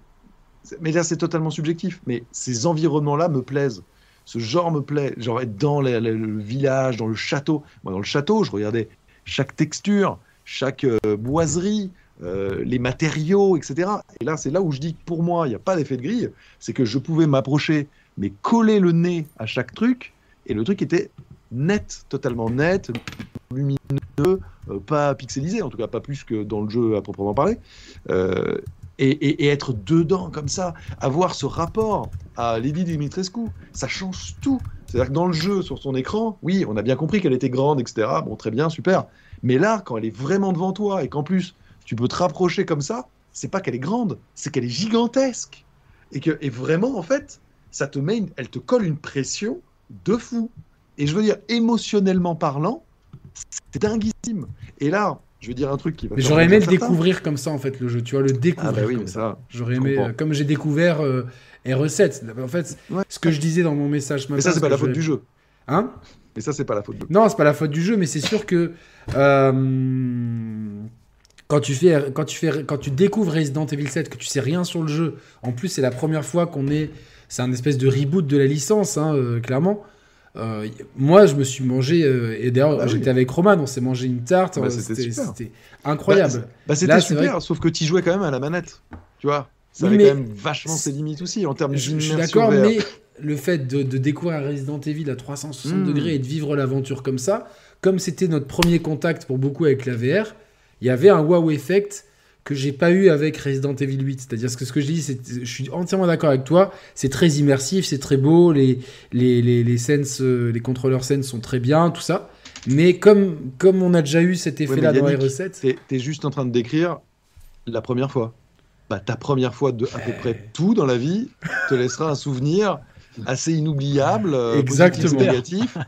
mais là, c'est totalement subjectif. Mais ces environnements-là me plaisent. Ce genre me plaît. Genre être dans le village, dans le château. Moi, dans le château, je regardais chaque texture, chaque euh, boiserie, euh, les matériaux, etc. Et là, c'est là où je dis que pour moi, il n'y a pas d'effet de grille. C'est que je pouvais m'approcher, mais coller le nez à chaque truc. Et le truc était net, totalement net, lumineux, euh, pas pixelisé, en tout cas pas plus que dans le jeu à proprement parler et, être dedans comme ça, avoir ce rapport à Lady Dimitrescu, ça change tout. C'est-à-dire que dans le jeu, sur son écran, oui, on a bien compris qu'elle était grande, etc. Bon, très bien, super. Mais là, quand elle est vraiment devant toi et qu'en plus tu peux te rapprocher comme ça, c'est pas qu'elle est grande, c'est qu'elle est gigantesque. Et que et vraiment, en fait, ça te met, elle te colle une pression de fou. Et je veux dire, émotionnellement parlant, c'est dinguissime. Et là, je vais dire un truc qui va. J'aurais aimé le découvrir comme ça en fait le jeu, tu vois, le découvrir. Ah bah oui, comme ça. J'aurais aimé, euh, comme j'ai découvert euh, RE7. En fait, ce que je disais dans mon message. Mais ça, c'est pas la faute du jeu. Hein? Mais ça, c'est pas la faute du jeu. Non, c'est pas la faute du jeu, mais c'est sûr que. Euh, quand tu, fais, quand, tu fais, quand tu découvres Resident Evil 7, que tu sais rien sur le jeu, en plus c'est la première fois qu'on est, c'est un espèce de reboot de la licence, hein, clairement. Euh, moi, je me suis mangé, euh, et d'ailleurs, bah j'étais avec Roman, on s'est mangé une tarte. Bah, c'était incroyable. Bah, c'était super, sauf que tu jouais quand même à la manette. Tu vois Ça avait quand même vachement ses limites aussi en termes Je, je suis d'accord, mais le fait de, découvrir Resident Evil à 360 hmm. degrés et de vivre l'aventure comme ça, comme c'était notre premier contact pour beaucoup avec la VR, il y avait un wow effect que j'ai pas eu avec Resident Evil 8. C'est-à-dire que ce que je dis, c'est, je suis entièrement d'accord avec toi. C'est très immersif, c'est très beau, les, les, les, les les contrôleurs scènes sont très bien, tout ça. Mais comme, comme on a déjà eu cet effet-là dans les recettes. T'es, es juste en train de décrire la première fois. Bah, ta première fois de à peu près tout dans la vie te laissera un souvenir assez inoubliable, euh, Exactement. négatif.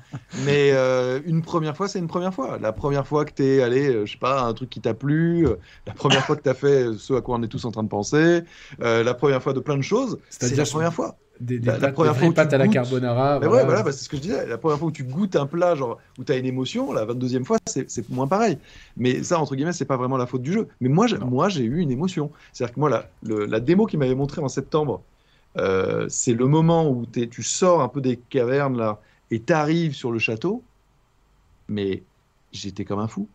mais euh, une première fois, c'est une première fois. La première fois que tu es allé, euh, je sais pas, un truc qui t'a plu, la première fois que tu as fait ce à quoi on est tous en train de penser, la première fois de plein de choses, c'est la première fois. Des, la, première fois pâtes à la carbonara. Ouais, voilà, bah, c'est ce que je disais. La première fois où tu goûtes un plat, genre où tu as une émotion, la 22e fois, c'est moins pareil. Mais ça, entre guillemets, c'est pas vraiment la faute du jeu. Mais moi, moi j'ai eu une émotion. C'est-à-dire que moi, la, la démo qui m'avait montré en septembre, euh, c'est le moment où tu sors un peu des cavernes là et tu arrives sur le château. Mais j'étais comme un fou.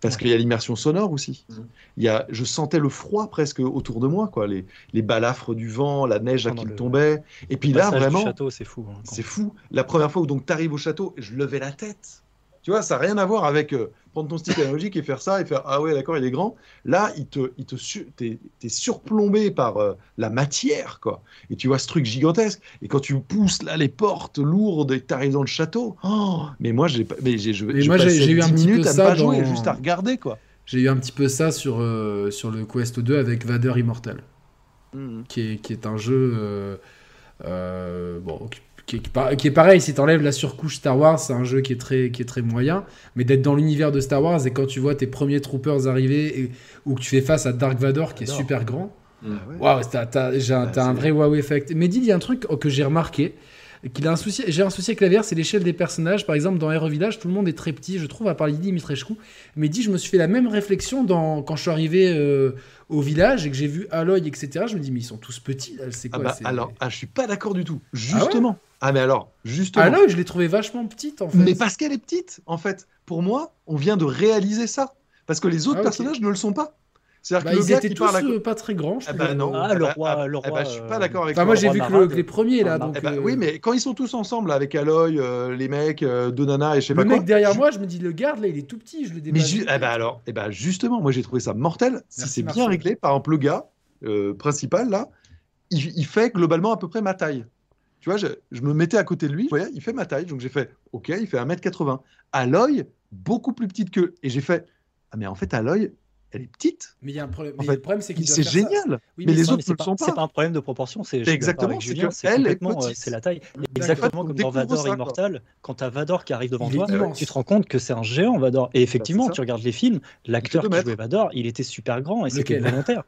Parce qu'il y a l'immersion sonore aussi. Mhm. Il y a, je sentais le froid presque autour de moi, quoi. Les, les balafres du vent, la neige à qui tombait. Et puis là, vraiment. c'est fou. Hein, c'est fou. La première fois où donc tu arrives au château, je levais la tête. Tu vois, ça n'a rien à voir avec euh, prendre ton stick analogique et faire ça et faire Ah ouais, d'accord, il est grand. Là, il te, il te t'es, es surplombé par euh, la matière, quoi. Et tu vois ce truc gigantesque. Et quand tu pousses là les portes lourdes et que tu arrives dans le château, oh, mais moi, j'ai, mais j'ai, mais moi, j'ai, eu un petit peu à ça pas jouer, juste à regarder, quoi. J'ai eu un petit peu ça sur, euh, sur le Quest 2 avec Vader Immortal, mmh. qui, est, qui est un jeu. bon, qui est, qui est pareil, si t'enlèves la surcouche Star Wars, c'est un jeu qui est très, qui est très moyen, mais d'être dans l'univers de Star Wars et quand tu vois tes premiers troopers arriver et, ou que tu fais face à Dark Vador qui est super grand, Ah ouais. waouh, t'as, t'as- j'ai un- t'as un c'est- vrai wow effect. Mais dis, il y a un truc que j'ai remarqué, qu'il a un souci, j'ai un souci avec la VR, c'est l'échelle des personnages. Par exemple, dans Hero Village, tout le monde est très petit, je trouve, à part Lydie Mitrescu. Mais dis, je me suis fait la même réflexion dans, quand je suis arrivé euh, au village et que j'ai vu Aloy, etc. Je me dis, mais ils sont tous petits, là, c'est Ah quoi bah, alors, ah, je suis pas d'accord du tout. Justement. Ah, mais alors, justement. Aloy, je l'ai trouvé vachement petite, en fait. Mais parce qu'elle est petite, en fait. Pour moi, on vient de réaliser ça. Parce que les autres Ah, personnages ne le sont pas. C'est-à-dire Bah, que le ils gars étaient qui tous parle à... euh, pas très grands, je Ah bah non. Ah, le bah, roi- ah, le ah bah, roi, je suis euh, pas d'accord avec Enfin, moi, j'ai roi vu que, le- les premiers, là. Ah, donc, Eh bah, euh, Oui, mais quand ils sont tous ensemble avec Aloy, euh, les mecs, euh, deux nanas et je sais Le pas quoi. mec derrière moi, je me dis, le garde, là, il est tout petit, je le Mais dépasse. ju- eh ben alors, eh ben justement, moi j'ai trouvé ça mortel. Si c'est bien réglé, par exemple, le gars euh, principal là, il, il fait globalement à peu près ma taille. Tu vois, je, je me mettais à côté de lui, je voyais, il fait ma taille, donc j'ai fait, ok, il fait 1m80. Aloy, beaucoup plus petite que. Et j'ai fait, ah mais en fait, Aloy, elle est petite. Mais il y a un problème. En fait, le problème, c'est qu'il C'est génial. Oui, mais les autres mais ne le pas, sont c'est pas. pas un problème de proportion, c'est Exactement, c'est euh, c'est la taille. Exactement comme dans Vador ça. Immortal, quand t'as Vador qui arrive devant toi, immense. tu te rends compte que c'est un géant Vador. Et effectivement, Bah, ça. tu regardes les films, l'acteur qui jouait Vador, il était super grand et c'était volontaire.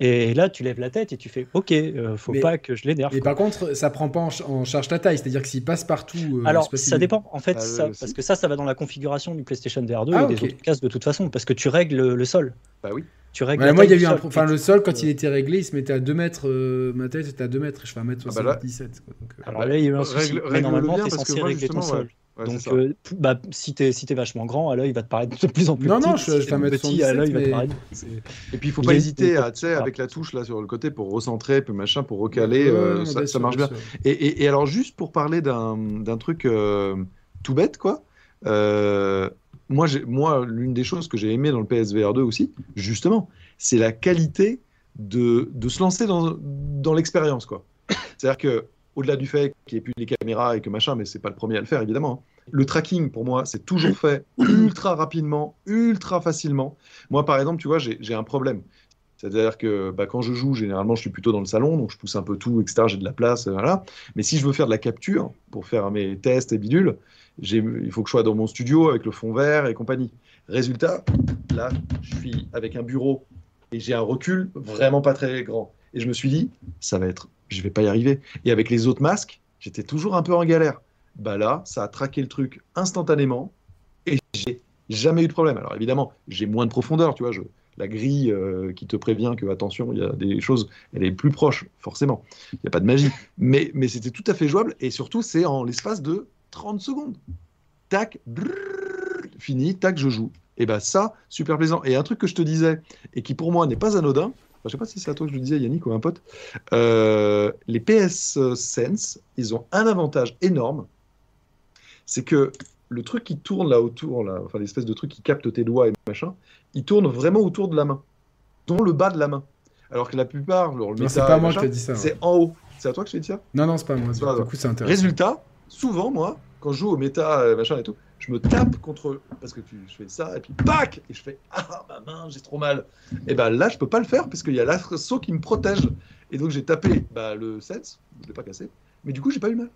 Et là, tu lèves la tête et tu fais, ok, euh, faut Mais- pas que je l'énerve. Mais quoi. par contre, ça prend pas en, ch- en charge ta taille, c'est-à-dire que s'il passe partout. euh, Alors, ça dépend. En fait, Ah, ça, euh, parce que ça, ça va dans la configuration du PlayStation VR 2 Ah, et ok. des autres casques de toute façon, parce que tu règles le, le sol. Bah oui. Tu règles la moi, il y a eu un. Enfin, le sol, quand il était réglé, il se mettait à 2 mètres. euh, ma tête était à 2 mètres. Je fais 1m77. Ah bah là- euh, Alors là, il y a eu un Règle- souci. Mais règle-le normalement, bien, tu es parce que censé moi, régler ton sol. Ouais, Donc, euh, bah, si t'es si t'es vachement grand, à l'œil, il va te paraître de plus en plus Non, petit. non, je- Si je mètre petit, à l'œil, il va te 77, paraître. Et puis il faut Il pas hésiter faut- à, tu sais, avec la touche là sur le côté pour recentrer, puis machin, pour recaler, ouais, euh, ça, bien ça sûr, marche bien. Et, et- et alors juste pour parler d'un d'un truc euh, tout bête, quoi. euh, moi, moi, l'une des choses que j'ai aimé dans le PSVR 2 aussi, justement, c'est la qualité de, de se lancer dans, dans l'expérience, quoi. C'est-à-dire que au-delà du fait qu'il n'y ait plus les caméras et que machin, mais c'est pas le premier à le faire, évidemment. Le tracking, pour moi, c'est toujours fait ultra rapidement, ultra facilement. Moi, par exemple, tu vois, j'ai un problème. C'est-à-dire que bah, quand je joue, généralement, je suis plutôt dans le salon, donc je pousse un peu tout, etc. J'ai de la place, euh, voilà. Mais si je veux faire de la capture pour faire mes tests et bidules, il faut que je sois dans mon studio avec le fond vert et compagnie. Résultat, là, je suis avec un bureau et j'ai un recul vraiment pas très grand. Et je me suis dit, ça va être, je vais pas y arriver. Et avec les autres masques, j'étais toujours un peu en galère. Bah là, ça a traqué le truc instantanément et j'ai jamais eu de problème. Alors évidemment, j'ai moins de profondeur, tu vois. La grille euh, qui te prévient que attention, il y a des choses, elle est plus proche, forcément. Il n'y a pas de magie. Mais, c'était tout à fait jouable et surtout, c'est en l'espace de 30 secondes. Tac, brrr, fini, tac, je joue. Et bah ça, super plaisant. Et un truc que je te disais et qui pour moi n'est pas anodin, je sais pas si c'est à toi que je le disais, Yannick ou un pote, euh, les PS Sense, ils ont un avantage énorme, c'est que le truc qui tourne là autour, là, enfin l'espèce de truc qui capte tes doigts et machin, il tourne vraiment autour de la main, dont le bas de la main. Alors que la plupart, le méta c'est pas moi machin, qui dit ça. ouais. c'est en haut. C'est à toi que je t'ai dit ça Non, non, c'est pas moi. C'est pas Du coup, c'est intéressant. Résultat, souvent, moi, quand je joue au méta, euh, machin et tout, je me tape contre. Parce que tu, je fais ça, et puis pac Et je fais Ah, ma main, j'ai trop mal. Et ben là, je peux pas le faire parce qu'il y a l'assaut qui me protège. Et donc, j'ai tapé bah, le 7, je l'ai pas cassé, mais du coup, j'ai pas eu mal.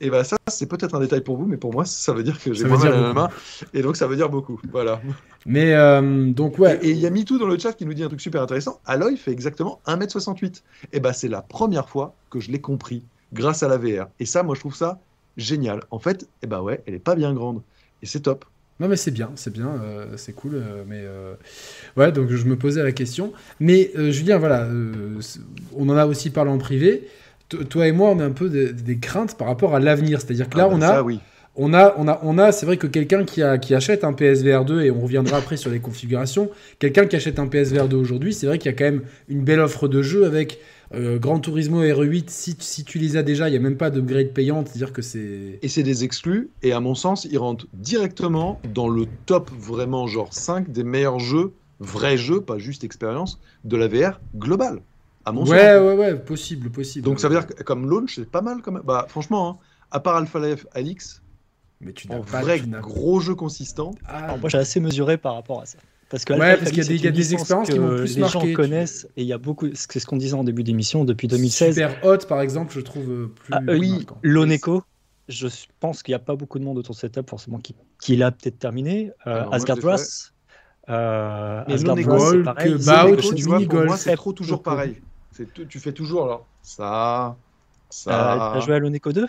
Et bah, ça, c'est peut-être un détail pour vous, mais pour moi, ça veut dire que j'ai veut mal à la main. Et donc, ça veut dire beaucoup. Voilà. Mais euh, donc, ouais. Et il y a MeToo dans le chat qui nous dit un truc super intéressant. Aloy fait exactement 1m68. Et bah, c'est la première fois que je l'ai compris grâce à la VR. Et ça, moi, je trouve ça génial. En fait, et bah ouais, elle est pas bien grande. Et c'est top. Non, mais c'est bien, c'est bien, euh, c'est cool. euh, mais euh, ouais, donc je me posais la question. Mais Julien, voilà, on en a aussi parlé en privé. Toi et moi, on a un peu des, des craintes par rapport à l'avenir. C'est-à-dire que là, Ah bah on a, ça, oui. on a, on a, on a, c'est vrai que quelqu'un qui, a, qui achète un PSVR 2, et on reviendra après sur les configurations, quelqu'un qui achète un PSVR 2 aujourd'hui, c'est vrai qu'il y a quand même une belle offre de jeu avec euh, Gran Turismo et RE8. Si, si tu les as déjà, il n'y a même pas d'upgrade payante, c'est-à-dire que c'est. Et c'est des exclus. Et à mon sens, ils rentrent directement dans le top, vraiment, genre 5 des meilleurs jeux, vrais jeux, pas juste expérience, de la VR globale. À mon Ouais, sens. ouais, ouais, possible, possible. Donc ça veut dire que comme launch, c'est pas mal quand même. Bah, franchement, hein, à part Half-Life Alix, Mais tu n'as en pas vrai tu gros jeu consistant, Ah, Alors, moi, j'ai assez mesuré par rapport à ça. Parce que Ouais, parce qu'il y a des- y a des expériences qui que m'ont plus les marqué, gens tu- connaissent et il y a beaucoup. C'est ce qu'on disait en début d'émission depuis 2016. Super Hot, par exemple, je trouve euh, plus. Ah, euh, marquant. L'Oneco, je pense qu'il n'y a pas beaucoup de monde autour de cette table forcément qui, qui l'a peut-être terminé. Euh, Asgard Brass. Euh, Asgard Brass, c'est pareil. Bout, tu vois, pour moi, c'est trop toujours pareil. Tu fais toujours là. Ça. Ça. Euh, T'as joué à l'Oneco 2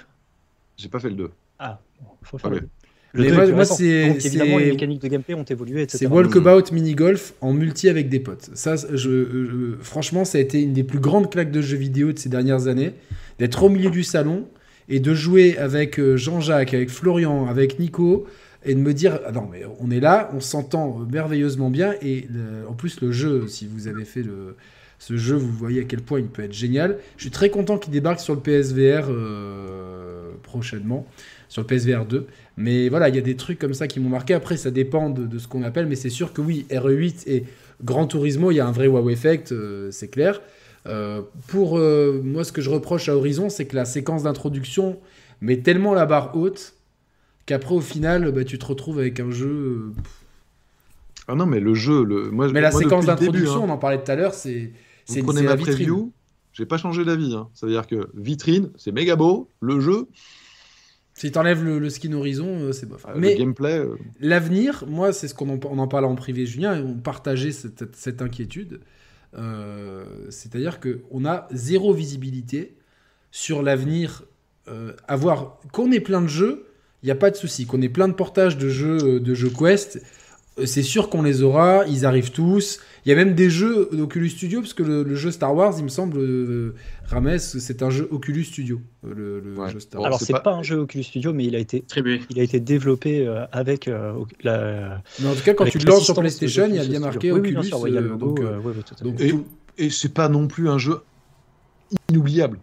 J'ai pas fait le 2. Ah, faut faire le 2. Le mais moi, moi c'est. évidemment, les mécaniques de gameplay ont évolué, etc. C'est Walkabout Mini Golf en multi avec des potes. Ça, je, franchement, ça a été une des plus grandes claques de jeux vidéo de ces dernières années. D'être au milieu du salon et de jouer avec euh, Jean-Jacques, avec Florian, avec Nico, et de me dire ah non mais on est là, on s'entend merveilleusement bien et en plus le jeu, si vous avez fait le, ce jeu, vous voyez à quel point il peut être génial. Je suis très content qu'il débarque sur le PSVR euh, prochainement, sur le PSVR 2. Mais voilà, il y a des trucs comme ça qui m'ont marqué. Après, ça dépend de, ce qu'on appelle, mais c'est sûr que oui, RE8 et Grand Turismo, il y a un vrai wow effect, euh, c'est clair. Euh, pour moi, ce que je reproche à Horizon, c'est que la séquence d'introduction met tellement la barre haute qu'après, au final, bah, tu te retrouves avec un jeu. Ah non, mais le jeu, le... Moi, mais la séquence d'introduction, hein. on en parlait tout à l'heure, c'est. C'est prenez ma preview, j'ai pas changé d'avis. Hein. C'est-à-dire que vitrine, c'est méga beau, le jeu. Si tu enlèves le, skin Horizon, c'est bof. mais le gameplay. L'avenir, moi, c'est ce qu'on en, on en parlait en privé, Julien, et on partageait cette, cette inquiétude. Euh, c'est-à-dire qu'on a zéro visibilité sur l'avenir. Euh, avoir qu'on ait plein de jeux, il n'y a pas de souci. Qu'on ait plein de portages de jeux, euh, de jeux Quest, c'est sûr qu'on les aura. Ils arrivent tous. Il y a même des jeux d'Oculus Studio, parce que le, jeu Star Wars, il me semble, euh, Rames, c'est un jeu Oculus Studio. Le, jeu Star Wars. Alors, c'est pas... pas... un jeu Oculus Studio, mais il a été, il a été développé euh, avec euh, la. Mais en tout cas, quand tu le lances sur PlayStation, il y a bien marqué Oculus. Oui, sûr, donc, et, et c'est pas non plus un jeu inoubliable.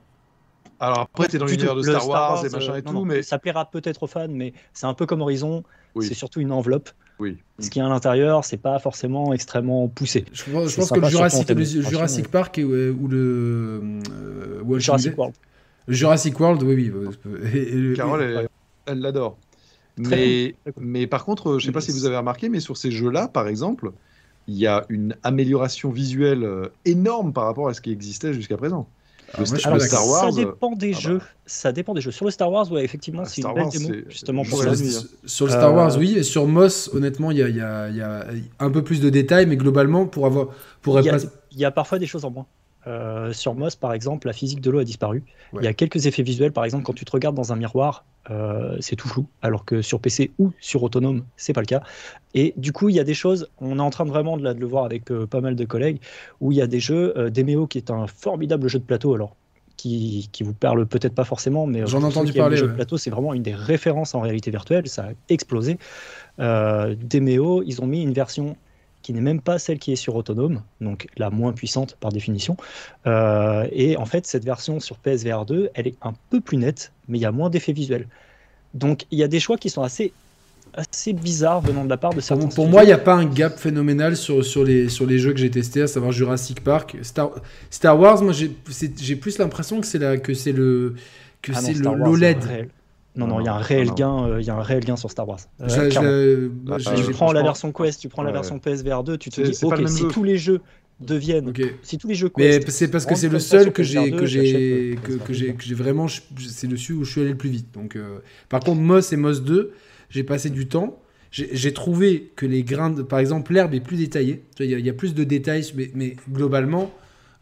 Alors après, tu es dans l'univers de Star, Wars, et machin et tout, mais ça plaira peut-être aux fans, mais c'est un peu comme Horizon. C'est surtout une enveloppe. Oui. Ce qui est à l'intérieur, c'est pas forcément extrêmement poussé. Je, pense que le Jurassic, Park ou le euh, Jurassic World. Jurassic World, oui, oui. Carole, elle l'adore. Mais, mais par contre, je sais pas si vous avez remarqué, mais sur ces jeux-là, par exemple, il y a une amélioration visuelle euh, énorme par rapport à ce qui existait jusqu'à présent. Ah, Star Wars, ça dépend des ah jeux. Bah. Ça dépend des jeux. Sur le Star Wars, ouais, effectivement, c'est une belle démo justement pour la nuit. Hein. Sur le Star Wars, oui. Et sur Moss, honnêtement, il y, y, a un peu plus de détails, mais globalement, pour avoir, pour il y, y, a parfois des choses en moins. Euh, sur Moss, par exemple, la physique de l'eau a disparu. Il y a quelques effets visuels, par exemple, quand tu te regardes dans un miroir, euh, c'est tout flou, alors que sur PC ou sur autonome, c'est pas le cas. Et du coup, il y a des choses, on est en train de vraiment de, le voir avec euh, pas mal de collègues, où il y a des jeux, Demeo qui est un formidable jeu de plateau, alors qui, qui vous parle peut-être pas forcément, mais j'en ai entendu parler. Le jeu de plateau, c'est vraiment une des références en réalité virtuelle, ça a explosé. Demeo, ils ont mis une version qui n'est même pas celle qui est sur autonome, donc la moins puissante par définition. Euh, et en fait, cette version sur PSVR 2, elle est un peu plus nette, mais il y a moins d'effets visuels. Donc il y a des choix qui sont assez assez bizarres venant de la part de certains. Pour, moi, il n'y a pas un gap phénoménal sur, sur, les, sur les jeux que j'ai testés, à savoir Jurassic Park, Star, Star Wars. Moi, j'ai plus l'impression que c'est que c'est le que ah c'est le l'OLED. Non, non, il y a un réel gain, euh, il y a un réel gain sur Star Wars. Euh, tu prends la version Quest, tu prends la version PSVR 2, tu te dis, ok, si tous les jeux deviennent, si tous les jeux Quest, mais c'est parce que c'est le seul que j'ai que j'ai que, j'ai que j'ai vraiment, c'est dessus où je suis allé le plus vite. Donc, euh, par contre, Moss et Moss 2, j'ai passé du temps. J'ai trouvé que les grains, par exemple, l'herbe est plus détaillée. Il y, a plus de détails, mais, mais globalement,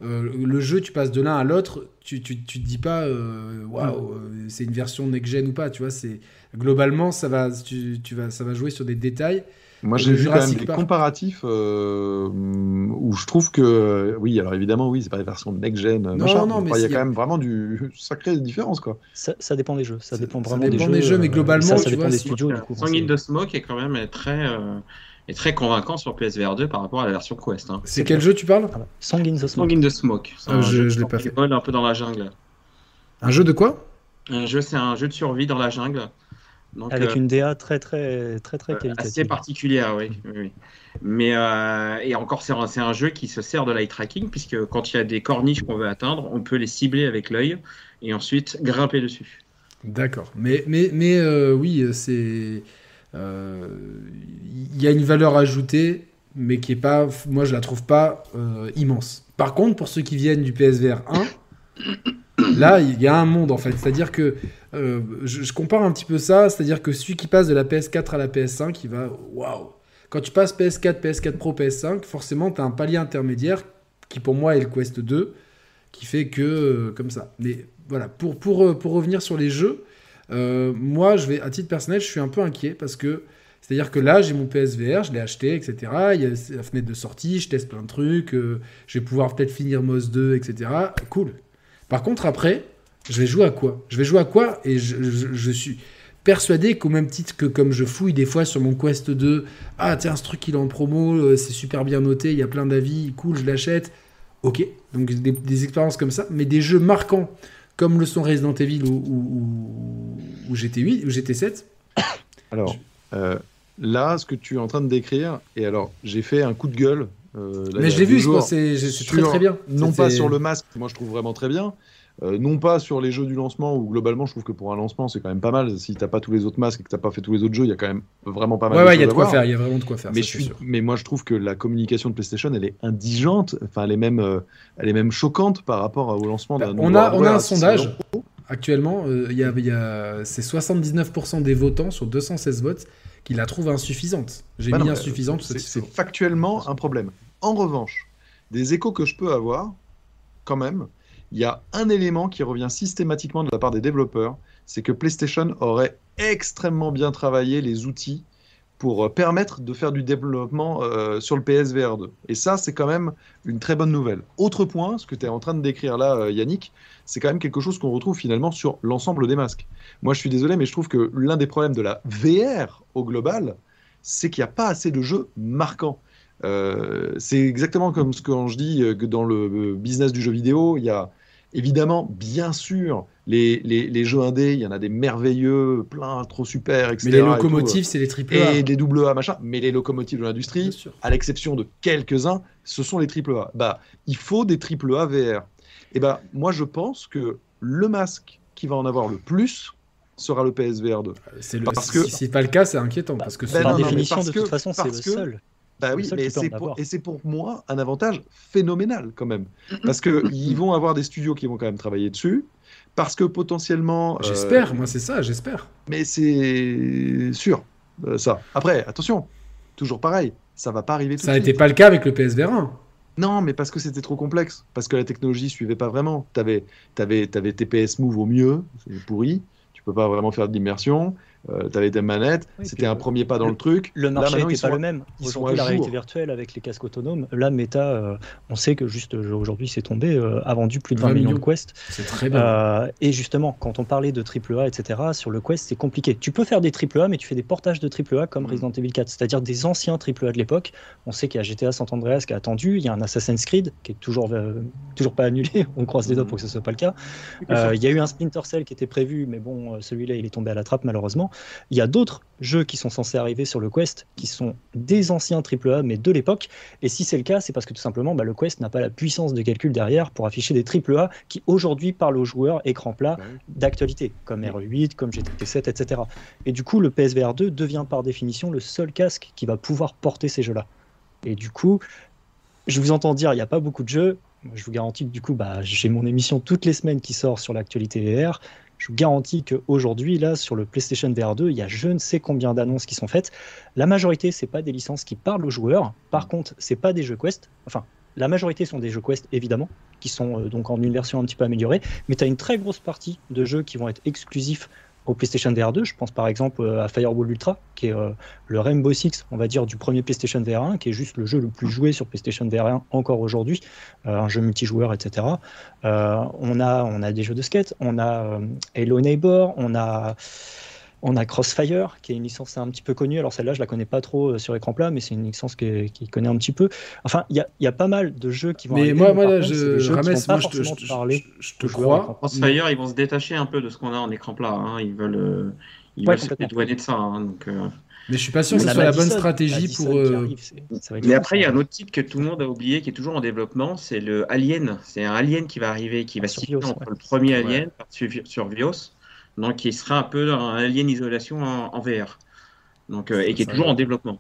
euh, le jeu, tu passes de l'un à l'autre, tu, tu, tu, te dis pas, euh, waouh, euh, c'est une version next-gen ou pas, tu vois, c'est globalement, ça va, tu, tu, vas, ça va jouer sur des détails. Moi, j'ai vu quand même des comparatifs où je trouve que, oui, alors évidemment, oui, c'est pas des versions next-gen, non, non, mais il y a quand même vraiment du sacré différence, quoi. Ça, ça, dépend des jeux, ça dépend vraiment ça dépend des, jeux, mais globalement, ça, ça dépend des studios. Du coup, Sanguine de Smoke est quand même très est très convaincant sur PSVR 2 par rapport à la version Quest. Hein. C'est quel jeu tu parles? Sanguine the Smoke. Sanguine the Smoke. Ah, un je, je l'ai pas fait. un peu dans la jungle. Un jeu de quoi? Un jeu, c'est un jeu de survie dans la jungle. Donc, Avec euh, une DA très très très très euh, qualitative. Assez particulière, oui. oui, Mais euh, et encore, c'est un, un, jeu qui se sert de l'eye tracking puisque quand il y a des corniches qu'on veut atteindre, on peut les cibler avec l'œil et ensuite grimper dessus. D'accord. Mais mais mais oui, c'est il euh, y a une valeur ajoutée, mais qui est pas, moi je la trouve pas euh, immense. Par contre, pour ceux qui viennent du PSVR 1, Là, il y a un monde en fait. C'est-à-dire que euh, je, je compare un petit peu ça. C'est-à-dire que celui qui passe de la PS4 à la PS5, il va waouh. Quand tu passes PS4, PS4 Pro, PS5, forcément, tu as un palier intermédiaire qui pour moi est le Quest 2, qui fait que comme ça. Mais voilà, pour, pour, pour revenir sur les jeux, euh, moi, je vais, à titre personnel, je suis un peu inquiet parce que c'est-à-dire que là, j'ai mon PSVR, je l'ai acheté, etc. Il y a la fenêtre de sortie, je teste plein de trucs, euh, je vais pouvoir peut-être finir MOS 2, etc. Cool. Par contre, après, je vais jouer à quoi? Je vais jouer à quoi? Et je, suis persuadé qu'au même titre que comme je fouille des fois sur mon Quest 2, ah tiens, ce truc il est en promo, euh, c'est super bien noté, il y a plein d'avis, cool, je l'achète. Ok, donc des expériences comme ça, mais des jeux marquants comme le sont Resident Evil ou, ou, ou- ou GT8 ou GT7. Alors, euh, là, ce que tu es en train de décrire, et alors, j'ai fait un coup de gueule. euh, là, Mais je l'ai vu, c'est très bien. Non pas sur le masque, que moi je trouve vraiment très bien. Euh, non pas sur les jeux du lancement, où globalement je trouve que pour un lancement c'est quand même pas mal. Si t'as pas tous les autres masques et que t'as pas fait tous les autres jeux, il y a quand même vraiment pas mal Ouais, de ouais, il y a choses de à quoi faire, il y a vraiment de quoi faire. Mais, ça, je suis, sûr. mais moi je trouve que la communication de PlayStation elle est indigente, enfin elle est même, euh, elle est même choquante par rapport au lancement d'un Bah, nouveau on a, on a un à 600 sondage actuellement, euh, y a, y a- c'est 79% des votants sur 216 votes qui la trouvent insuffisante. J'ai Bah mis non, insuffisante. C'est factuellement un problème. En revanche, des échos que je peux avoir, quand même, il y a un élément qui revient systématiquement de la part des développeurs, c'est que PlayStation aurait extrêmement bien travaillé les outils pour euh, permettre de faire du développement euh, sur le PSVR 2. Et ça, c'est quand même une très bonne nouvelle. Autre point, ce que tu es en train de décrire là, euh, Yannick, c'est quand même quelque chose qu'on retrouve finalement sur l'ensemble des masques. Moi, je suis désolé, mais je trouve que l'un des problèmes de la VR au global, c'est qu'il n'y a pas assez de jeux marquants. C'est exactement comme ce que je dis que dans le business du jeu vidéo, il y a évidemment, bien sûr, les, les, les jeux indés, il y en a des merveilleux, plein, trop super, etc. Mais les locomotives, c'est les triple A. et des double A, machin, mais les locomotives de l'industrie, à l'exception de quelques-uns, ce sont les triple A. Bah, il faut des triple A VR. Et bah, moi, je pense que le masque qui va en avoir le plus sera le PSVR 2. C'est le, Parce si que- si c'est pas le cas, c'est inquiétant parce que c'est- Par non, non, mais définition, parce de toute façon, c'est le seul. Bah oui, mais c'est pour, et c'est pour moi un avantage phénoménal quand même. Parce qu'ils vont avoir des studios qui vont quand même travailler dessus. Parce que potentiellement. euh, J'espère, moi c'est ça, j'espère. mais c'est sûr, euh, ça. Après, attention, toujours pareil, ça va pas arriver tout Ça n'était pas le cas avec le PSVR 1. Non, mais parce que c'était trop complexe. Parce que la technologie suivait pas vraiment. T'avais, t'avais, t'avais TPS Move au mieux, c'est pourri. Tu peux pas vraiment faire d'immersion. Euh, t'avais tes manettes. Oui, c'était un le- premier pas dans le, truc. Le marché ils pas sont le même. ils sont Aujourd'hui, la réalité jour. virtuelle avec les casques autonomes, là, Meta, euh, on sait que juste euh, aujourd'hui, c'est tombé, euh, a vendu plus de 20, 20 millions de. Quest. C'est très bien. Euh, et justement, quand on parlait de AAA, etc., sur le Quest, c'est compliqué. Tu peux faire des AAA, mais tu fais des portages de AAA comme Mhm. Resident Evil 4, c'est-à-dire des anciens AAA de l'époque. On sait qu'il y a GTA San Andreas qui a attendu, il y a un Assassin's Creed qui est toujours, euh, toujours pas annulé, on croise les doigts pour que ce soit pas le cas. Euh, il y a eu un Splinter Cell qui était prévu, mais bon, celui-là, il est tombé à la trappe malheureusement. Il y a d'autres jeux qui sont censés arriver sur le Quest, qui sont des anciens AAA, mais de l'époque. Et si c'est le cas, c'est parce que tout simplement, bah, le Quest n'a pas la puissance de calcul derrière pour afficher des AAA qui aujourd'hui parlent aux joueurs écran plat Bah d'actualité, comme R8, comme GT7, etc. Et du coup, le PSVR 2 devient par définition le seul casque qui va pouvoir porter ces jeux-là. Et du coup, je vous entends dire, il n'y a pas beaucoup de jeux. Je vous garantis que du coup, bah, j'ai mon émission toutes les semaines qui sort sur l'actualité VR. Je vous garantis qu'aujourd'hui, là, sur le PlayStation VR 2, il y a je ne sais combien d'annonces qui sont faites. La majorité, c'est pas des licences qui parlent aux joueurs. Par contre, c'est pas des jeux Quest. Enfin, la majorité sont des jeux Quest, évidemment, qui sont euh, donc en une version un petit peu améliorée. Mais tu as une très grosse partie de jeux qui vont être exclusifs au PlayStation VR 2. Je pense par exemple euh, à Firewall Ultra, qui est euh, le Rainbow Six, on va dire, du premier PlayStation VR 1, qui est juste le jeu le plus joué sur PlayStation VR 1 encore aujourd'hui, euh, un jeu multijoueur, etc. On, a, on a des jeux de skate, on a Hello Neighbor, on a, on a Crossfire, qui est une licence un petit peu connue. Alors celle-là, je la connais pas trop euh, sur écran plat, mais c'est une licence qui, qui connaît un petit peu. Enfin, il y a, il y a pas mal de jeux qui vont Mais arriver, moi, mais moi là, contre, je, Rames, moi, je te, je, forcément te- parler je- je te aux joueurs crois. Crossfire, ils vont se détacher un peu de ce qu'on a en écran plat. hein. Ils veulent, euh, ils Ouais, veulent se dédouaner de ça. hein. Donc, euh, Mais je suis pas sûr que ce a soit la bonne stratégie pour. euh, arrive, c'est- ça va être Mais après, il y a un autre titre que tout le monde a oublié, qui est toujours en développement, c'est le Alien. C'est un Alien qui va arriver, qui va se Vios, situer entre ouais. le premier Ouais. Alien sur, sur Vios, donc qui sera un peu un Alien isolation en, en VR, donc euh, et qui est toujours en développement.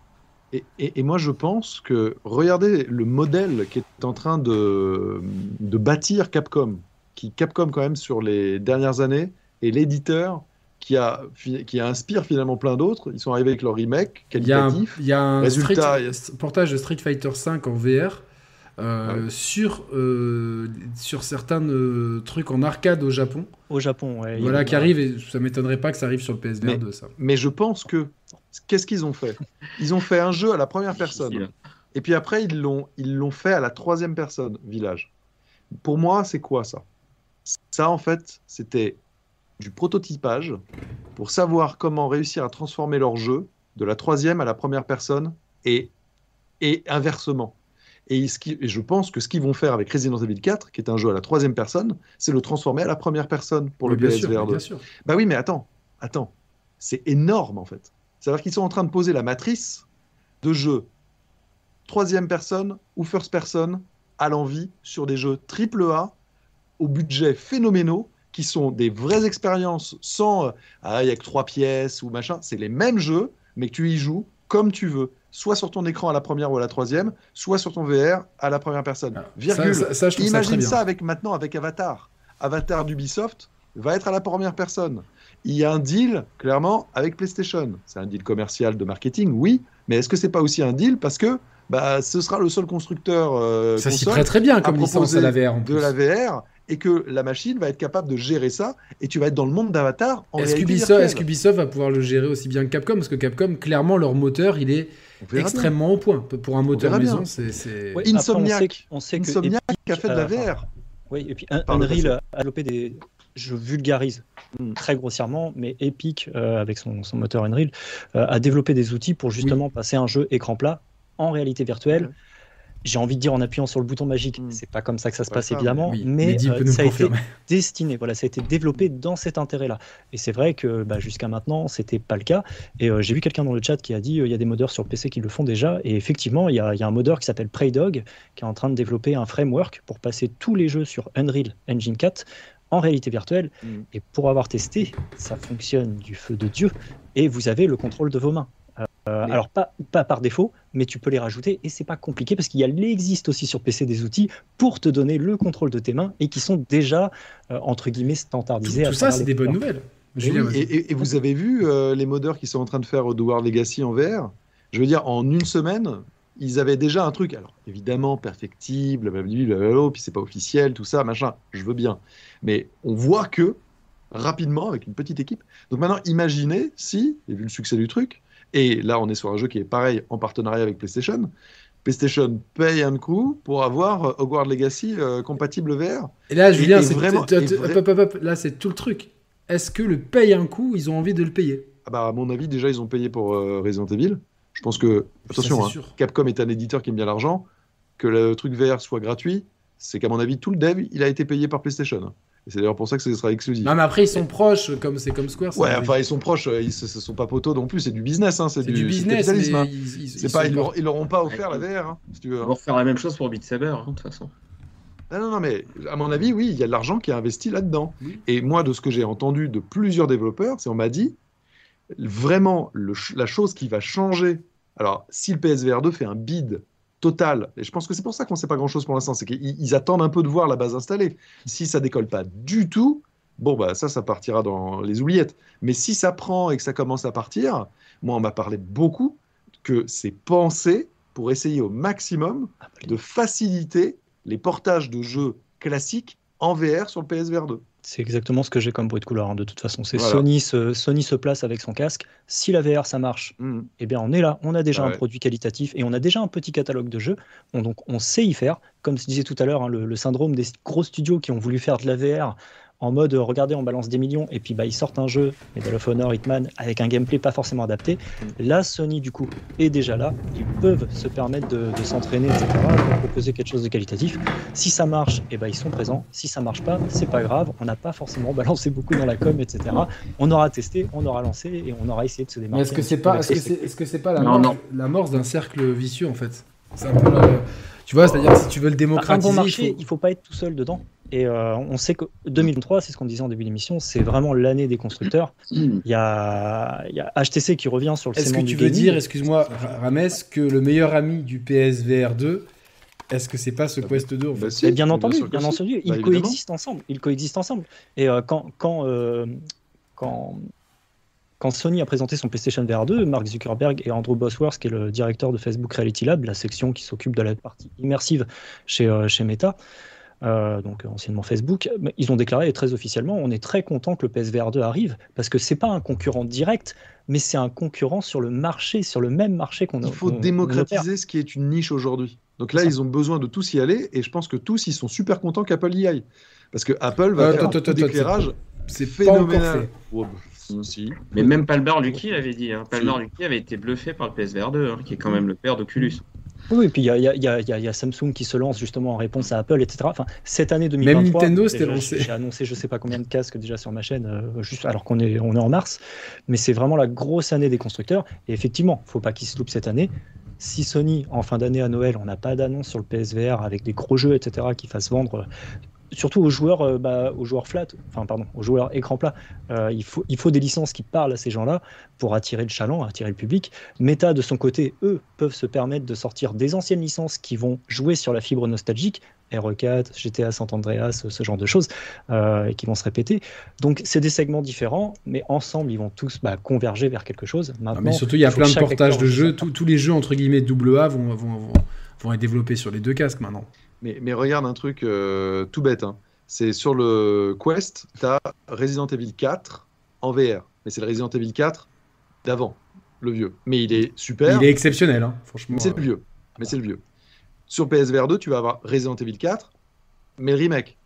Et, et- et moi, je pense que regardez le modèle qui est en train de, de bâtir Capcom qui Capcom quand même sur les dernières années est l'éditeur qui, a, qui inspire finalement plein d'autres. Ils sont arrivés avec leur remake qualitatif. Il y a un, Résultat, portage de Street Fighter V en VR. Euh, sur, euh, sur certains euh, trucs en arcade au Japon. Au Japon, ouais. Voilà, qui arrive, et ça m'étonnerait pas que ça arrive sur le PSVR 2, ça. Mais je pense que. Qu'est-ce qu'ils ont fait? Ils ont fait un jeu à la première personne. Et puis après, ils l'ont, ils l'ont fait à la troisième personne, Village. Pour moi, c'est quoi ça? Ça, en fait, c'était du prototypage pour savoir comment réussir à transformer leur jeu de la troisième à la première personne et, et inversement. Et, je pense que ce qu'ils vont faire avec Resident Evil 4, qui est un jeu à la troisième personne, c'est le transformer à la première personne pour le PSVR 2. Bah oui, mais attends, attends, c'est énorme en fait. C'est-à-dire qu'ils sont en train de poser la matrice de jeux troisième personne ou first person à l'envie sur des jeux triple A au budget phénoménaux qui sont des vraies expériences sans euh, ah il y a que trois pièces ou machin. C'est les mêmes jeux, mais que tu y joues comme tu veux soit sur ton écran à la première ou à la troisième, soit sur ton VR à la première personne. Ah, Virgule. Imagine ça, avec maintenant avec Avatar. Avatar d'Ubisoft va être à la première personne. Il y a un deal clairement avec PlayStation. C'est un deal commercial de marketing, oui, mais est-ce que c'est pas aussi un deal parce que bah, ce sera le seul constructeur euh, ça s'y très bien comme licence à la VR de la VR et que la machine va être capable de gérer ça et tu vas être dans le monde d'Avatar Est-ce qu'Ubisoft est va pouvoir le gérer aussi bien que Capcom? Parce que Capcom clairement leur moteur il est extrêmement au point. Pour un moteur maison c'est Insomniac. on sait, Insomniac a fait de la VR oui et puis Unreal a développé des je vulgarise hmm. très grossièrement, mais Epic, euh, avec son, moteur Unreal, euh, a développé des outils pour justement passer un jeu écran plat en réalité virtuelle j'ai envie de dire en appuyant sur le bouton magique. Hmm. C'est pas comme ça que ça se passe évidemment, mais, euh, ça a été destiné, voilà, ça a été développé dans cet intérêt-là. Et c'est vrai que bah, jusqu'à maintenant, c'était pas le cas. Et euh, j'ai vu quelqu'un dans le chat qui a dit euh, il y a des modeurs sur PC qui le font déjà. Et effectivement, il y, a, un modeur qui s'appelle Preydog qui est en train de développer un framework pour passer tous les jeux sur Unreal Engine 4 en réalité virtuelle. Hmm. Et pour avoir testé, ça fonctionne du feu de Dieu. Et vous avez le contrôle de vos mains. Euh, alors pas, pas par défaut, mais tu peux les rajouter et c'est pas compliqué parce qu'il existe aussi sur PC des outils pour te donner le contrôle de tes mains et qui sont déjà euh, entre guillemets standardisés. Tout, ça, c'est des bonnes nouvelles. et, vous avez vu euh, les modeurs qui sont en train de faire War Legacy en VR Je veux dire, en une semaine, ils avaient déjà un truc. Alors évidemment, perfectible, blablabla, puis c'est pas officiel, tout ça, machin. Je veux bien, mais on voit que rapidement avec une petite équipe. Donc maintenant, imaginez si, et vu le succès du truc, et là, on est sur un jeu qui est pareil en partenariat avec PlayStation. PlayStation paye un coup pour avoir euh, Hogwarts Legacy euh, compatible VR. Et là, Julien, c'est vraiment. là, c'est tout le truc. Est-ce que le paye un coup, ils ont envie de le payer? Ah bah, À mon avis, déjà, ils ont payé pour euh, Resident Evil. Je pense que. Attention, hein, Capcom est un éditeur qui aime bien l'argent. Que le truc VR soit gratuit, c'est qu'à mon avis, tout le dev, il a été payé par PlayStation. C'est d'ailleurs pour ça que ce sera exclusif. Non, mais après, ils sont proches, comme c'est comme Square. Ouais, enfin, ils sont proches, ils ne sont pas poteaux non plus, c'est du business. Hein, c'est du, business. Hein. Ils, pas, ils, leur, ont pas offert la VR, hein, si tu veux. Ils vont faire la même chose pour Beat Saber, hein, de toute façon. Non, non, non, mais à mon avis, oui, il y a de l'argent qui est investi là-dedans. Et moi, de ce que j'ai entendu de plusieurs développeurs, c'est on m'a dit, vraiment, le, la chose qui va changer. Alors, si le PSVR 2 fait un bid total. Et je pense que c'est pour ça qu'on ne sait pas grand-chose pour l'instant. C'est qu'ils attendent un peu de voir la base installée. Si ça décolle pas du tout, bon, bah ça, ça partira dans les oubliettes. Mais si ça prend et que ça commence à partir, moi, on m'a parlé beaucoup que c'est pensé pour essayer au maximum de faciliter les portages de jeux classiques en VR sur le PSVR 2. C'est exactement ce que j'ai comme bruit de couleur. Hein, de toute façon, c'est Sony, se, Sony se place avec son casque. Si la VR ça marche, mm. eh bien on est là. On a déjà un produit qualitatif et on a déjà un petit catalogue de jeux. donc on sait y faire. Comme je disais tout à l'heure, hein, le, le, syndrome des gros studios qui ont voulu faire de la VR en mode euh, regardez on balance des millions et puis bah ils sortent un jeu Medal of Honor Hitman avec un gameplay pas forcément adapté. Mm. la Sony du coup est déjà là. Ils peuvent se permettre de, s'entraîner etc pour proposer quelque chose de qualitatif. Si ça marche et eh ben ils sont présents. Si ça marche pas c'est pas grave. On n'a pas forcément balancé beaucoup dans la com etc on aura testé on aura lancé et on aura essayé de se démarquer. Est-ce que c'est pas est-ce que c'est pas la morse, d'un cercle vicieux en fait? C'est un peu tu vois c'est à dire si tu veux le démocratiser un bon marché il faut pas être tout seul dedans et euh, on sait que 2023, c'est ce qu'on disait en début d'émission, c'est vraiment l'année des constructeurs. Il y, a, HTC qui revient sur le Est-ce que tu veux dire, excuse-moi, Rames, que le meilleur ami du PSVR 2, Est-ce que c'est pas ce Ah Quest 2 en Bah fait si, Mais bien entendu, bien entendu, Bah, ils évidemment. coexistent ensemble. Ils coexistent ensemble. Et euh, quand, quand, euh, quand, quand Sony a présenté son PlayStation VR 2, Mark Zuckerberg et Andrew Bosworth, qui est le directeur de Facebook Reality Lab, la section qui s'occupe de la partie immersive chez, euh, chez Meta, euh, donc anciennement Facebook, mais ils ont déclaré très officiellement on est très content que le PSVR 2 arrive parce que c'est pas un concurrent direct, mais c'est un concurrent sur le marché, sur le même marché qu'on Il faut démocratiser ce qui est une niche aujourd'hui. Donc là, ils ont besoin de tous y aller, et je pense que tous, ils sont super contents qu'Apple y aille. Parce que Apple va Euh, faire un d'éclairage C'est phénoménal. bah, si. Mais même Palmer Lucky l'avait dit. Hein. Palmer Lucky avait été bluffé par le PSVR 2, hein, qui est quand même le père d'Oculus. Oui, et puis il y a, y y y Samsung qui se lance justement en réponse à Apple, etc. Enfin, cette année 2023, Nintendo s'était déjà, lancé. J'ai annoncé je sais pas combien de casques déjà sur ma chaîne, euh, juste alors qu'on est, on est en mars. Mais c'est vraiment la grosse année des constructeurs. Et effectivement, faut pas qu'ils se loupent cette année. Si Sony, en fin d'année à Noël, on n'a pas d'annonce sur le PSVR avec des gros jeux, etc., qui fassent vendre, surtout aux joueurs, euh, bah, aux joueurs flat, enfin pardon, aux joueurs écran plat, euh, il, faut, il faut des licences qui parlent à ces gens-là pour attirer le chaland, attirer le public. Meta, de son côté, eux, peuvent se permettre de sortir des anciennes licences qui vont jouer sur la fibre nostalgique, RE4, GTA San Andreas, ce genre de choses, euh, et qui vont se répéter. Donc, c'est des segments différents, mais ensemble, ils vont tous bah, converger vers quelque chose. Ah, Maintenant, mais surtout, il y a plein de portages de jeux. tous les jeux entre guillemets double A vont, vont, vont, vont être développés sur les deux casques maintenant. Mais, mais regarde un truc euh, tout bête. hein. C'est sur le Quest, tu as Resident Evil 4 en VR. Mais c'est le Resident Evil 4 d'avant, le vieux. Mais il est super. Il est exceptionnel, hein, franchement. Mais c'est le euh, vieux. Mais c'est le vieux. Sur PSVR 2, tu vas avoir Resident Evil 4, mais le remake.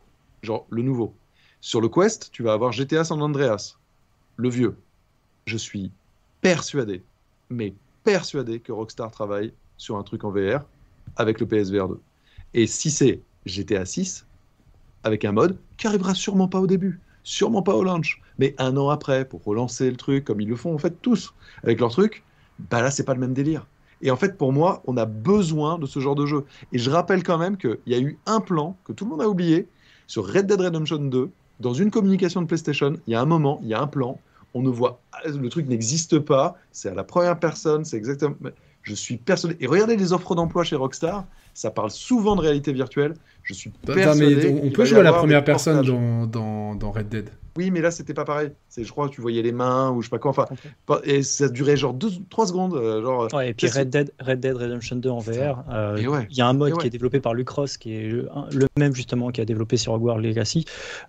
Genre le nouveau. Sur le Quest, tu vas avoir GTA San Andreas, le vieux. Je suis persuadé, mais persuadé que Rockstar travaille sur un truc en VR avec le PSVR 2. Et si c'est GTA 6, avec un mode qui arrivera sûrement pas au début, sûrement pas au launch, mais un an après, pour relancer le truc, comme ils le font en fait tous, avec leur truc, bah là, c'est pas le même délire. Et en fait, pour moi, on a besoin de ce genre de jeu. Et je rappelle quand même qu'il y a eu un plan que tout le monde a oublié sur Red Dead Redemption 2. Dans une communication de PlayStation, il y a un moment, il y a un plan, on ne voit, le truc n'existe pas, c'est à la première personne, c'est exactement. Je suis persuadé. Et regardez les offres d'emploi chez Rockstar, ça parle souvent de réalité virtuelle. Je suis Attends, mais on- peut jouer à la première personne dans, dans, dans Red Dead. Oui, mais là, c'était pas pareil. C'est, je crois que tu voyais les mains ou je sais pas quoi. Enfin, et ça durait genre 3 secondes. euh, genre, Ouais, et puis Red Dead, Red Dead Redemption 2 en VR, euh, Et ouais. il y a un mode Et ouais. qui est développé par Lucross, qui est le, même justement qui a développé sur Hogwarts Legacy.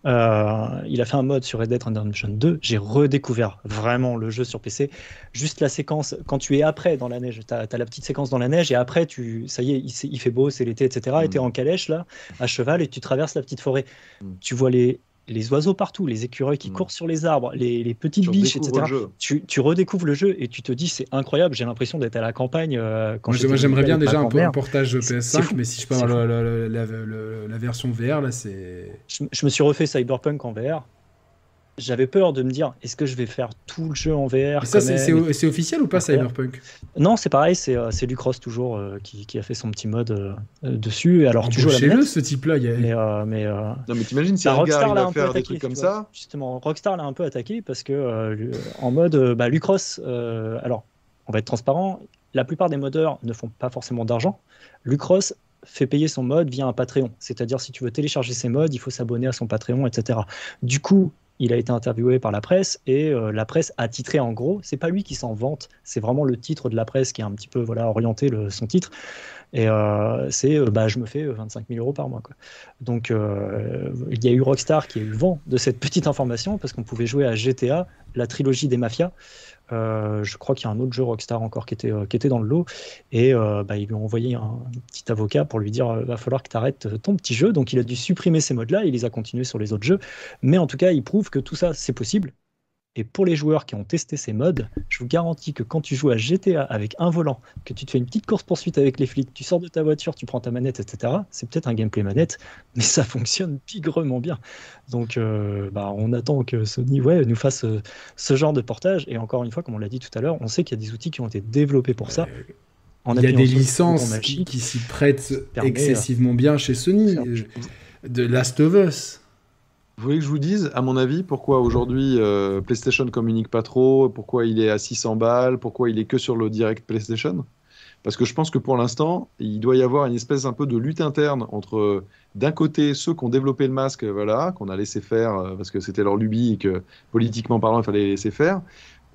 Euh, il a fait un mode sur Red Dead Redemption 2. J'ai redécouvert vraiment le jeu sur PC. Juste la séquence, quand tu es après dans la neige, tu as, la petite séquence dans la neige et après, tu, ça y est, il, fait beau, c'est l'été, etc. Et Mm. tu es en calèche là, à cheval, et tu traverses la petite forêt. Mm. Tu vois les, les oiseaux partout, les écureuils qui Mm. courent sur les arbres, les, les petites tu biches, etc tu, tu redécouvres le jeu et tu te dis c'est incroyable, j'ai l'impression d'être à la campagne. euh, quand Moi, j'aimerais bien déjà un, peu, un portage C'est- PS5, c'est fou. mais si je peux C'est avoir le- le- la, le- la version VR, là, c'est. Je, je me suis refait Cyberpunk en VR. J'avais peur de me dire est-ce que je vais faire tout le jeu en VR ça, c'est officiel ou pas. Cyberpunk? Non, c'est pareil, c'est euh, Lucross toujours euh, qui, qui a fait son petit mode euh, dessus. Et alors tu joues à la manette, ce type-là. il y a- mais, euh, mais euh, Non, mais t'imagines si bah, Rockstar il l'a va un peu faire attaqué. des trucs comme vois. ça. Justement, Rockstar l'a un peu attaqué parce que euh, lui- en mode euh, bah, Lucross, euh, alors on va être transparent, la plupart des modeurs ne font pas forcément d'argent. Lucross fait payer son mode via un Patreon, c'est-à-dire si tu veux télécharger ses modes, il faut s'abonner à son Patreon, etc. Du coup, il a été interviewé par la presse et euh, la presse a titré en gros. C'est pas lui qui s'en vante, c'est vraiment le titre de la presse qui a un petit peu voilà orienté son titre. Et euh, c'est euh, bah, je me fais 25 000 euros par mois. Quoi. Donc il y a eu Rockstar qui a eu vent de cette petite information parce qu'on pouvait jouer à GTA, la trilogie des mafias. Euh, je crois qu'il y a un autre jeu Rockstar encore qui était, euh, qui était dans le lot. Et euh, bah, ils lui ont envoyé un petit avocat pour lui dire va falloir que tu arrêtes ton petit jeu. Donc il a dû supprimer ces modes-là. Il les a continués sur les autres jeux. Mais en tout cas, il prouve que tout ça, c'est possible. Et pour les joueurs qui ont testé ces modes, je vous garantis que quand tu joues à GTA avec un volant, que tu te fais une petite course-poursuite avec les flics, tu sors de ta voiture, tu prends ta manette, etc., c'est peut-être un gameplay manette, mais ça fonctionne pigrement bien. Donc euh, bah, on attend que Sony ouais, nous fasse euh, ce genre de portage. Et encore une fois, comme on l'a dit tout à l'heure, on sait qu'il y a des outils qui ont été développés pour ça. En Il y a des licences qui, qui s'y prêtent excessivement bien chez Sony. Euh, De Last of Us. Vous voulez que je vous dise, à mon avis, pourquoi aujourd'hui euh, PlayStation communique pas trop, pourquoi il est à 600 balles, pourquoi il est que sur le direct PlayStation Parce que je pense que pour l'instant, il doit y avoir une espèce un peu de lutte interne entre, d'un côté, ceux qui ont développé le masque, voilà, qu'on a laissé faire euh, parce que c'était leur lubie et que politiquement parlant, il fallait les laisser faire.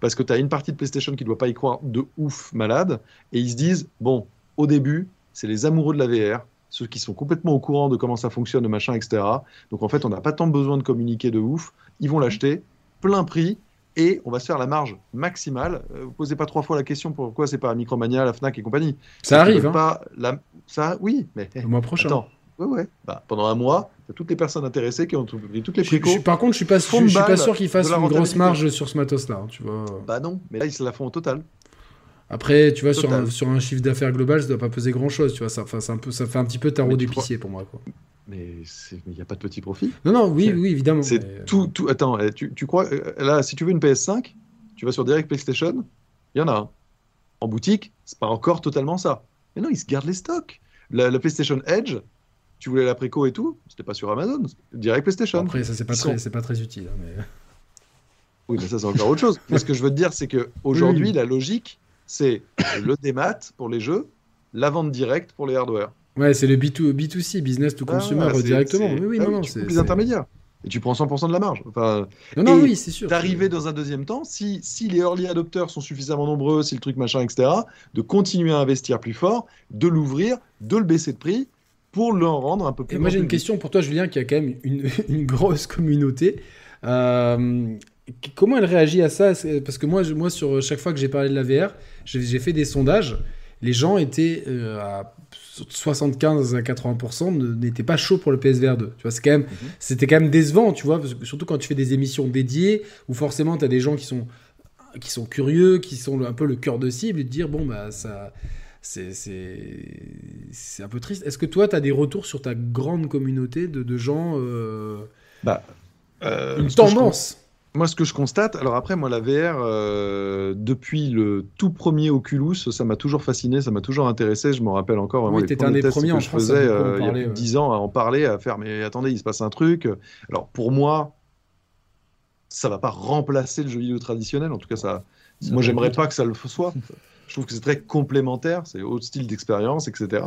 Parce que tu as une partie de PlayStation qui ne doit pas y croire de ouf malade. Et ils se disent, bon, au début, c'est les amoureux de la VR, ceux qui sont complètement au courant de comment ça fonctionne, de machin, etc. Donc en fait, on n'a pas tant besoin de communiquer de ouf. Ils vont l'acheter, plein prix, et on va se faire la marge maximale. Euh, vous posez pas trois fois la question pourquoi c'est pas Micromania, la Fnac et compagnie. Ça arrive. Hein. Pas la... Ça, oui, mais le mois prochain. Attends. Ouais, ouais. Bah, pendant un mois, as toutes les personnes intéressées qui ont trouvé toutes les précaux. par contre, je suis pas, je, suis pas sûr qu'ils fassent une grosse marge sur ce matos-là. Hein, tu vois. Bah non, mais là ils se la font au total. Après, tu vois, sur un, sur un, chiffre d'affaires global, ça doit pas peser grand-chose. Tu vois, ça, un peu, ça fait un petit peu tarot d'épicier pour moi. Quoi. Mais il n'y a pas de petit profit. Non, non, oui, oui, évidemment. C'est tout, tout. Attends, eh, tu, tu, crois. Euh, là, si tu veux une PS5, tu vas sur Direct PlayStation, il y en a un. En boutique, c'est pas encore totalement ça. Mais non, ils se gardent les stocks. La, PlayStation Edge, tu voulais la préco et tout, c'était pas sur Amazon, Direct PlayStation. Après, ça, c'est pas, très, pas très utile. Hein, mais... Oui, mais ça, c'est encore autre chose. Mais ce que je veux te dire, c'est qu'aujourd'hui, la logique, c'est le démat pour les jeux, la vente directe pour les hardware. Ouais, c'est le B2, B2C, business to ah, consumer directement. Oui, oui, ah non, non, c'est les intermédiaires. Et tu prends 100% de la marge. Enfin, non, non, oui, c'est sûr. D'arriver dans un deuxième temps, si, si les early adopters sont suffisamment nombreux, si le truc machin, etc., de continuer à investir plus fort, de l'ouvrir, de le baisser de prix pour le rendre un peu plus. Et moi, j'ai une question pour toi, Julien, qui a quand même une, une grosse communauté. Euh, comment elle réagit à ça? Parce que moi, moi, sur chaque fois que j'ai parlé de la VR, j'ai fait des sondages. Les gens étaient euh, à 75 à 80% n'étaient pas chauds pour le PSVR 2. Tu vois, c'est quand même, mhm. c'était quand même décevant, tu vois, surtout quand tu fais des émissions dédiées où forcément tu as des gens qui sont, qui sont curieux, qui sont un peu le cœur de cible et de dire bon bah ça. C'est, c'est, un peu triste. Est-ce que toi, tu as des retours sur ta grande communauté de, de gens euh, bah, euh, Une tendance? Moi, ce que je constate, alors après, moi, la VR, euh, depuis le tout premier Oculus, ça m'a toujours fasciné, ça m'a toujours intéressé. Je me rappelle encore vraiment les premiers tests que je faisais euh, il y a plus de 10 ans à en parler, à faire, mais attendez, il se passe un truc. Alors, pour moi, ça va pas remplacer le jeu vidéo traditionnel. En tout cas, ça, moi, j'aimerais pas que ça le soit. Je trouve que c'est très complémentaire, c'est autre style d'expérience, etc.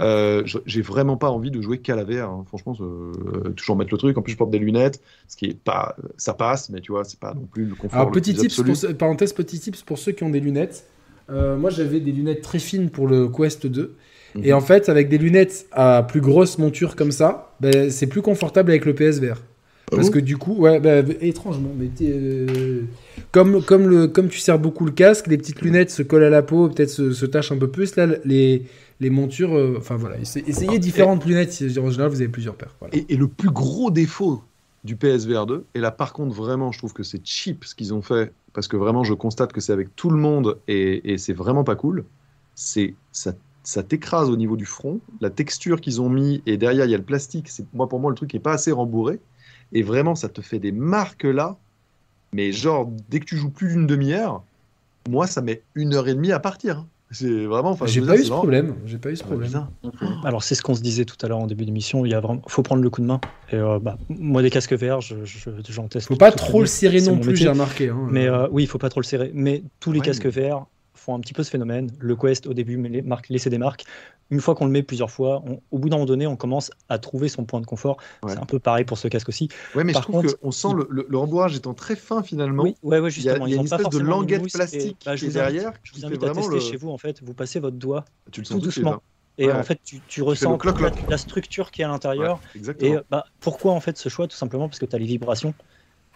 Euh, j'ai vraiment pas envie de jouer qu'à la VR. Hein. Franchement, euh, toujours mettre le truc. En plus, je porte des lunettes, ce qui est pas, ça passe, mais tu vois, c'est pas non plus le confort. Alors, petit tips, pour, parenthèse, petit tips pour ceux qui ont des lunettes. Euh, moi, j'avais des lunettes très fines pour le Quest 2. Et mhm. en fait, avec des lunettes à plus grosse monture comme ça, ben, c'est plus confortable avec le PSVR. Parce que du coup, ouais, bah, étrangement, mais comme, comme, le, comme tu serres beaucoup le casque, les petites lunettes se collent à la peau, peut-être se, se tachent un peu plus. Là, les, les montures, euh, enfin voilà, essayez, différentes lunettes. En général, vous avez plusieurs paires. Et, le plus gros défaut du PSVR 2, et là par contre vraiment je trouve que c'est cheap ce qu'ils ont fait, parce que vraiment je constate que c'est avec tout le monde et, c'est vraiment pas cool, c'est ça, ça t'écrase au niveau du front, la texture qu'ils ont mis et derrière il y a le plastique, c'est moi pour moi le truc qui est pas assez rembourré, et vraiment ça te fait des marques là, mais genre dès que tu joues plus d'une demi-heure, moi ça met une heure et demie à partir. C'est vraiment. J'ai pas, eu ce problème. J'ai pas eu ce problème. Alors c'est ce qu'on se disait tout à l'heure en début d'émission. Il y a vraiment, faut prendre le coup de main. Et euh, bah, moi des casques VR, j'en je, j'en teste. Faut pas trop le serrer non plus. J'ai remarqué. Hein. Mais euh, oui, il faut pas trop le serrer. Mais tous les casques VR font un petit peu ce phénomène. Le Quest au début les marques, laisser des marques une fois qu'on le met plusieurs fois, au bout d'un moment donné, on commence à trouver son point de confort. C'est un peu pareil pour ce casque aussi. Ouais, mais je trouve qu'on sent le, le, rembourrage étant très fin finalement. Oui, ouais, ouais, justement. Il y a, une espèce de languette plastique bah, qui est derrière. Je vous invite à tester chez vous en fait. Vous passez votre doigt tu tout doucement. Et en fait, tu, ressens la structure qui est à l'intérieur. et bah, pourquoi en fait ce choix Tout simplement parce que tu as les vibrations.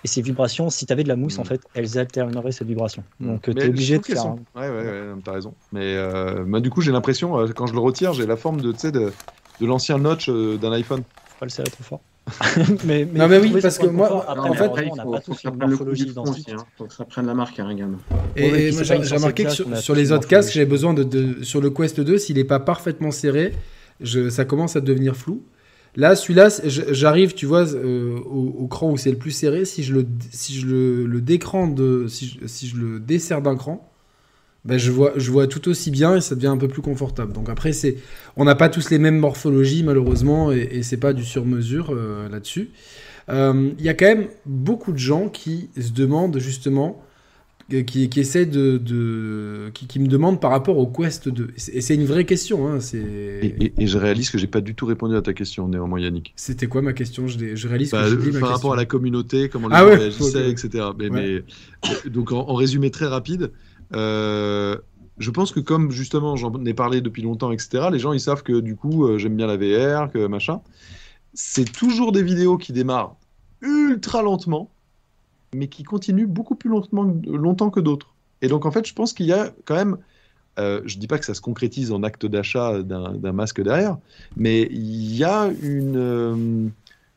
Et ces vibrations, si tu avais de la mousse, en mm. fait, elles alterneraient cette vibration. Mm. Donc, tu es obligé de faire. Sont... Ouais, ouais, ouais, t'as raison. Mais euh, du coup, j'ai l'impression, euh, quand je le retire, j'ai la forme de, de, de l'ancien notch euh, d'un iPhone. Faut pas le serrer trop fort. mais, mais, non, mais oui, parce que moi, en fait, on n'a pas tous une morphologie identique. Hein. Faut que ça prenne la marque, hein, également. Et, moi, j'ai remarqué que sur, les autres casques, j'ai besoin de, de, Sur le Quest 2, s'il n'est pas parfaitement serré, je, ça commence à devenir flou. Là, celui-là, j'arrive, tu vois, euh, au, cran où c'est le plus serré. Si je le, si je le, de, si je, si je le desserre d'un cran, ben je vois, je vois tout aussi bien et ça devient un peu plus confortable. Donc après, c'est, on n'a pas tous les mêmes morphologies malheureusement et, et c'est pas du sur-mesure euh, là-dessus. Il euh, y a quand même beaucoup de gens qui se demandent justement qui, qui essaie de, de qui, qui, me demande par rapport au Quest 2. Et c'est une vraie question. Hein, et, et, je réalise que j'ai pas du tout répondu à ta question, néanmoins, Yannick. C'était quoi ma question? Je, je, réalise bah, que dit ma Par rapport à la communauté, comment les ah gens ouais, réagissaient, okay. etc. Mais, ouais. mais, donc, en, en, résumé très rapide, euh, je pense que comme justement j'en ai parlé depuis longtemps, etc., les gens ils savent que du coup euh, j'aime bien la VR, que machin. C'est toujours des vidéos qui démarrent ultra lentement mais qui continue beaucoup plus longtemps, longtemps que d'autres. Et donc, en fait, je pense qu'il y a quand même. Euh, je ne dis pas que ça se concrétise en acte d'achat d'un masque derrière, mais il y a une euh,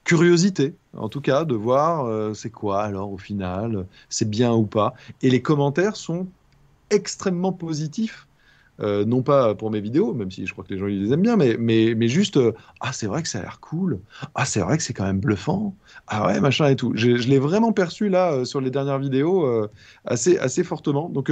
curiosité, en tout cas, de voir euh, c'est quoi alors au final, c'est bien ou pas. Et les commentaires sont extrêmement positifs. Euh, non pas pour mes vidéos, même si je crois que les gens ils les aiment bien, mais, mais, mais juste euh, ah c'est vrai que ça a l'air cool, ah c'est vrai que c'est quand même bluffant, ah ouais machin et tout. Je, je l'ai vraiment perçu là euh, sur les dernières vidéos euh, assez assez fortement. Donc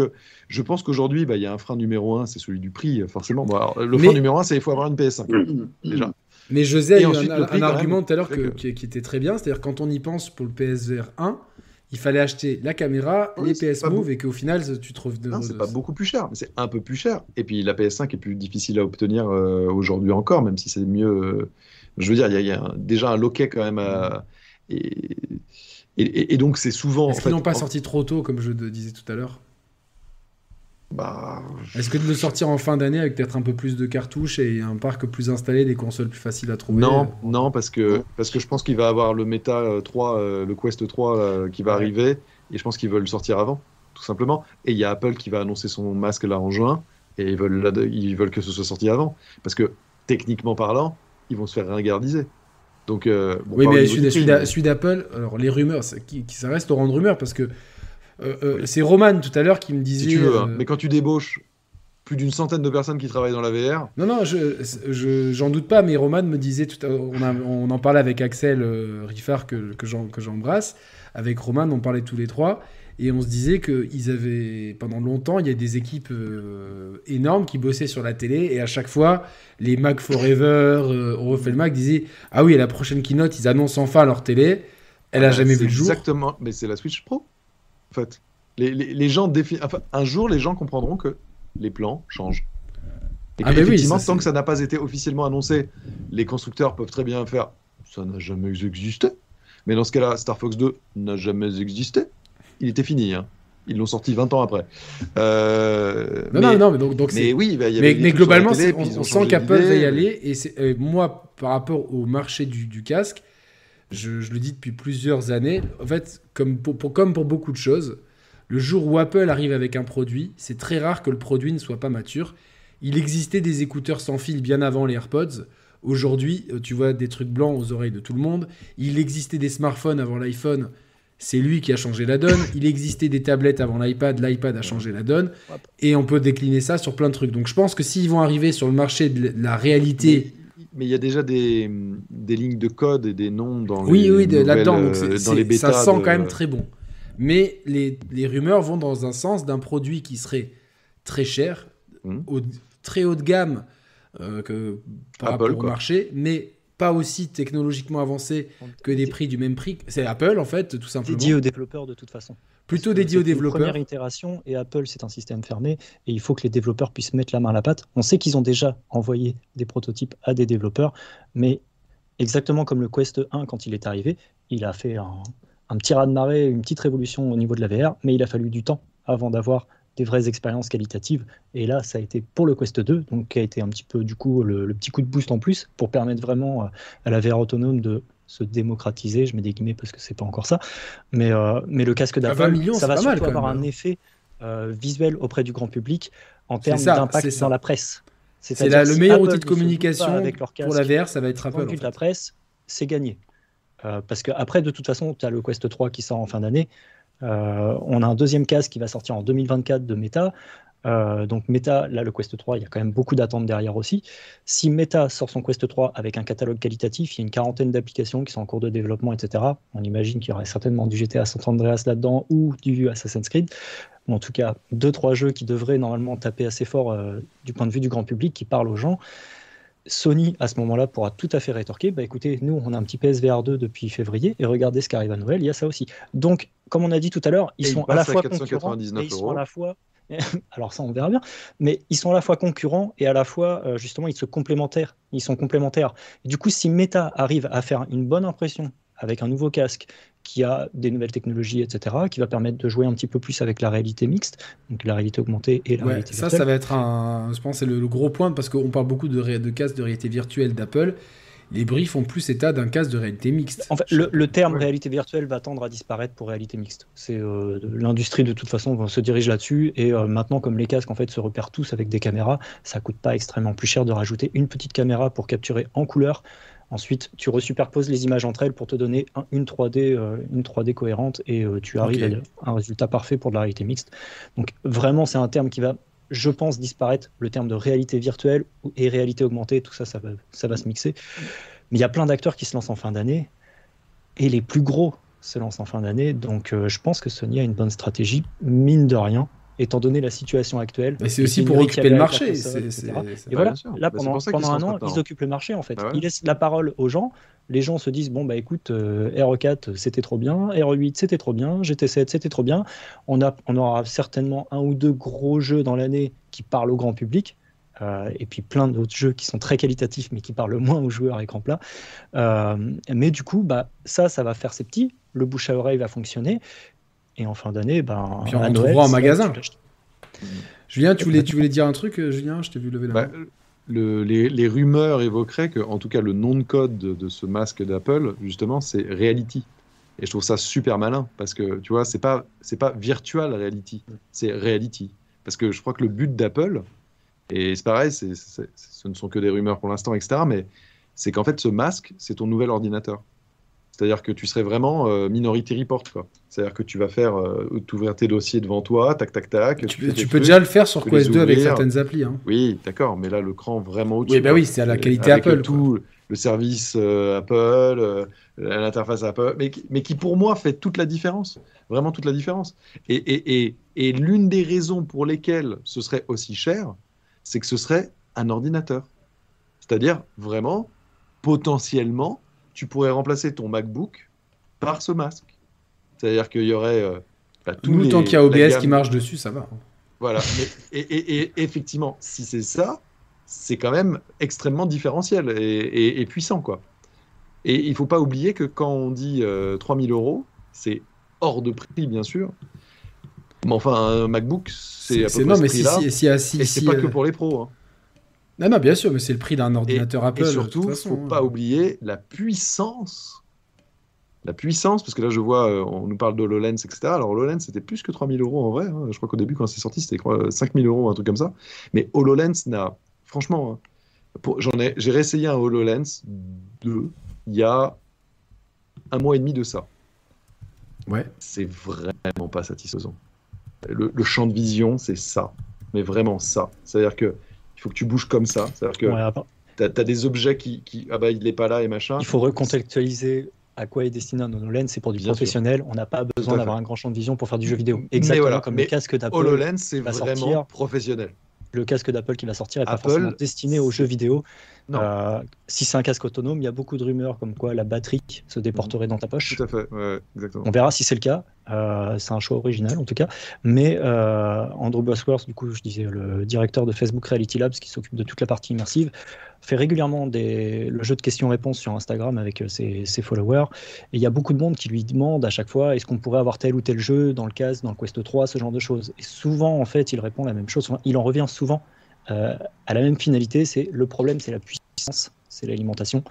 je pense qu'aujourd'hui bah, il y a un frein numéro un, c'est celui du prix forcément. Bon, alors, le frein mais... numéro un c'est il faut avoir une PS5 déjà. Mais José a eu un, un, argument tout à l'heure que... qui, qui, était très bien, c'est-à-dire quand on y pense pour le PSVR 1 il fallait acheter la caméra, oui, les PS Move, et qu'au final, tu trouves... De... Non, c'est pas beaucoup plus cher, mais c'est un peu plus cher. Et puis la PS5 est plus difficile à obtenir euh, aujourd'hui encore, même si c'est mieux... Euh... Je veux dire, il y a, y a un, déjà un loquet quand même à... Et, et, et donc c'est souvent... Est-ce qu'ils n'ont pas en... sorti trop tôt, comme je disais tout à l'heure? Bah... Est-ce que de le sortir en fin d'année avec peut-être un peu plus de cartouches et un parc plus installé, des consoles plus faciles à trouver Non, non parce, que, parce que je pense qu'il va avoir le Meta 3, euh, le Quest 3 euh, qui va arriver et je pense qu'ils veulent le sortir avant, tout simplement. Et il y a Apple qui va annoncer son masque là en juin et ils veulent, ils veulent que ce soit sorti avant. Parce que techniquement parlant, ils vont se faire ringardiser. Donc, euh, bon, oui, mais celui d'Apple, alors les rumeurs, qui, qui, ça reste au rang de rumeurs parce que euh, euh, c'est Roman tout à l'heure qui me disait. Si tu veux, hein. mais quand tu débauches plus d'une centaine de personnes qui travaillent dans la VR. Non, non, je, je, j'en doute pas, mais Roman me disait, tout à, on, a, on, en parlait avec Axel euh, Riffard, que, que, j'embrasse, avec Roman, on parlait tous les trois, et on se disait qu'ils avaient, pendant longtemps, il y a des équipes euh, énormes qui bossaient sur la télé, et à chaque fois, les Mac Forever, euh, on refait le Mac, disaient Ah oui, à la prochaine keynote, ils annoncent enfin leur télé, elle ah a jamais vu le jour. Exactement, mais c'est la Switch Pro en fait. Les, les, les gens enfin, un jour, les gens comprendront que les plans changent. Et ah effectivement, oui, ça, tant que ça n'a pas été officiellement annoncé, les constructeurs peuvent très bien faire ça n'a jamais existé. Mais dans ce cas-là, Star Fox 2 n'a jamais existé. Il était fini. Hein. Ils l'ont sorti 20 ans après. Euh, non, mais, non, non, mais donc, donc mais oui, bah, y mais, mais globalement, télé, on, on sent qu'Apple va y aller. Et, et moi, par rapport au marché du, du casque, je, je, le dis depuis plusieurs années, en fait, comme pour, pour, comme pour beaucoup de choses, le jour où Apple arrive avec un produit, c'est très rare que le produit ne soit pas mature. Il existait des écouteurs sans fil bien avant les AirPods. Aujourd'hui, euh, tu vois des trucs blancs aux oreilles de tout le monde. Il existait des smartphones avant l'iPhone. C'est lui qui a changé la donne. Il existait des tablettes avant l'iPad. L'iPad a changé la donne. Et on peut décliner ça sur plein de trucs. Donc je pense que s'ils vont arriver sur le marché de la réalité mais il y a déjà des, des, lignes de code et des noms dans oui, les oui, là-dedans. dans les bêtas. Ça sent de... quand même très bon. Mais les, les, rumeurs vont dans un sens d'un produit qui serait très cher, mmh. au, très haut de gamme euh, que, par Apple, rapport au quoi. marché, mais pas aussi technologiquement avancé que des prix du même prix. C'est Apple, en fait, tout simplement. Dédié aux développeurs, de toute façon. Plutôt dédié aux développeurs. Première itération, et Apple, c'est un système fermé, et il faut que les développeurs puissent mettre la main à la pâte. On sait qu'ils ont déjà envoyé des prototypes à des développeurs, mais exactement comme le Quest 1 quand il est arrivé, il a fait un, un petit raz-de-marée, une petite révolution au niveau de la VR, mais il a fallu du temps avant d'avoir des vraies expériences qualitatives. Et là, ça a été pour le Quest 2, donc qui a été un petit peu du coup le, le petit coup de boost en plus pour permettre vraiment euh, à la VR autonome de se démocratiser. Je mets des guillemets parce que c'est pas encore ça, mais euh, mais le casque d'Apple, ça va surtout avoir un effet euh, visuel auprès du grand public en termes d'impact dans la presse. C'est le meilleur Apple outil de communication avec leur casque, pour la VR, ça va être Apple. En fait. la presse, c'est gagné. Euh, parce qu'après, de toute façon, tu as le Quest 3 qui sort en fin d'année. Euh, on a un deuxième casque qui va sortir en 2024 de Meta. Euh, donc Meta, là le Quest 3, il y a quand même beaucoup d'attentes derrière aussi. Si Meta sort son Quest 3 avec un catalogue qualitatif, il y a une quarantaine d'applications qui sont en cours de développement, etc. On imagine qu'il y aurait certainement du GTA San Andreas là-dedans ou du Assassin's Creed. En tout cas, deux trois jeux qui devraient normalement taper assez fort euh, du point de vue du grand public, qui parlent aux gens. Sony, à ce moment-là, pourra tout à fait rétorquer bah écoutez, nous, on a un petit PSVR 2 depuis février, et regardez ce qui arrive à Noël, il y a ça aussi. Donc, comme on a dit tout à l'heure, ils sont à la fois concurrents et ils sont à la fois alors ça on verra bien, mais ils sont à la fois concurrents et à la fois euh, justement ils se complémentaires, ils sont complémentaires. du coup, si Meta arrive à faire une bonne impression avec un nouveau casque qui a des nouvelles technologies, etc., qui va permettre de jouer un petit peu plus avec la réalité mixte, donc la réalité augmentée et la réalité ça, Ça, ça va être un, je pense, c'est le, gros point parce qu'on parle beaucoup de, de casques de réalité virtuelle d'Apple les bruits font plus état d'un casque de réalité mixte. En fait, le, terme réalité virtuelle va tendre à disparaître pour réalité mixte. C'est euh, l'industrie de toute façon se dirige là-dessus et euh, maintenant comme les casques en fait se repèrent tous avec des caméras, ça coûte pas extrêmement plus cher de rajouter une petite caméra pour capturer en couleur. Ensuite, tu resuperposes les images entre elles pour te donner une 3D, euh, une 3D cohérente et tu arrives à un résultat parfait pour de la réalité mixte. Donc vraiment, c'est un terme qui va je pense, disparaître. Le terme de réalité virtuelle et réalité augmentée, tout ça, ça va, se mixer. Mais il y a plein d'acteurs qui se lancent en fin d'année, et les plus gros se lancent en fin d'année, donc euh, je pense que Sony a une bonne stratégie, mine de rien, étant donné la situation actuelle. Mais c'est aussi pour occuper le marché. et voilà, là, pendant, pendant un an, ils occupent le marché, en fait. Ah ils laissent la parole aux gens, les gens se disent bon bah écoute euh, RE4 c'était trop bien, RE8 c'était trop bien, GT7 c'était trop bien. On a on aura certainement un ou deux gros jeux dans l'année qui parlent au grand public. Euh, et puis plein d'autres jeux qui sont très qualitatifs mais qui parlent moins aux joueurs à écran plat. Euh, mais du coup, bah, ça, ça va faire ses petits. Le bouche à oreille va fonctionner. Et en fin d'année, ben, puis on en trouvera en magasin. Julien, tu voulais, tu voulais dire un truc, Julien? Je t'ai vu lever la bah, main les, rumeurs évoqueraient que, en tout cas, le nom de code de, ce masque d'Apple, justement, c'est Reality. Et je trouve ça super malin parce que, tu vois, c'est pas, c'est pas virtual reality, c'est reality. Parce que je crois que le but d'Apple, et c'est pareil, ce ne sont que des rumeurs pour l'instant, etc., mais c'est qu'en fait, ce masque, c'est ton nouvel ordinateur. C'est-à-dire que tu serais vraiment euh, Minority Report. C'est-à-dire que tu vas faire, euh, ouvrir tes dossiers devant toi, tac, tac, tac. Tu, peux, déjà le faire sur Quest 2 avec certaines applis. Hein. Oui, d'accord, mais là, le cran vraiment au-dessus. Oui, bah oui, c'est à la qualité Apple. Tout, le service euh, Apple, l'interface Apple, mais, mais, qui pour moi fait toute la différence. Vraiment toute la différence. Et, et, et, et l'une des raisons pour lesquelles ce serait aussi cher, c'est que ce serait un ordinateur. C'est-à-dire, vraiment, potentiellement, tu pourrais remplacer ton MacBook par ce masque. C'est-à-dire qu'il y aurait. Euh, bah, Nous, tant qu'il y a OBS qui marche dessus, ça va. Voilà. et, effectivement, si c'est ça, c'est quand même extrêmement différentiel et, puissant, quoi. Et il faut pas oublier que quand on dit 3000 euh, euros, c'est hors de prix, bien sûr. Mais enfin, un MacBook, c'est à peu près ce prix-là. Si, si, si, et c'est pas que euh, pour les pros. Hein. Non, non, bien sûr, mais c'est le prix d'un ordinateur Apple. Et surtout, il ne faut pas oublier la puissance. La puissance, parce que là, je vois, euh, on nous parle d'HoloLens, etc. Alors, HoloLens, c'était plus que 3000 euros en vrai. Hein. Je crois qu'au début, quand c'est sorti, c'était 5000 euros, un truc comme ça. Mais HoloLens n'a. Franchement, hein, j'en ai, j'ai réessayé un HoloLens 2 il y a un mois et demi de ça. Ouais. C'est vraiment pas satisfaisant. Le, le champ de vision, c'est ça. Mais vraiment ça. C'est-à-dire que il faut que tu bouges comme ça. C'est-à-dire que tu as, des objets qui, qui, Ah bah, il n'est pas là et machin. Il faut recontextualiser à quoi est destiné un HoloLens. C'est pour du professionnel. On n'a pas besoin d'avoir un grand champ de vision pour faire du jeu vidéo. Exactement comme le casque d'Apple. HoloLens, c'est vraiment professionnel le casque d'Apple qui va sortir n'est pas forcément destiné aux jeux vidéo. Euh, si c'est un casque autonome, il y a beaucoup de rumeurs comme quoi la batterie se déporterait dans ta poche. Tout à fait, exactement. On verra si c'est le cas. Euh, c'est un choix original en tout cas. Mais euh, Andrew Bosworth, du coup, je disais, le directeur de Facebook Reality Labs qui s'occupe de toute la partie immersive, fait régulièrement des, le jeu de questions-réponses sur Instagram avec euh, ses, followers. Et il y a beaucoup de monde qui lui demande à chaque fois est-ce qu'on pourrait avoir tel ou tel jeu dans le casque, dans le Quest 3, ce genre de choses. Et souvent, en fait, il répond la même chose. Il en revient souvent à la même finalité c'est le problème, c'est la puissance, c'est l'alimentation.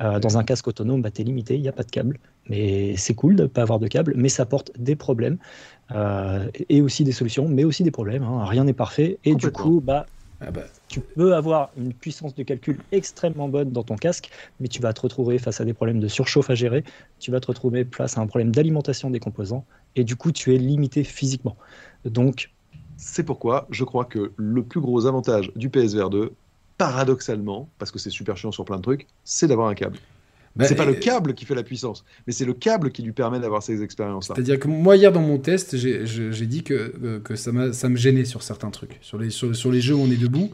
Euh, dans un casque autonome, bah, tu es limité, il n'y a pas de câble. Mais c'est cool de ne pas avoir de câble, mais ça porte des problèmes et aussi des solutions, mais aussi des problèmes. Hein. Rien n'est parfait. Et du coup, bah, ah bah. Tu peux avoir une puissance de calcul extrêmement bonne dans ton casque, mais tu vas te retrouver face à des problèmes de surchauffe à gérer, tu vas te retrouver face à un problème d'alimentation des composants, et du coup tu es limité physiquement. Donc, c'est pourquoi je crois que le plus gros avantage du PSVR 2, paradoxalement, parce que c'est super chiant sur plein de trucs, c'est d'avoir un câble. Ce c'est pas le câble qui fait la puissance, mais c'est le câble qui lui permet d'avoir ces expériences-là. C'est-à-dire que moi, hier, dans mon test, j'ai dit que, euh, que ça, ça me gênait sur certains trucs. Sur les, sur, les jeux où on est debout,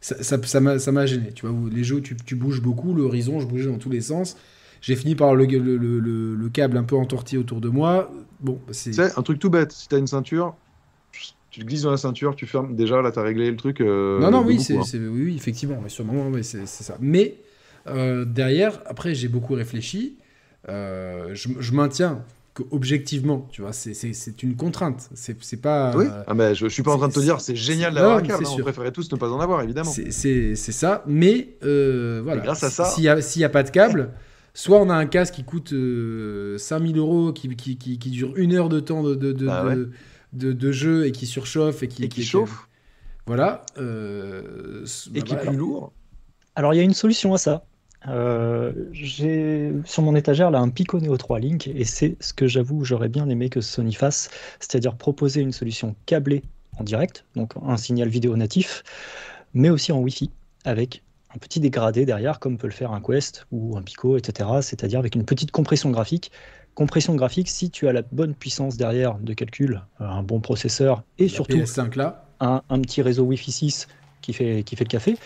ça, ça, m'a gêné. Tu vois, les jeux où tu, tu bouges beaucoup, l'horizon, je bougeais dans tous les sens. J'ai fini par le, le, le, câble un peu entorti autour de moi. Bon, c'est. Tu sais, un truc tout bête. Si t'as une ceinture, tu te glisses dans la ceinture, tu fermes. Déjà, là, t'as réglé le truc. euh, non, non, oui, c'est, hein. oui, oui, effectivement, mais sur le moment, oui, c'est, ça. Mais euh, derrière, après, j'ai beaucoup réfléchi. Euh, je, je maintiens que objectivement, tu vois, c'est, c'est, c'est une contrainte. C'est, pas. Oui. Ah, mais je, je suis pas en train de te dire, c'est génial d'avoir un câble. hein, On préférait tous ne pas en avoir, évidemment. C'est, ça, mais voilà. Et grâce à ça- S'il n'y a, s'il y a pas de câble, soit on a un casque qui coûte euh, 5000 euros, qui, qui, qui, qui dure une heure de temps de, de, de, Bah ouais. De, de- jeu et qui surchauffe et qui, Et qui chauffe, Voilà. euh, et qui est voilà. plus lourd. Alors il y a une solution à ça. Euh, j'ai sur mon étagère là un Pico Neo 3 Link et c'est ce que j'avoue j'aurais bien aimé que Sony fasse, c'est-à-dire proposer une solution câblée en direct, donc un signal vidéo natif, mais aussi en Wi-Fi avec un petit dégradé derrière comme peut le faire un Quest ou un Pico, etc. C'est-à-dire avec une petite compression graphique. Compression graphique si tu as la bonne puissance derrière de calcul, euh, un bon processeur et La surtout PS5 là. un, un petit réseau Wi-Fi 6 qui fait, qui fait le café.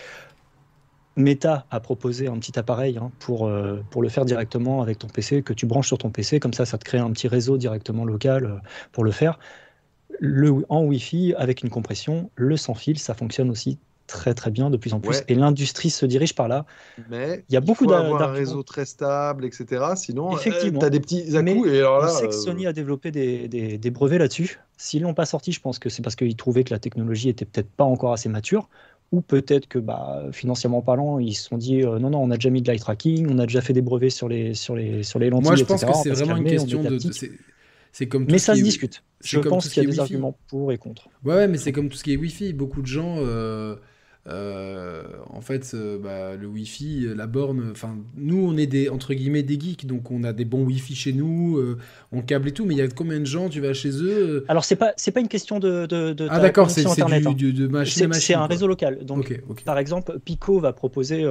Meta a proposé un petit appareil hein, pour, euh, pour le faire directement avec ton PC, que tu branches sur ton PC, comme ça, ça te crée un petit réseau directement local euh, pour le faire. Le, en Wi-Fi, avec une compression, le sans fil, ça fonctionne aussi très très bien de plus en plus. Ouais. Et l'industrie se dirige par là. Mais Il y a beaucoup faut d'a- avoir un réseau très stable, etc. Sinon, Effectivement. tu as des petits à coups. Et alors là, On sait que euh, Sony a développé des, des- des brevets là-dessus. S'ils l'ont pas sorti, je pense que c'est parce qu'ils trouvaient que la technologie était peut-être pas encore assez mature, ou peut-être que bah, financièrement parlant, ils se sont dit euh, non non, on a déjà mis de l'eye tracking, on a déjà fait des brevets sur les sur les sur les lentilles. Moi, je pense etc. que c'est vraiment une question de. c'est- C'est comme tout Mais ça se discute. Je pense qu'il y a des Wi-Fi. arguments pour et contre. Ouais, ouais, mais c'est comme tout ce qui est Wi-Fi. Beaucoup de gens, euh, euh, en fait, euh, bah, le Wi-Fi, euh, la borne. Enfin, nous, on est des entre guillemets des geeks, donc on a des bons Wi-Fi chez nous, euh, on câble et tout. Mais il y a combien de gens Tu vas chez eux Alors c'est pas c'est pas une question de de, de Ah d'accord, c'est internet. du, hein. du- de machine C'est machine. c'est un quoi. réseau local. Donc. Par exemple, Pico va proposer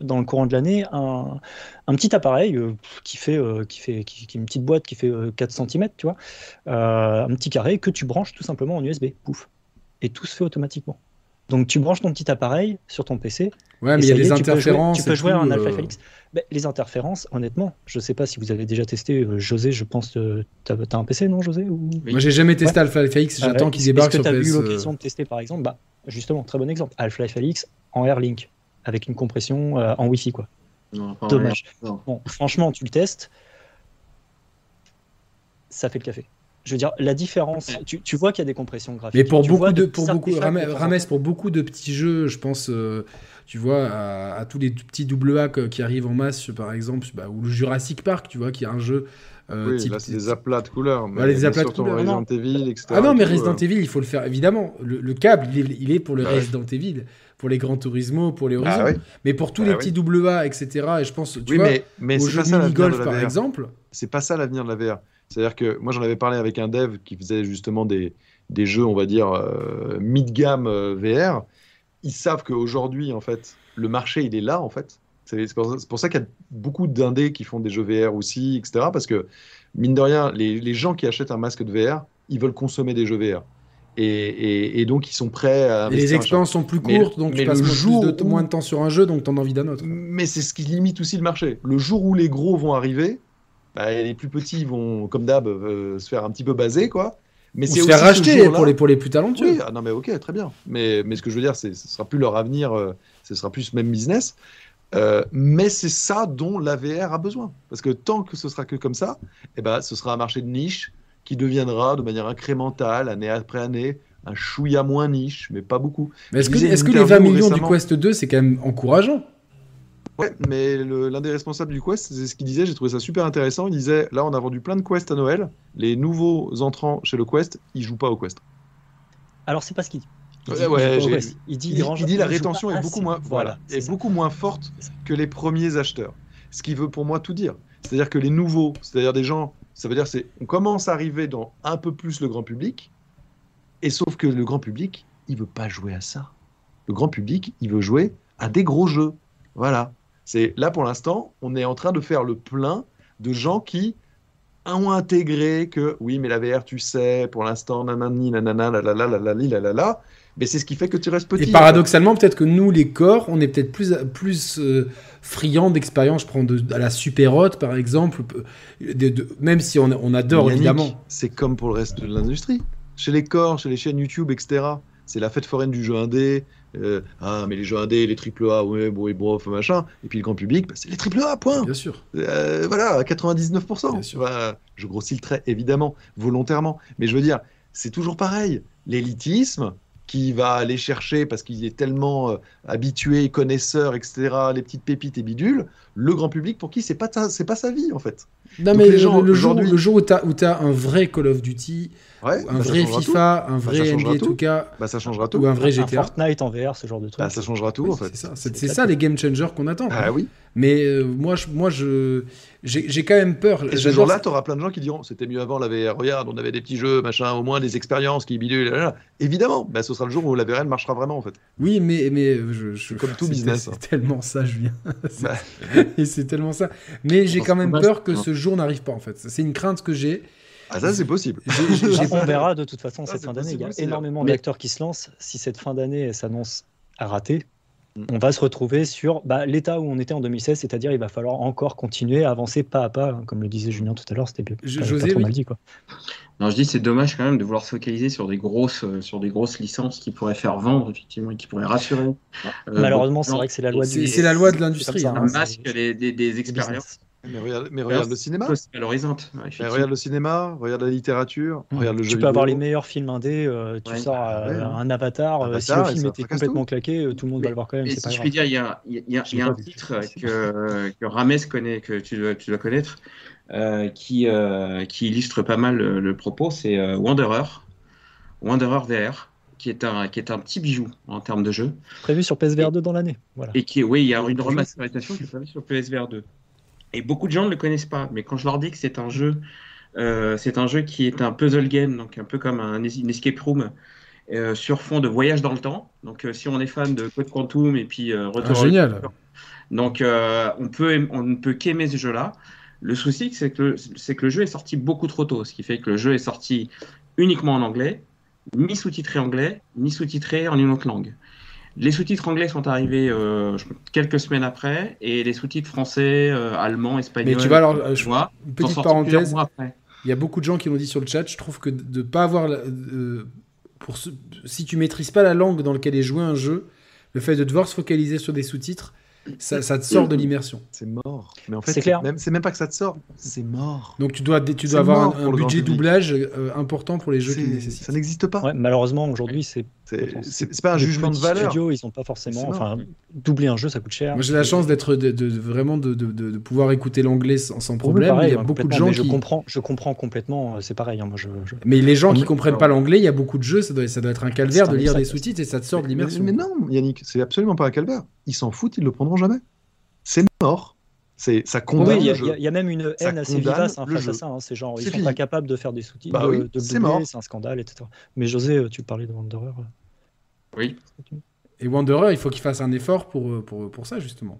dans le courant de l'année un, un petit appareil qui fait qui fait qui, une petite boîte qui fait euh, 4 cm, tu vois, un petit carré que tu branches tout simplement en USB, pouf, et tout se fait automatiquement. Donc tu branches ton petit appareil sur ton PC. Ouais, mais il y a des est, tu peux jouer- interférences. Tu peux jouer, à un euh, Alpha Felix. Ben, les interférences, honnêtement, je sais pas si vous avez déjà testé. euh, José, je pense, que t'as as un PC, non, José ou... Oui. Moi, j'ai jamais testé Alpha FX. Ah J'attends ouais. qu'il débarque Est-ce que sur tu as eu PS. euh, l'occasion de tester par exemple? Bah, Justement, très bon exemple. Half-Life Alix en Airlink avec une compression euh, en Wi-Fi. Quoi. Non, Dommage. Non. Bon, franchement, tu le testes, ça fait le café. Je veux dire, la différence, tu, tu vois qu'il y a des compressions graphiques. Mais pour Tu beaucoup de, pour beaucoup, Rames, pour beaucoup de petits jeux, je pense, euh, tu vois, à, à tous les petits double A qui arrivent en masse, par exemple, bah, ou le Jurassic Park, tu vois, qui est un jeu euh, oui, type. là, c'est des aplats de couleurs. Mais, les mais aplats de couleurs, Resident Evil, etc. Ah non, mais Resident euh, Evil, il faut le faire, évidemment. Le, le câble, il est, il est pour le ouais. Resident Evil, pour les Grands Turismo, pour les Horizon. Ah oui, Mais pour tous Bah les oui. petits double A, etc., et je pense, tu oui vois, mais, mais au c'est jeu pas de ça l'avenir de mini-golf, par VR. exemple, C'est pas ça l'avenir de la VR. C'est-à-dire que moi, j'en avais parlé avec un dev qui faisait justement des, des jeux, on va dire, euh, mid-gamme euh, VR. Ils savent qu'aujourd'hui, en fait, le marché, il est là, en fait. C'est pour pour ça qu'il y a beaucoup d'indés qui font des jeux VR aussi, etc. Parce que, mine de rien, les, les gens qui achètent un masque de VR, ils veulent consommer des jeux VR. Et, et- et donc, ils sont prêts à et les expériences sont plus Mais- courtes, donc mais tu passes le moins, jour plus de, où- moins de temps sur un jeu, donc t'en as envie d'un autre. Mais c'est ce qui limite aussi le marché. Le jour où les gros vont arriver, bah, les plus petits vont, comme d'hab, euh, se faire un petit peu baser, quoi. Mais c'est se faire ce racheter pour les, pour les plus talentueux. Oui, ah, non mais ok, très bien. Mais, mais ce que je veux dire, c'est ce sera plus leur avenir, euh, ce sera plus même business. Euh, mais c'est ça dont la VR a besoin. Parce que tant que ce sera que comme ça, eh ben, ce sera un marché de niche qui deviendra de manière incrémentale, année après année, un chouïa moins niche, mais pas beaucoup. Mais est-ce que, que les 20 interview millions récemment- du Quest 2, c'est quand même encourageant? Ouais, mais l'un des responsables du Quest, c'est ce qu'il disait, j'ai trouvé ça super intéressant. Il disait là, on a vendu plein de Quest à Noël. Les nouveaux entrants chez le Quest, ils jouent pas au Quest. Alors, c'est pas ce qu'il dit. Il dit, ouais, il Il il la rétention est beaucoup moins, voilà, c'est est ça. beaucoup moins forte que les premiers acheteurs. Ce qui veut pour moi tout dire. C'est-à-dire que les nouveaux, c'est-à-dire des gens, ça veut dire qu'on commence à arriver dans un peu plus le grand public, et sauf que le grand public, il veut pas jouer à ça. Le grand public, il veut jouer à des gros jeux. Voilà. C'est là pour l'instant, on est en train de faire le plein de gens qui ont intégré que oui, mais la VR, tu sais, pour l'instant, nanani, nanana, la la la la mais c'est ce qui fait que tu restes petit. Et paradoxalement, peut-être que nous, les corps, on est peut-être plus, plus euh, friands d'expérience. Je prends de, à la super haute, par exemple, même si on, on adore, évidemment. C'est comme pour le reste de l'industrie. Chez les corps, chez les chaînes YouTube, etc. C'est la fête foraine du jeu indé. Euh, ah, mais les jeux indés, les triple A, ouais, bon, et bof, machin. Et puis le grand public, bah, c'est les triple A, point. Bien sûr. Euh, voilà, 99%. Bien sûr. je grossis le trait, évidemment, volontairement. Mais je veux dire, c'est toujours pareil. L'élitisme, qui va aller chercher parce qu'il est tellement euh, habitué, connaisseur, etc. Les petites pépites et bidules. Le grand public pour qui c'est pas pas sa vie en fait. Non mais le, jour, le jour où tu as, un vrai Call of Duty, un bah, vrai FIFA, un bah, vrai NBA tout. cas, bah, ça changera tout. Ou un vrai GTA. Fortnite en VR, ce genre de truc. Bah, ça changera tout en fait. C'est ça, les game changers qu'on attend. Ah oui. Mais euh, moi, je, moi, je, j'ai quand même peur. Et ce jour-là, tu auras plein de gens qui diront c'était mieux avant la VR. Regarde, on avait des petits jeux, machin, au moins des expériences qui bidulent. Évidemment, bah, ce sera le jour où la VR marchera vraiment en fait. Oui, mais, mais je, comme tout business. C'est hein. tellement ça, Julien. Bah. Et c'est tellement ça. Mais j'ai quand même peur que ce jour n'arrive pas en fait. C'est une crainte que j'ai. Ah ça c'est possible. on verra de toute façon cette fin d'année. Il y a énormément d'acteurs qui se lancent. Si cette fin d'année s'annonce à rater, mm. on va se retrouver sur bah, l'état où on était en 2016, c'est-à-dire il va falloir encore continuer à avancer pas à pas, hein, comme le disait Julien tout à l'heure, c'était bien. José, trop mal dit quoi. Non, je dis c'est dommage quand même de vouloir se focaliser sur des grosses, euh, sur des grosses licences qui pourraient faire vendre effectivement et qui pourraient rassurer. Euh, Malheureusement, c'est vrai que c'est la loi. C'est la loi de l'industrie. Hein, un masque des, des expériences. Mais regarde, mais regarde le cinéma. valorisante. regarde le cinéma, regarde la littérature, regarde le jeu. Tu peux avoir les meilleurs films indés, euh, tu sors euh, un avatar, euh, si le film était complètement claqué, tout le monde va le voir quand même. si je puis dire, il y a, y a, y a un titre que, que Rames connaît, que tu dois, tu dois connaître, qui, qui illustre pas mal le, propos, c'est Wanderer, Wanderer VR qui est un qui est un petit bijou en termes de jeu. Prévu sur PSVR 2 dans l'année. Voilà. Et qui oui, il y a une remasterisation qui est prévue sur PSVR 2. Et beaucoup de gens ne le connaissent pas. Mais quand je leur dis que c'est un jeu, euh, c'est un jeu qui est un puzzle game, donc un peu comme un, escape room. Euh, sur fond de voyage dans le temps. Donc, euh, si on est fan de Code Quantum et puis Retour ah, génial. Donc, on, peut, on ne peut qu'aimer ce jeu-là. Le souci, c'est que, c'est que le jeu est sorti beaucoup trop tôt, ce qui fait que le jeu est sorti uniquement en anglais, ni sous-titré anglais, ni sous-titré en une autre langue. Les sous-titres anglais sont arrivés euh, quelques semaines après, et les sous-titres français, euh, allemands, espagnols. Mais tu vois, alors, euh, je vois, une petite parenthèse. Il y a beaucoup de gens qui l'ont dit sur le chat. Je trouve que de ne pas avoir. pour si tu maîtrises pas la langue dans laquelle est joué un jeu, le fait de devoir se focaliser sur des sous-titres, ça, ça, te sort de l'immersion. C'est mort. Mais en fait, c'est clair. C'est même pas que ça te sort, c'est mort. Donc tu dois, tu dois avoir un, budget doublage euh, important pour les jeux qui nécessitent. Ça n'existe pas. Ouais, malheureusement, aujourd'hui, c'est. C'est pas un jugement de valeur. studios, ils ont pas forcément. Enfin, doubler un jeu, ça coûte cher. Moi, j'ai la chance d'être de, vraiment de, de, pouvoir écouter l'anglais sans, problème. il y a beaucoup de gens qui. Je comprends, je comprends complètement. Euh, c'est pareil. Hein, moi, je, Mais les gens qui comprennent pas l'anglais, il y a beaucoup de jeux. Ça doit, ça doit être un calvaire de lire des sous-titres et ça te sort de l'immersion. Mais non, Yannick, c'est absolument pas un calvaire. Ils s'en foutent, ils le prendront jamais c'est mort. C'est ça condamne. Oui, il y, a même une haine assez vivace hein, face à ça. Hein. Ces gens, ils sont pas capables de faire des sous bah de, c'est un scandale, etc. Mais José, tu parlais de Wanderer. Oui. Et Wanderer, il faut qu'il fasse un effort pour, pour, pour ça, justement.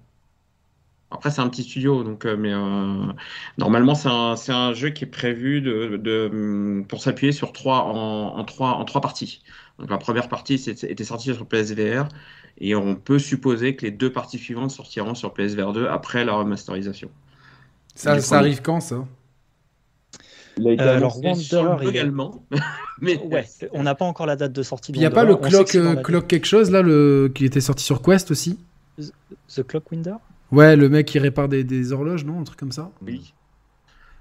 Après, c'est un petit studio, donc, euh, mais euh, normalement, c'est un, un, jeu qui est prévu de, de pour s'appuyer sur trois en, en, trois, en trois parties. Donc, la première partie était sortie sur PSVR. Et on peut supposer que les deux parties suivantes sortiront sur PSVR 2 après la remasterisation. Ça, ça arrive quand ça? Euh, alors Wanderer également, mais ouais, on n'a pas encore la date de sortie. Il n'y a pas le clock, euh, clock quelque chose là, le... qui était sorti sur Quest aussi? The Clock Winder? Ouais, le mec qui répare des, des horloges, non, un truc comme ça? Oui.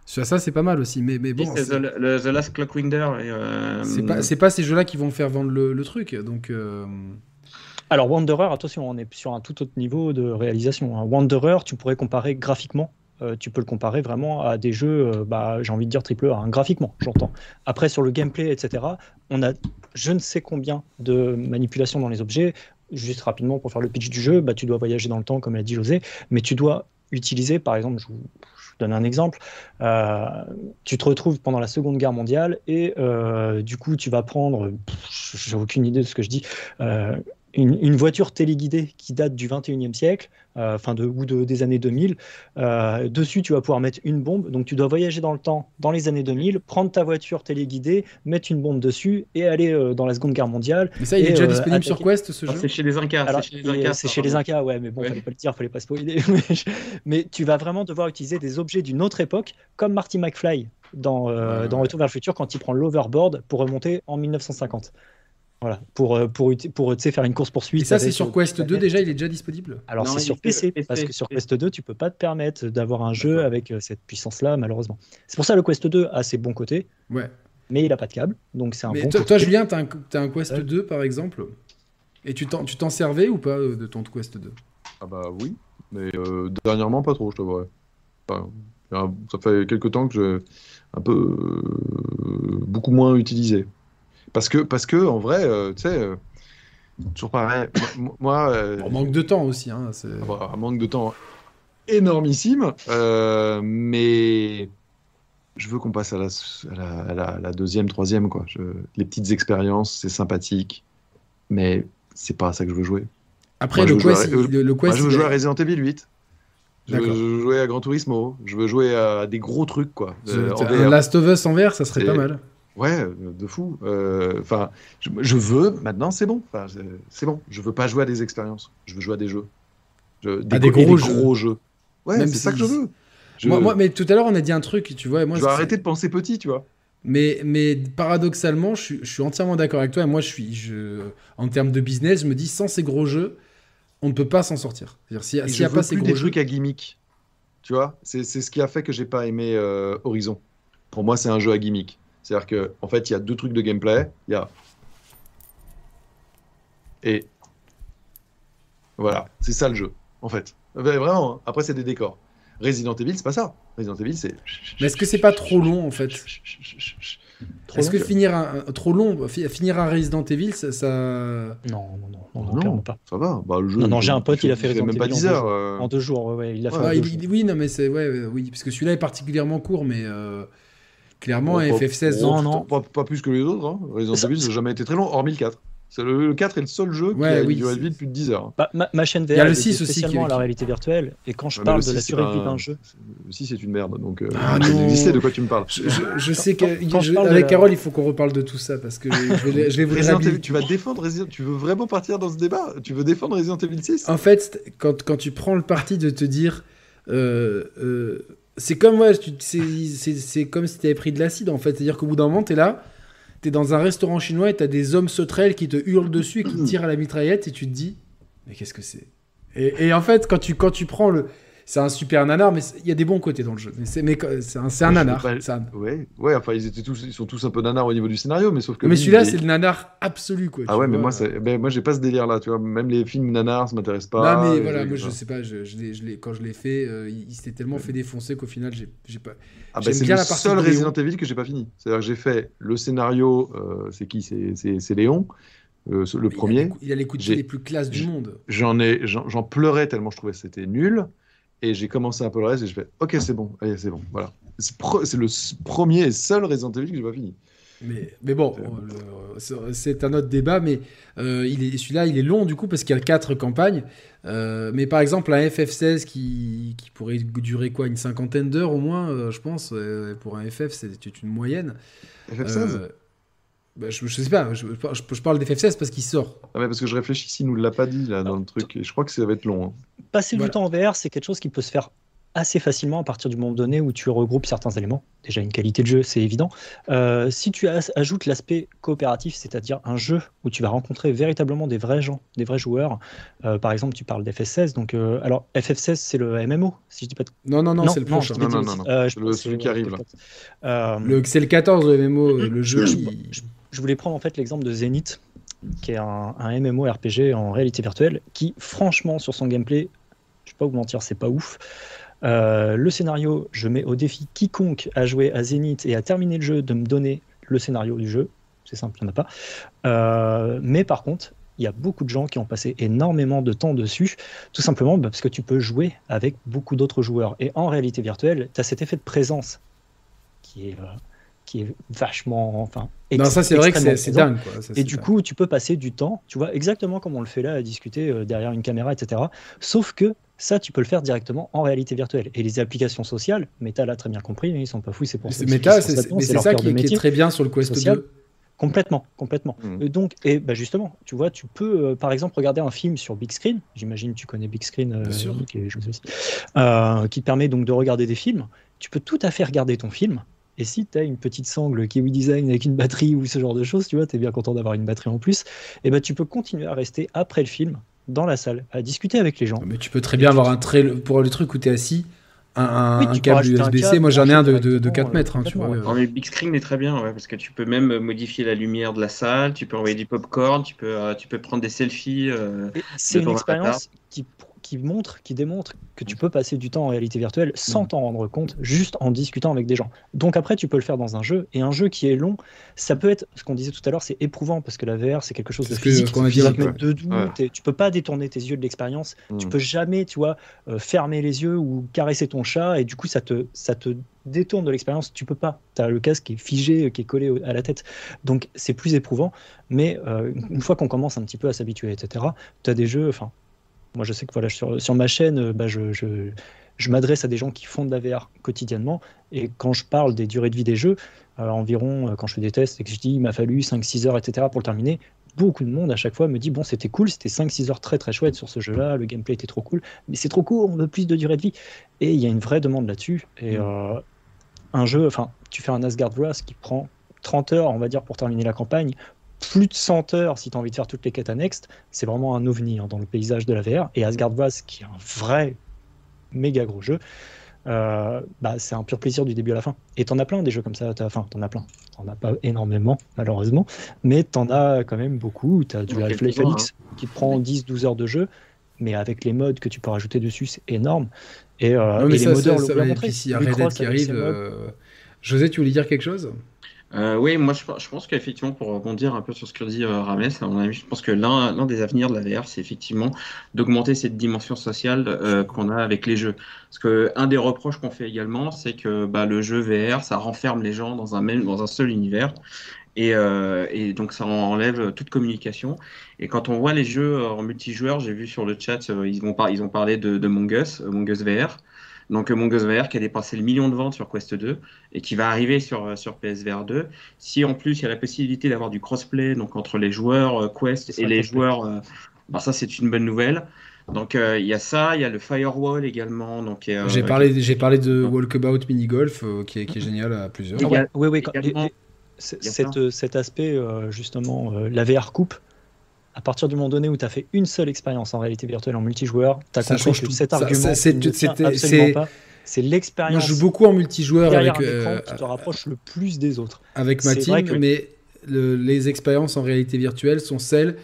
Ça, c'est pas mal aussi, mais, mais bon. c'est the, Last Clock Winder. Euh... C'est pas, ces jeux-là qui vont faire vendre le, le truc, donc. Euh, alors Wanderer, attention, on est sur un tout autre niveau de réalisation. Hein. Wanderer, tu pourrais comparer graphiquement. Euh, tu peux le comparer vraiment à des jeux, euh, bah, j'ai envie de dire triple A, hein, graphiquement, j'entends. Après, sur le gameplay, etc., on a je ne sais combien de manipulations dans les objets. Juste rapidement, pour faire le pitch du jeu, bah, tu dois voyager dans le temps, comme l'a dit José, mais tu dois utiliser, par exemple, je vous, donne un exemple, euh, tu te retrouves pendant la Seconde Guerre mondiale et du coup, tu vas prendre, j'ai aucune idée de ce que je dis, une, voiture téléguidée qui date du 21e siècle, euh, enfin de, ou de, des années 2000. Euh, dessus, tu vas pouvoir mettre une bombe. Donc, tu dois voyager dans le temps, dans les années 2000, prendre ta voiture téléguidée, mettre une bombe dessus et aller euh, dans la Seconde Guerre mondiale. Mais ça, il est déjà disponible sur Quest, ce jeu C'est chez les Incas. C'est chez les Incas, ouais, mais bon, fallait pas le dire, fallait pas spoiler. mais tu vas vraiment devoir utiliser des objets d'une autre époque, comme Marty McFly dans, dans Retour vers le futur quand il prend l'overboard pour remonter en 1950. Voilà, pour, euh, pour, pour faire une course-poursuite. Et ça, c'est sur Quest 2 déjà, il est déjà disponible? Alors, c'est sur PC, parce que sur Quest 2, tu peux pas te permettre d'avoir un jeu avec euh, cette puissance-là, malheureusement. C'est pour ça le Quest 2 a ses bons côtés. Ouais. Mais il a pas de câble, donc c'est un mais bon. Toi, toi Julien, tu as, un Quest 2 par exemple? Et tu t'en servais ou pas euh, de ton Quest 2 Ah bah oui, mais dernièrement pas trop, je t'avouerais. Enfin, ça fait quelques temps que je un peu beaucoup moins utilisé. Parce que, parce que en vrai, euh, tu sais, euh, toujours pareil. moi, euh, on manque de temps aussi. Hein, ah bah, un manque de temps énormissime. mais je veux qu'on passe à la, la, deuxième, troisième. Quoi. les petites expériences, c'est sympathique. Mais c'est pas à ça que je veux jouer. Après, le, quest, le, je veux jouer à Resident Evil 8. Je veux jouer à Gran Turismo. Je veux jouer à des gros trucs. quoi. Last of Us en VR, ça serait pas mal. Ouais, de fou. Euh, enfin, je, veux, maintenant c'est bon. c'est bon. Je veux pas jouer à des expériences. Je veux jouer à des jeux. des, à des gros, jeux. Ouais, c'est ça que je veux. Moi, mais tout à l'heure, on a dit un truc, tu vois. Moi, je vais arrêter de penser petit, tu vois. Mais, mais paradoxalement, je, suis entièrement d'accord avec toi. Et moi, je suis, je, en termes de business, je me dis, sans ces gros jeux, on ne peut pas s'en sortir. C'est-à-dire, s'il n'y a pas ces gros des trucs à gimmick, tu vois, c'est ce qui a fait que j'ai pas aimé euh, Horizon. Pour moi, c'est un jeu à gimmick. C'est-à-dire qu'en en fait, il y a deux trucs de gameplay. Il y a. Et. Voilà, c'est ça le jeu, en fait. Vraiment, hein. après, c'est des décors. Resident Evil, c'est pas ça. Resident Evil, c'est. Mais est-ce que c'est pas trop long, en fait? Est-ce que finir un, trop long, finir un Resident Evil, ça. Non, non, non, non, non, pas. Ça va. Bah, le jeu, non, non, j'ai un pote, il a fait Resident même Evil. pas 10 heures. Euh. En deux jours, ouais, il a fait. oui, non, mais c'est. Ouais, oui, parce que celui-là est particulièrement court, mais. Clairement, un FF16. Non, non. Pas, plus que les autres. Hein. Resident Evil, ça n'a jamais été très long, hormis le 4. Le, 4 est le seul jeu qui a une durée de vie de plus de 10 heures. Bah, ma, chaîne VR, il y a le 6 aussi spécialement à la réalité virtuelle. Et quand je parle de la durée de vie d'un jeu. Le 6 est une merde. Donc, euh, ah, exister, de quoi tu me parles Je, sais qu'avec Carole, il faut qu'on reparle de tout ça parce que je vais, je vais Tu vas défendre Resident Tu veux vraiment partir dans ce débat? Tu veux défendre Resident Evil 6 En fait, quand, quand tu prends le parti de te dire. Euh, euh, c'est comme, ouais, c'est comme si tu avais pris de l'acide en fait. C'est-à-dire qu'au bout d'un moment, tu es là, tu es dans un restaurant chinois et tu as des hommes sauterelles qui te hurlent dessus et qui te tirent à la mitraillette et tu te dis, mais qu'est-ce que c'est? Et, et, en fait, quand tu, quand tu prends le, c'est un super nanar, mais il y a des bons côtés dans le jeu. Mais c'est, un, nanar. Ouais, ouais, enfin ils étaient tous, ils sont tous un peu nanars au niveau du scénario, mais sauf que. Mais celui-là, c'est le nanar absolu, quoi. Ah ouais, mais moi, ben, moi, j'ai pas ce délire-là, tu vois. Même les films nanars, ça m'intéresse pas. Non, mais voilà, moi, je sais pas, je, je quand je l'ai fait, euh, il, s'était tellement fait défoncer qu'au final, j'ai, pas. Ah bah, c'est le seul Resident Evil que j'ai pas fini. C'est-à-dire que j'ai fait le scénario, euh, c'est qui? C'est Léon. Euh, le premier. Il a les coups de les plus classes du monde. J'en ai, j'en pleurais tellement je trouvais que c'était nul. Et j'ai commencé un peu le reste et je fais Ok, c'est bon, allez, c'est bon, voilà. C'est le premier et seul Resident Evil que j'ai pas fini. Mais, mais bon, c'est un autre débat, mais euh, celui-là, il est long du coup parce qu'il y a quatre campagnes. Euh, mais par exemple, un FF16 qui, qui, pourrait durer quoi Une cinquantaine d'heures au moins, euh, je pense. pour un FF, c'est une moyenne. FF16 bah, je, je, sais pas, je, je, parle d'FF16 parce qu'il sort. Ah mais parce que je réfléchis s'il nous l'a pas dit là dans le truc, et je crois que ça va être long. Hein. Passer du temps en VR, c'est quelque chose qui peut se faire assez facilement à partir du moment donné où tu regroupes certains éléments. Déjà une qualité de jeu, c'est évident. Euh, si tu ajoutes l'aspect coopératif, c'est-à-dire un jeu où tu vas rencontrer véritablement des vrais gens, des vrais joueurs. Euh, par exemple, tu parles d'FF16. Donc, euh, alors FF16, c'est le MMO, si je dis pas. Non, non, non, c'est le prochain. Non, non, non, non. le, celui qui arrive là. c'est le 14 le MMO, le jeu. Je, voulais prendre en fait l'exemple de Zenith, qui est un, un MMO-RPG en réalité virtuelle, qui franchement sur son gameplay, je vais pas vous mentir, c'est pas ouf. Euh, le scénario, je mets au défi quiconque à jouer à Zenith et à terminer le jeu de me donner le scénario du jeu. C'est simple, il n'y en a pas. Euh, mais par contre, il y a beaucoup de gens qui ont passé énormément de temps dessus, tout simplement bah, parce que tu peux jouer avec beaucoup d'autres joueurs. Et en réalité virtuelle, tu as cet effet de présence qui est, euh, qui est vachement. Enfin, non, ça c'est vrai que c'est dingue. Quoi. et du coup, tu peux passer du temps, tu vois, exactement comme on le fait là, à discuter euh, derrière une caméra, etc. Sauf que ça, tu peux le faire directement en réalité virtuelle. Et les applications sociales, Meta l'a très bien compris, ils sont pas fous, c'est pour ça. Meta, c'est ça qui, est très bien sur le Quest 2. Complètement, complètement. Mmh. Donc, et bah justement, tu vois, tu peux, euh, par exemple, regarder un film sur Big Screen. J'imagine tu connais Big Screen, euh, qui, euh, qui permet donc de regarder des films. Tu peux tout à fait regarder ton film. Et si tu as une petite sangle Kiwi Design avec une batterie ou ce genre de choses, tu vois, tu es bien content d'avoir une batterie en plus, et ben tu peux continuer à rester après le film dans la salle, à discuter avec les gens. Mais tu peux très bien avoir un trait pour le truc où tu es assis, un, câble USB-C. Moi, j'en ai un de, de, 4 mètres. Hein, tu vois. mais Big Screen est très bien, parce que tu peux même modifier la lumière de la salle, tu peux envoyer du popcorn, tu peux, euh, tu peux prendre des selfies. Euh, c'est une expérience qui qui montre, qui démontre que tu peux passer du temps en réalité virtuelle sans t'en rendre compte, juste en discutant avec des gens. Donc après, tu peux le faire dans un jeu, et un jeu qui est long, ça peut être, ce qu'on disait tout à l'heure, c'est éprouvant, parce que la VR, c'est quelque chose de physique, qu'on a dit, tu peux pas détourner tes yeux de l'expérience, mm. tu peux jamais, tu vois, euh, fermer les yeux ou caresser ton chat, et du coup, ça te, ça te détourne de l'expérience, tu peux pas. Tu as le casque qui est figé, qui est collé à la tête. Donc c'est plus éprouvant, mais euh, une fois qu'on commence un petit peu à s'habituer, etc., tu as des jeux, enfin, moi, je sais que voilà, sur, sur ma chaîne, euh, bah, je, je, je m'adresse à des gens qui font de la VR quotidiennement. Et quand je parle des durées de vie des jeux, euh, environ, euh, quand je fais des tests et que je dis il m'a fallu 5-6 heures, etc. pour le terminer, beaucoup de monde à chaque fois me dit bon, c'était cool, c'était 5-6 heures très très chouette sur ce jeu-là, le gameplay était trop cool, mais c'est trop court, on veut plus de durée de vie. Et il y a une vraie demande là-dessus. Et mmh. un jeu, enfin, tu fais un Asgard Wrath qui prend 30 heures, on va dire, pour terminer la campagne plus de 100 heures si tu as envie de faire toutes les quêtes annexes. C'est vraiment un ovni hein, dans le paysage de la VR. Et Asgard Wrath, qui est un vrai méga gros jeu, euh, bah, c'est un pur plaisir du début à la fin. Et t'en as plein des jeux comme ça. Enfin, t'en as plein. T'en as pas énormément, malheureusement. Mais t'en as quand même beaucoup. T'as du Half-Life Alix hein. qui prend 10-12 heures de jeu. Mais avec les modes que tu peux rajouter dessus, c'est énorme. Et, euh, les modeurs le montré. y a Red Dead qui arrive. Euh... José, tu voulais dire quelque chose? Euh, oui, moi je, pense qu'effectivement, pour rebondir un peu sur ce que dit euh, Rames, je pense que l'un des avenirs de la VR, c'est effectivement d'augmenter cette dimension sociale euh, qu'on a avec les jeux. Parce que un des reproches qu'on fait également, c'est que bah, le jeu VR, ça renferme les gens dans un seul univers. Et, euh, donc ça enlève toute communication. Et quand on voit les jeux en multijoueur, j'ai vu sur le chat, ils ont parlé de, de Mongus, Mongus VR. Donc euh, Mongoose VR qui a dépassé le million de ventes sur Quest 2 et qui va arriver sur, euh, sur PSVR 2. Si en plus il y a la possibilité d'avoir du crossplay donc entre les joueurs euh, Quest et les joueurs, bah, ça c'est une bonne nouvelle. Donc il y a ça, il y a le firewall également. Donc j'ai parlé, j'ai parlé de Walkabout Mini Golf qui, est, qui, est, génial à plusieurs. oui, oui. cet aspect justement, la VR coupe à partir du moment donné où tu as fait une seule expérience en réalité virtuelle en multijoueur, tu as compris que cet argument c'est pas. C'est l'expérience. Je joue beaucoup en multijoueur avec. Euh, qui te rapproche le plus des autres. Avec ma team, mais les expériences en réalité virtuelle sont celles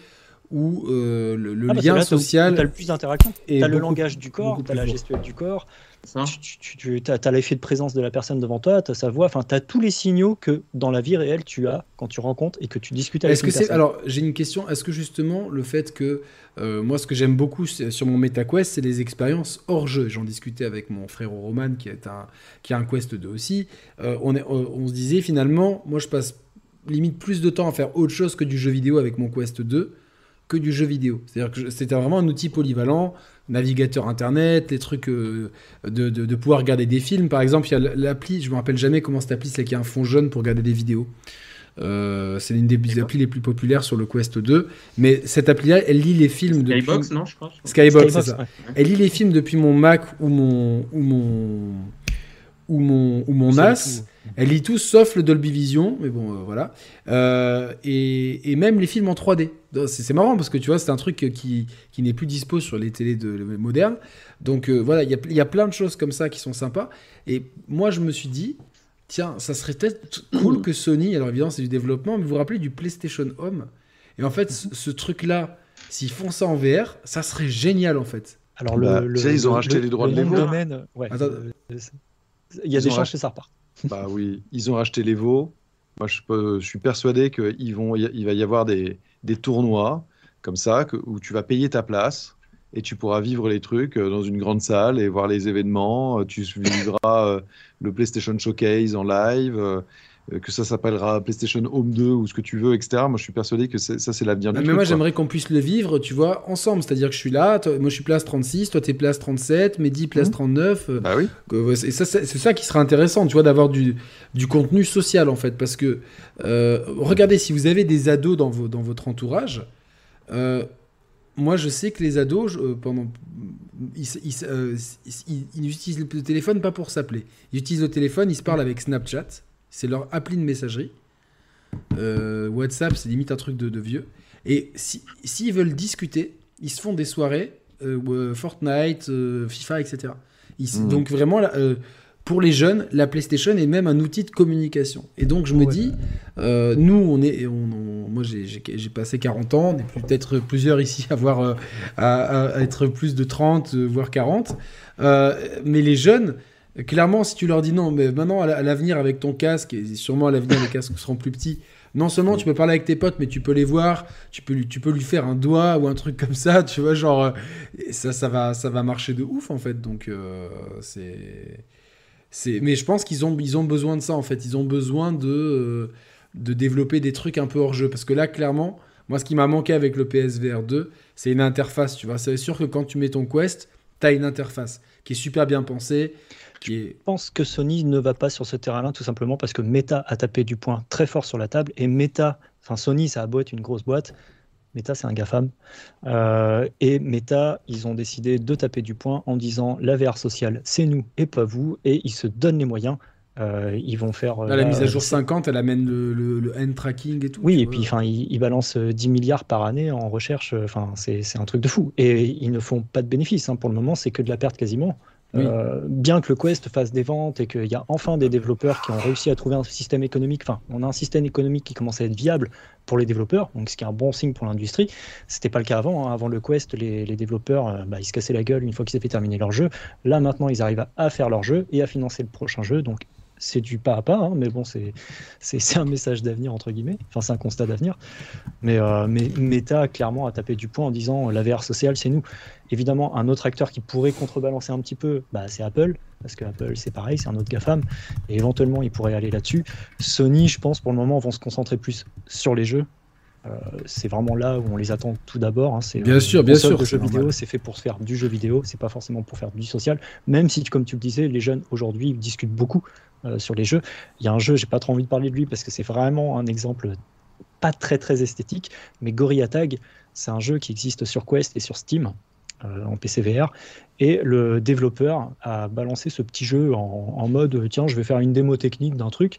où euh, le, ah bah, lien social. Tu as le plus d'interaction. Tu as le langage du corps, tu as la gestuelle du corps, tu, as, l'effet de présence de la personne devant toi, tu as sa voix, enfin, tu as tous les signaux que dans la vie réelle tu as quand tu rencontres et que tu discutes avec est-ce que c'est Alors, j'ai une question. Est-ce que justement, le fait que. Euh, moi, ce que j'aime beaucoup sur mon MetaQuest, c'est les expériences hors jeu. J'en discutais avec mon frère Roman, qui, est un, qui a un Quest 2 aussi. Euh, on, est, on se disait finalement, moi, je passe limite plus de temps à faire autre chose que du jeu vidéo avec mon Quest 2 que du jeu vidéo. C'est-à-dire que c'était vraiment un outil polyvalent navigateur internet, les trucs euh, de, de, pouvoir regarder des films. Par exemple, il y a l'appli, je me rappelle jamais comment cette appli, c'est qui a un fond jaune pour regarder des vidéos. Euh, c'est une des applis les plus populaires sur le Quest 2. Mais cette appli-là, elle lit les films depuis... Skybox, non, je crois. Skybox, c'est ça. Elle lit les films depuis mon Mac ou mon, ou mon, ou mon, ou mon NAS. Elle lit tout sauf le Dolby Vision, mais bon, euh, voilà. Euh, et, et, même les films en 3D. C'est marrant parce que tu vois, c'est un truc qui, qui n'est plus dispo sur les télés de, modernes. Donc euh, voilà, il y, y, a plein de choses comme ça qui sont sympas. Et moi, je me suis dit, tiens, ça serait peut-être cool que Sony, alors évidemment, c'est du développement, mais vous vous rappelez du PlayStation Home? Et en fait, ce, truc-là, s'ils font ça en VR, ça serait génial en fait. Alors, le, bah, ils ont racheté les droits de ouais, il y a des chances que ça repart. Bah oui, ils ont racheté les veaux. Moi, je, suis persuadé qu'il va y avoir des, des tournois comme ça où tu vas payer ta place et tu pourras vivre les trucs euh, dans une grande salle et voir les événements. Euh, tu vivras euh, le PlayStation Showcase en live. Que ça s'appellera PlayStation Home 2 ou ce que tu veux, etc. Moi, je suis persuadé que ça, c'est l'avenir du Mais moi, j'aimerais qu'on puisse le vivre, tu vois, ensemble. C'est-à-dire que je suis là, moi, je suis place 36, toi, t'es place 37, Mehdi, place 39. Mmh. Bah oui. et ça, c'est ça qui sera intéressant, tu vois, d'avoir du, du contenu social, en fait. Parce que, regardez, si vous avez des ados dans, vos, dans votre entourage, moi, je sais que les ados, pendant euh, ils, utilisent le téléphone pas pour s'appeler. Ils utilisent le téléphone, ils se parlent avec Snapchat. C'est leur appli de messagerie. Euh, WhatsApp, c'est limite un truc de, vieux. Et s'ils veulent discuter, ils se font des soirées, euh, Fortnite, FIFA, etc. Mmh. Donc vraiment, pour les jeunes, la PlayStation est même un outil de communication. Et donc je me dis, euh, nous, on est, on, moi j'ai passé 40 ans, on est peut-être plusieurs ici à, avoir, euh, à, être plus de 30, euh, voire 40. mais les jeunes, clairement, si tu leur dis non, mais maintenant à l'avenir avec ton casque, et sûrement à l'avenir les casques seront plus petits, non seulement tu peux parler avec tes potes, mais tu peux les voir, tu peux lui, tu peux lui faire un doigt ou un truc comme ça, tu vois, genre, ça, ça, va, ça va marcher de ouf en fait. Donc c'est mais je pense qu'ils ont, ils ont besoin de ça en fait. Ils ont besoin de, euh, de développer des trucs un peu hors jeu. Parce que là, clairement, moi, ce qui m'a manqué avec le PSVR 2, c'est une interface. Tu vois, c'est sûr que quand tu mets ton Quest, tu as une interface qui est super bien pensée. Je pense que Sony ne va pas sur ce terrain-là tout simplement parce que Meta a tapé du poing très fort sur la table et Meta, enfin Sony, ça a beau être une grosse boîte, Meta, c'est un GAFAM. Euh, et Meta, ils ont décidé de taper du poing en disant la VR sociale, c'est nous et pas vous. Et ils se donnent les moyens. Euh, ils vont faire. la mise à jour 50, elle amène le, le, hand tracking et tout. Oui, et puis enfin, ils, balancent 10 milliards par année en recherche. Enfin, c'est un truc de fou. Et ils ne font pas de bénéfices. Hein. Pour le moment, c'est que de la perte quasiment. Euh, bien que le Quest fasse des ventes et qu'il y a enfin des développeurs qui ont réussi à trouver un système économique, enfin, on a un système économique qui commence à être viable pour les développeurs, donc ce qui est un bon signe pour l'industrie. C'était pas le cas avant. Hein. Avant le Quest, les, développeurs, euh, bah, ils se cassaient la gueule une fois qu'ils avaient terminé leur jeu. Là, maintenant, ils arrivent à, faire leur jeu et à financer le prochain jeu. C'est du pas à pas, hein, mais bon, c'est un message d'avenir, entre guillemets. Enfin, c'est un constat d'avenir. Mais, euh, mais Meta, clairement, a tapé du poing en disant la VR sociale, c'est nous. Évidemment, un autre acteur qui pourrait contrebalancer un petit peu, bah, c'est Apple, parce que Apple, c'est pareil, c'est un autre GAFAM, et éventuellement, il pourrait aller là-dessus. Sony, je pense, pour le moment, vont se concentrer plus sur les jeux. Euh, c'est vraiment là où on les attend tout d'abord. Hein. bien euh, sûr, bien sûr. Le jeu vidéo, c'est fait pour se faire du jeu vidéo, c'est pas forcément pour faire du social. Même si, comme tu le disais, les jeunes aujourd'hui discutent beaucoup euh, sur les jeux. Il y a un jeu, j'ai pas trop envie de parler de lui parce que c'est vraiment un exemple pas très très esthétique, mais Gorilla Tag, c'est un jeu qui existe sur Quest et sur Steam. Euh, en PCVR. Et le développeur a balancé ce petit jeu en, mode tiens, je vais faire une démo technique d'un truc.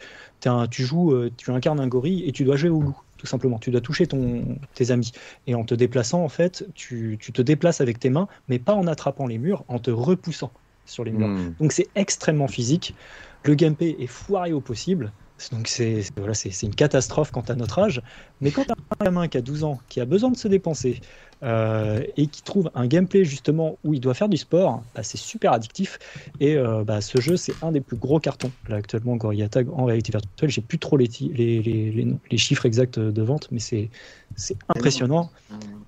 tu joues, euh, tu incarnes un gorille et tu dois jouer au loup, tout simplement. Tu dois toucher ton, tes amis. Et en te déplaçant, en fait, tu, te déplaces avec tes mains, mais pas en attrapant les murs, en te repoussant sur les murs. Hmm. Donc c'est extrêmement physique. Le gameplay est foiré au possible. Donc c'est voilà, une catastrophe quant à notre âge. Mais quand as un gamin qui a 12 ans, qui a besoin de se dépenser, euh, et qui trouve un gameplay justement où il doit faire du sport, bah, c'est super addictif. Et euh, bah, ce jeu, c'est un des plus gros cartons. Là, actuellement, Gorilla Tag en réalité virtuelle, j'ai plus trop les, les, les, les, chiffres exacts de vente, mais c'est impressionnant.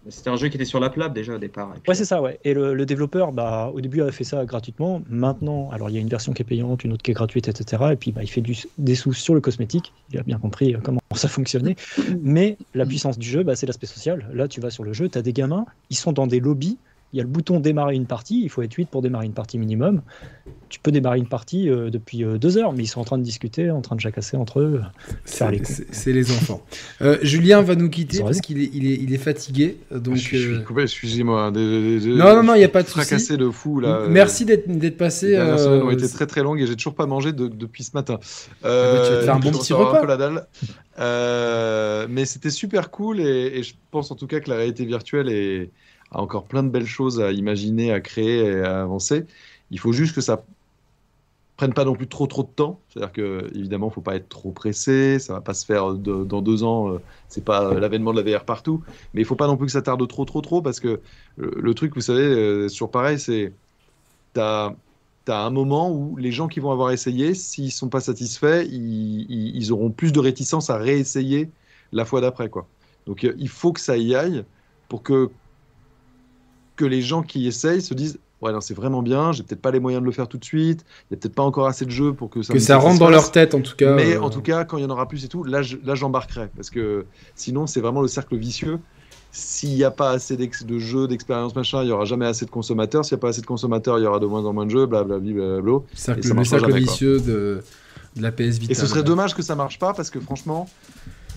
C'était un jeu qui était sur la plate déjà au départ. Ouais, c'est ça, ouais. Et le, développeur, bah, au début, a fait ça gratuitement. Maintenant, alors il y a une version qui est payante, une autre qui est gratuite, etc. Et puis, bah, il fait du, des sous sur le cosmétique. Il a bien compris euh, comment ça fonctionnait. Mais la puissance du jeu, bah, c'est l'aspect social. Là, tu vas sur le jeu, tu as des gamins, ils sont dans des lobbies il y a le bouton démarrer une partie, il faut être 8 pour démarrer une partie minimum. Tu peux démarrer une partie euh, depuis euh, deux heures, mais ils sont en train de discuter, en train de jacasser entre eux, les C'est les enfants. Euh, Julien va nous quitter parce qu'il est, il est, il est, fatigué. Donc, je suis coupé, excusez-moi. non, non, non, il n'y a pas de souci. Fracassé de fou là. Merci d'être passé. Les dernières ont été très très longues et j'ai toujours pas mangé depuis ce matin. Ah bah, tu vas te faire un bon petit repas. Un peu la dalle. Mais c'était super cool et, je pense en tout cas que la réalité virtuelle a encore plein de belles choses à imaginer, à créer et à avancer. Il faut juste que ça prenne pas non plus trop trop de temps. C'est-à-dire que évidemment, faut pas être trop pressé. Ça va pas se faire dans deux ans. Euh, c'est pas euh, l'avènement de la VR partout. Mais il faut pas non plus que ça tarde trop trop trop parce que le, truc, vous savez, euh, sur pareil, c'est tu as un moment où les gens qui vont avoir essayé, s'ils sont pas satisfaits, ils, ils, auront plus de réticence à réessayer la fois d'après. quoi. Donc il faut que ça y aille pour que que les gens qui essayent se disent ouais, non, c'est vraiment bien, j'ai peut-être pas les moyens de le faire tout de suite, il y a peut-être pas encore assez de jeux pour que ça que ça rentre dans leur tête en tout cas. Mais en tout cas, quand il y en aura plus et tout, là, là j'embarquerai parce que sinon, c'est vraiment le cercle vicieux s'il n'y a pas assez de jeux, d'expérience, machin, il n'y aura jamais assez de consommateurs. S'il n'y a pas assez de consommateurs, il y aura de moins en moins de jeux, blablabla. Bla, cercle, le cercle vicieux de, la PS Vita. Et ce serait dommage que ça marche pas parce que franchement,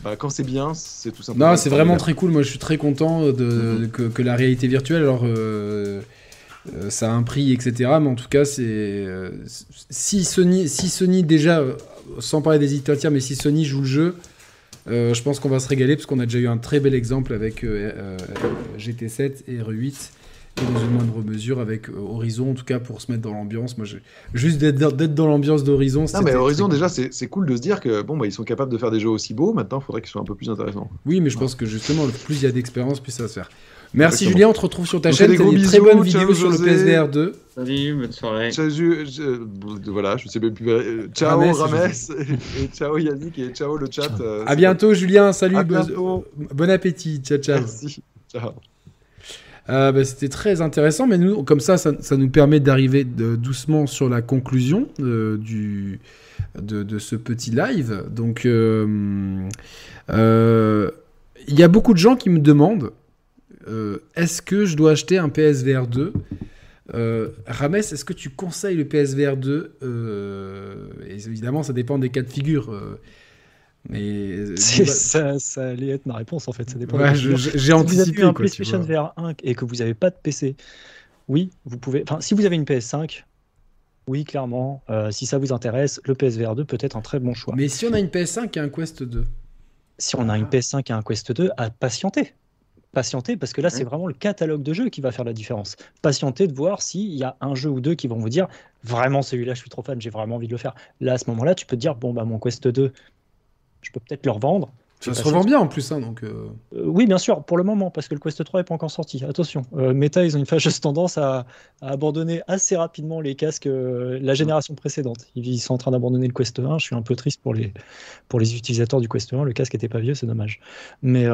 bah, quand c'est bien, c'est tout simplement. Non, c'est vraiment très cool. Moi, je suis très content de, mm-hmm. que, la réalité virtuelle, alors. Euh, euh, ça a un prix, etc. Mais en tout cas, c'est euh, si Sony, si Sony déjà, sans parler des éditeurs mais si Sony joue le jeu, euh, je pense qu'on va se régaler parce qu'on a déjà eu un très bel exemple avec euh, euh, GT7 et RE8 et dans une moindre mesure avec Horizon, en tout cas pour se mettre dans l'ambiance. Moi, juste d'être dans l'ambiance d'Horizon. Non, mais Horizon, déjà, c'est cool de se dire que bon, bah, ils sont capables de faire des jeux aussi beaux. Maintenant, il faudrait qu'ils soient un peu plus intéressants. Oui, mais je pense que justement, plus il y a d'expérience, plus ça va se faire. Merci Julien, on te retrouve sur ta chaîne. T'as une très bonne vidéo sur le PSVR 2. Salut, bonne soirée. Ciao, je, voilà, je sais même plus. Euh, ciao Rames, et ciao Yannick et ciao le chat. Euh, à bientôt Julien, salut, bon, bon, appétit, ciao ciao. Merci, ciao. Euh, bah, C'était très intéressant, mais nous, comme ça, ça, ça nous permet d'arriver doucement sur la conclusion euh, du, de, de, ce petit live. Donc, il y a beaucoup de gens qui me demandent euh, est-ce que je dois acheter un PSVR 2 euh, Rames, est-ce que tu conseilles le PSVR 2 euh, Évidemment, ça dépend des cas de figure. Euh, mais ça, ça, allait être ma réponse en fait. Ça dépend. J'ai anticipé. Si vous avez un PlayStation VR 1 et que vous n'avez pas de PC, oui, vous pouvez. Enfin, si vous avez une PS5, oui, clairement, si ça vous intéresse, le PSVR 2 peut être un très bon choix. Mais si on a une PS5 et un Quest 2 Si on a une PS5 et un Quest 2, à patienter patienter, parce que là, c'est vraiment le catalogue de jeux qui va faire la différence. Patienter de voir s'il y a un jeu ou deux qui vont vous dire vraiment celui-là, je suis trop fan, j'ai vraiment envie de le faire. Là, à ce moment-là, tu peux te dire bon, bah, mon Quest 2, je peux peut-être le revendre. Ça se revend bien en plus, hein, donc. Euh. Euh, oui, bien sûr, pour le moment, parce que le Quest 3 n'est pas encore sorti. Attention, euh, Meta, ils ont une fâcheuse tendance à, abandonner assez rapidement les casques la génération précédente. Ils sont en train d'abandonner le Quest 1. Je suis un peu triste pour les, pour les utilisateurs du Quest 1. Le casque n'était pas vieux, c'est dommage. Mais.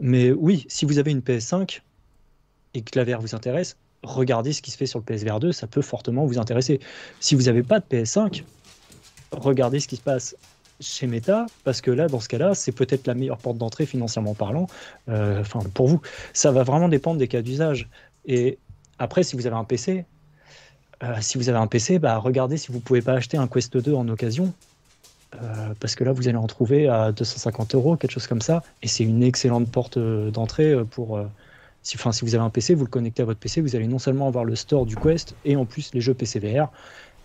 Mais oui, si vous avez une PS5 et que la VR vous intéresse, regardez ce qui se fait sur le PSVR 2, ça peut fortement vous intéresser. Si vous n'avez pas de PS5, regardez ce qui se passe chez Meta, parce que là, dans ce cas-là, c'est peut-être la meilleure porte d'entrée financièrement parlant, euh, pour vous. Ça va vraiment dépendre des cas d'usage. Et après, si vous avez un PC, euh, si vous avez un PC, bah, regardez si vous pouvez pas acheter un Quest 2 en occasion. Euh, parce que là, vous allez en trouver à 250 euros, quelque chose comme ça. Et c'est une excellente porte euh, d'entrée euh, pour. si, si vous avez un PC, vous le connectez à votre PC, vous allez non seulement avoir le store du Quest et en plus les jeux PC VR.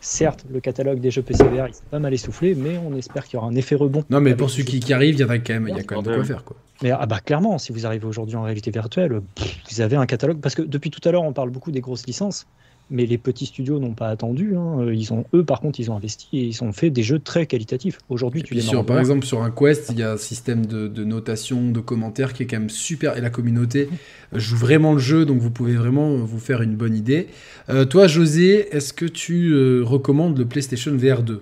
Certes, le catalogue des jeux PC VR, il s'est pas mal essoufflé, mais on espère qu'il y aura un effet rebond. Non, mais pour ceux qui, qui, arrivent, il y, a quand même, il y a quand même de quoi faire. Quoi. Mais ah bah, clairement, si vous arrivez aujourd'hui en réalité virtuelle, vous avez un catalogue. Parce que depuis tout à l'heure, on parle beaucoup des grosses licences mais les petits studios n'ont pas attendu. Hein. Ils ont, eux, par contre, ils ont investi et ils ont fait des jeux très qualitatifs. Aujourd'hui, tu les sur, Par exemple, sur un Quest, il y a un système de, notation, de commentaires qui est quand même super. Et la communauté joue vraiment le jeu, donc vous pouvez vraiment vous faire une bonne idée. Euh, toi, José, est-ce que tu euh, recommandes le PlayStation VR 2 euh,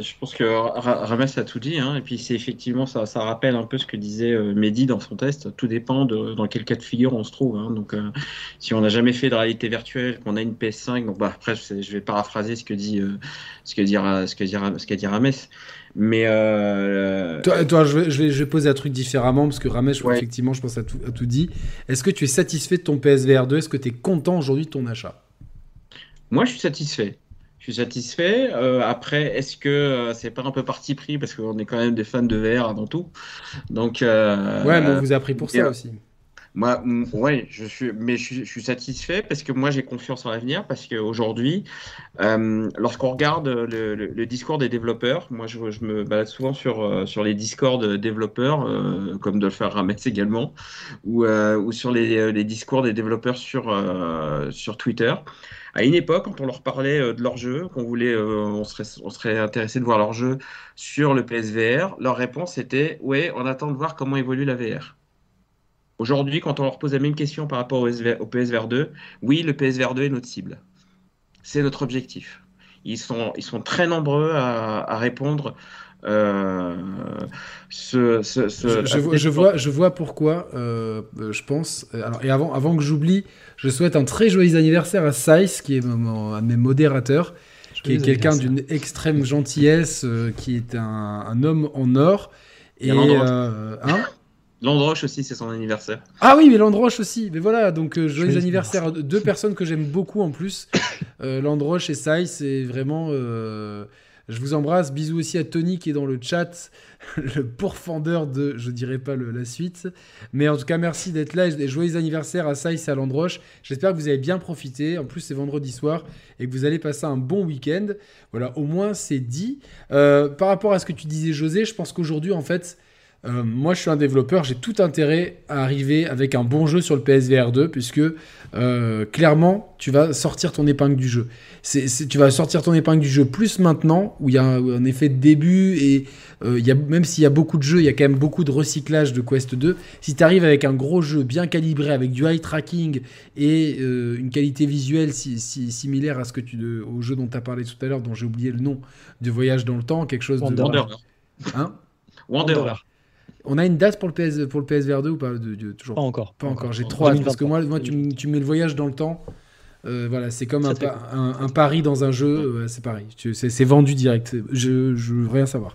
je pense que Rames a tout dit, hein, et puis c'est effectivement ça, ça rappelle un peu ce que disait euh, Mehdi dans son test. Tout dépend de dans quel cas de figure on se trouve. Hein. donc, euh, si on n'a jamais fait de réalité virtuelle, qu'on a une PS5, donc bah, après je vais paraphraser ce que dit ce que dit ce que dit ce qu'a dit Rames. Mais toi, toi je, vais, je, vais, poser un truc différemment parce que Rames, effectivement, je pense à tout, à tout dit. Est-ce que tu es satisfait de ton PSVR 2 Est-ce que tu es content aujourd'hui de ton achat? Moi, je suis satisfait je suis satisfait. Euh, après, est-ce que euh, c'est pas un peu parti pris parce qu'on est quand même des fans de VR avant tout. Donc. Euh, ouais, mais on vous a pris pour ça aussi. Moi, ouais, je suis, mais je suis, satisfait parce que moi j'ai confiance en l'avenir parce qu'aujourd'hui, lorsqu'on regarde le, discours des développeurs, moi je, me balade souvent sur sur les discords développeurs, comme de le faire Rames également, ou, ou sur les, les, discours des développeurs sur sur Twitter à une époque, quand on leur parlait euh, de leur jeu, qu'on voulait, euh, on serait, intéressé de voir leur jeu sur le PSVR, leur réponse était ouais, on attend de voir comment évolue la VR. Aujourd'hui, quand on leur pose la même question par rapport au, PSVR 2, oui, le PSVR 2 est notre cible. C'est notre objectif. Ils sont très nombreux à, répondre ce, ce, ce... Je, je, vois, je vois pourquoi, je pense. Alors, et avant, avant que j'oublie, je souhaite un très joyeux anniversaire à Saïs, qui est mon, un de mes modérateurs, qui est quelqu'un d'une extrême gentillesse, qui est un, un, homme en or. Et, euh, hein Landroche aussi, c'est son anniversaire. Ah oui, mais Landroche aussi. Mais voilà, donc euh, joyeux anniversaire à deux personnes que j'aime beaucoup en plus. Euh, Landroche et Sai, c'est vraiment. Euh, je vous embrasse. Bisous aussi à Tony qui est dans le chat, le pourfendeur de. Je dirais pas la suite. Mais en tout cas, merci d'être là. Et joyeux anniversaire à Sai et à Landroche. J'espère que vous avez bien profité. En plus, c'est vendredi soir et que vous allez passer un bon week-end. Voilà, au moins, c'est dit. par rapport à ce que tu disais, José, je pense qu'aujourd'hui, en fait euh, moi, je suis un développeur, j'ai tout intérêt à arriver avec un bon jeu sur le PSVR 2, puisque euh, clairement, tu vas sortir ton épingle du jeu. tu vas sortir ton épingle du jeu plus maintenant, où il y a un, effet de début, et euh, y a, même s'il y a beaucoup de jeux, il y a quand même beaucoup de recyclage de Quest 2. Si tu arrives avec un gros jeu bien calibré, avec du eye tracking et une qualité visuelle si, similaire à ce que tu, au jeu dont tu as parlé tout à l'heure, dont j'ai oublié le nom, de Voyage dans le temps, quelque chose de... Wanderer. Hein? Wanderer. On a une date pour le, PS, pour le PSVR 2 ou pas de, toujours? Pas encore. Pas encore. J'ai trop hâte parce que moi, moi tu, mets le voyage dans le temps. Euh, voilà, c'est comme un, un, pari dans un jeu, c'est pareil. C'est vendu direct. Je, je veux rien savoir.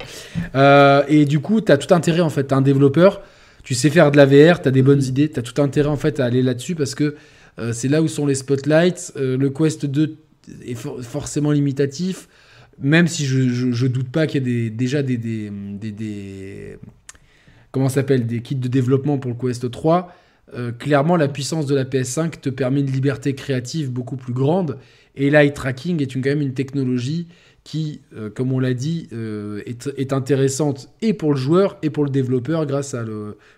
Euh, et du coup, tu as tout intérêt en fait. Tu un développeur, tu sais faire de la VR, tu as des bonnes idées, tu as tout intérêt en fait à aller là-dessus parce que euh, c'est là où sont les spotlights. le Quest 2 est forcément limitatif, même si je, je, doute pas qu'il y ait des, déjà des, des, des comment s'appelle, des kits de développement pour le Quest 3, euh, clairement la puissance de la PS5 te permet une liberté créative beaucoup plus grande. Et l'eye tracking est une, quand même une technologie qui, euh, comme on l'a dit, euh, est, intéressante et pour le joueur et pour le développeur grâce à,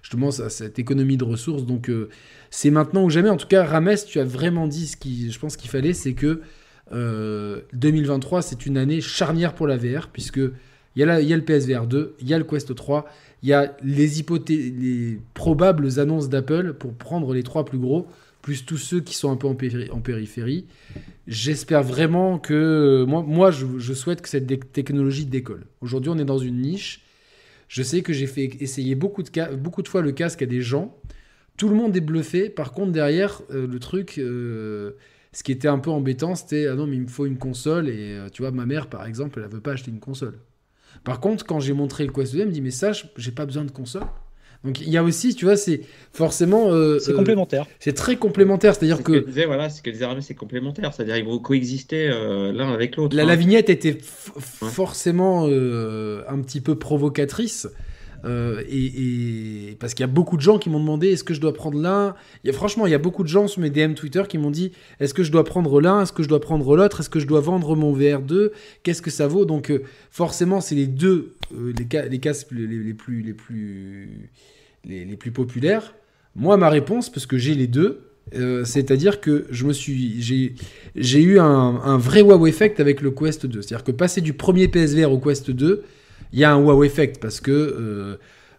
justement à cette économie de ressources. Donc c'est maintenant ou jamais. En tout cas, Rames, tu as vraiment dit ce qui, je pense qu'il fallait, c'est que 2023, c'est une année charnière pour la VR, puisque il y, y a le PSVR 2, il y a le Quest 3, il y a les, probables annonces d'Apple pour prendre les trois plus gros, plus tous ceux qui sont un peu en, périphérie. J'espère vraiment que. Moi, moi je, souhaite que cette technologie décolle. Aujourd'hui, on est dans une niche. Je sais que j'ai fait essayer beaucoup de, beaucoup de fois le casque à des gens. Tout le monde est bluffé. Par contre, derrière, euh, le truc. Euh, ce qui était un peu embêtant, c'était ah non, mais il me faut une console. Et euh, tu vois, ma mère, par exemple, elle ne veut pas acheter une console. Par contre, quand j'ai montré le Quest 2, elle me dit Mais ça, j'ai pas besoin de console. Donc il y a aussi, tu vois, c'est forcément. Euh, c'est complémentaire. Euh, c'est très complémentaire, c'est-à-dire que. que voilà, c'est que les armées c'est complémentaire, c'est-à-dire ils vont coexister euh, l'un avec l'autre. La, la, vignette était forcément un petit peu provocatrice. Euh, et, parce qu'il y a beaucoup de gens qui m'ont demandé est-ce que je dois prendre l'un? franchement, il y a beaucoup de gens sur mes DM Twitter qui m'ont dit est-ce que je dois prendre l'un, est-ce que je dois prendre l'autre, est-ce que je dois vendre mon VR2, qu'est-ce que ça vaut? Donc euh, forcément, c'est les deux euh, les, les casques les, plus les plus les, plus populaires. Moi, ma réponse, parce que j'ai les deux, c'est-à-dire que je me suis, j'ai, j'ai eu un, un, vrai wow effect avec le Quest 2. C'est-à-dire que passer du premier PSVR au Quest 2, il y a un wow effect parce que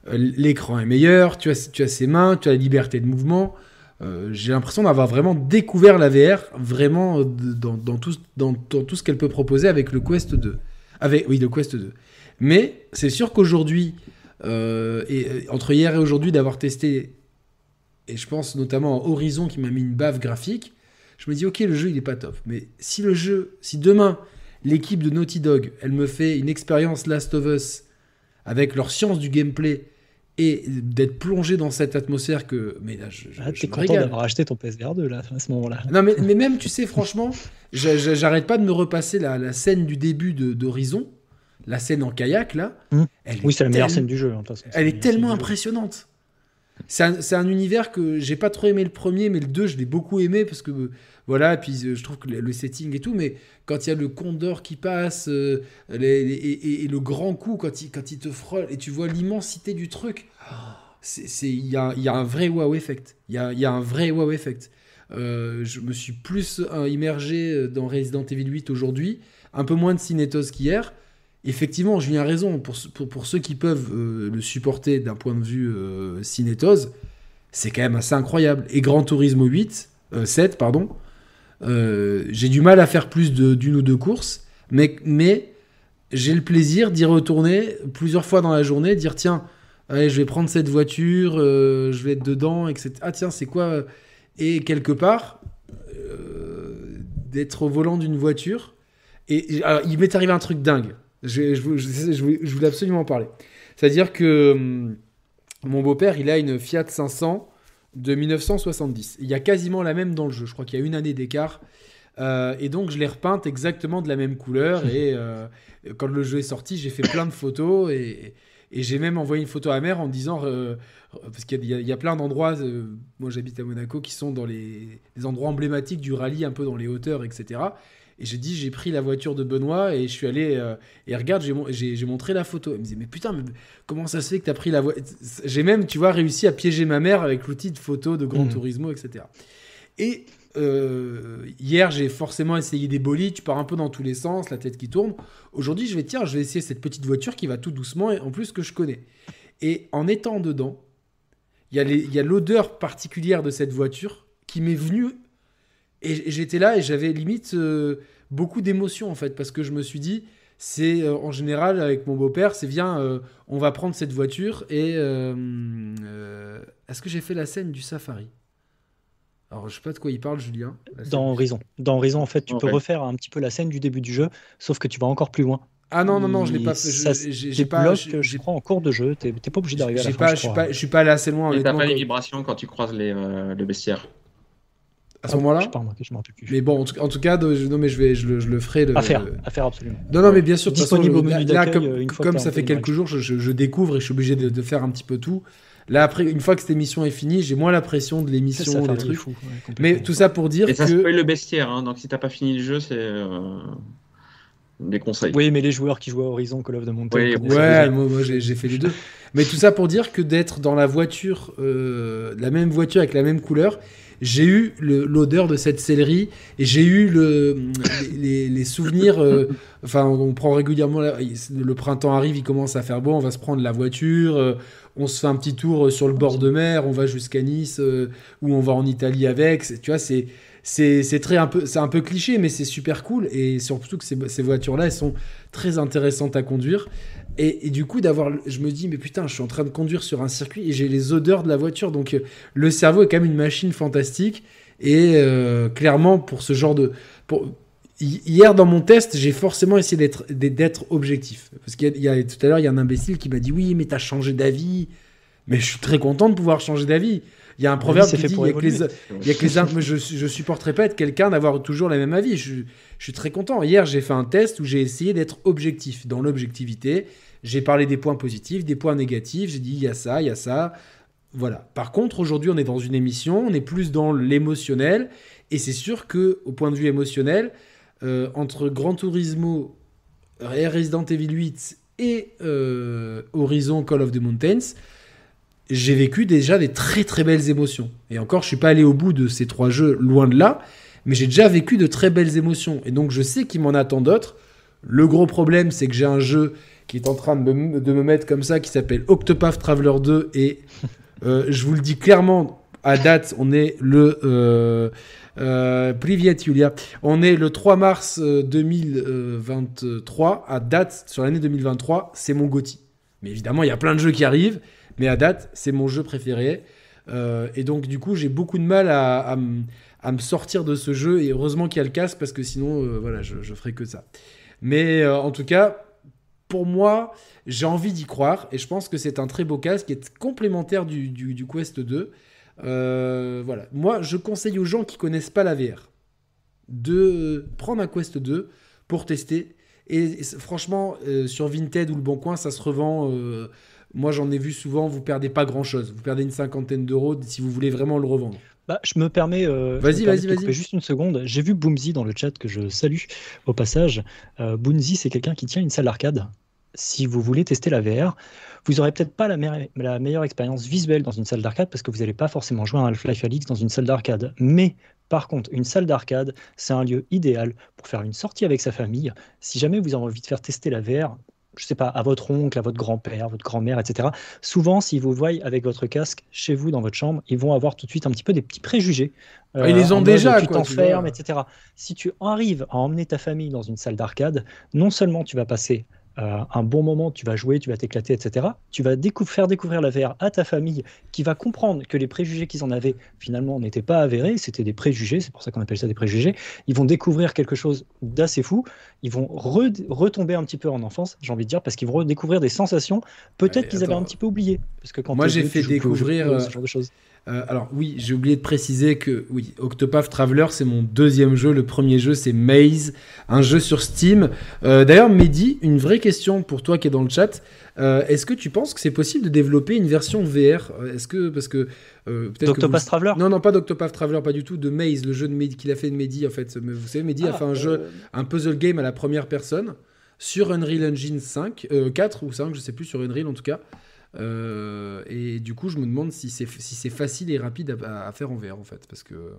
euh, l'écran est meilleur, tu as, tu as ses mains, tu as la liberté de mouvement. Euh, j'ai l'impression d'avoir vraiment découvert la VR vraiment euh, dans, dans, tout, dans, tout ce qu'elle peut proposer avec le Quest 2. Avec, oui, le Quest 2. Mais c'est sûr qu'aujourd'hui, et entre hier et aujourd'hui, d'avoir testé, et je pense notamment à Horizon qui m'a mis une bave graphique, je me dis ok le jeu il est pas top, mais si le jeu, si demain l'équipe de Naughty Dog, elle me fait une expérience Last of Us avec leur science du gameplay et d'être plongé dans cette atmosphère que mais là je, ah, t'es content d'avoir acheté ton PSVR 2 là à ce moment-là. Non mais, mais, même tu sais franchement j'arrête pas de me repasser la, scène du début d'Horizon la scène en kayak là. Mmh. oui c'est la meilleure scène du jeu hein, elle est tellement impressionnante. C'est un, un, univers que j'ai pas trop aimé le premier mais le 2 je l'ai beaucoup aimé parce que voilà, puis euh, je trouve que le setting et tout, mais quand il y a le condor qui passe, euh, et, le grand coup, quand il, quand il te frôle, et tu vois l'immensité du truc, il y a, y a, un vrai wow effect. Il y a, y a, un vrai wow effect. Euh, je me suis plus immergé dans Resident Evil 8 aujourd'hui, un peu moins de cinétose qu'hier. Effectivement, Julien a raison, pour, pour, pour ceux qui peuvent le supporter d'un point de vue cinétose, c'est quand même assez incroyable. Et Grand Turismo 8, 7, pardon, euh, j'ai du mal à faire plus d'une ou deux courses, mais, mais j'ai le plaisir d'y retourner plusieurs fois dans la journée, dire tiens, allez, je vais prendre cette voiture, euh, je vais être dedans, etc. Ah tiens, c'est quoi Et quelque part, euh, d'être au volant d'une voiture. Et alors, il m'est arrivé un truc dingue. Je, je, je, je voulais absolument en parler. C'est-à-dire que hum, mon beau-père, il a une Fiat 500 de 1970. Il y a quasiment la même dans le jeu. Je crois qu'il y a une année d'écart. Euh, et donc, je l'ai repeinte exactement de la même couleur. Et euh, quand le jeu est sorti, j'ai fait plein de photos. Et, et j'ai même envoyé une photo à mère en disant. Euh, parce qu'il y, y, a plein d'endroits, moi j'habite à Monaco, qui sont dans les, les, endroits emblématiques du rallye, un peu dans les hauteurs, etc. Et j'ai dit, j'ai pris la voiture de Benoît et je suis allé. Euh, et regarde, j'ai montré la photo. Elle me disait, mais putain, mais comment ça se fait que tu as pris la voiture J'ai même, tu vois, réussi à piéger ma mère avec l'outil de photo de Grand mmh. Turismo, etc. Et euh, hier, j'ai forcément essayé des bolides, tu pars un peu dans tous les sens, la tête qui tourne. Aujourd'hui, je vais, tiens, je vais essayer cette petite voiture qui va tout doucement et en plus que je connais. Et en étant dedans, il y a l'odeur particulière de cette voiture qui m'est venue. Et j'étais là et j'avais limite euh, beaucoup d'émotions en fait, parce que je me suis dit, c'est euh, en général avec mon beau-père, c'est viens, euh, on va prendre cette voiture et euh, est-ce que j'ai fait la scène du safari? Alors, je sais pas de quoi il parle, Julien. Dans Horizon. Dans Horizon, en fait, tu peux refaire un petit peu la scène du début du jeu, sauf que tu vas encore plus loin. Ah non, non, non, je l'ai pas fait. J'ai pas. Je crois en cours de jeu, t'es pas obligé d'arriver à la fin. je, suis pas, je suis pas allé assez loin. Et t'as pas les vibrations quand tu croises les, euh, le bestiaire? À ce moment-là. Mais bon, en tout, en tout, cas, non, mais je vais, je le, je le ferai. De, à faire, à faire absolument. Non, non, mais bien sûr. Disponible façon, au menu là, comme, euh, comme ça fait quelques jours, je, je, découvre et je suis obligé de, de, faire un petit peu tout. Là, après, une fois que cette émission est finie, j'ai moins la pression de l'émission, des trucs. Fou, ouais, mais tout ça pour dire et que. ça spoil le bestiaire, hein, donc si t'as pas fini le jeu, c'est. Euh... Des conseils. Oui, mais les joueurs qui jouent à Horizon, Call of the Mountain. Oui, ouais, moi, moi j'ai fait les deux. mais tout ça pour dire que d'être dans la voiture, euh, la même voiture avec la même couleur, j'ai eu l'odeur de cette céleri et j'ai eu le, les, souvenirs. Euh, enfin, on prend régulièrement. le printemps arrive, il commence à faire beau, on va se prendre la voiture, euh, on se fait un petit tour sur le bord de mer, on va jusqu'à Nice euh, ou on va en Italie avec. Tu vois, c'est c'est un peu un peu cliché mais c'est super cool et surtout que ces, ces voitures là elles sont très intéressantes à conduire et, du coup, d'avoir, je me dis, mais putain, je suis en train de conduire sur un circuit et j'ai les odeurs de la voiture. Donc, euh, le cerveau est quand même une machine fantastique. Et euh, clairement, pour ce genre de. Pour, hier, dans mon test, j'ai forcément essayé d'être, d'être objectif. Parce qu'il y a, tout à l'heure, il y a un imbécile qui m'a dit Oui, mais t'as changé d'avis. Mais je suis très content de pouvoir changer d'avis. Il y a un proverbe qui dit il y a que les, il y a que les je, je supporterai pas être quelqu'un d'avoir toujours le même avis. Je, je suis très content. Hier, j'ai fait un test où j'ai essayé d'être objectif. Dans l'objectivité, j'ai parlé des points positifs, des points négatifs. J'ai dit il y a ça, il y a ça. Voilà. Par contre, aujourd'hui, on est dans une émission, on est plus dans l'émotionnel. Et c'est sûr que, au point de vue émotionnel, euh, entre Gran Turismo, Resident Evil 8 et euh, Horizon Call of the Mountains, j'ai vécu déjà des très très belles émotions. Et encore, je suis pas allé au bout de ces trois jeux, loin de là, mais j'ai déjà vécu de très belles émotions. Et donc je sais qu'il m'en attend d'autres. Le gros problème, c'est que j'ai un jeu qui est en train de me, de me mettre comme ça, qui s'appelle Octopath Traveler 2, et euh, je vous le dis clairement, à date, on est le... Euh, euh, Julia. On est le 3 mars 2023. À date, sur l'année 2023, c'est mon GOTY. Mais évidemment, il y a plein de jeux qui arrivent. Mais à date, c'est mon jeu préféré. Euh, et donc, du coup, j'ai beaucoup de mal à, à, me sortir de ce jeu. Et heureusement qu'il y a le casque, parce que sinon, euh, voilà, je, je ferai que ça. Mais euh, en tout cas, pour moi, j'ai envie d'y croire. Et je pense que c'est un très beau casque qui est complémentaire du, du, Quest 2. Euh, voilà. Moi, je conseille aux gens qui connaissent pas la VR de prendre un Quest 2 pour tester. Et, franchement, euh, sur Vinted ou le Bon Coin, ça se revend moi, j'en ai vu souvent, vous perdez pas grand-chose. Vous perdez une cinquantaine d'euros si vous voulez vraiment le revendre. Bah, je me permets, euh, vas-y, vas-y, vas-y. juste une seconde. J'ai vu Boomzy dans le chat que je salue au passage. Euh, Boomzy, c'est quelqu'un qui tient une salle d'arcade. Si vous voulez tester la VR, vous n'aurez peut-être pas la, me la, meilleure expérience visuelle dans une salle d'arcade parce que vous n'allez pas forcément jouer à Half-Life Alyx dans une salle d'arcade. Mais par contre, une salle d'arcade, c'est un lieu idéal pour faire une sortie avec sa famille. Si jamais vous avez envie de faire tester la VR, je sais pas, à votre oncle, à votre grand-père, votre grand-mère, etc. Souvent, s'ils vous voient avec votre casque chez vous dans votre chambre, ils vont avoir tout de suite un petit peu des petits préjugés. Euh, ils les ont déjà, tu t'enfermes, etc. Si tu arrives à emmener ta famille dans une salle d'arcade, non seulement tu vas passer euh, un bon moment, tu vas jouer, tu vas t'éclater, etc. Tu vas faire découvrir la VR à ta famille qui va comprendre que les préjugés qu'ils en avaient finalement n'étaient pas avérés, c'était des préjugés, c'est pour ça qu'on appelle ça des préjugés. Ils vont découvrir quelque chose d'assez fou, ils vont retomber un petit peu en enfance, j'ai envie de dire, parce qu'ils vont redécouvrir des sensations peut-être qu'ils avaient un petit peu oubliées. Parce que quand Moi j'ai fait découvrir ce genre de choses. Euh, alors oui, j'ai oublié de préciser que oui, Octopath Traveler c'est mon deuxième jeu. Le premier jeu c'est Maze, un jeu sur Steam. Euh, d'ailleurs, Mehdi, une vraie question pour toi qui est dans le chat. Euh, est-ce que tu penses que c'est possible de développer une version VR Est-ce que parce que peut-être Traveler Non, non, pas d'Octopath Traveler, pas du tout. De Maze, le jeu de qu'il a fait de Mehdi en fait. Vous savez, Mehdi a ah, fait un jeu, un puzzle game à la première personne sur Unreal Engine 5, 4 ou 5, je sais plus sur Unreal en tout cas. Euh, et du coup, je me demande si c'est si c'est facile et rapide à, faire en VR en fait, parce que.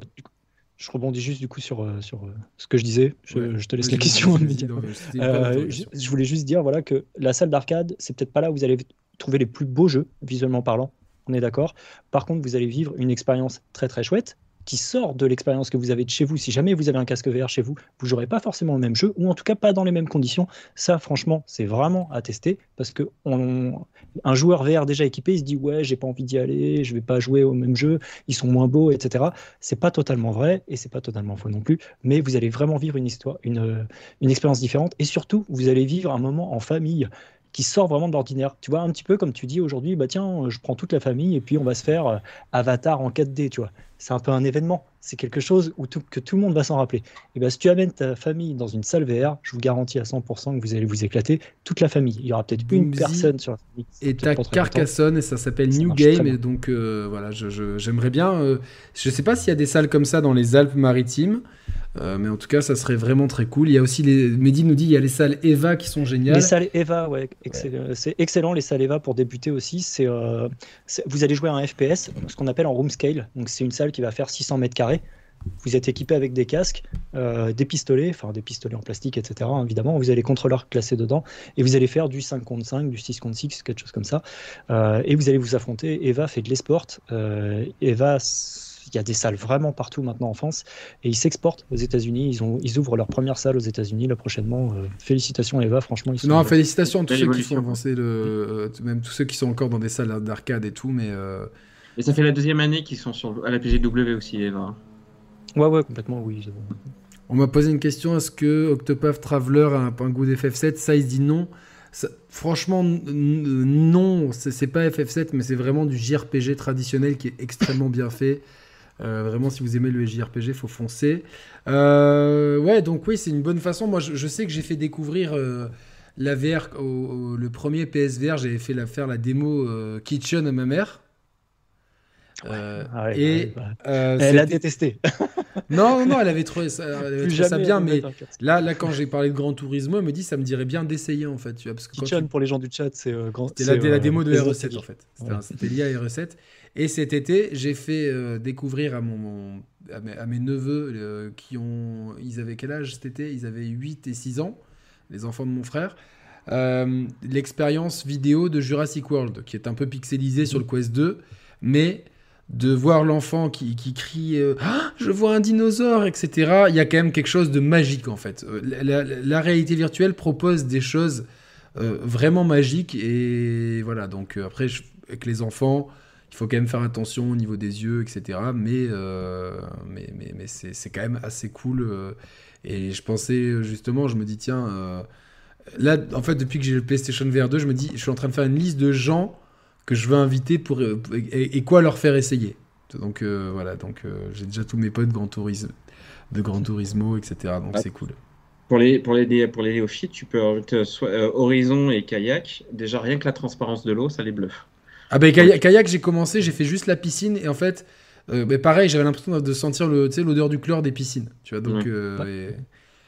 Je rebondis juste du coup sur, euh, sur euh, ce que je disais. Je, te laisse la question. je, voulais juste dire voilà que la salle d'arcade, c'est peut-être pas là où vous allez trouver les plus beaux jeux visuellement parlant. On est d'accord. Par contre, vous allez vivre une expérience très très chouette qui sort de l'expérience que vous avez de chez vous. Si jamais vous avez un casque VR chez vous, vous n'aurez pas forcément le même jeu, ou en tout cas pas dans les mêmes conditions. Ça, franchement, c'est vraiment à tester, parce que un joueur VR déjà équipé, il se dit ouais, j'ai pas envie d'y aller, je vais pas jouer au même jeu, ils sont moins beaux, etc. C'est pas totalement vrai, et c'est pas totalement faux non plus, mais vous allez vraiment vivre une histoire, une expérience différente, et surtout, vous allez vivre un moment en famille qui sort vraiment de l'ordinaire. Tu vois, un petit peu comme tu dis aujourd'hui, bah tiens, je prends toute la famille et puis on va se faire euh, Avatar en 4D, tu vois. C'est un peu un événement, c'est quelque chose où tout, que tout le monde va s'en rappeler. Et ben, si tu amènes ta famille dans une salle VR, je vous garantis à 100% que vous allez vous éclaiter, toute la famille. Il y aura peut-être une personne sur la famille. Et t'as Carcassonne et ça s'appelle New Game, et donc euh, voilà, j'aimerais bien. Euh, je sais pas s'il y a des salles comme ça dans les Alpes-Maritimes. Euh, mais en tout cas, ça serait vraiment très cool. Il y a aussi les. Mehdi nous dit il y a les salles Eva qui sont géniales. Les salles Eva, ouais, c'est excellent les salles Eva pour débuter aussi. C'est euh, vous allez jouer un FPS, ce qu'on appelle en room scale. Donc c'est une salle qui va faire 600 mètres carrés. Vous êtes équipé avec des casques, euh, des pistolets, enfin des pistolets en plastique, etc. Évidemment, vous allez contrôleurs classés dedans et vous allez faire du 5 contre 5, du 6 contre 6, quelque chose comme ça. et vous allez vous affronter. Eva fait de l'esport. Eva il y a des salles vraiment partout maintenant en France et ils s'exportent aux États-Unis. Ils, ont, ils ouvrent leur première salle aux États-Unis là prochainement. Euh, félicitations Eva, franchement. Ils sont non, félicitations à tous ceux qui sont avancés, le, euh, même tous ceux qui sont encore dans des salles d'arcade et tout, mais. Euh, et ça fait la deuxième année qu'ils sont sur, à la PGW aussi, Eva. Ouais, ouais, complètement, oui. On m'a posé une question est-ce que Octopath Traveler a un, un goût d'FF7 Ça, il dit non. franchement, non, c'est pas FF7, mais c'est vraiment du JRPG traditionnel qui est extrêmement bien fait. Euh, vraiment, si vous aimez le JRPG, faut foncer. Euh, ouais, donc oui, c'est une bonne façon. Moi, je, sais que j'ai fait découvrir euh, la VR, au, le premier PSVR, j'avais fait la, faire la démo Kitchen à ma mère. Ah et elle a détesté. non, non, elle avait trouvé ça, ça bien, mais là, là, quand j'ai parlé de Grand Turismo, elle me dit ça me dirait bien d'essayer en fait. Tu vois, parce que Kitchen pour les gens du chat, c'est grand. C'était la, la, démo de R7 en fait. C'était lié à R7. Et cet été, j'ai fait euh, découvrir à, mon, à, mes, neveux euh, qui ont. Ils avaient quel âge cet été? Ils avaient 8 et 6 ans, les enfants de mon frère. Euh, l'expérience vidéo de Jurassic World, qui est un peu pixelisée sur le Quest 2, mais de voir l'enfant qui, qui, crie ah, Je vois un dinosaure, etc. Il y a quand même quelque chose de magique en fait. La, réalité virtuelle propose des choses vraiment magiques et voilà. Donc après, avec les enfants il faut quand même faire attention au niveau des yeux, etc. Mais, euh, mais, mais, mais c'est quand même assez cool. Euh, et je pensais justement, je me dis, tiens, euh, là, en fait, depuis que j'ai le PlayStation VR 2, je me dis, je suis en train de faire une liste de gens que je veux inviter pour, et, quoi leur faire essayer. Donc voilà, donc j'ai déjà tous mes potes de Grand Turismo, de Grand Turismo, etc. Donc c'est cool. Pour les, pour les, pour les néophytes, tu peux Horizon et Kayak. Déjà, rien que la transparence de l'eau, ça les bluffe. Ah ben kayak, j'ai commencé, j'ai fait juste la piscine et en fait, euh, ben, pareil, j'avais l'impression de sentir le, l'odeur du chlore des piscines. Tu vois, donc. Euh,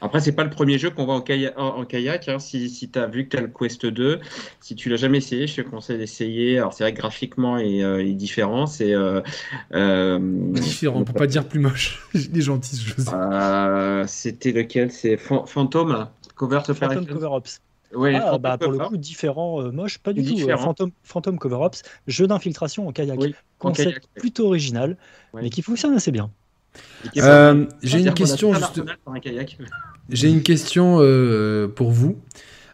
Après, c'est pas le premier jeu qu'on voit en, kayak. En, kayak hein. Si, si tu as vu que tu as le Quest 2, si tu l'as jamais essayé, je te conseille d'essayer. Alors, c'est vrai que graphiquement, il est différent. C'est. Euh, différent, on peut pas dire plus moche. Il est gentil ce jeu. C'était lequel? C'est Phantom Cover Phantom Cover Ops. Ah, bah, pour le coup, différent, euh, moche, pas du tout. Euh, Phantom, Phantom Cover Ops, jeu d'infiltration en kayak. Concept plutôt original, mais qui fonctionne assez bien. Euh, j'ai une question juste... J'ai une question pour vous.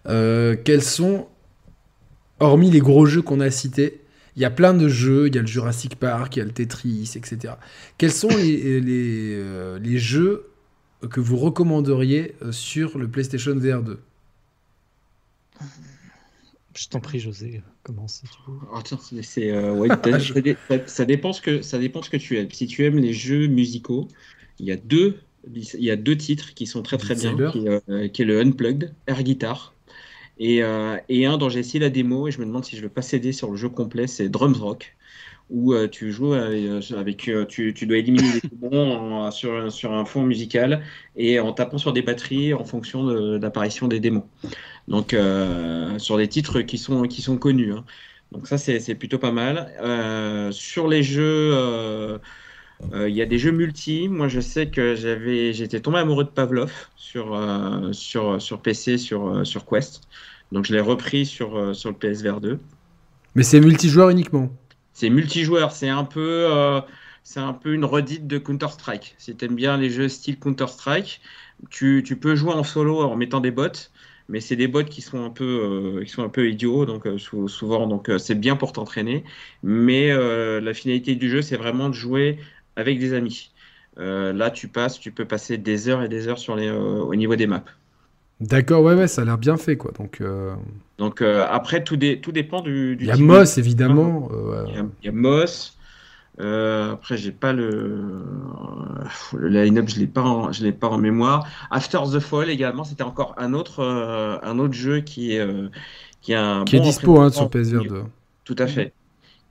quels sont, hormis les gros jeux qu'on a cités, il y a plein de jeux, il y a le Jurassic Park, il y a le Tetris, etc. Quels sont les, les, les jeux que vous recommanderiez sur le PlayStation VR 2 je t'en prie, José, commence si tu veux. Oh, c'est, euh, ça, dépend ce que, ça dépend ce que tu aimes. Si tu aimes les jeux musicaux, il y a deux, il y a deux titres qui sont très très bien, qui, euh, qui, est le Unplugged, Air Guitar, et, euh, et un dont j'ai essayé la démo et je me demande si je veux pas céder sur le jeu complet, c'est Drums Rock où tu joues avec, tu, tu, dois éliminer des démons sur, sur un fond musical et en tapant sur des batteries en fonction de l'apparition des démons. Donc, euh, sur des titres qui sont, qui sont connus. Hein. Donc, ça, c'est plutôt pas mal. Euh, sur les jeux. Euh, il y a des jeux multi. Moi, je sais que j'avais, j'étais tombé amoureux de Pavlov sur, sur, sur PC, sur, sur Quest. Donc, je l'ai repris sur, sur le PSVR 2. Mais c'est multijoueur uniquement. C'est multijoueur. C'est un peu, c'est un peu une redite de Counter Strike. Si tu aimes bien les jeux style Counter Strike, tu, tu, peux jouer en solo en mettant des bots mais c'est des bots qui sont un peu, euh, qui sont un peu idiots, donc euh, souvent, donc euh, c'est bien pour t'entraîner. Mais la finalité du jeu, c'est vraiment de jouer avec des amis. là, tu passes, tu peux passer des heures et des heures sur les, au niveau des maps. D'accord, ouais, ouais, ça a l'air bien fait, quoi. Donc, donc après, tout, tout dépend du. il y a Moss, évidemment. Il y a Moss. Euh, après, j'ai pas le, le line-up, je l'ai pas, en, je l'ai pas en mémoire. After the Fall également, c'était encore un autre, euh, un autre jeu qui est, euh, qui est un qui est dispo hein, sur PSVR 2. Tout à fait.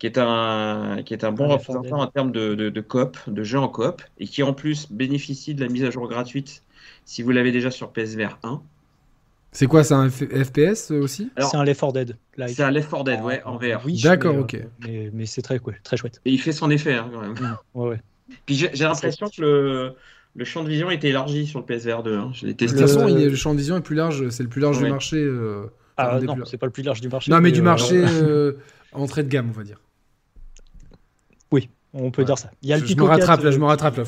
Qui est un, qui est un bon représentant en termes de, de, de coop, de jeu en coop, et qui en plus bénéficie de la mise à jour gratuite si vous l'avez déjà sur PSVR 1. C'est quoi, c'est un FPS aussi C'est un Left 4 Dead. C'est un Left 4 Dead, ouais, en VR. Oui, D'accord, ok. Euh, mais, c'est très, très chouette. Et il fait son effet, hein, quand même. ouais, ouais. Puis j'ai l'impression que le, le, champ de vision était élargi sur le PSVR 2. Hein. De toute façon, le... champ de vision est plus large, c'est le plus large du marché. Euh, ah non, c'est pas le plus large du marché. Non, mais, du euh, marché entrée de gamme, on va dire. Oui, on peut dire ça. Il y a je, le je me rattrape, là, je me rattrape, là.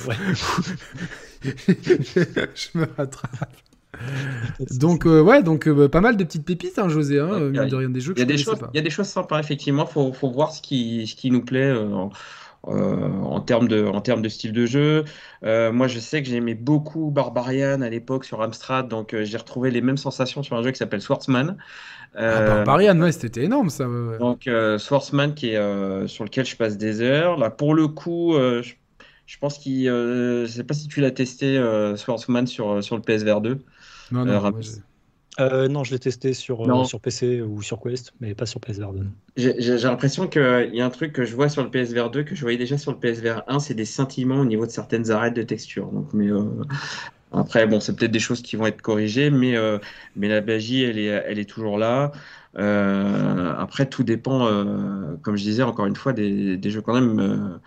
je me rattrape. donc euh, ouais, donc euh, pas mal de petites pépites, hein, José, hein, de rien des jeux. Il y a des choses, il y a des choses sympas effectivement. Faut, faut voir ce qui, ce qui nous plaît. Euh, en termes de, en termes de style de jeu. moi, je sais que j'aimais beaucoup Barbarian à l'époque sur Amstrad, donc j'ai retrouvé les mêmes sensations sur un jeu qui s'appelle Swordsman. Ah, Barbarian, ouais, c'était énorme ça. Donc Swordsman qui est sur lequel je passe des heures. Là, pour le coup, je, je, pense qu'il, je sais pas si tu l'as testé Swordsman sur sur le PSVR 2. Non, non, euh, euh, non, je l'ai testé sur, euh, sur PC ou sur Quest, mais pas sur PSVR 2. J'ai l'impression qu'il y a un truc que je vois sur le PSVR 2 que je voyais déjà sur le PSVR 1, c'est des scintillements au niveau de certaines arêtes de texture. Donc, mais après, bon, c'est peut-être des choses qui vont être corrigées, mais, mais la magie, elle est, elle est toujours là. après, tout dépend, comme je disais encore une fois, des, des jeux quand même.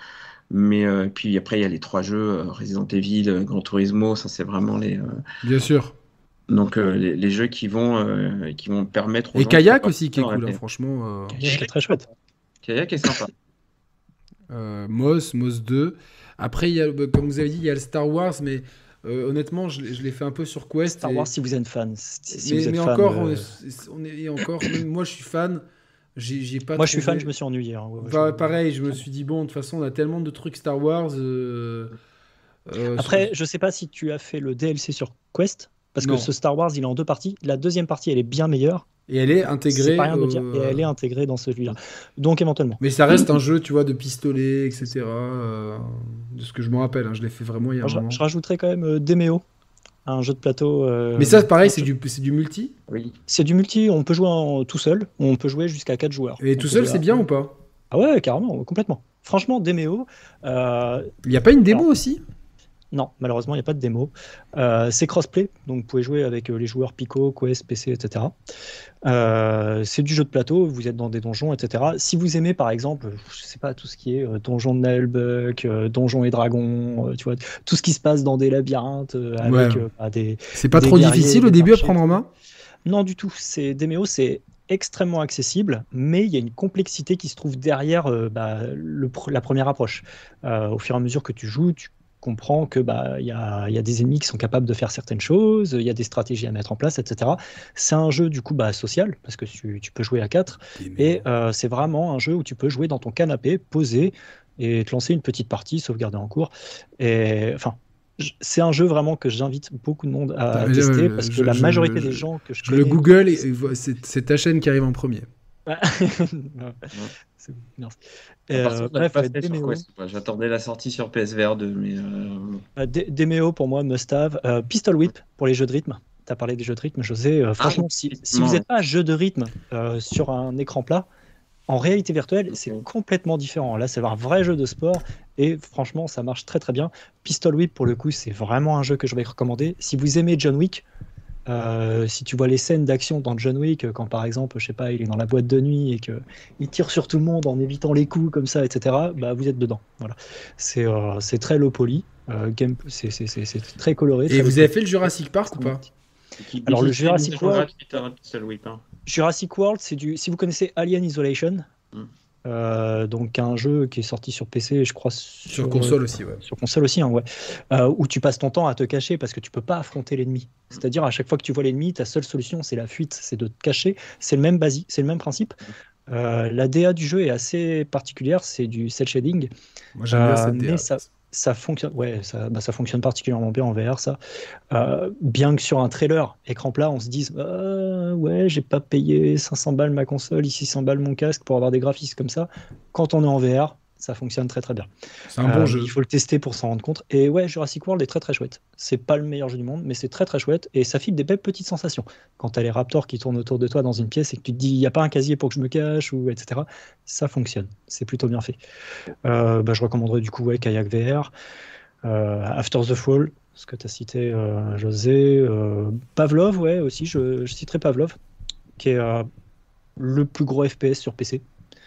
mais puis après, il y a les trois jeux Resident Evil, Gran Turismo, ça c'est vraiment les. Bien sûr. Donc euh, les, jeux qui vont, euh, qui vont permettre. Aux Et Kayak aussi qui est cool, hein, franchement. Euh... Kayak est très chouette. Kayak est sympa. euh, Moss, Moss 2. Après, il y a, bah, comme vous avez dit, il y a le Star Wars, mais euh, honnêtement, je, je l'ai fait un peu sur Quest. Star Wars, si vous êtes fan. Si mais, vous êtes mais encore, on est, encore, moi je suis fan. J'ai pas. Moi, je suis fan, je me suis ennuyé. Hein. Bah, pareil, je me suis dit bon, de toute façon, on a tellement de trucs Star Wars. Après, je sais pas si tu as fait le DLC sur Quest. Parce que ce Star Wars, il est en deux parties. La deuxième partie, elle est bien meilleure. Et elle est intégrée. Et elle est intégrée dans celui-là. Donc éventuellement. Mais ça reste un jeu, tu vois, de pistolet, etc. Euh, de ce que je me rappelle. Hein. je l'ai fait vraiment il y a un je, moment. Je rajouterais quand même euh, Demeo, un jeu de plateau. Euh, Mais ça, pareil, c'est du, du multi? Oui. C'est du multi. On peut jouer en, tout seul. On peut jouer jusqu'à 4 joueurs. Et tout seul, c'est bien ou pas? Ah ouais, carrément, complètement. Franchement, Demeo. Il n'y a pas une démo aussi? Non, malheureusement, il n'y a pas de démo. Euh, c'est crossplay, donc vous pouvez jouer avec euh, les joueurs Pico, Quest, PC, etc. Euh, c'est du jeu de plateau, vous êtes dans des donjons, etc. Si vous aimez, par exemple, je sais pas, tout ce qui est donjon de Nailbuck, donjon et dragon, tu vois, tout ce qui se passe dans des labyrinthes avec bah, des. C'est pas trop difficile au début à prendre en main? Non, du tout. C'est Demeo, c'est extrêmement accessible, mais il y a une complexité qui se trouve derrière bah, le, la première approche. au fur et à mesure que tu joues, tu comprends que bah il y a, y a, des ennemis qui sont capables de faire certaines choses, il y a des stratégies à mettre en place, etc. C'est un jeu du coup bah, social parce que tu, tu peux jouer à 4 et euh, c'est vraiment un jeu où tu peux jouer dans ton canapé, poser et te lancer une petite partie, sauvegarder en cours. Et enfin, c'est un jeu vraiment que j'invite beaucoup de monde à tester parce que la majorité des gens que je, connais, le Google, c'est ta chaîne qui arrive en premier. Merci. Euh, bref, J'attendais la sortie sur PSVR 2, mais. Euh... Demeo pour moi, must have. Euh, Pistol Whip pour les jeux de rythme. Tu as parlé des jeux de rythme, José. Euh, ah, franchement, si, vous n'êtes pas jeu de rythme sur un écran plat, en réalité virtuelle, c'est complètement différent. Là, c'est un vrai jeu de sport et franchement, ça marche très très bien. Pistol Whip, pour le coup, c'est vraiment un jeu que je vais recommander. Si vous aimez John Wick, euh, si tu vois les scènes d'action dans John Wick, quand par exemple, je sais pas, il est dans la boîte de nuit et qu'il tire sur tout le monde en évitant les coups comme ça, etc., bah, vous êtes dedans. Voilà. C'est euh, très low poly, euh, c'est très coloré. et vous avez fait le Jurassic Park ou pas? Alors le Jurassic World, hein? Jurassic World, c'est du. Si vous connaissez Alien Isolation, hmm. Euh, donc un jeu qui est sorti sur PC, je crois sur, console aussi, ouais. Sur console aussi, hein, ouais. Euh, où tu passes ton temps à te cacher parce que tu peux pas affronter l'ennemi. C'est-à-dire à chaque fois que tu vois l'ennemi, ta seule solution c'est la fuite, c'est de te cacher. C'est le même basique, c'est le même principe. Euh, la DA du jeu est assez particulière, c'est du cel shading. Moi j'aime bien cette DA ça fonctionne, ouais, ça, bah, ça, fonctionne particulièrement bien en VR, ça. Euh, bien que sur un trailer écran plat, on se dise, euh, ouais, j'ai pas payé 500 balles ma console, ici 100 balles mon casque pour avoir des graphismes comme ça. Quand on est en VR, ça fonctionne très très bien. C'est un bon euh, jeu. Il faut le tester pour s'en rendre compte. Et ouais, Jurassic World est très très chouette. C'est pas le meilleur jeu du monde, mais c'est très très chouette et ça file des belles petites sensations. Quand t'as les raptors qui tournent autour de toi dans une pièce et que tu te dis, il n'y a pas un casier pour que je me cache, ou etc., ça fonctionne. C'est plutôt bien fait. Euh, bah, je recommanderais du coup ouais, Kayak VR, euh, After the Fall, ce que tu as cité, José. Pavlov, ouais, aussi, je, je citerai Pavlov, qui est le plus gros FPS sur PC.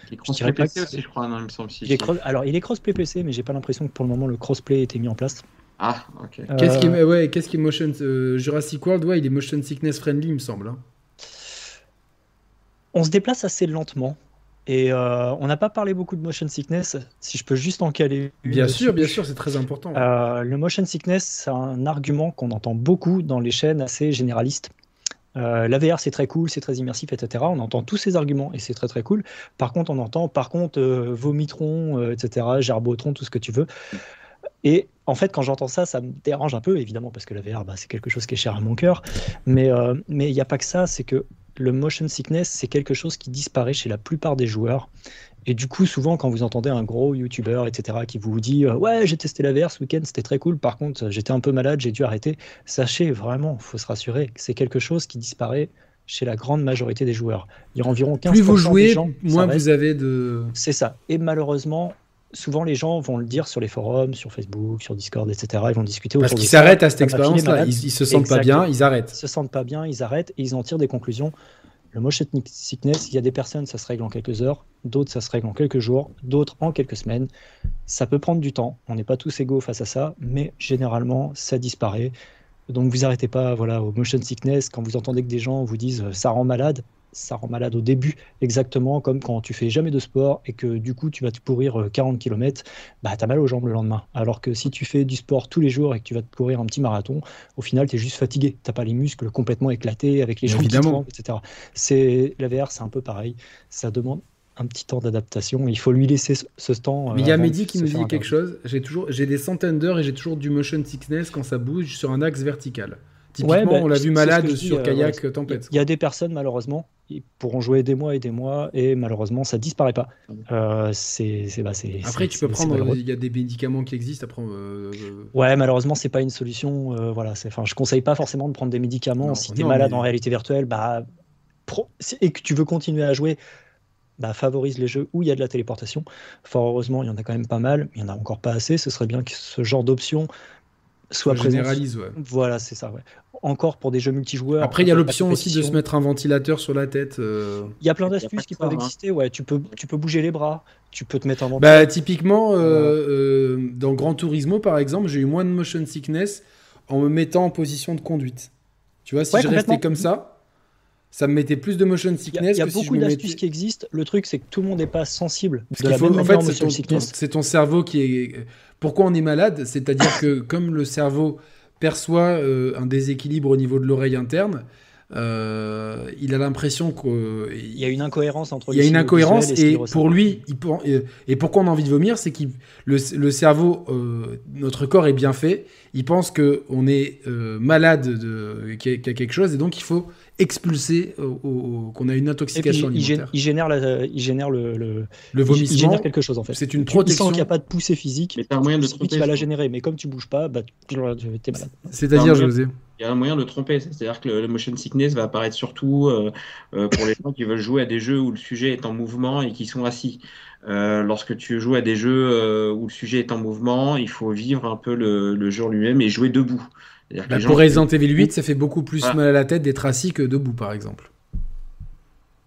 Il est crossplay PC aussi, je crois, non, il me semble. Si, Alors, il est crossplay PC, mais j'ai pas l'impression que pour le moment le crossplay ait été mis en place. Ah, ok. Euh, qu'est-ce qui est, ouais, qu'est-ce qui est motion euh, Jurassic World Ouais, il est motion sickness friendly, il me semble. Hein. On se déplace assez lentement. Et euh, on n'a pas parlé beaucoup de motion sickness, si je peux juste en caler une. Bien sûr, bien sûr, c'est très important. le motion sickness, c'est un argument qu'on entend beaucoup dans les chaînes assez généralistes. Euh, la VR c'est très cool, c'est très immersif, etc. On entend tous ces arguments et c'est très très cool. Par contre, on entend par contre euh, vomitron, euh, etc., gerbotron, tout ce que tu veux. Et en fait, quand j'entends ça, ça me dérange un peu, évidemment, parce que la VR, bah, c'est quelque chose qui est cher à mon cœur. Mais il n'y a pas que ça, c'est que le motion sickness, c'est quelque chose qui disparaît chez la plupart des joueurs. Et du coup, souvent, quand vous entendez un gros YouTuber, etc., qui vous dit euh, Ouais, j'ai testé la VR ce week-end, c'était très cool. Par contre, j'étais un peu malade, j'ai dû arrêter. Sachez vraiment, il faut se rassurer, que c'est quelque chose qui disparaît chez la grande majorité des joueurs. Il y a environ 15% Plus vous jouez, moins vous avez de. C'est ça. Et malheureusement, souvent les gens vont le dire sur les forums, sur Facebook, sur Discord, etc. Ils vont discuter Parce qu'ils s'arrêtent à cette expérience-là. Ils, ils, se sentent pas bien, ils arrêtent. Ils se sentent pas bien, ils arrêtent et ils en tirent des conclusions. Le motion sickness, il y a des personnes, ça se règle en quelques heures, d'autres, ça se règle en quelques jours, d'autres en quelques semaines. Ça peut prendre du temps, on n'est pas tous égaux face à ça, mais généralement, ça disparaît. Donc vous arrêtez pas voilà, au motion sickness quand vous entendez que des gens vous disent ça rend malade ça rend malade au début, exactement comme quand tu fais jamais de sport et que du coup tu vas te courir 40 km, bah tu as mal aux jambes le lendemain. Alors que si tu fais du sport tous les jours et que tu vas te courir un petit marathon, au final tu es juste fatigué, tu pas les muscles complètement éclatés avec les jambes Évidemment. qui etc. C'est la VR, c'est un peu pareil, ça demande un petit temps d'adaptation. Il faut lui laisser ce, temps. Mais il y a euh, Mehdi qui nous dit quelque chose. J'ai toujours, j'ai des centaines d'heures et j'ai toujours du motion sickness quand ça bouge sur un axe vertical. Typiquement, bah, on l'a vu malade sur euh, kayak tempête. Il y a des personnes malheureusement ils pourront jouer des mois et des mois et malheureusement ça disparaît pas. Euh, c'est, bah, après tu peux prendre, il y a des médicaments qui existent. Après, euh, ouais, malheureusement c'est pas une solution. Euh, voilà, c'est, enfin, je conseille pas forcément de prendre des médicaments si tu es malade en réalité virtuelle. Bah, et que tu veux continuer à jouer. Bah, favorise les jeux où il y a de la téléportation. Fort heureusement, il y en a quand même pas mal, il y en a encore pas assez. Ce serait bien que ce genre d'option soit généralise, ouais. Voilà, c'est ça, ouais. Encore pour des jeux multijoueurs. Après, il y a l'option aussi de se mettre un ventilateur sur la tête. Euh. Il y a plein d'astuces qui peuvent hein. exister, ouais. Tu peux, tu peux bouger les bras, tu peux te mettre un ventilateur. Bah, typiquement, euh, euh, dans Gran Turismo, par exemple, j'ai eu moins de motion sickness en me mettant en position de conduite. Tu vois, si je restais comme ça, ça me mettait plus de motion sickness. Il y a, beaucoup si d'astuces mettais- qui existent. Le truc, c'est que tout le monde n'est pas sensible Parce de qu'il la faut- même en fait, c'est ton, cerveau qui est. Pourquoi on est malade? C'est-à-dire que comme le cerveau perçoit euh, un déséquilibre au niveau de l'oreille interne, euh, il a l'impression qu'il Il y a une incohérence entre il y a les une incohérence et pour lui, il et, et pourquoi on a envie de vomir, c'est que le, le cerveau, euh, notre corps est bien fait, il pense que on est euh, malade, de, qu'il y, a qu'il y a quelque chose et donc il faut au- qu'on a une puis, intoxication il, gé- alimentaire. il génère, la- il génère le, le- Le il- il vomissement, génère quelque chose en fait. c'est une Tu- Il sent protection. qu'il n'y a pas de poussée physique. Mais t'as un moyen de C'est lui qui tromper. va la générer, mais comme tu bouges pas, bah, tu es malade. C'est-à-dire, José? Il y a un moyen de tromper, c'est-à-dire que le, le motion sickness va apparaître surtout euh, euh, pour les gens qui veulent jouer à des jeux où le sujet est en mouvement et qui sont assis. Euh, lorsque tu joues à des jeux euh, où le sujet est en mouvement, il faut vivre un peu le, le jeu lui-même et jouer debout. Bah, pour Resident Evil 8, ça fait beaucoup plus Ah. mal à la tête d'être assis que debout, par exemple.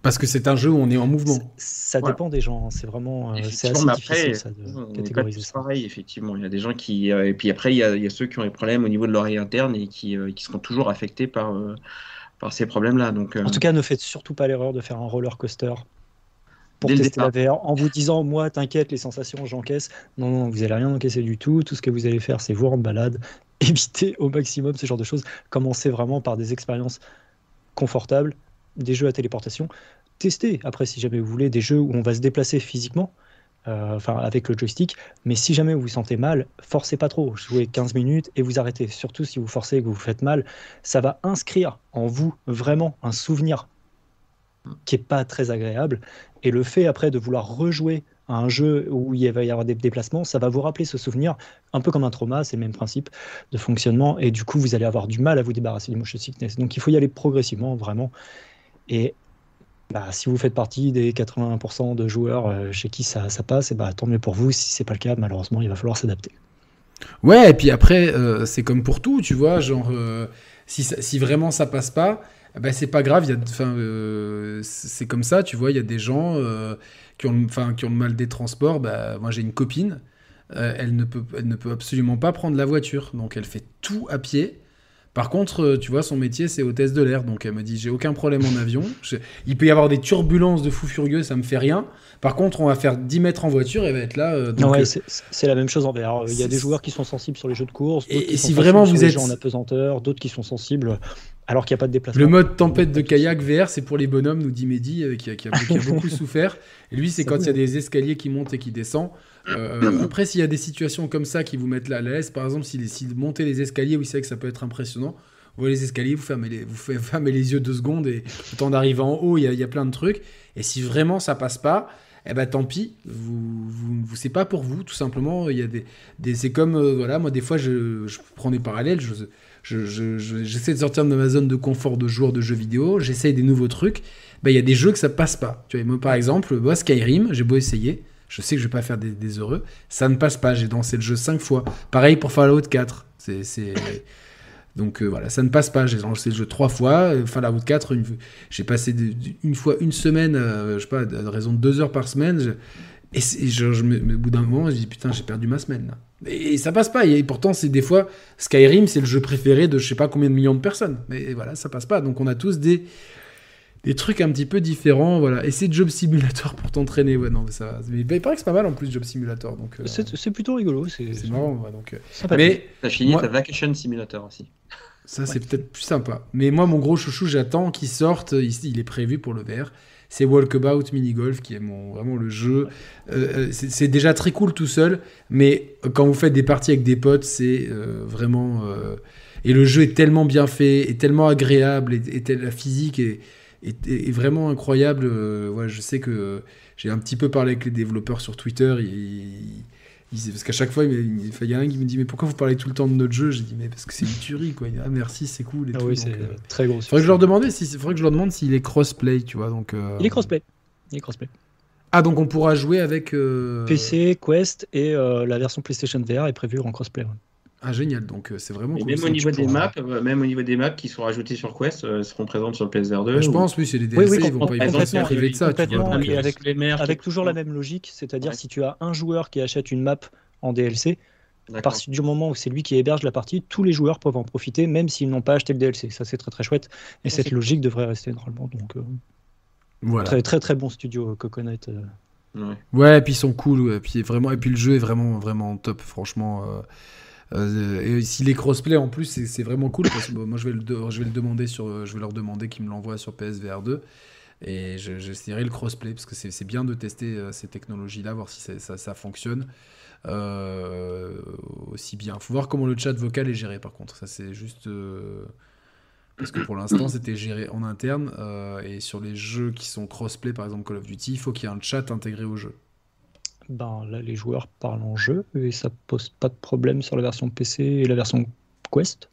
Parce que c'est un jeu où on est en mouvement. Ça Voilà. dépend des gens. hein. C'est vraiment, euh, c'est assez mais après, difficile ça, de catégoriser ça. pareil, effectivement. Il y a des gens qui. euh, et puis après, il y, a, il y a ceux qui ont des problèmes au niveau de l'oreille interne et qui, euh, qui seront toujours affectés par, euh, par ces problèmes-là. Donc, euh, En tout cas, ne faites surtout pas l'erreur de faire un roller coaster pour Dès tester la. VR en vous disant moi t'inquiète les sensations j'encaisse non non vous allez rien encaisser du tout tout ce que vous allez faire c'est vous rendre balade évitez au maximum ce genre de choses commencez vraiment par des expériences confortables des jeux à téléportation testez après si jamais vous voulez des jeux où on va se déplacer physiquement euh, enfin avec le joystick mais si jamais vous vous sentez mal forcez pas trop jouez 15 minutes et vous arrêtez surtout si vous forcez et que vous faites mal ça va inscrire en vous vraiment un souvenir qui est pas très agréable. Et le fait après de vouloir rejouer à un jeu où il va y avoir des déplacements, ça va vous rappeler ce souvenir, un peu comme un trauma, c'est le même principe de fonctionnement. Et du coup, vous allez avoir du mal à vous débarrasser du motion sickness. Donc il faut y aller progressivement, vraiment. Et bah, si vous faites partie des 80% de joueurs euh, chez qui ça, ça passe, et bah, tant mieux pour vous. Si c'est pas le cas, malheureusement, il va falloir s'adapter. Ouais, et puis après, euh, c'est comme pour tout, tu vois, genre, euh, si, si vraiment ça passe pas, ben c'est pas grave, euh, c'est comme ça, tu vois, il y a des gens qui, ont, qui ont le mal des transports. Bah, moi, j'ai une copine, elle, ne peut, elle ne peut absolument pas prendre la voiture, donc elle fait tout à pied. Par contre, euh, tu vois, son métier, c'est hôtesse de l'air, donc elle me dit, j'ai aucun problème en avion. Je- il peut y avoir des turbulences de fou furieux, ça me fait rien. Par contre, on va faire 10 mètres en voiture, et va être là. euh, donc, ouais, euh, c'est la même chose en VR. Il y a des joueurs qui sont sensibles sur les jeux de course, Et- et si vraiment vous êtes- en apesanteur, d'autres qui sont sensibles alors qu'il n'y a pas de déplacement. Le mode tempête de kayak VR, c'est pour les bonhommes, nous dit Mehdi, euh, qui, a, qui a- qui a beaucoup souffert. Et lui, c'est quand il y a des escaliers qui montent et qui descendent. Euh, après, s'il y a des situations comme ça qui vous mettent là à l'aise, par exemple, si, si monter les escaliers, vous savez que ça peut être impressionnant. Vous voyez les escaliers, vous fermez les, vous fermez les yeux deux secondes et le temps d'arriver en haut, il y, a, il y a plein de trucs. Et si vraiment ça passe pas, eh ben tant pis, vous, vous, vous- c'est pas pour vous, tout simplement. Il y a des, des c'est comme, euh, voilà, moi des fois je, je prends des parallèles, je, je- je- j'essaie de sortir de ma zone de confort de joueur de jeux vidéo, j'essaye des nouveaux trucs. Ben, il y a des jeux que ça passe pas. Tu vois, moi par exemple, Skyrim, j'ai beau essayer, je sais que je vais pas faire des, heureux, ça ne passe pas. J'ai dansé le jeu cinq fois. Pareil pour Fallout 4. C'est. Donc euh, voilà, ça ne passe pas. J'ai lancé le jeu trois fois. Euh, Fallout 4, une- j'ai passé une fois une semaine, euh, je sais pas, à raison de deux heures par semaine. et je, je au bout d'un moment, je me dis putain, j'ai perdu ma semaine là. Et, ça passe pas. Et pourtant, c'est des fois Skyrim, c'est le jeu préféré de je sais pas combien de millions de personnes. Mais voilà, ça passe pas. Donc on a tous des des trucs un petit peu différents, voilà. Et c'est Job Simulator pour t'entraîner, ouais, non, mais ça va. Mais il paraît que c'est pas mal en plus Job Simulator, donc euh, C'est c'est plutôt rigolo. C'est c'est marrant, ouais, donc. euh, mais T'as fini Moi- ta Vacation Simulator aussi. Ça, c'est peut-être plus sympa. Mais moi, mon gros chouchou, j'attends qu'il sorte. Ici, il est prévu pour le VR. C'est Walkabout Mini Golf, qui est vraiment le jeu. Euh, euh, c'est déjà très cool tout seul, mais quand vous faites des parties avec des potes, c'est euh, vraiment. Et le jeu est tellement bien fait, est tellement agréable, et, la physique est, est- vraiment incroyable. Je sais que j'ai un petit peu parlé avec les développeurs sur Twitter. Parce qu'à chaque fois, il, y a un qui me dit Mais pourquoi vous parlez tout le temps de notre jeu? J'ai dit Mais parce que c'est une tuerie, quoi. Ah, merci, c'est cool. Et Ah tout. oui, c'est euh, très gros. faudrait que je leur demande si, faudrait que je leur demande s'il est crossplay, tu vois. Donc, euh, Il est crossplay. Il est crossplay. Ah, donc on pourra jouer avec. euh, PC, Quest et euh, la version PlayStation VR est prévue en crossplay. ouais. Ah, génial. Donc, euh, c'est vraiment Et cool. même au niveau des maps, euh, même au niveau des maps qui sont rajoutées sur Quest, euh, seront présentes sur le PSVR 2. Bah, je ou- pense, oui, c'est les DLC, oui, ils vont pas, ils vont pas se complètement, priver de ça, tu vois. complètement, donc, et euh, avec- les mers, Avec qui- toujours la même logique, c'est-à-dire Ouais. si tu as un joueur qui achète une map en DLC, À partir du moment où c'est lui qui héberge la partie, tous les joueurs peuvent en profiter, même s'ils n'ont pas acheté le DLC. Ça, c'est très très chouette. Et cette logique devrait rester normalement. Donc, voilà. très, très très bon studio Coconut. Ouais. ouais, et puis ils sont cool. Et puis, vraiment, et puis le jeu est vraiment, vraiment top, franchement. Euh, et s'il est crossplay en plus, c'est vraiment cool parce que moi je vais le, je demander sur, je vais leur demander qu'ils me l'envoient sur PSVR 2 et j'essaierai le crossplay parce que c'est bien de tester euh, ces technologies-là, voir si ça, fonctionne euh, aussi bien. Faut voir comment le chat vocal est géré par contre. Ça c'est juste parce que pour l'instant c'était géré en interne et sur les jeux qui sont crossplay, par exemple Call of Duty, il faut qu'il y ait un chat intégré au jeu ben, là, les joueurs parlent en jeu et ça pose pas de problème sur la version PC et la version Quest.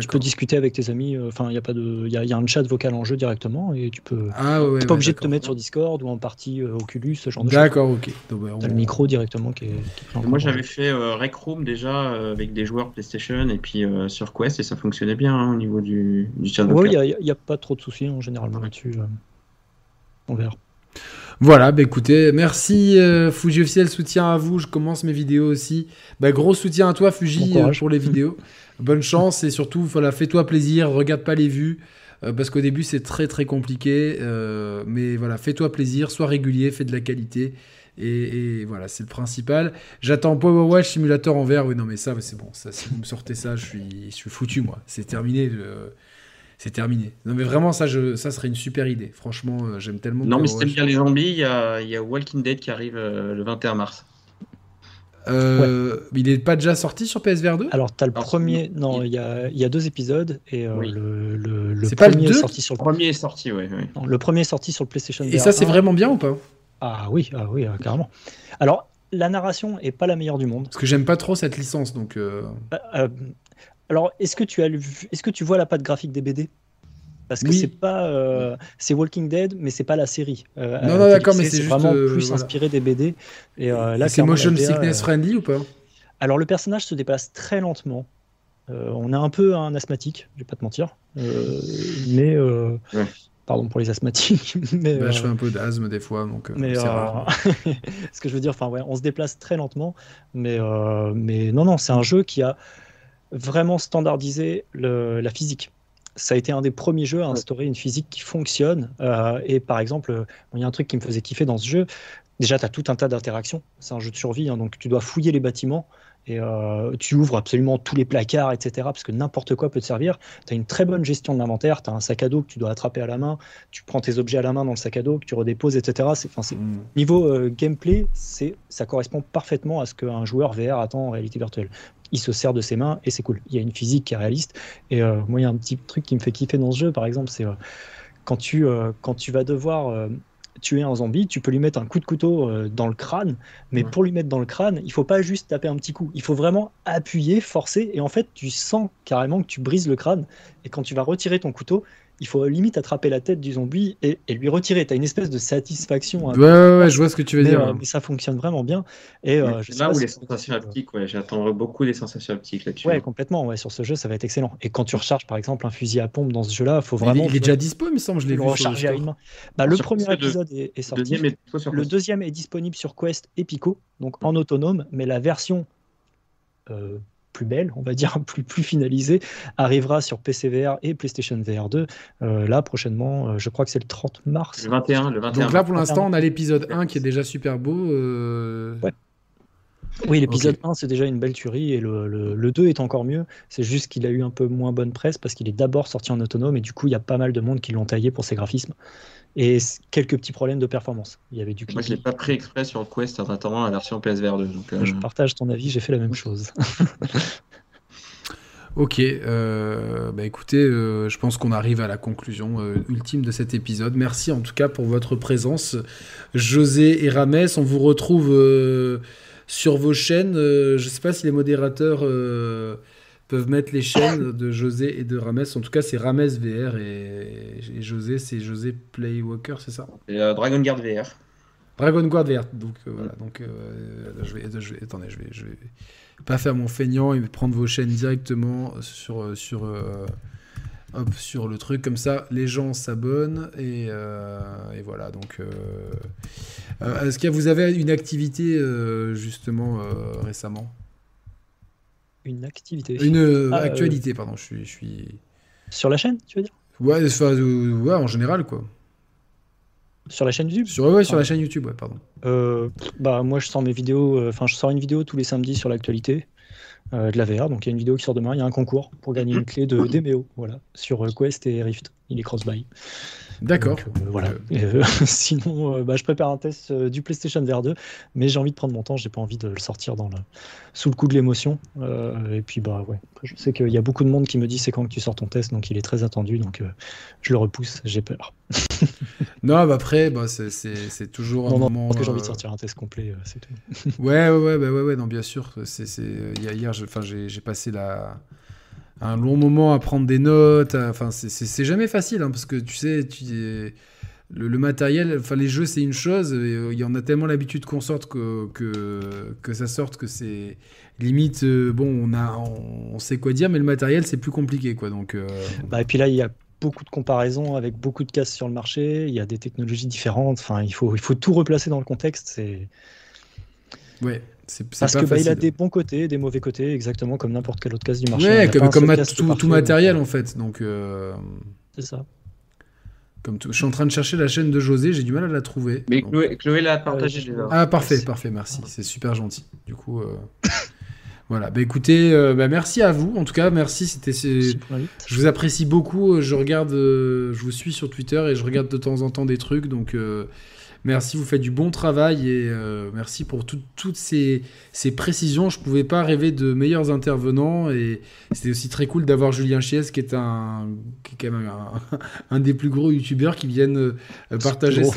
Tu peux discuter avec tes amis. Euh, enfin, il y a pas de, il y, a un chat vocal en jeu directement et tu peux. Ah ouais. pas obligé de te mettre sur Discord ou en partie euh, Oculus, ce genre de choses. D'accord, ok. Bah, le micro directement qui est. Moi, j'avais fait euh, Rec Room déjà avec des joueurs PlayStation et puis sur Quest et ça fonctionnait bien hein, au niveau du, du chat vocal. Oui, il n'y a, pas trop de soucis en général là-dessus. on verra. Voilà, bah écoutez, merci euh, Fuji officiel, soutien à vous. Je commence mes vidéos aussi. Bah, gros soutien à toi, Fuji, euh, pour les vidéos. Bonne chance et surtout, voilà, fais-toi plaisir, regarde pas les vues. Euh, parce qu'au début, c'est très très compliqué. mais voilà, fais-toi plaisir, sois régulier, fais de la qualité. Et, voilà, c'est le principal. J'attends Power Watch Simulator en vert. Oui, non, mais ça, c'est bon. Ça, si vous me sortez ça, je suis, je suis foutu, moi. C'est terminé c'est terminé. Non, mais vraiment, ça, je, ça serait une super idée. Franchement, euh, j'aime tellement. Non, mais si t'aimes bien les zombies, il y a, y a, Walking Dead qui arrive euh, le 21 mars. Euh, Il n'est pas déjà sorti sur PSVR 2 Alors, tu as le premier. Non, il y a, y a, deux épisodes. Et euh, le, le, le premier est sorti sur le. premier est sorti, oui. le premier est sorti sur le PlayStation Et ça, c'est vraiment bien ou pas? Ah oui, ah, oui carrément. Alors, la narration est pas la meilleure du monde. Parce que j'aime pas trop cette licence, donc. Bah, alors, est-ce que tu as est-ce que tu vois la patte graphique des BD parce que c'est pas euh, c'est Walking Dead mais c'est pas la série. Euh, non, non d'accord mais c'est vraiment euh, plus inspiré des BD et là c'est motion sickness friendly ou pas? Alors le personnage se déplace très lentement. On a un peu un asthmatique je vais pas te mentir. Mais pardon pour les asthmatiques mais bah, je fais un peu d'asthme des fois donc mais ce que je veux dire enfin ouais on se déplace très lentement mais mais non non c'est un jeu qui a vraiment standardiser la physique. Ça a été un des premiers jeux à instaurer une physique qui fonctionne. Euh, et par exemple, il y a un truc qui me faisait kiffer dans ce jeu. Déjà, tu as tout un tas d'interactions. C'est un jeu de survie, hein, donc tu dois fouiller les bâtiments et euh, tu ouvres absolument tous les placards, etc. Parce que n'importe quoi peut te servir. Tu as une très bonne gestion de l'inventaire. Tu as un sac à dos que tu dois attraper à la main. Tu prends tes objets à la main dans le sac à dos que tu redéposes, etc. C'est, mm. Niveau euh, gameplay, c'est, ça correspond parfaitement à ce qu'un joueur VR attend en réalité virtuelle il se sert de ses mains et c'est cool. Il y a une physique qui est réaliste. Et euh, moi, il y a un petit truc qui me fait kiffer dans ce jeu, par exemple, c'est quand, tu, quand tu vas devoir tuer un zombie, tu peux lui mettre un coup de couteau dans le crâne, mais pour lui mettre dans le crâne, il faut pas juste taper un petit coup. Il faut vraiment appuyer, forcer, et en fait, tu sens carrément que tu brises le crâne. Et quand tu vas retirer ton couteau, il faut limite attraper la tête du zombie et, lui retirer. Tu as une espèce de satisfaction. Hein. Ouais, ouais, je vois ce que tu veux dire. Euh, mais ça fonctionne vraiment bien. Et, euh, là où les sensations optiques, ouais, j'attends beaucoup des sensations optiques là-dessus. Ouais, complètement. Ouais, sur ce jeu, ça va être excellent. Et quand tu recharges par exemple un fusil à pompe dans ce jeu-là, il faut vraiment. Il, est déjà dispo, il me semble, je l'ai vu. recharger à une main. Bah, le premier épisode est, sorti. le deuxième est disponible sur Quest et Pico, donc en autonome, mais la version. Euh, plus belle, on va dire, plus, plus finalisée, arrivera sur PC VR et PlayStation VR 2 euh, là prochainement. Euh, je crois que c'est le 30 mars. Le 21, le 21. Donc là pour l'instant, on a l'épisode 1 qui est déjà super beau. Euh. Oui, l'épisode 1, c'est déjà une belle tuerie et le, le, 2 est encore mieux. C'est juste qu'il a eu un peu moins bonne presse parce qu'il est d'abord sorti en autonome et du coup, il y a pas mal de monde qui l'ont taillé pour ses graphismes et quelques petits problèmes de performance. Il y avait du Moi, je l'ai pas pris exprès sur Quest en attendant la version PSVR 2. Donc, Je euh, partage ton avis, j'ai fait la même chose. ok, euh, bah écoutez, euh, je pense qu'on arrive à la conclusion ultime de cet épisode. Merci en tout cas pour votre présence, José et Rames. On vous retrouve sur vos chaînes. je ne sais pas si les modérateurs peuvent mettre les chaînes de José et de Rames. En tout cas, c'est Rames VR et, José, c'est José Playwalker, c'est ça? Euh, Dragon Guard VR. Dragon Guard VR. Donc euh, voilà. Donc euh, je, vais, je, vais, attendez, je vais, je vais pas faire mon feignant et prendre vos chaînes directement sur sur hop sur le truc comme ça. Les gens s'abonnent et, et, voilà. Donc est-ce que vous avez une activité justement récemment? Une activité. Une ah, actualité, pardon. Je suis, je suis. Sur la chaîne, tu veux dire? Ouais, ouais, en général, quoi. Sur la chaîne YouTube? Sur, Ouais, sur la chaîne YouTube, ouais, pardon. bah, moi, je sors mes vidéos. Enfin, je sors une vidéo tous les samedis sur l'actualité. de la VR. Donc il y a une vidéo qui sort demain, il y a un concours pour gagner une clé de Demeo, voilà, sur Quest et Rift. Il est cross-buy. D'accord. Euh, voilà. Euh, sinon, euh, bah, je prépare un test du PlayStation VR 2, mais j'ai envie de prendre mon temps. J'ai pas envie de le sortir dans le... sous le coup de l'émotion. et puis, bah ouais. je sais qu'il y a beaucoup de monde qui me dit c'est quand que tu sors ton test, donc il est très attendu. Donc je le repousse. J'ai peur. non, bah après, bah, c'est toujours un moment. Parce que j'ai envie de sortir un test complet, c'est tout. ouais, ouais, ouais, bah, ouais, ouais, non, bien sûr. C'est hier, j'ai passé la un long moment à prendre des notes. Enfin, c'est jamais facile, hein, parce que tu sais, tu, le, matériel, enfin les jeux c'est une chose, euh, il y en a tellement l'habitude qu'on sorte que, que, que, ça sorte que c'est limite, euh, bon, on, a, on, sait quoi dire, mais le matériel c'est plus compliqué, quoi. Donc, euh, bah, et puis là, il y a beaucoup de comparaisons avec beaucoup de cases sur le marché, il y a des technologies différentes, enfin, il faut, il faut tout replacer dans le contexte. C'est. Ouais. Parce que bah, il a des bons côtés, des mauvais côtés, exactement comme n'importe quel autre case du marché. Ouais, comme, comme tout, matériel en fait. Donc. Euh, c'est ça. Comme Je suis en train de chercher la chaîne de José, j'ai du mal à la trouver. Mais Chloé, l'a partagé. ah parfait, parfait, merci. C'est super gentil. Du coup. Euh, voilà, bah écoutez, euh, bah, merci à vous. En tout cas, merci. C'était, je vous apprécie beaucoup. Je regarde, je vous suis sur Twitter et je regarde de temps en temps des trucs. Donc, Merci, vous faites du bon travail et euh, merci pour toutes ces, précisions. Je ne pouvais pas rêver de meilleurs intervenants et c'était aussi très cool d'avoir Julien Chies qui est un, quand même un, des plus gros youtubeurs qui viennent euh, partager. Ça.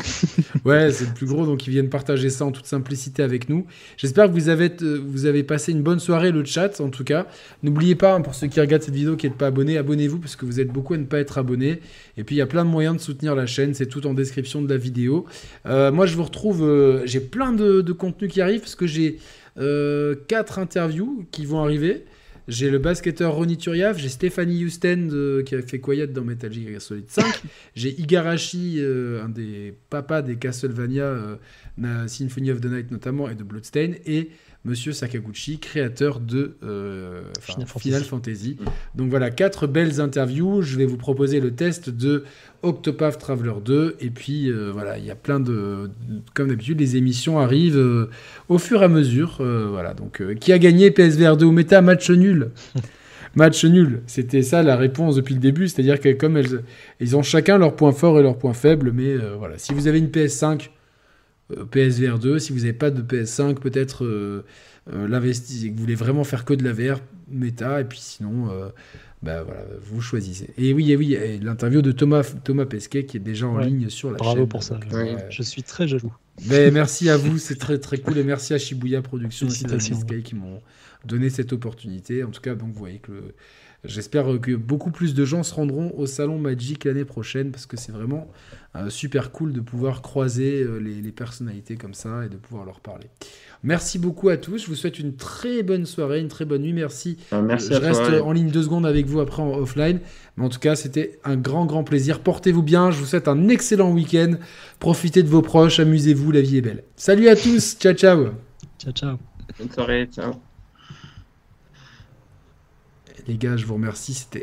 Ouais, c'est le plus gros, donc qui viennent partager ça en toute simplicité avec nous. J'espère que vous avez, euh, vous avez passé une bonne soirée, le chat en tout cas. N'oubliez pas, hein, pour ceux qui regardent cette vidéo qui n'êtes pas abonnés, abonnez-vous parce que vous êtes beaucoup à ne pas être abonnés. Et puis il y a plein de moyens de soutenir la chaîne, c'est tout en description de la vidéo. Euh, moi, je vous retrouve. Euh, j'ai plein de, de contenus qui arrivent parce que j'ai euh, quatre interviews qui vont arriver. J'ai le basketteur Ronny Turiaf, j'ai Stéphanie Houston qui a fait Quiet dans Metal Gear Solid 5, j'ai Igarashi, un des papas des Castlevania, Symphony of the Night notamment, et de Bloodstain, et Monsieur Sakaguchi, créateur de euh, Final, Fantasy. Mm. Donc voilà, quatre belles interviews. Je vais vous proposer le test de Octopath Traveler 2. Et puis euh, voilà, il y a plein de. Comme d'habitude, les émissions arrivent euh, au fur et à mesure. voilà, donc qui a gagné PSVR 2 ou Méta Match nul Match nul, c'était ça la réponse depuis le début, c'est-à-dire que comme elles, ils ont chacun leurs points forts et leurs points faibles, mais voilà, si vous avez une PS5, euh, PSVR 2. Si vous n'avez pas de PS5, peut-être euh, euh l'investir, vous voulez vraiment faire que de la VR méta, et puis sinon, euh, bah, voilà, vous choisissez. Et oui, et oui, l'interview de Thomas, Thomas Pesquet qui est déjà en ligne sur la Bravo chaîne. Bravo pour ça. Je suis très jaloux. Mais merci à vous, c'est très très cool, et merci à Shibuya Productions et Pesquet qui m'ont donné cette opportunité. En tout cas, donc vous voyez que J'espère que beaucoup plus de gens se rendront au Salon Magic l'année prochaine parce que c'est vraiment euh, super cool de pouvoir croiser euh, les, personnalités comme ça et de pouvoir leur parler. Merci beaucoup à tous. Je vous souhaite une très bonne soirée, une très bonne nuit. Merci. Euh, merci je reste en ligne deux secondes avec vous après en offline. Mais en tout cas, c'était un grand, grand plaisir. Portez-vous bien. Je vous souhaite un excellent week-end. Profitez de vos proches. Amusez-vous. La vie est belle. Salut à tous. ciao, ciao. Ciao, ciao. Bonne soirée. Ciao. Les gars, je vous remercie. C'était